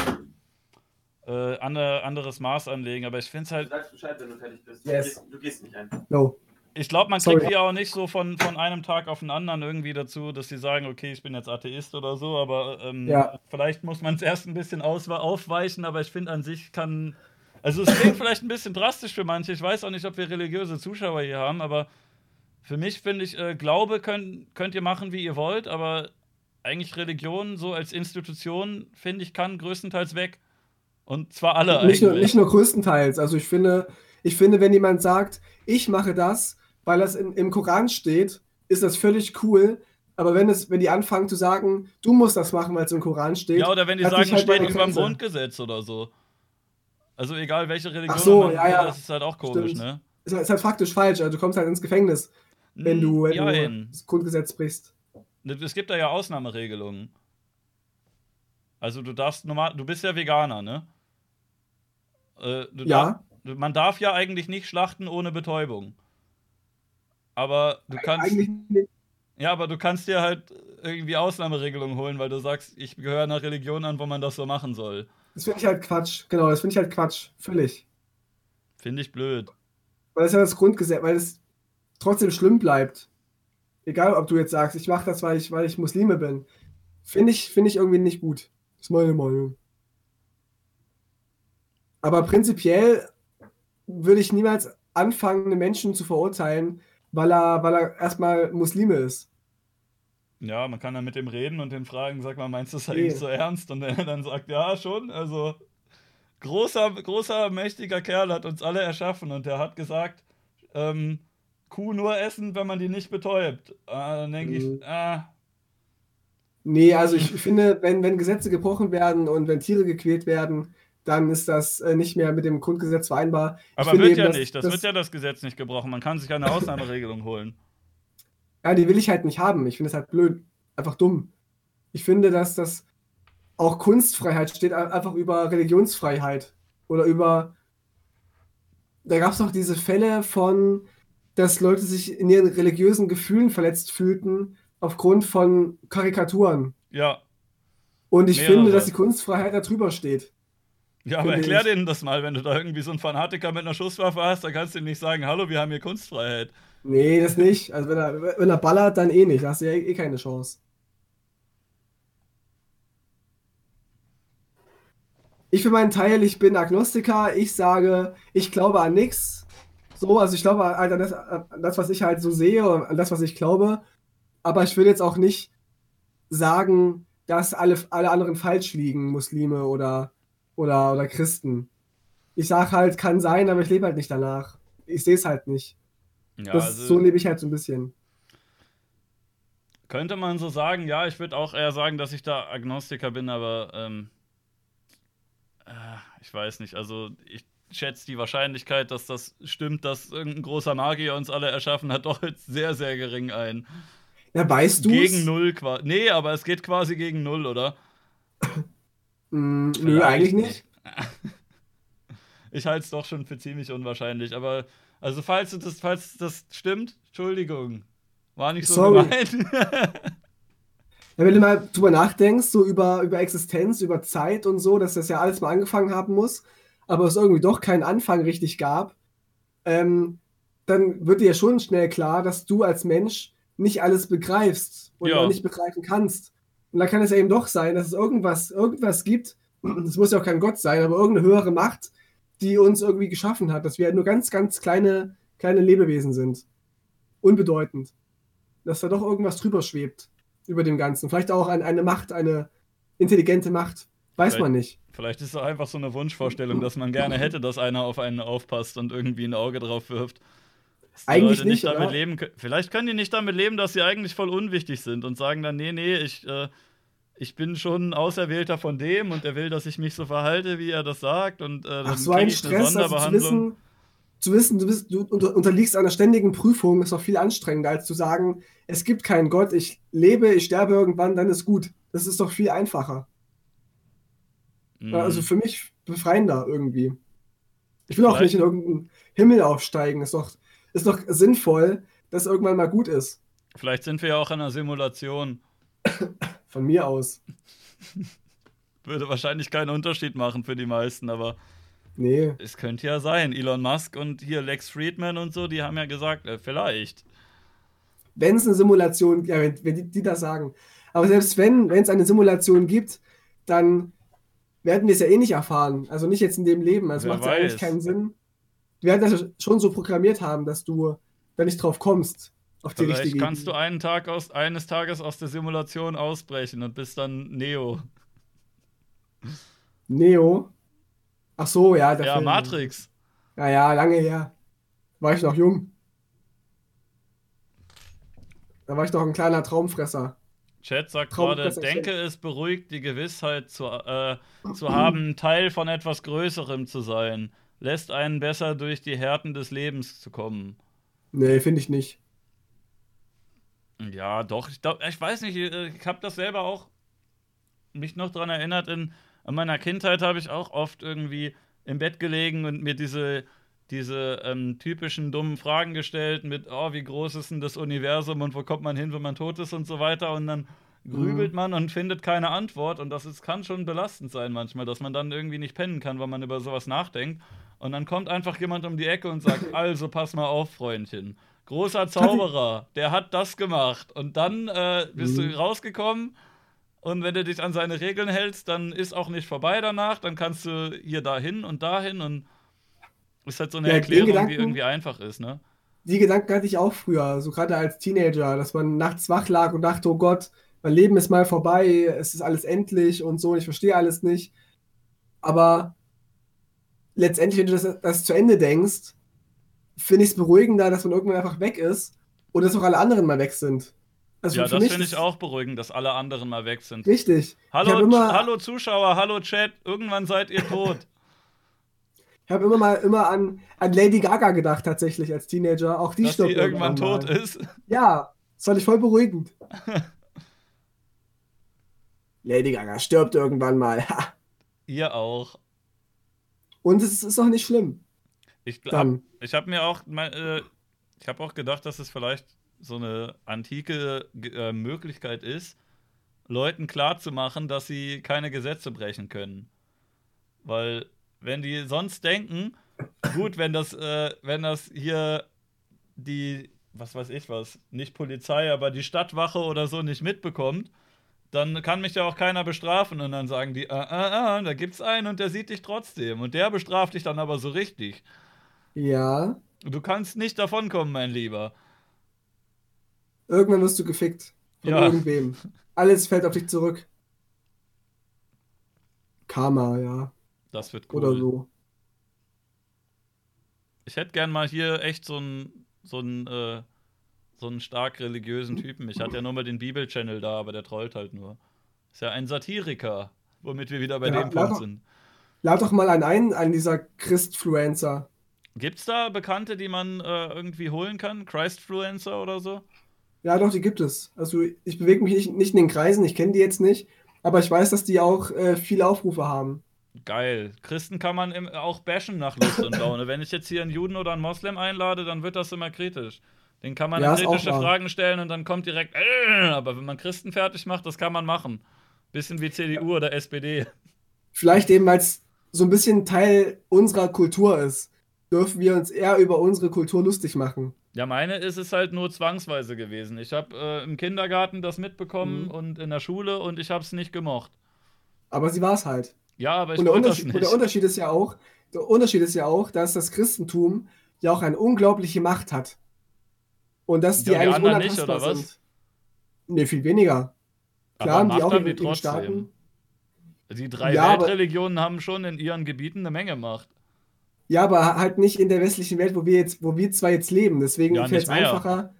äh, ander, anderes Maß anlegen, aber ich finde es Du halt, sagst Bescheid, wenn du fertig bist. Yes. Du, gehst, du gehst nicht einfach. No. ich glaube, man Sorry. kriegt die auch nicht so von, von einem Tag auf den anderen irgendwie dazu, dass sie sagen, okay, ich bin jetzt Atheist oder so, aber ähm, Ja. vielleicht muss man es erst ein bisschen aufweichen, aber ich finde an sich kann, also es klingt vielleicht ein bisschen drastisch für manche, ich weiß auch nicht, ob wir religiöse Zuschauer hier haben, aber für mich finde ich, äh, Glaube könnt, könnt ihr machen, wie ihr wollt, aber eigentlich Religion so als Institution, finde ich, kann größtenteils weg. Und zwar alle Nicht nur, nicht nur größtenteils. Also ich finde, ich finde, wenn jemand sagt, ich mache das, weil das in, im Koran steht, ist das völlig cool, Aber wenn, es, wenn die anfangen zu sagen, du musst das machen, weil es im Koran steht. Ja, oder wenn die sagen, halt steht über dem. Grundgesetz oder so. Also egal welche Religion so, man, ja, ja. das ist halt auch komisch, Stimmt. ne? Ist, ist halt faktisch falsch. Also du kommst halt ins Gefängnis, wenn du, wenn du Jein. das Grundgesetz brichst. Es gibt da ja Ausnahmeregelungen. Also du darfst normal, du bist ja Veganer, ne? Äh, Ja. Darf, man darf ja eigentlich nicht schlachten ohne Betäubung. Aber du kannst, ja, aber du kannst dir halt irgendwie Ausnahmeregelungen holen, weil du sagst, ich gehöre einer Religion an, wo man das so machen soll. Das finde ich halt Quatsch. Genau, das finde ich halt Quatsch. Völlig. Finde ich blöd. Weil das ist ja das Grundgesetz, weil es trotzdem schlimm bleibt. Egal, ob du jetzt sagst, ich mache das, weil ich, weil ich Muslime bin. Finde ich, finde ich irgendwie nicht gut. Das ist meine Meinung. Aber prinzipiell würde ich niemals anfangen, einen Menschen zu verurteilen, weil er, weil er erstmal Muslime ist. Ja, man kann dann mit dem reden und den fragen, sag mal, meinst du das Nee. eigentlich so ernst? Und er dann sagt, ja, schon. Also, großer, großer, mächtiger Kerl hat uns alle erschaffen und der hat gesagt, ähm, Kuh nur essen, wenn man die nicht betäubt. Ah, dann denke Mhm. ich, ah, Nee, also ich finde, wenn, wenn Gesetze gebrochen werden und wenn Tiere gequält werden, dann ist das äh, nicht mehr mit dem Grundgesetz vereinbar. Aber wird eben, ja dass- nicht. Das, dass- wird ja das Gesetz nicht gebrochen. Man kann sich eine Ausnahmeregelung holen. Ja, die will ich halt nicht haben. Ich finde es halt blöd. Einfach dumm. Ich finde, dass das auch Kunstfreiheit steht ein- einfach über Religionsfreiheit. Oder über. Da gab es doch diese Fälle von, dass Leute sich in ihren religiösen Gefühlen verletzt fühlten aufgrund von Karikaturen. Ja. Und ich Mehrere. finde, dass die Kunstfreiheit da drüber steht. Ja, aber erklär denen das mal, wenn du da irgendwie so einen Fanatiker mit einer Schusswaffe hast, dann kannst du ihm nicht sagen, hallo, wir haben hier Kunstfreiheit. Nee, das nicht. Also wenn er, wenn er ballert, dann eh nicht. Da hast du ja eh keine Chance. Ich für meinen Teil, ich bin Agnostiker. Ich sage, ich glaube an nichts. So, also ich glaube halt an das, an das, was ich halt so sehe und an das, was ich glaube. Aber ich will jetzt auch nicht sagen, dass alle, alle anderen falsch liegen, Muslime oder, oder, oder Christen. Ich sage halt, kann sein, aber ich lebe halt nicht danach. Ich sehe es halt nicht. Ja, Das, also so lebe ich halt so ein bisschen. könnte man so sagen, ja, ich würde auch eher sagen, dass ich da Agnostiker bin, aber ähm, äh, ich weiß nicht. Also ich schätze die Wahrscheinlichkeit, dass das stimmt, dass irgendein großer Magier uns alle erschaffen hat, doch jetzt sehr, sehr gering ein. Ja, weißt du Gegen null quasi. Nee, aber es geht quasi gegen null, oder? Hm, nö, eigentlich nicht. Ich halte es doch schon für ziemlich unwahrscheinlich, aber also falls du das, falls das stimmt, Entschuldigung. War nicht so Sorry. gemeint. Ja, wenn du mal drüber nachdenkst, so über, über Existenz, über Zeit und so, dass das ja alles mal angefangen haben muss, aber es irgendwie doch keinen Anfang richtig gab, ähm, dann wird dir ja schon schnell klar, dass du als Mensch nicht alles begreifst und Ja. auch nicht begreifen kannst. Und dann kann es ja eben doch sein, dass es irgendwas, irgendwas gibt, es muss ja auch kein Gott sein, aber irgendeine höhere Macht, die uns irgendwie geschaffen hat, dass wir nur ganz, ganz kleine, kleine Lebewesen sind. Unbedeutend. Dass da doch irgendwas drüber schwebt über dem Ganzen. Vielleicht auch ein, eine Macht, eine intelligente Macht. Weiß Vielleicht- man nicht. Vielleicht ist es einfach so eine Wunschvorstellung, dass man gerne hätte, dass einer auf einen aufpasst und irgendwie ein Auge drauf wirft. Eigentlich Leute nicht, damit oder? leben. Vielleicht können die nicht damit leben, dass sie eigentlich voll unwichtig sind und sagen dann, nee, nee, ich, äh, ich bin schon ein Auserwählter von dem und er will, dass ich mich so verhalte, wie er das sagt. Und äh, dann Ach, so ein Stress, also zu wissen, zu wissen, du, bist, du unter, unterliegst einer ständigen Prüfung, ist doch viel anstrengender, als zu sagen, es gibt keinen Gott, ich lebe, ich sterbe irgendwann, dann ist gut. Das ist doch viel einfacher. Mhm. Also für mich befreiender irgendwie. Ich will auch Vielleicht- nicht in irgendeinen Himmel aufsteigen. Ist doch, ist doch sinnvoll, dass irgendwann mal gut ist. Vielleicht sind wir ja auch in einer Simulation. Von mir aus. Würde wahrscheinlich keinen Unterschied machen für die meisten, aber Nee. es könnte ja sein. Elon Musk und hier Lex Friedman und so, die haben ja gesagt, äh, vielleicht. wenn es eine Simulation, ja, wenn, wenn die, die das sagen. Aber selbst wenn wenn es eine Simulation gibt, dann werden wir es ja eh nicht erfahren. Also nicht jetzt in dem Leben. Also macht ja eigentlich keinen Sinn. Wir werden das schon so programmiert haben, dass du da nicht drauf kommst. Auf die Vielleicht richtige kannst du einen Tag aus, eines Tages aus der Simulation ausbrechen und bist dann Neo. Neo. Ach so, ja. Der Ja, Film. Matrix. Ja, ja, lange her. War ich noch jung. Da war ich doch ein kleiner Traumfresser. Chat sagt gerade, denke es beruhigt, die Gewissheit zu, äh, zu haben, Teil von etwas Größerem zu sein. Lässt einen besser durch die Härten des Lebens zu kommen. Nee, finde ich nicht. Ja, doch. Ich, glaub, ich weiß nicht, ich habe das selber auch mich noch daran erinnert. In, in meiner Kindheit habe ich auch oft irgendwie im Bett gelegen und mir diese, diese ähm, typischen dummen Fragen gestellt mit, oh, wie groß ist denn das Universum und wo kommt man hin, wenn man tot ist und so weiter. Und dann grübelt Mhm. man und findet keine Antwort. Und das ist, kann schon belastend sein manchmal, dass man dann irgendwie nicht pennen kann, weil man über sowas nachdenkt. Und dann kommt einfach jemand um die Ecke und sagt, also pass mal auf, Freundchen. Großer Zauberer, der hat das gemacht. Und dann äh, bist Mhm. du rausgekommen. Und wenn du dich an seine Regeln hältst, dann ist auch nicht vorbei danach. Dann kannst du hier dahin und dahin. Und ist halt so eine Ja, Erklärung, die Gedanken- irgendwie einfach ist, ne? Die Gedanken hatte ich auch früher, so gerade als Teenager, dass man nachts wach lag und dachte, oh Gott, mein Leben ist mal vorbei, es ist alles endlich und so, ich verstehe alles nicht. Aber letztendlich, wenn du das, das zu Ende denkst, finde ich es beruhigender, dass man irgendwann einfach weg ist und dass auch alle anderen mal weg sind. Also ja, das mich finde ich auch beruhigend, dass alle anderen mal weg sind. Richtig. Ich Hallo, habe hallo Zuschauer, hallo Chat, irgendwann seid ihr tot. ich hab immer mal immer an, an Lady Gaga gedacht, tatsächlich als Teenager. Auch die dass stirbt die irgendwann mal. tot ist. Ja, das fand ich voll beruhigend. Lady Gaga stirbt irgendwann mal. Ihr auch. Und es ist auch nicht schlimm. Ich, Dann. ich habe mir auch, mein, äh, ich habe auch gedacht, dass es vielleicht so eine antike äh, Möglichkeit ist, Leuten klarzumachen, dass sie keine Gesetze brechen können. Weil, wenn die sonst denken, gut, wenn das, äh, wenn das hier die, was weiß ich was, nicht Polizei, aber die Stadtwache oder so nicht mitbekommt, dann kann mich ja auch keiner bestrafen und dann sagen die, ah, ah, ah, da gibt's einen und der sieht dich trotzdem und der bestraft dich dann aber so richtig. Ja, Du kannst nicht davonkommen, mein Lieber. irgendwann wirst du gefickt. Von Ja. irgendwem. Alles fällt auf dich zurück. Karma, ja. Das wird cool. Oder so. Ich hätte gern mal hier echt so einen so einen, äh, so einen stark religiösen Typen. Ich hatte ja nur mal den Bibel-Channel da, aber der trollt halt nur. Ist ja ein Satiriker, womit wir wieder bei Ja, dem Punkt lad- sind. Lad doch mal einen ein, an dieser Christfluencer. Gibt's da Bekannte, die man äh, irgendwie holen kann? Christfluencer oder so? Ja, doch, die gibt es. Also ich bewege mich nicht, nicht in den Kreisen, ich kenne die jetzt nicht, aber ich weiß, dass die auch äh, viele Aufrufe haben. Geil. Christen kann man im, auch bashen nach Lust und Laune. Wenn ich jetzt hier einen Juden oder einen Moslem einlade, dann wird das immer kritisch. Den kann man Ja, kritische. Fragen stellen und dann kommt direkt, äh, aber wenn man Christen fertig macht, das kann man machen. Bisschen wie CDU oder SPD. Vielleicht eben, weil es so ein bisschen Teil unserer Kultur ist, dürfen wir uns eher über unsere Kultur lustig machen. Ja, meine ist es halt nur zwangsweise gewesen. Ich habe äh, im Kindergarten das mitbekommen Mhm. und in der Schule und ich habe es nicht gemocht. Aber sie war es halt. Ja, aber ich Und der, Unterschied, und der nicht. Unterschied ist ja auch, der Unterschied ist ja auch, dass das Christentum ja auch eine unglaubliche Macht hat. Und dass die die eigentlich anderen nicht, unantastbar oder was? sind. Nee, viel weniger. Klar, haben die auch ihre, die. Staaten. Die drei Ja, aber- Weltreligionen haben schon in ihren Gebieten eine Menge Macht. Ja, aber halt nicht in der westlichen Welt, wo wir jetzt, wo wir zwar jetzt leben. Deswegen Ja, fällt es nicht einfacher.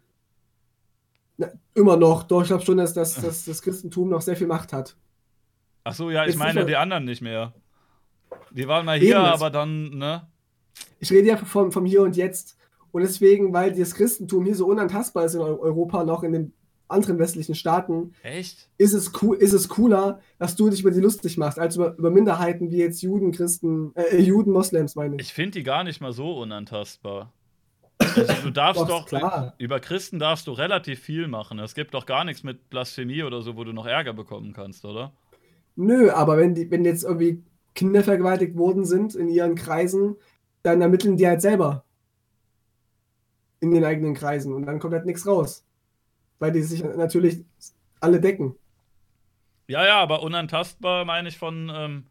Na, immer noch. Doch, ich glaube schon, dass, dass, dass das Christentum noch sehr viel Macht hat. Ach so, ja, ich Jetzt meine sicher- die anderen nicht mehr. Die waren mal hier, Eben, aber dann, ne? Ich rede ja vom, vom Hier und Jetzt. Und deswegen, weil das Christentum hier so unantastbar ist in Eu- Europa auch in den anderen westlichen Staaten, Echt? ist es, cool, ist es cooler, dass du dich über die lustig machst, als über, über Minderheiten wie jetzt Juden, Christen, äh, Juden, Moslems, meine ich. Ich finde die gar nicht mal so unantastbar. Also du darfst Doch, doch, klar. über Christen darfst du relativ viel machen. Es gibt doch gar nichts mit Blasphemie oder so, wo du noch Ärger bekommen kannst, oder? Nö, aber wenn, die, wenn jetzt irgendwie Kinder vergewaltigt worden sind in ihren Kreisen, dann ermitteln die halt selber. In den eigenen Kreisen. Und dann kommt halt nichts raus. Weil die sich natürlich alle decken. Ja, ja, aber unantastbar meine ich von ähm,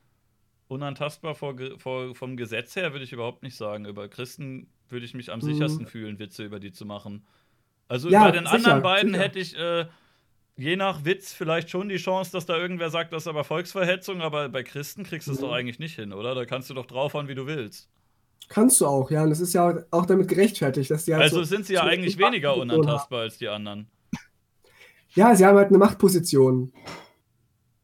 unantastbar vor, vor, vom Gesetz her würde ich überhaupt nicht sagen. Über Christen würde ich mich am Mhm. sichersten fühlen, Witze über die zu machen. Also Ja, bei den sicher, anderen beiden sicher. hätte ich äh, je nach Witz vielleicht schon die Chance, dass da irgendwer sagt, das ist aber Volksverhetzung, aber bei Christen kriegst du es Mhm. doch eigentlich nicht hin, oder? Da kannst du doch draufhauen, wie du willst. Kannst du auch, ja. Und es ist ja auch damit gerechtfertigt, dass die halt Also so, sind sie ja eigentlich weniger unantastbar als die anderen. Ja, sie haben halt eine Machtposition.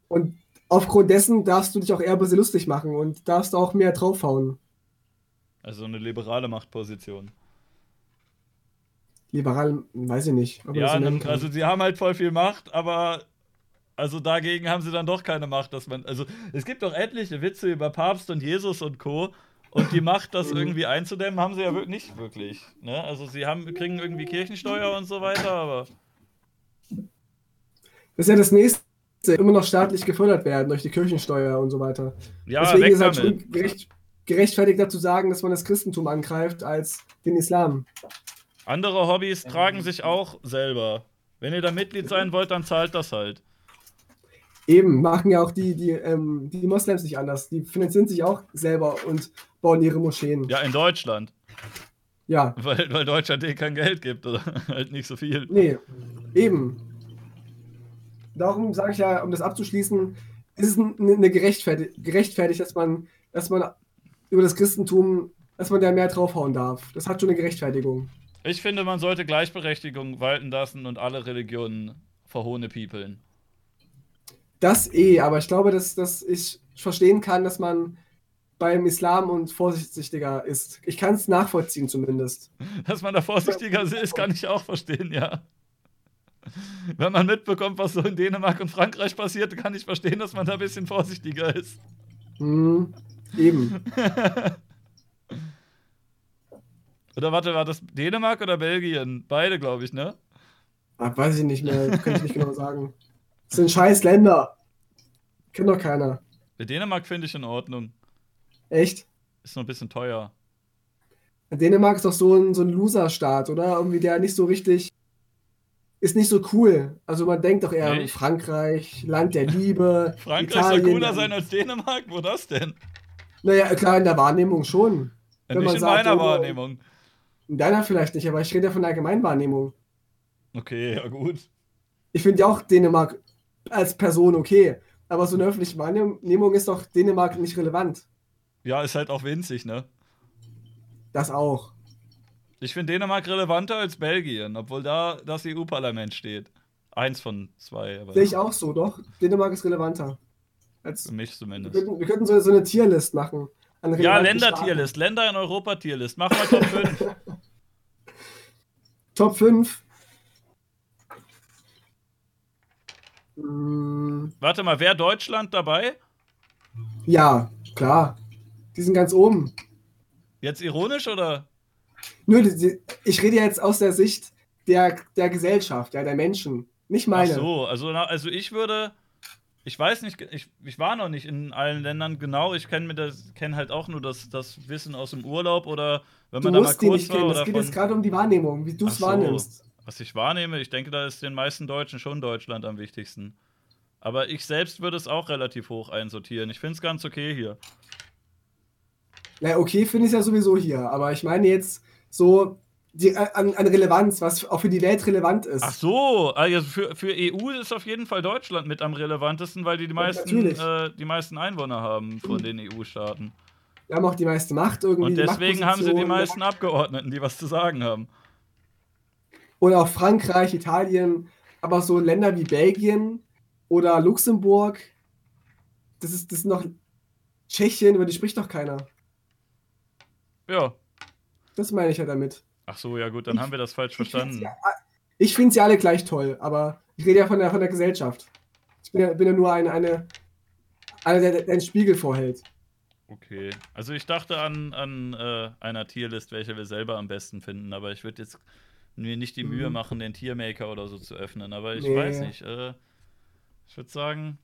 Und aufgrund dessen darfst du dich auch eher über sie lustig machen und darfst auch mehr draufhauen. Also eine liberale Machtposition. Liberal, weiß ich nicht. das Ja, ne, also sie haben halt voll viel Macht, aber also dagegen haben sie dann doch keine Macht, dass man also es gibt doch etliche Witze über Papst und Jesus und Co. Und die Macht, das Mhm. irgendwie einzudämmen, haben sie ja wirklich nicht wirklich. Ne? Also sie haben, kriegen irgendwie Kirchensteuer und so weiter, aber Das ist ja das nächste. Immer noch staatlich gefördert werden durch die Kirchensteuer und so weiter. ja, Deswegen weg ist halt schon gerecht, gerechtfertigt zu sagen, dass man das Christentum angreift als den Islam. Andere Hobbys tragen sich auch selber. Wenn ihr da Mitglied sein wollt, dann zahlt das halt. Eben, machen ja auch die, die, ähm, die Moslems nicht anders. Die finanzieren sich auch selber und bauen ihre Moscheen. Ja, in Deutschland. Ja, Weil, weil Deutschland eh kein Geld gibt oder halt nicht so viel. nee, eben. Darum sage ich ja, um das abzuschließen, ist es eine gerechtfertigt, gerechtfertigt, dass man, dass man über das Christentum, dass man da mehr draufhauen darf. Das hat schon eine Gerechtfertigung. Ich finde, man sollte Gleichberechtigung walten lassen und alle Religionen verhohne peoplen. Das eh, aber ich glaube, dass, dass ich verstehen kann, dass man beim Islam und vorsichtiger ist. Ich kann es nachvollziehen zumindest. Dass man da vorsichtiger ist, kann ich auch verstehen, ja. Wenn man mitbekommt, was so in Dänemark und Frankreich passiert, kann ich verstehen, dass man da ein bisschen vorsichtiger ist. Hm, eben. Oder warte, war das Dänemark oder Belgien? Beide, glaube ich, ne? Ach, weiß ich nicht mehr, kann ich nicht genau sagen. Das sind scheiß Länder. Kennt doch keiner. Bei Dänemark finde ich in Ordnung. Echt? Ist nur ein bisschen teuer. Dänemark ist doch so ein, so ein Loser-Staat, oder? Irgendwie der nicht so richtig. Ist nicht so cool. Also man denkt doch eher Echt? Frankreich, Land der Liebe. Frankreich Italien, soll cooler sein als Dänemark? Wo das denn? Naja, klar, in der Wahrnehmung schon. Ja, Wenn nicht in sagt, meiner oh, Wahrnehmung. In deiner vielleicht nicht, aber ich rede ja von der Allgemeinwahrnehmung. Okay, ja gut. Ich finde ja auch Dänemark als Person okay. Aber so eine öffentliche Wahrnehmung ist doch Dänemark nicht relevant. Ja, ist halt auch winzig, ne? Das auch. Ich finde Dänemark relevanter als Belgien, obwohl da das EU-Parlament steht. Eins von zwei, Sehe ich auch so, doch. Dänemark ist relevanter. Als, für mich wir, zumindest. könnten, wir könnten so, so eine Tierlist machen. Ja, Länder-Tierlist, Länder in Europa-Tierlist. Mach mal Top 5. Staaten. Top 5. Mm, Warte mal, wäre Deutschland dabei? ja, klar. Die sind ganz oben. Jetzt ironisch oder? Die, ich rede jetzt aus der Sicht der, der Gesellschaft, ja, der Menschen. Nicht Ach meine. so, also, also ich würde. Ich weiß nicht, ich, ich war noch nicht in allen Ländern genau. Ich kenne kenne halt auch nur das, das Wissen aus dem Urlaub oder wenn Du man da mal musst die kurz nicht war kennen. Es geht von, jetzt gerade um die Wahrnehmung, wie du Ach es so. wahrnimmst. was ich wahrnehme. Ich denke, da ist den meisten Deutschen schon Deutschland am wichtigsten. Aber ich selbst würde es auch relativ hoch einsortieren. Ich finde es ganz okay hier. Ja, okay, finde ich ja sowieso hier. Aber ich meine jetzt so die, an, an Relevanz, was auch für die Welt relevant ist. Ach so, also für, für EU ist auf jeden Fall Deutschland mit am relevantesten, weil die die meisten, äh, die meisten Einwohner haben von den EU-Staaten. Wir haben auch die meiste Macht irgendwie. Und deswegen haben sie die meisten Abgeordneten, die was zu sagen haben. Oder auch Frankreich, Italien, aber so Länder wie Belgien oder Luxemburg, das ist, das sind noch Tschechien, über die spricht doch keiner. Ja. Das meine ich ja damit. Ach so, ja gut, dann Ich- haben wir das falsch Ich finde verstanden. sie, ich find sie alle gleich toll, aber ich rede ja von der, von der Gesellschaft. Ich bin ja, bin ja nur eine, eine, einer, der, der einen Spiegel vorhält. Okay. Also ich dachte an, an äh, einer Tierlist, welche wir selber am besten finden, aber ich würde jetzt mir nicht die Mühe Mhm. machen, den Tiermaker oder so zu öffnen. Aber ich Nee. weiß nicht. Äh, ich würde sagen,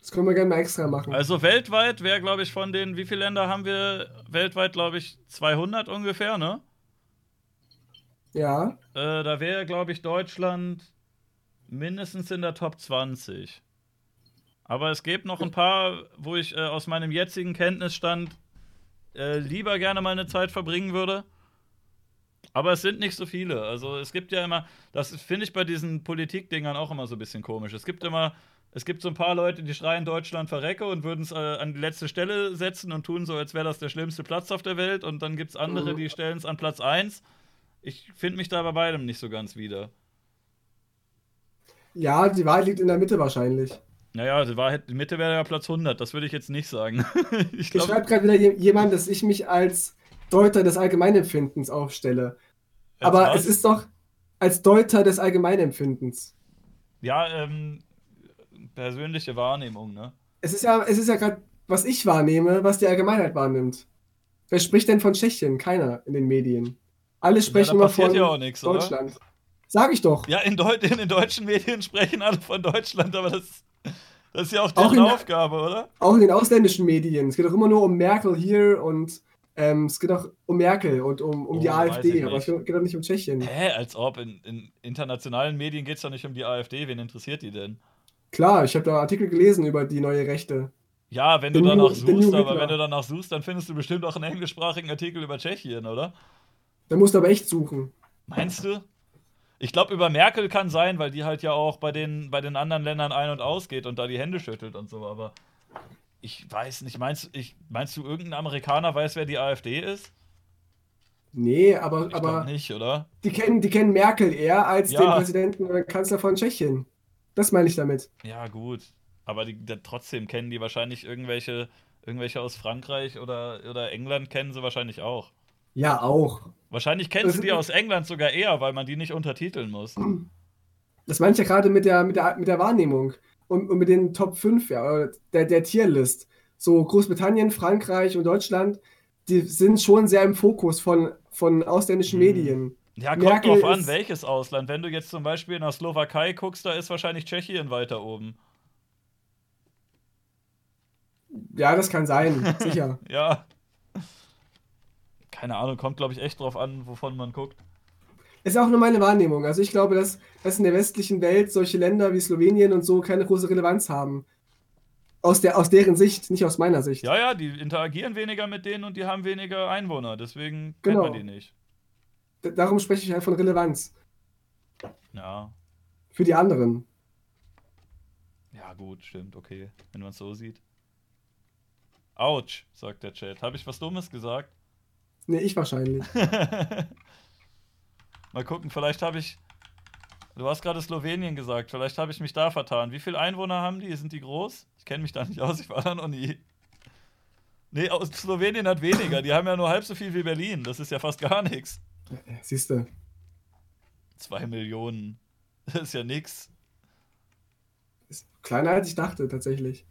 Das können wir gerne mal extra machen. also weltweit wäre, glaube ich, von den, wie viele Länder haben wir weltweit, glaube ich, 200 ungefähr, ne? ja, Äh, da wäre, glaube ich, Deutschland mindestens in der Top 20. Aber es gibt noch ein paar, wo ich äh, aus meinem jetzigen Kenntnisstand äh, lieber gerne mal eine Zeit verbringen würde. Aber es sind nicht so viele. Also es gibt ja immer, das finde ich bei diesen Politikdingern auch immer so ein bisschen komisch. Es gibt immer, es gibt so ein paar Leute, die schreien Deutschland verrecke und würden es äh, an die letzte Stelle setzen und tun so, als wäre das der schlimmste Platz auf der Welt. Und dann gibt es andere, Mhm. die stellen es an Platz 1. Ich finde mich da bei beidem nicht so ganz wieder. Ja, die Wahrheit liegt in der Mitte wahrscheinlich. Naja, die, Wahrheit, die Mitte wäre ja Platz 100, das würde ich jetzt nicht sagen. ich Ich glaube, schreibe gerade wieder je- jemand, dass ich mich als Deuter des Allgemeinempfindens aufstelle. Aber es ist doch als Deuter des Allgemeinempfindens. Ja, ähm, persönliche Wahrnehmung, ne? Es ist ja, es ist ja gerade, was ich wahrnehme, was die Allgemeinheit wahrnimmt. Wer spricht denn von Tschechien? Keiner in den Medien. Alle sprechen da immer von ja auch nichts, oder? Deutschland. Sag ich doch. Ja, in, Deut in den deutschen Medien sprechen alle von Deutschland, aber das, das ist ja auch deren Aufgabe, oder? Auch in den ausländischen Medien. Es geht doch immer nur um Merkel hier und ähm, es geht auch um Merkel und um, um die Oh, ich AfD, aber es geht doch nicht um Tschechien. Hä, als ob. In, in internationalen Medien geht es doch nicht um die AfD. Wen interessiert die denn? Klar, ich habe da Artikel gelesen über die neue Rechte. Ja, wenn du danach New- suchst, aber wenn du danach suchst, dann findest du bestimmt auch einen englischsprachigen Artikel über Tschechien, oder? Da musst du aber echt suchen. Meinst du? Ich glaube, über Merkel kann sein, weil die halt ja auch bei den, bei den anderen Ländern ein- und ausgeht und da die Hände schüttelt und so, aber ich weiß nicht, meinst, ich, meinst du, irgendein Amerikaner weiß, wer die AfD ist? Nee, aber, Ich aber nicht, oder? die, kennen, die kennen Merkel eher als Ja. den Präsidenten oder Kanzler von Tschechien. Das meine ich damit. Ja, gut. Aber die, da, trotzdem kennen die wahrscheinlich irgendwelche, irgendwelche aus Frankreich oder, oder England kennen sie wahrscheinlich auch. Ja, auch. Wahrscheinlich Das du die aus England sogar eher, weil man die nicht untertiteln muss. Das meine ich ja gerade mit der, mit der, mit der Wahrnehmung und, und mit den Top 5, ja, oder der, der Tierlist. So Großbritannien, Frankreich und Deutschland, die sind schon sehr im Fokus von, von ausländischen Hm. Medien. Ja, kommt Merkel drauf an, welches Ausland. Wenn du jetzt zum Beispiel nach Slowakei guckst, da ist wahrscheinlich Tschechien weiter oben. Ja, das kann sein, sicher. Ja. Keine Ahnung, kommt glaube ich echt drauf an, wovon man guckt. Ist auch nur meine Wahrnehmung. Also ich glaube, dass, dass in der westlichen Welt solche Länder wie Slowenien und so keine große Relevanz haben. Aus, der, aus deren Sicht, nicht aus meiner Sicht. Ja, ja, die interagieren weniger mit denen und die haben weniger Einwohner, deswegen kennt Genau. man die nicht. Darum spreche ich halt von Relevanz. Ja. Für die anderen. Ja, gut, stimmt, okay. Wenn man es so sieht. Autsch, sagt der Chat. Habe ich was Dummes gesagt? Nee, ich wahrscheinlich. Mal gucken, vielleicht habe ich. Du hast gerade Slowenien gesagt, vielleicht habe ich mich da vertan. Wie viele Einwohner haben die? Sind die groß? Ich kenne mich da nicht aus, ich war da noch nie. Nee, aus Slowenien hat weniger. Die haben ja nur halb so viel wie Berlin. Das ist ja fast gar nichts. Siehst du. Zwei Millionen. Das ist ja nix. Ist kleiner als ich dachte, tatsächlich.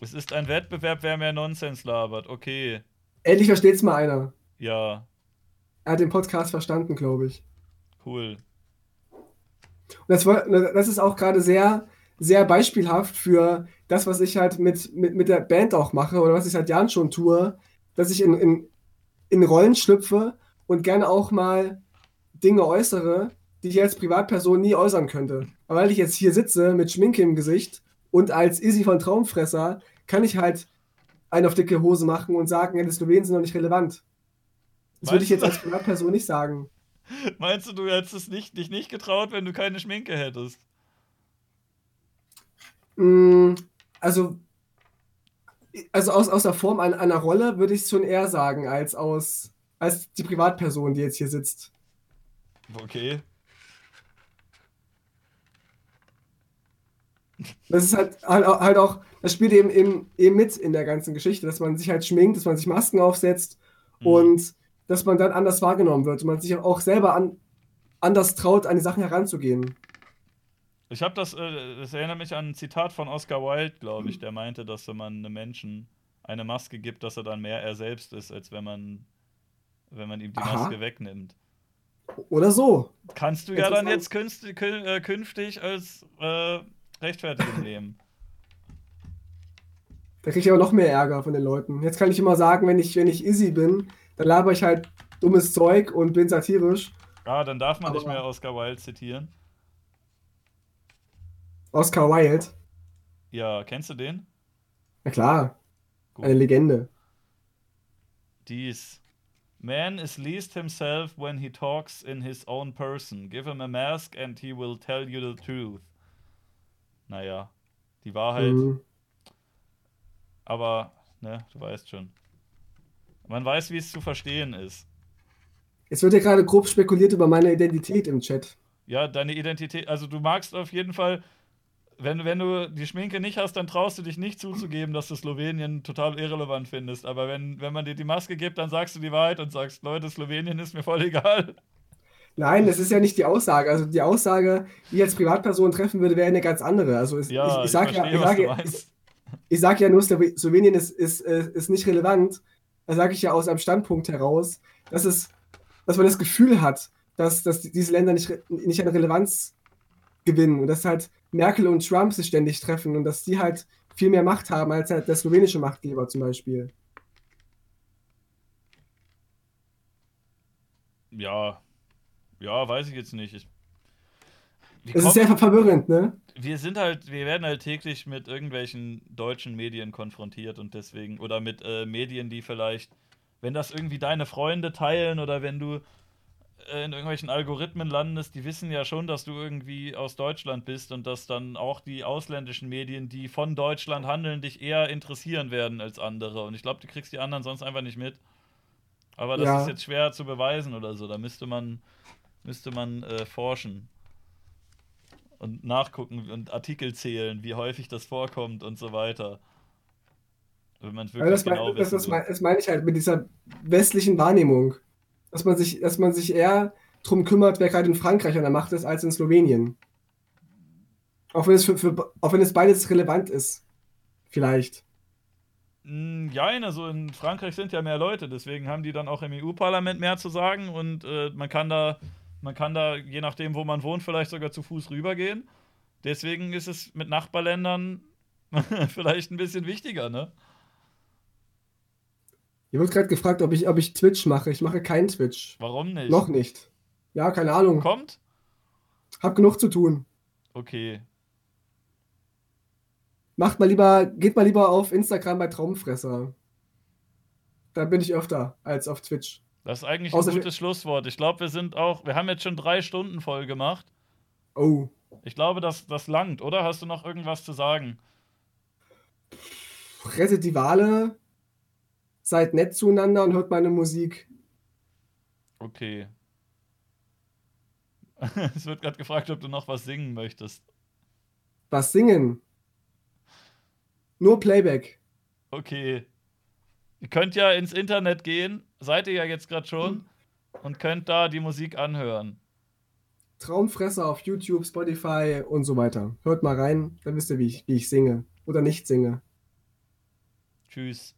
Es ist ein Wettbewerb, wer mehr Nonsens labert. Okay. Endlich versteht's mal einer. Ja, Er hat den Podcast verstanden, glaube ich. cool. Und das, war- das ist auch gerade sehr, sehr beispielhaft für das, was ich halt mit, mit, mit der Band auch mache oder was ich seit Jahren schon tue, dass ich in, in, in Rollen schlüpfe und gerne auch mal Dinge äußere, die ich als Privatperson nie äußern könnte. Aber weil ich jetzt hier sitze mit Schminke im Gesicht und als Easy von Traumfresser kann ich halt einen auf dicke Hose machen und sagen, ja, die Slowenen sind noch nicht relevant. Das würde ich Meinst jetzt als Privatperson nicht sagen. Meinst du, du hättest es nicht, dich nicht getraut, wenn du keine Schminke hättest? Mm, Also, also aus, aus der Form an, einer Rolle würde ich es schon eher sagen, als aus als die Privatperson, die jetzt hier sitzt. Okay. Das ist halt, halt, auch- halt auch, das spielt eben, eben, eben mit in der ganzen Geschichte, dass man sich halt schminkt, dass man sich Masken aufsetzt Mhm. und dass man dann anders wahrgenommen wird und man sich auch selber an, anders traut, an die Sachen heranzugehen. Ich habe das, äh, das erinnert mich an ein Zitat von Oscar Wilde, glaube ich, der meinte, dass wenn man einem Menschen eine Maske gibt, dass er dann mehr er selbst ist, als wenn man, wenn man ihm die Aha. Maske wegnimmt. Oder so. Kannst du ja dann jetzt künst, kün, äh, künftig als äh, rechtfertigen nehmen. Da kriege ich aber noch mehr Ärger von den Leuten. Jetzt kann ich immer sagen, wenn ich, wenn ich Izzy bin, dann laber ich halt dummes Zeug und bin satirisch. Ah, dann darf man nicht Aber- mehr Oscar Wilde zitieren. Oscar Wilde. Ja, kennst du den? Na klar, Gut. eine Legende. Dies. Man is least himself when he talks in his own person. Give him a mask and he will tell you the truth. Naja, die Wahrheit, Mhm. aber, ne, du weißt schon. Man weiß, wie es zu verstehen ist. Es wird ja gerade grob spekuliert über meine Identität im Chat. ja, deine Identität, also du magst auf jeden Fall, wenn, wenn du die Schminke nicht hast, dann traust du dich nicht zuzugeben, dass du Slowenien total irrelevant findest. Aber wenn, wenn man dir die Maske gibt, dann sagst du die Wahrheit und sagst, Leute, Slowenien ist mir voll egal. Nein, das ist ja nicht die Aussage. Also die Aussage, die ich als Privatperson treffen würde, wäre eine ganz andere. Also es, Ja, ich, ich sage ja, ich sage, ich, ich sag ja nur, Slowe- Slowenien ist, ist, äh, ist nicht relevant. Da sage ich ja aus einem Standpunkt heraus, dass, es, dass man das Gefühl hat, dass, dass die- diese Länder nicht, nicht an Relevanz gewinnen und dass halt Merkel und Trump sich ständig treffen und dass die halt viel mehr Macht haben als halt der slowenische Machtgeber zum Beispiel. Ja, ja, weiß ich jetzt nicht. Ich, Es ist sehr verwirrend, ne? wir sind halt, wir werden halt täglich mit irgendwelchen deutschen Medien konfrontiert und deswegen, oder mit äh, Medien, die vielleicht, wenn das irgendwie deine Freunde teilen oder wenn du in irgendwelchen Algorithmen landest, die wissen ja schon, dass du irgendwie aus Deutschland bist und dass dann auch die ausländischen Medien, die von Deutschland handeln, dich eher interessieren werden als andere. Und ich glaube, du kriegst die anderen sonst einfach nicht mit. Aber das Ja. ist jetzt schwer zu beweisen oder so. Da müsste man, müsste man äh, forschen und nachgucken und Artikel zählen, wie häufig das vorkommt und so weiter. Wenn man wirklich das, genau mein, das, das, mein, das meine ich halt mit dieser westlichen Wahrnehmung. Dass man sich, dass man sich eher drum kümmert, wer gerade in Frankreich an der Macht ist, als in Slowenien. Auch wenn es, für, für, auch wenn es beides relevant ist. Vielleicht. Mm, Jein, also in Frankreich sind ja mehr Leute, deswegen haben die dann auch im EU-Parlament mehr zu sagen und äh, man kann da, man kann da, je nachdem, wo man wohnt, vielleicht sogar zu Fuß rübergehen. Deswegen ist es mit Nachbarländern vielleicht ein bisschen wichtiger, ne? Ihr wird gerade gefragt, ob ich, ob ich Twitch mache. Ich mache keinen Twitch. Warum nicht? Noch nicht. Ja, keine Ahnung. Kommt? Hab genug zu tun. Okay. Macht mal lieber, geht mal lieber auf Instagram bei Traumfresser. Da bin ich öfter als auf Twitch. Das ist eigentlich Außer- ein gutes Schlusswort. Ich glaube, wir sind auch, wir haben jetzt schon drei Stunden voll gemacht. Oh. Ich glaube, das, das langt, oder? Hast du noch irgendwas zu sagen? Rettet die Wale. Seid nett zueinander und hört meine Musik. Okay. es wird gerade gefragt, ob du noch was singen möchtest. Was singen? Nur Playback. Okay. Ihr könnt ja ins Internet gehen, seid ihr ja jetzt gerade schon, und könnt da die Musik anhören. Traumfresser auf YouTube, Spotify und so weiter. Hört mal rein, dann wisst ihr, wie ich, wie ich singe oder nicht singe. Tschüss.